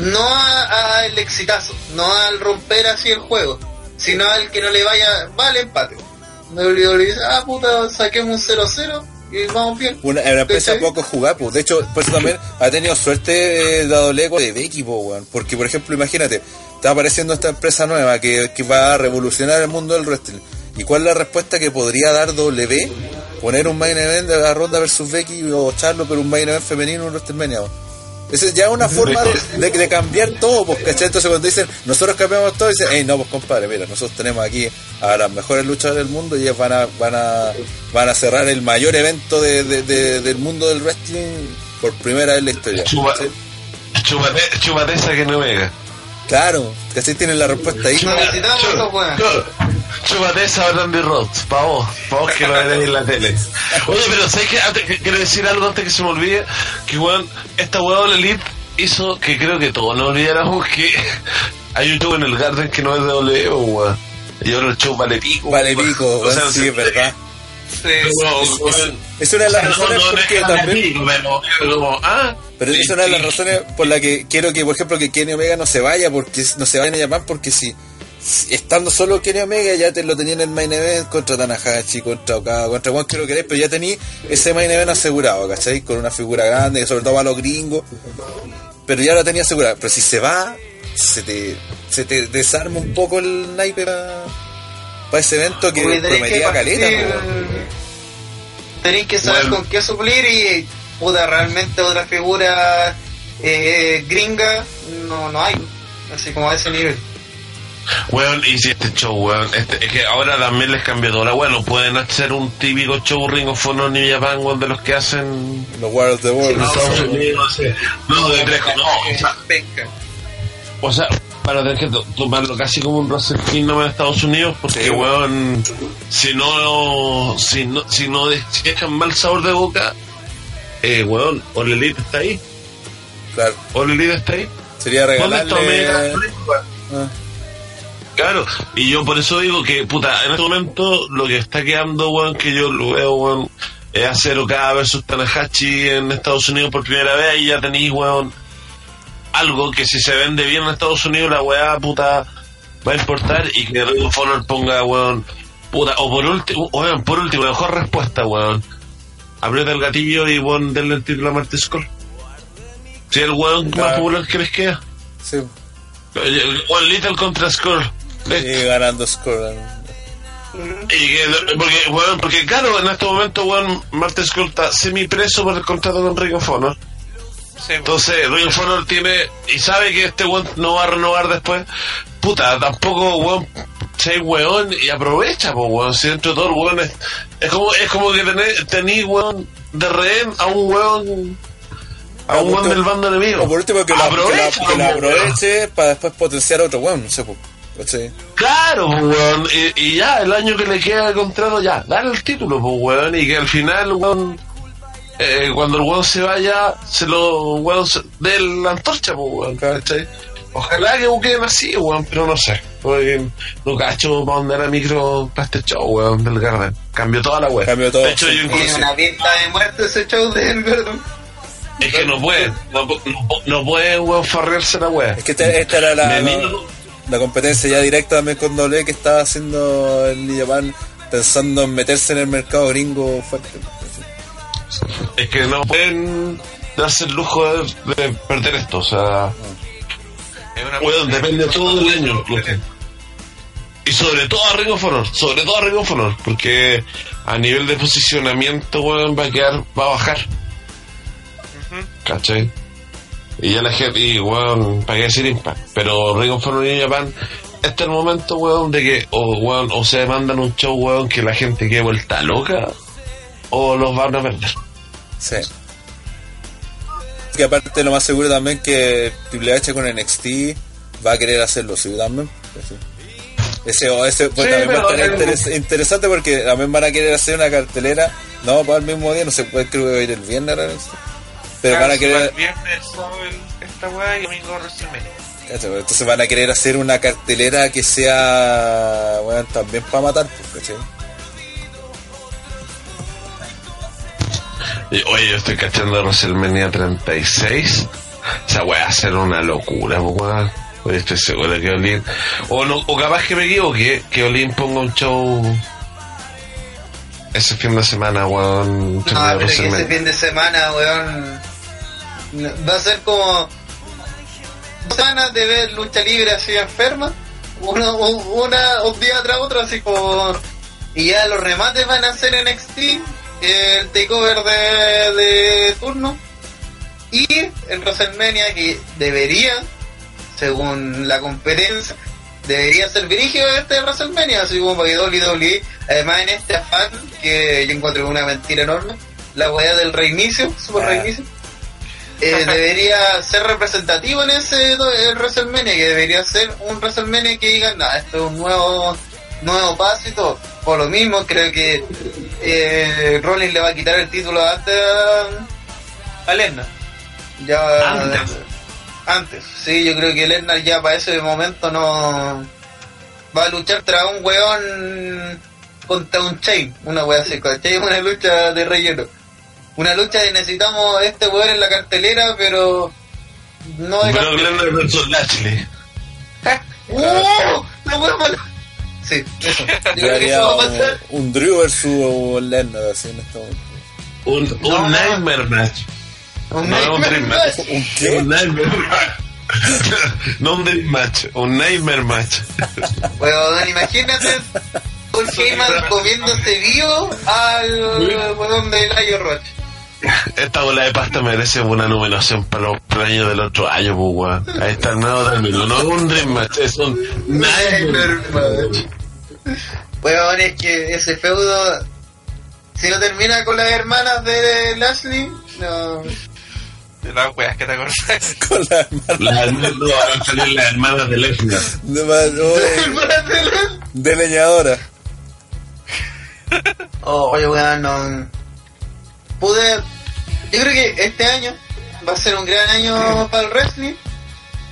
no a- al exitazo, no al romper así el juego, sino al que no le vaya, va al empate. WWE dice, ah puta, saquemos un 0-0 y vamos bien. Una, una empresa poco jugada, pues. De hecho, por eso también ha tenido suerte eh, dado Lego de Becky, po, weón. Porque, por ejemplo, imagínate, está apareciendo esta empresa nueva que, que va a revolucionar el mundo del wrestling. ¿Y cuál es la respuesta que podría dar W? Poner un main event de la ronda versus Becky o Charlo, pero un main event femenino en WrestleMania. Esa es ya una forma de, de- de cambiar todo, pues, ¿cachai? Entonces cuando dicen, nosotros cambiamos todo, dicen, hey, no, pues compadre, mira, nosotros tenemos aquí a las mejores luchadoras del mundo y ellas van a, van a, van a cerrar el mayor evento de, de- de- del mundo del wrestling por primera vez en la historia. ¿cachai? Chúpate, chúpate esa que no mega. Claro, ¿cachai? Tienen la respuesta ahí. Esos weones. Chúpate esa Randy Rhodes, pa' vos, pa' vos que lo veréis en la tele. Oye, pero ¿sabes qué? Quiero decir algo antes que se me olvide, que weón, esta weón Elite hizo que creo que todos nos olvidáramos que hay un show en el Garden que no es de W, weón. Y ahora el show vale pico. Vale weón. pico, O sea, weón, sí, es verdad. Sí. Es una de las razones no, porque no es también... pero, pero ah, Pero sí, es una de las razones por la que quiero que, por ejemplo, que Kenny Omega no se vaya, porque no se vayan a llamar, porque si, si estando solo Kenny Omega ya te lo tenía en el main event contra Tanahashi, contra Okada, contra Juan que lo querés, pero ya tenía ese main event asegurado, ¿cachai? Con una figura grande, sobre todo para los gringos, pero ya lo tenía asegurado. Pero si se va, se te, se te desarma un poco el naipe para ese evento que prometía caleta, partir- po, weón. Tenéis que saber Bueno. con qué suplir y puta realmente otra figura eh, gringa no no hay. Así como a ese nivel. Weón, y si este show, weón, este, es que ahora también les cambió toda la weón, no pueden hacer un típico show Ring of Honor ni Japan, weón, de los que hacen Los War of the World. No, de tres, no, o sea, Penca. o sea, para tener que to- tomarlo casi como un Russell Kingdom en Estados Unidos, porque, Sí, weón, si no, si no, si no de- si dejan mal sabor de boca, eh, weón, All Elite está ahí, Claro. All Elite está ahí. Sería ¿Dónde está Omega? regalarle. Ah, Claro, y yo por eso digo que, puta, en este momento lo que está quedando, weón, que yo lo veo, weón, es hacer Okada versus Tanahashi en Estados Unidos por primera vez y ya tenéis, weón, algo que si se vende bien en Estados Unidos, la weá, puta, va a importar y que Ring of Honor ponga, weón, puta, o por último, weón, por último, la mejor respuesta, weón, aprieta el gatillo y, weón, denle el título a Marty Skull. Si es el weón más popular que les queda. sí. One Little contra Skull. Y ganando score. Y que, porque, bueno, porque claro, en este momento, weón, Martin Skull está semi-preso por el contrato con Ring of Honor. Sí, Entonces, Ring of Honor tiene, y sabe que este weón no va a renovar después. Puta, tampoco, weón, sé weón y aprovecha, pues, weón. Si dentro de todo el weón es, es como, es como que tenés, tenés, weón, de rehén a un weón, a un weón por del bando enemigo. O por último que la, que la, Aprovecha, que la weón. aproveche para después potenciar a otro weón, no sé, pues. ¿Cachai? Claro, pues, weón. Y, y ya, el año que le queda de contrato, ya, dale el título, pues, weón. Y que al final, weón, eh, cuando el weón se vaya, se lo, weón, se- dé la antorcha, pues, weón. ¿cachai? Ojalá que busquen así, weón, pero no sé. Porque no cacho para dónde era micro para este show, weón, del Garden. Cambió toda la weón. Cambió todo, De hecho, sí. yo incluso, una pinta de muerte ese show de Elberton. es que no pueden, no, no, no pueden, weón, farrearse la weón. Es que esta, esta era la, Me la, miro- la competencia ya directa también con doble que estaba haciendo el Japan pensando en meterse en el mercado gringo fuerte. es que no pueden darse el lujo de, de perder esto, o sea. es una Weón, depende todo del año. Y sobre todo a Ring of Honor, sobre todo a Ring of Honor, porque a nivel de posicionamiento, weón, va a quedar, va a bajar. Ujú. ¿Cachai? Y ya la gente, y weón, para qué decir Impact. Pero Ring of Honor y Japan, este es el momento, weón, de que, o weón, o se mandan un show, weón, que la gente quede vuelta loca, o los van a perder. Sí. Que aparte lo más seguro también que Triple H con NXT va a querer hacerlo suyo también. ¿cachai? Ese, o ese pues, Sí, también va a estar interes- interesante porque también van a querer hacer una cartelera, no para el mismo día, no se puede creo que va a ir el viernes NXT. Pero Claro, van a querer viernes esta weá y domingo WrestleMania. entonces van a querer hacer una cartelera que sea bueno, también para matar, pues, ¿cachai? Y, oye, yo estoy cachando WrestleMania 36. O sea, voy a hacer una locura, po, weón. Oye, estoy seguro que Olin. O, no, o capaz que me equivoque, que Olin ponga un show ese fin de semana, weón. No, Ah, pero que ese fin de semana, weón. Va a ser como. Dos semanas de ver lucha libre así enferma. Uno, un- una, un día tras otro, así como. Y ya los remates van a ser en NXT. El takeover de, de turno. Y en WrestleMania, que debería, según la competencia, debería ser dirigido este WrestleMania, así como para que WWE, además en este afán, que yo encuentro una mentira enorme, la weá del reinicio, super Ah. reinicio, eh, debería ser representativo en ese el WrestleMania, que debería ser un WrestleMania que digan, nah, esto es un nuevo, nuevo paso y todo. Por lo mismo, creo que eh, Rollins le va a quitar el título antes a, a Lesnar. Ya, Antes. antes, sí, yo creo que Lesnar ya para ese momento no va a luchar tras un weón contra un chain, una wea así, ¿cachai? Una lucha de relleno. Una lucha de necesitamos este weón en la cartelera, pero no de Pero. Glenn versus Lashley. [LAUGHS] ¡Oh! La mala. Sí, eso. Yo [LAUGHS] Yo creo que eso va a un, pasar. un Drew versus Lesnar así en este momento. Un, un No. Nightmare Match. Un No, un Nightmare Dream Match. ¿Un qué? Un Nightmare Match. [LAUGHS] no un Dream Match, un Nightmare Match. Weón, imagínate Paul Heyman comiéndose vivo al weón de Layo Roche. Esta bola de pasta merece una nominación para los premios del otro año, pues, weón. Ahí está el nuevo término. No es un Dream Match, es un Nightmare Match. Weón, es que ese feudo, si no termina con las hermanas de Lashley, no. De las weas que te acordás. [LAUGHS] Con la hermana. Las hermanas, no, van a salir las hermanas de Lesnar. De, [LAUGHS] oye, Hermanas de Lashley. de leñadora. Oh, oye, weón, no. Pude. Yo creo que este año va a ser un gran año para el wrestling.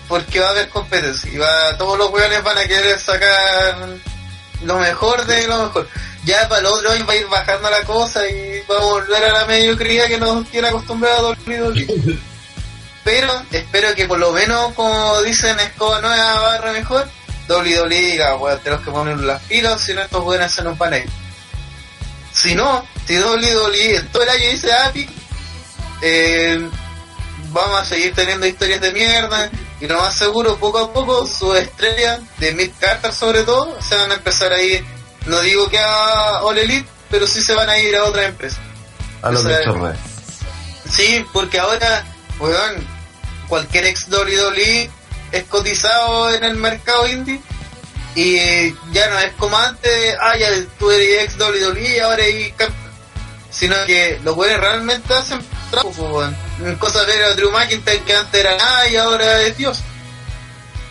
Porque va a haber competencia. Y va, todos los weones van a querer sacar lo mejor de lo mejor. Ya para el otro año va a ir bajando la cosa y va a volver a la mediocridad que nos tiene acostumbrado a WWE. [LAUGHS] Pero espero que por lo menos, como dicen, escoba nueva barra mejor. WWE diga, weón, tenemos que poner las pilas, si no estos weones se nos van a ir. Si no, si WWE en todo el año dice API, eh, vamos a seguir teniendo historias de mierda y lo más seguro, poco a poco, sus estrellas, de Mid Carter sobre todo, se van a empezar a ir, no digo que a All Elite, pero sí se van a ir a otras empresas. A lo O que sea, chorre. Sí, porque ahora, weón, cualquier ex WWE es cotizado en el mercado indie y ya no es como antes, ah, ya tú eres ex WWE y ahora eres campeón. Sino que los weones realmente hacen trabajo, pues, weón. Cosa de Drew McIntyre que antes era nada y ahora es Dios.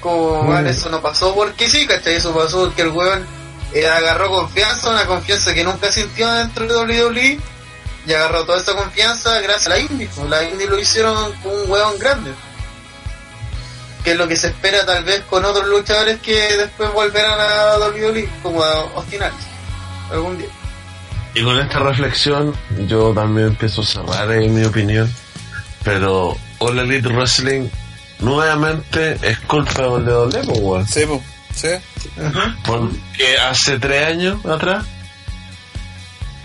Como, Mm. weón, eso no pasó porque sí, ¿cachai? Eso pasó porque el weón eh, agarró confianza, una confianza que nunca sintió dentro de WWE y agarró toda esa confianza gracias a la Indy. La Indy lo hicieron un hueón grande. Que es lo que se espera tal vez con otros luchadores que después volverán a WWE, como a Austin Aries, algún día. Y con esta reflexión, yo también empiezo a cerrar en mi opinión. Pero All Elite Wrestling nuevamente es culpa de WWE, weón. Sí, po. Sí. Porque hace tres años atrás,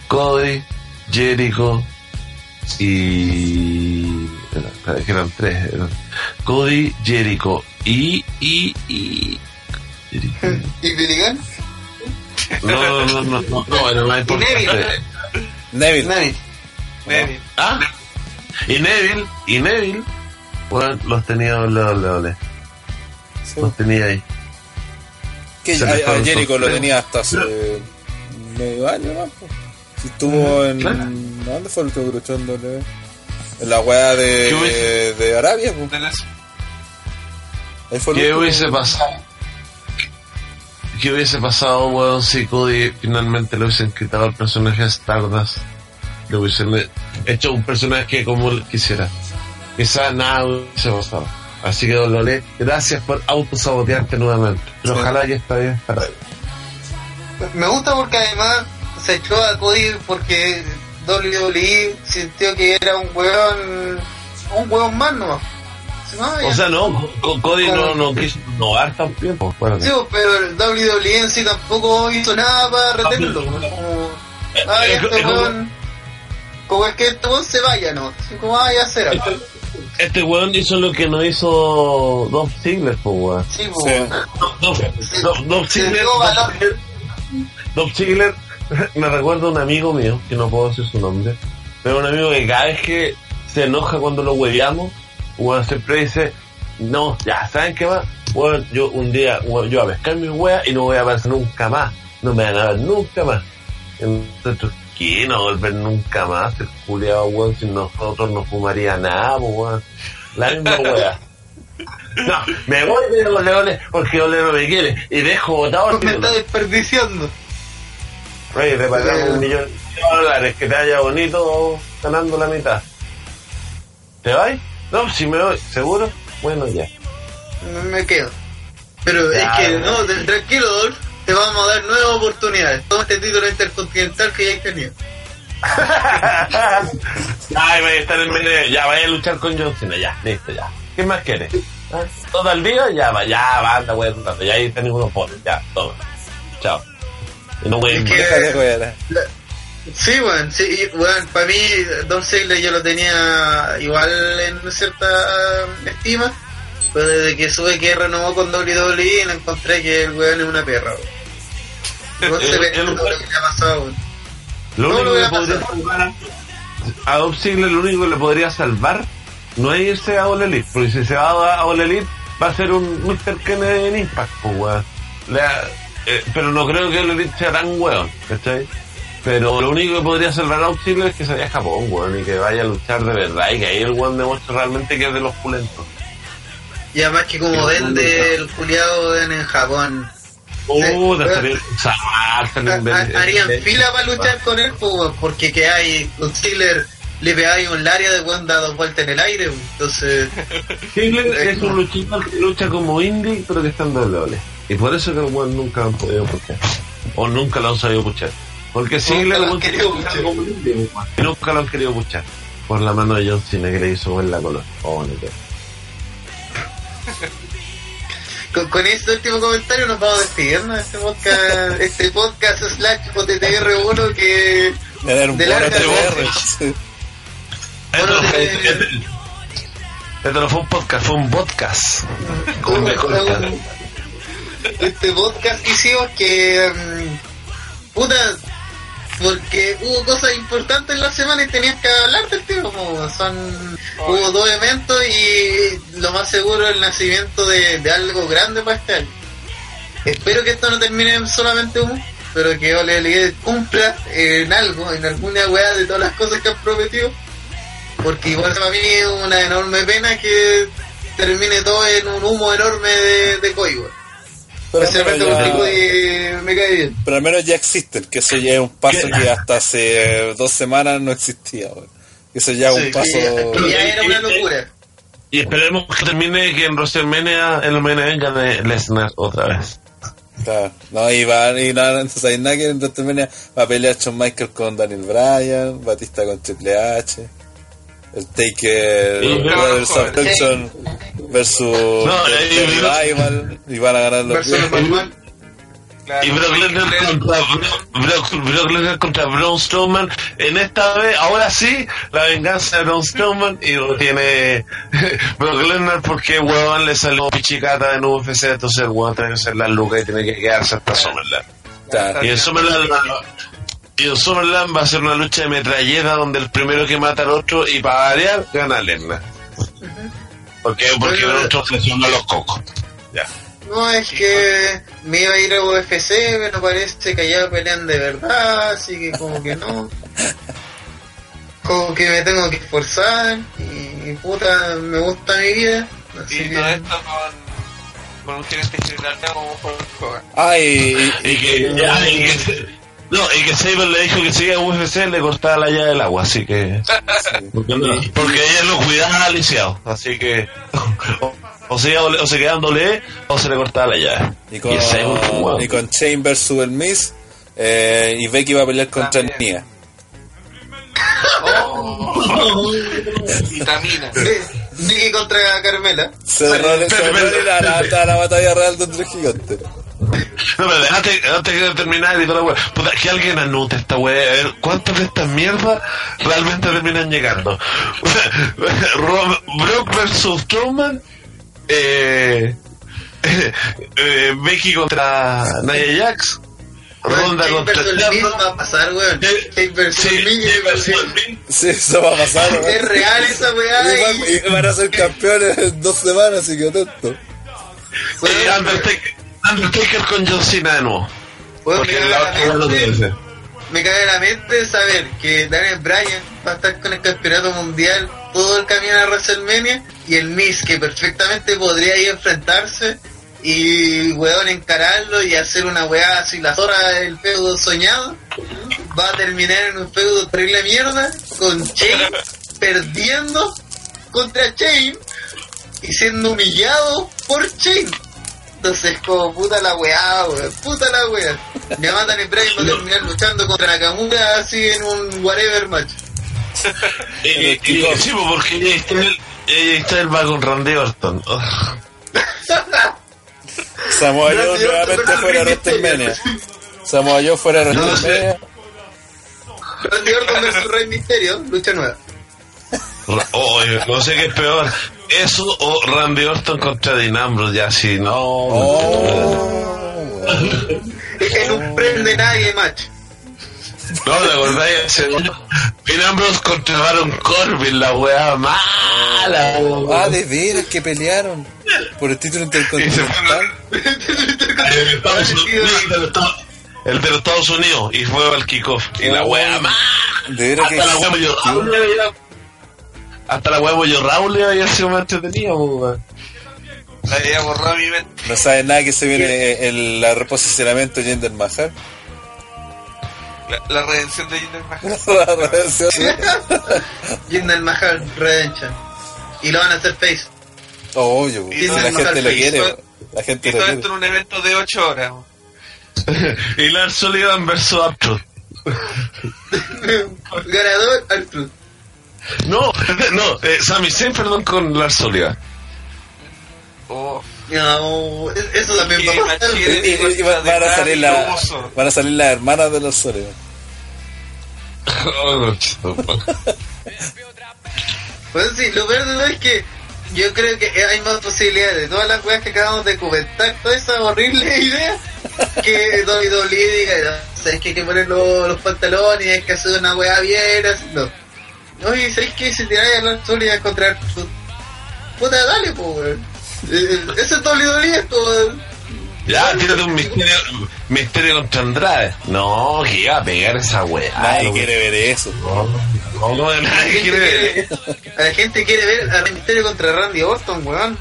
Cody, Jericho y. que eran tres. eran Cody, Jericho [LAUGHS] y. y. y. Jericho. ¿Y Billy Gunn? No, no, no, no, no, [LAUGHS] no, era más importante. Neville. Neville. Neville. Ah, y Neville, y Neville, bueno, los tenía WWE, Sí. los tenía ahí. Que a, a Jericho lo tenía hasta hace medio año, ¿no? Si estuvo en. Claro. ¿Dónde fue el que luchó en WWE? En la weá ¿Qué de, Arabia. Fue ¿Qué hubiese pasado? ¿Qué hubiese pasado, weón, si Cody finalmente le hubiesen quitado el personaje a Stardust? Le hubiesen hecho un personaje como él quisiera. Quizá nada hubiese pasado. Así que, Dolores, gracias por autosabotearte nuevamente. Pero Sí. ojalá ya está bien para él. Me gusta porque además se echó a Cody porque WWE sintió que era un hueón, un hueón más nomás. No, O sea, no, Co- Cody no, no quiso innovar tampoco. Bueno, Sí, pero el WWE en sí tampoco hizo nada para retenerlo. pues, Como, ah, este es como- weón, como es que este weón se vaya, ¿no? Como, ah, ya será. Este weón hizo lo que no hizo Dolph Ziggler, pues weón. Sí, pues. Ziggler [LAUGHS] me recuerda a un amigo mío, que no puedo decir su nombre, pero un amigo que cada vez que se enoja cuando lo hueveamos, weón siempre dice, no, ya, ¿saben qué más? Weón, yo un día, yo voy a pescar mi wea y no voy a aparecer nunca más, no me van a ver nunca más. Entonces, ¿qué? No volver nunca más, el culiado, weón, si nosotros no fumaría nada, weón. La misma [LAUGHS] wea. No, me voy de los leones porque Ole no me quiere y dejo botado el Me está desperdiciando. Oye, te pagamos un millón de dólares, que te haya bonito ganando la mitad. ¿Te vas? No, si me voy, ¿seguro? Bueno, ya. Me, quedo. Pero Ya, es que, no, tranquilo, Dolph, te vamos a dar nuevas oportunidades. Toma este título intercontinental que ya has tenido. [LAUGHS] Ay, vaya a estar en medio, ya vaya a luchar con John Cena, ya, listo, ya. ¿Qué más quieres? ¿Ah? ¿Todo el día? Ya va, ya va, anda, wey, ya ahí tenés unos pones, ya, toma. Chao. Y no voy Es a que- weá. Sí, bueno, sí, bueno, para mí Don Ziggler yo lo tenía igual en cierta estima, pero desde que sube que renovó con WWE le encontré que el weón es una perra. weón. No el- todo lo que le ha pasado, weón. Lo No, único lo que a podría salvar, a Dolph Ziggler lo único que le podría salvar no es irse a All Elite, porque si se va a All Elite va a ser un Mr. Kennedy en Impact, pues, weón. Le- eh, pero no creo que All Elite sea tan weón, ¿cachai? Pero lo único que podría salvar a Ziggler es que se vaya a Japón, weón, y que vaya a luchar de verdad, y que ahí el weón demuestre realmente que es de los pulentos. Y además que como vende el culiado en, en Japón. Sí, a- harían fila para luchar con él, pues, porque que hay un Ziggler le pegáis un Laria de weón da dos vueltas en el aire, entonces [LAUGHS] Ziggler es un luchador que lucha como indie, pero que está en doble. Y por eso que el weón nunca han podido puchar. O nunca lo han sabido puchar. Porque Ziggler lo han querido puchar. como. Y nunca lo han querido puchar. Por la mano de John Cena que le hizo en la color. Oh, no [LAUGHS] con, con este último comentario nos vamos despidiendo de este podcast, [LAUGHS] este podcast slash OTTR1 que Era un De larga. [LAUGHS] Sí. Esto no fue- eh, esto- no fue un podcast, fue un podcast. Con un- un- este podcast que hicimos que mm, puta porque hubo cosas importantes en la semana y tenías que hablar del tema como son hubo dos eventos y lo más seguro el nacimiento de, de algo grande para este año. Espero que esto no termine en solamente humo pero que Elite cumpla en algo en alguna weá de todas las cosas que han prometido porque igual para mí es una enorme pena que termine todo en un humo enorme de, de Coigo. Pero, al Especialmente me cae bien. pero al menos ya existen, que eso ya es un paso que hasta hace dos semanas no existía. Eso ya es Sí, un paso... que ya, que ya era una locura. Y esperemos que termine que en WrestleMania en event gane Lesnar otra vez. Claro. No, y va, y nada, entonces hay nada que en WrestleMania va a pelear Shawn Michael con Daniel Bryan, Batista con Triple H, el Taker Y- Brothers of versus No, The- y- van a ganar los. Claro, Y Brock Lesnar contra, Brock, Brock Lesnar contra Braun Strowman. En esta vez, ahora sí, la venganza de Braun Strowman. Y lo tiene [LAUGHS] Brock Lesnar porque huevón le salió pichicata en UFC. Entonces el huevón tiene que hacer la luca y tiene que quedarse hasta SummerLand. Claro. Y en SummerLand, y en SummerLand va a ser una lucha de metralleta donde el primero que mata al otro y para variar gana Lesnar. Porque, porque Braun Strowman lesiona los cocos. Ya. No, es que me iba a ir a UFC, pero parece que allá pelean de verdad, así que como que no. Como que me tengo que esforzar y puta, me gusta mi vida. Así Y que... todo esto con, con un gerente general como Hulk Hogan. Ah, y, y- Y que, ya, y que, [LAUGHS] no, y que Saber le dijo que si iba a UFC le cortaba la llave del agua, así que. [LAUGHS] Porque, no- porque ella lo cuidaba al lisiado, así que. O, o se, o se quedaba en doble o se le cortaba la llave. y con, el Saber, wow. y con Shane versus el Miz, eh, y Becky va a pelear contra También. Nia. [LAUGHS] Vitamina. Nicky contra Carmela. Se y la, la, la batalla real de entre gigantes. [LAUGHS] No, pero antes, antes de terminar y toda la wea, puta, que alguien anote esta wea, a ver cuántas de estas mierdas realmente terminan llegando. [LAUGHS] [LAUGHS] Ro- Brock versus Strowman, eh, eh, Becky contra Nia Jax, Ronda contra Miz va a pasar, weón. Sí, eso va a pasar. ¿no? Es real esa weá. Y y van a ser campeones en dos semanas, así que atento. Undertaker, con John Cena de nuevo. weón, Porque me la cae otra la no mente- tiene me cae en la mente saber que Daniel Bryan va a estar con el campeonato mundial todo el camino a WrestleMania y el Miz que perfectamente podría ir a enfrentarse y weón encararlo y hacer una weá así la zona del feudo soñado va a terminar en un feudo terrible mierda con Shane perdiendo contra Shane y siendo humillado por Shane entonces, como puta la weá, weón, puta la weá. Me mandan en Bryan va a terminar luchando contra Nakamura así en un whatever match. [LAUGHS] Y, y- sí, pues, porque ella Styles va con Randy Orton. Samoa Joe nuevamente fuera de WrestleMania. Samoa Joe fuera de WrestleMania. Randy Orton versus Rey Misterio, lucha nueva. Oh, no sé qué es peor. Eso o Randy Orton contra Dean Ambrose, ya si no. Oh, [LAUGHS] En un prende nadie match. No, ¿te acordáis? Dean Ambrose contra Baron Corbin, la weá mala. Ah, de veras que pelearon por el título intercontinental. [LAUGHS] El de los Estados- Unidos y fue al kickoff. Y la weá mala. De veras que Hasta la weá Hasta la weá Moyo Raúl había sido más entretenida, weón. La había borrado mi mente. no sabe nada que se viene el, el reposicionamiento de Jinder Mahal. La, la redención de Jinder Mahal. [LAUGHS] La redención. [LAUGHS] Jinder Mahal Redemption. Y lo van a hacer face. Obvio, Y la gente lo quiere. todo- La gente Y lo todo quiere. esto en un evento de 8 horas. [LAUGHS] Y Lars Sullivan versus Aptro. Ganador Artruth. No, no, eh, Sami Zayn, perdón, con Lars Sullivan. Oh, No, eso también va a pasar. Y, y- y va- van, a salir la, van a salir las hermanas de los [LAUGHS] Sullivan. Pues sí, lo peor de todo es que yo creo que hay más posibilidades. Todas las weas que acabamos de comentar, toda esa horrible [LAUGHS] idea, que WWE diga, no, sabes que hay que poner los, los pantalones, hay que hacer una wea bien, así, no. Oye, ¿sabes que Si tiráis a la Zulia a encontrar puta, dale, pues, weón. Eh, Eso es WWE, esto, weón. Ya, tírate un misterio, misterio contra Andrade. No, que iba a pegar esa weá. Nadie no, quiere ver eso. No, no, no, nadie quiere ver. quiere- a la gente quiere ver a Rey Mysterio contra Randy Orton, weón.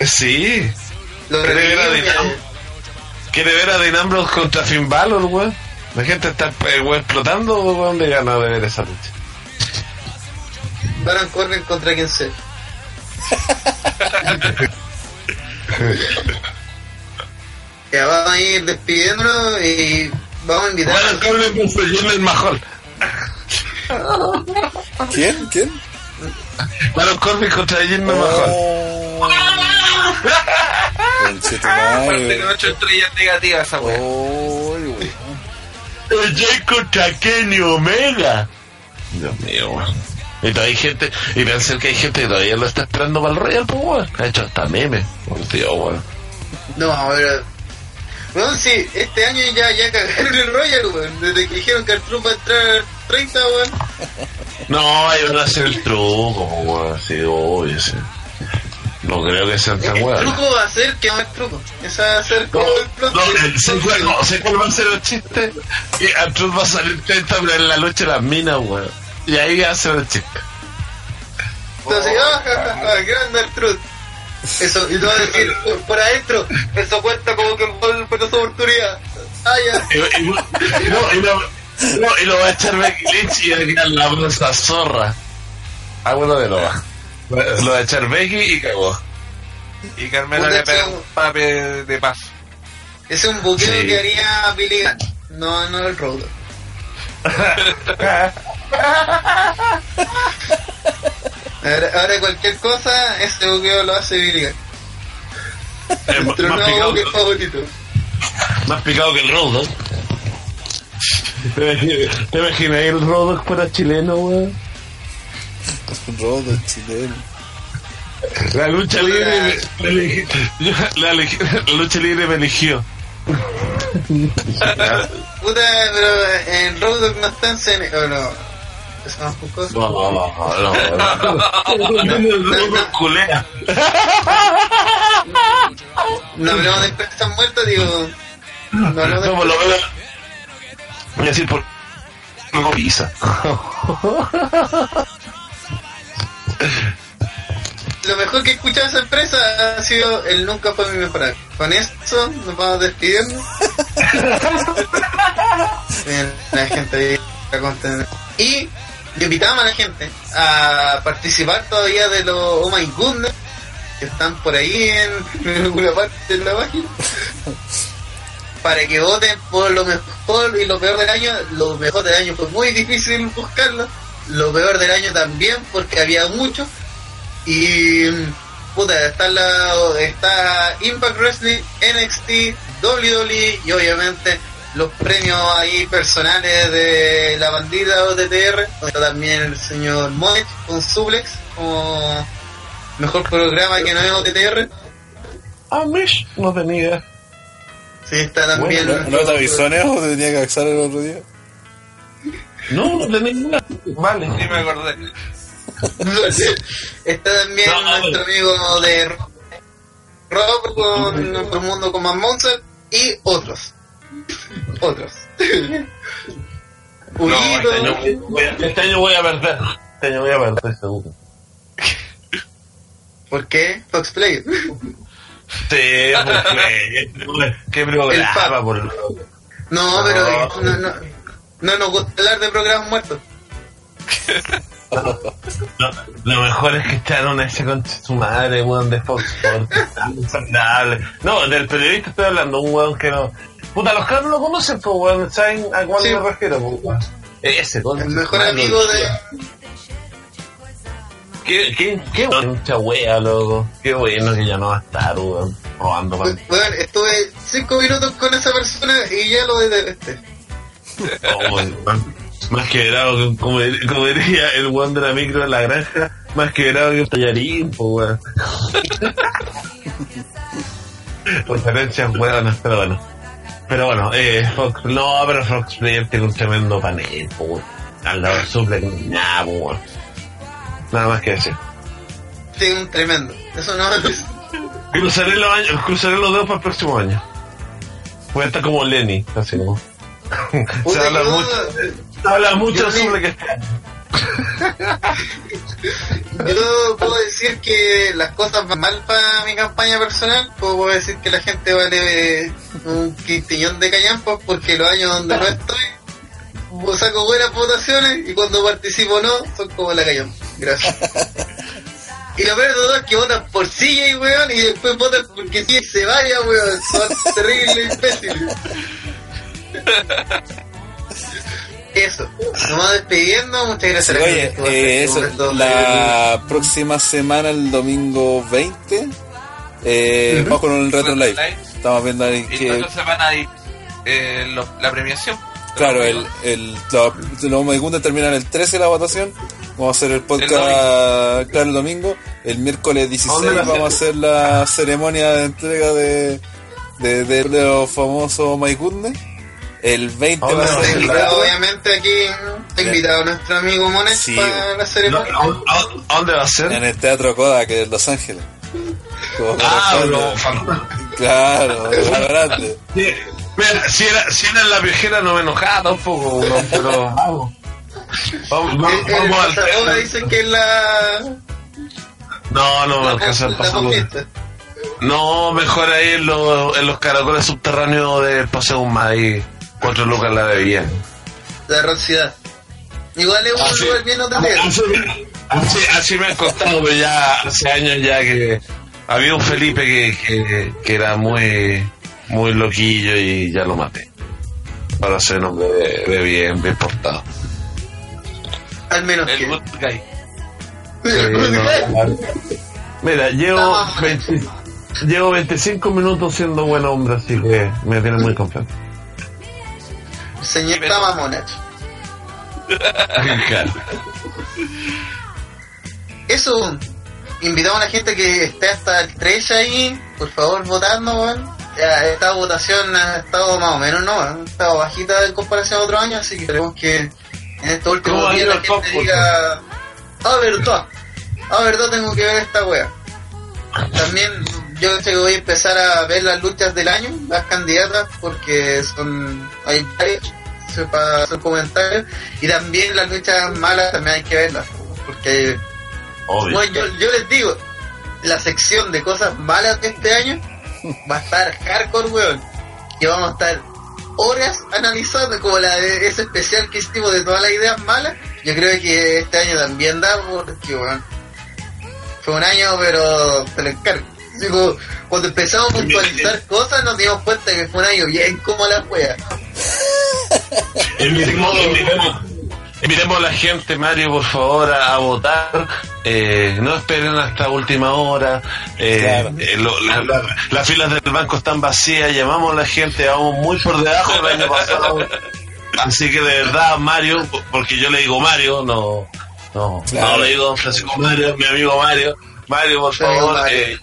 Sí, Lo Quiere ver a quiere ver Dean Ambrose contra Finn Balor, weón. La gente está eh, weón, explotando, weón, de ganas de ver esa lucha. Baron Corbin contra quien sea. [LAUGHS] ya vamos a ir despidiéndonos y vamos a invitar Bueno, Corbin versus Jinder Mahal. ¿Quién? ¿Quién? Baron Corbin contra Jinder Mahal. Oh. Aparte madre. con 8 estrellas negativas esa. Oh, weón. Jay contra Kenny Omega. Dios mío, weón. Y todavía hay gente, y pensé que hay gente que todavía lo está esperando para el Royal, pues weón. Ha hecho hasta meme. Por Dios, weón. No, pero. Bueno, sí, este año ya, ya cagaron el Royal, weón. Desde que dijeron que el truco va a entrar 30, weón. No, ahí van a hacer el truco, pues, weón. Sí, obvio, sí. No creo que sean tan El weón. truco va a ser que a haber truco. Esa va a ser No, como el plot. no, ¿sé cuál, no, ¿sé cuál va a ser el chiste? Y Arturo va a salir 30 pero en la lucha de las minas, weón. Y ahí ser el chiste. Entonces, ah, ja, ja, grande el truth. Eso, y te va a decir por, por adentro, eso cuenta como que el gol fue su oportunidad. Ah, ya. Y, no, y lo, no, y lo va a echar Becky Lynch y va a quedar la brosa zorra. Ah, bueno, de lo va. Lo va a echar Becky y cagó. Y Carmela Un le pega un pape de paso. Ese es un buqueo Sí. que haría Billy Gunn. No, no el Road. Ahora, ahora cualquier cosa, ese buqueo lo hace Gunn. Es Nuestro más nuevo picado, buqueo favorito. más picado que el Rodo. ¿Te imaginas- el Rodo fuera chileno, weón? Rodo chileno. La lucha libre me, [LAUGHS] la, la lucha libre me eligió. [LAUGHS] Puta, pero en no está en CN. Oh, no. No es. No, no, no. no. no. Culea. No hablamos de empresas muertas, digo. No hablamos de No, lo. Voy a decir por. No pisa. [LAUGHS] Lo mejor que he escuchado de esa empresa ha sido el nunca fue mi mejor amigo. Con esto nos vamos despidiendo. [LAUGHS] La gente ahí está contenta. Y le invitamos a la gente a participar todavía de los Oh My Goodness que están por ahí en, [LAUGHS] en alguna parte de la página. Para que voten por lo mejor y lo peor del año. Lo mejor del año fue muy difícil buscarlo. Lo peor del año también porque había mucho. Y puta, está la está Impact Wrestling, NXT, WWE y obviamente los premios ahí personales de la bandida OTTR. Está también el señor Monet con Suplex como mejor programa que no es OTTR. Ah, Mish, no tenía. Sí, está también. ¿No, ¿No te avisó Neo o te tenía que avisar el otro día? No, no tenés nada. Vale. Sí me acordé. Está también No, nuestro amigo de Rob con nuestro mundo con más Monster y otros. Otros. No, este Huguito, año, voy a- este año voy a perder. Este año voy a perder, seguro. ¿por qué? Fox Play. Sí, porque. Qué programa, por el. No, pero no, no, no nos gusta hablar de programas muertos. [LAUGHS] Lo, lo mejor es que echaron a ese conche su madre, weón, de Fox Sports. No, del periodista estoy hablando, un weón que no. Puta, los caras no lo conocen, pues, weón. ¿Saben a cuál Sí. me refiero, pues, weón? Ese, conche El mejor amigo de. Qué, qué, qué mucha wea, loco. Qué bueno que ya no va a estar, weón. Robando pan. Bueno, estuve cinco minutos con esa persona y ya lo detesté. Oh, weón. Más quebrado que, como, como diría el weón de la micro de la granja, más quebrado que un tallarín, pues, weón. [LAUGHS] Referencias weonas, pero bueno. Pero bueno, eh, Fox, no, pero Fox Player tiene un tremendo panel, pues, weón. Al lado del suple, nada, pues, weón. Nada más que decir. Tiene un tremendo. Eso no Cruzaré los años, cruzaré los dedos para el próximo año. Voy a estar como Lenny, así como. [LAUGHS] Se habla mucho, habla mucho yo sobre que. [LAUGHS] Yo puedo decir que las cosas van mal para mi campaña personal. Puedo decir que la gente vale un quintiñón de callampos porque los años donde no estoy pues saco buenas votaciones y cuando participo no, son como la callampa. Gracias. [LAUGHS] Y lo peor de todo es que votan por CJ, weón, y después votan porque CJ se vaya, weón. Son terribles imbéciles. [LAUGHS] Eso. Nomás despidiendo, muchas gracias. a la Oye, eh, eso, la próxima semana, el domingo 20, eh, vamos con el Retro Live. Live. Estamos viendo ahí Y que, la otra semana hay eh, lo- la premiación. claro, el, el, lo, lo segunda terminan el 13 la votación. Vamos a hacer el podcast, claro, el domingo. El miércoles 16 ¿Dónde la vamos a hacer la ceremonia de entrega de, de, de los famosos My Goodness. El 20 va a ¿Dónde va a ser. Obviamente aquí está invitado nuestro amigo Monet Sí, para la No, ceremonia. ¿a, a- a dónde va a ser? En el Teatro Kodak, que es Los Ángeles. Como Ah, no. Claro, grande. Sí, Mira, si era, si era en la viejera no me enojaba tampoco, weón, pero vamos. Vamos, el vamos al pasador dice que es la, No, no me alcanza el paso. No, mejor ahí en los, en los caracoles subterráneos del Paseo Humma, ahí cuatro lucas la bebían. La rocidad. Igual es un Así- lugar bien hotelero. Así, así, así me han contado, pero ya hace años ya que había un Felipe que, que, que era muy, muy loquillo y ya lo maté. Para ser un hombre de, de bien, bien portado. Al menos El que. Good Guy. Sí, no, claro. Mira, llevo, Estamos- 20 llevo 25 minutos siendo buen hombre, así que me tiene muy confiante. Señor Tamamona. Claro. Eso, invitamos a la gente que esté hasta el 13 ahí, por favor votando, weón. Esta votación ha estado más o menos, ¿no? Ha estado bajita en comparación a otros años, así que queremos que en estos últimos ¿Cómo ha días la gente popcorn? diga, ah, verdad, ah, verdad, tengo que ver esta wea. También yo sé que voy a empezar a ver las luchas del año, las candidatas, porque son, hay varias, para hacer comentarios, y también las luchas malas también hay que verlas, porque Obvio. bueno, yo, yo les digo, la sección de cosas malas de este año va a estar hardcore, weón. Y vamos a estar horas analizando, como la de ese especial que hicimos de todas las ideas malas. Yo creo que este año también da, porque, weón, fue un año, pero te lo encargo. Digo, cuando empezamos a puntualizar cosas, nos dimos cuenta que fue un año bien como la wea. Invitemos, a la gente, Mario, por favor, a, a votar. Eh, no esperen hasta última hora. Eh, Claro. eh, lo- la- la- las filas del banco están vacías. Llamamos a la gente, vamos muy por debajo del año pasado. Así que de verdad, Mario, porque yo le digo Mario, no, no, Claro. no le digo Don Francisco Mario, mi amigo Mario. Mario, por favor, Mario.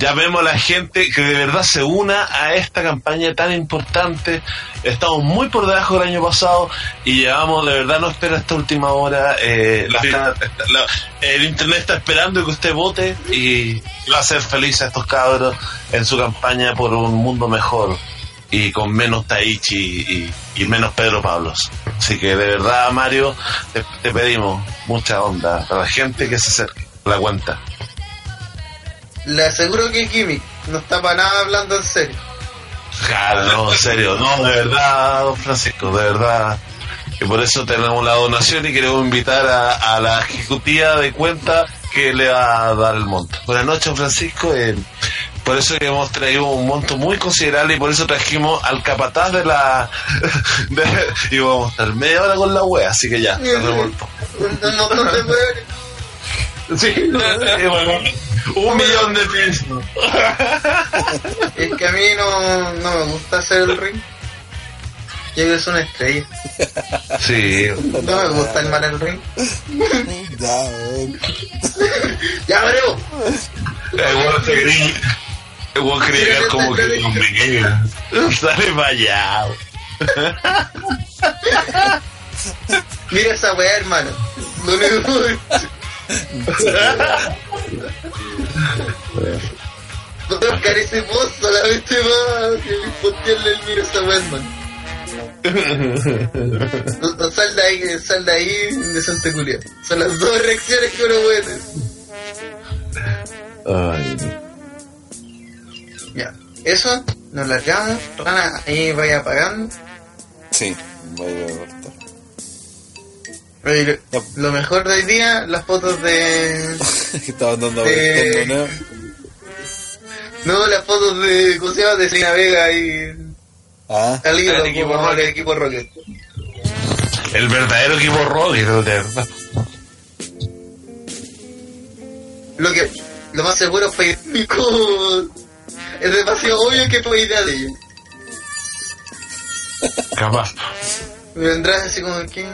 Llamemos a la gente que de verdad se una a esta campaña tan importante. Estamos muy por debajo del año pasado y llevamos, de verdad, no espera esta última hora. Eh, la- la- el internet está esperando que usted vote y va a hacer feliz a estos cabros en su campaña por un mundo mejor y con menos Taichi y, y menos Pedro Pablos. Así que de verdad, Mario, te, te pedimos mucha onda para la gente que se acerque a la cuenta. Le aseguro que Kimi no está para nada hablando en serio. Claro, no, en serio, no, de verdad, don Francisco, de verdad. Y por eso tenemos la donación y queremos invitar a, a la ejecutiva de cuenta que le va a dar el monto. Buenas noches, don Francisco. eh, por eso que hemos traído un monto muy considerable y por eso trajimos al capataz de la... de- y vamos a estar media hora con la wea, así que ya, de weones. Sí, [LAUGHS] bueno, un millón de pesos. Es que a mí no, no me gusta hacer el ring. Yo es una estrella. Sí, No me gusta el mal el ring. [LAUGHS] Ya, weón. ¡Ya, Mario! El se cree, el weón como que con pequeña. Sale para allá. Mira esa weá, hermano. No le No te buscar ese post solamente más que postearle el mira esa weá, hermano. No, no, sal de ahí, sal de ahí de Santa Julia. Son las dos reacciones que uno puede tener. Ay, Ya. Eso, nos largamos. Rana, ahí vaya apagando. Sí, a cortar. Oye. Lo mejor de hoy día, las fotos de... [LAUGHS] Estaba dando vueltas, ¿no? No, las fotos de... ¿Cómo se llama? De Selena Vega y... Ah, El equipo Rocket. el equipo Rocket. el verdadero equipo Rocky, de verdad. Lo que... Lo más seguro fue... Es demasiado obvio que fue idea de ellos. Capaz. Vendrás así como que...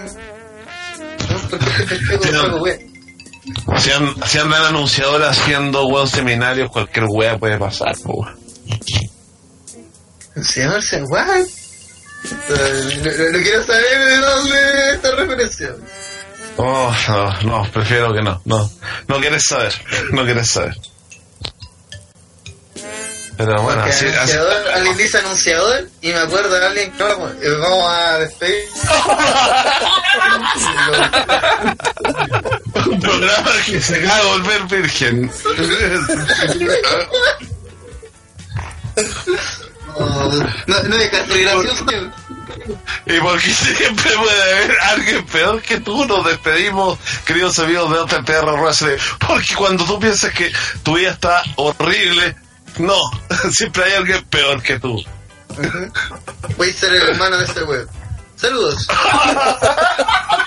Si, an- si andan anunciadores haciendo buen seminarios, cualquier wea puede pasar, po, weón. Señor Sengual. No, no- no quiero saber de dónde esta referencia. Oh, no, no, prefiero que no. No, no quieres saber. No quieres saber. Pero bueno, Porque así, alguien dice anunciador y me acuerdo de alguien que vamos, eh, vamos a despedir. [LAUGHS] un programa que se acaba de volver virgen. [LAUGHS] No, no, no es casi gracioso. y porque siempre puede haber alguien peor que tú, nos despedimos, queridos amigos de OTPR Wrestling. Porque cuando tú piensas que tu vida está horrible, no, [LAUGHS] siempre hay alguien peor que tú. Voy a ser el hermano de este weón. Saludos. [LAUGHS]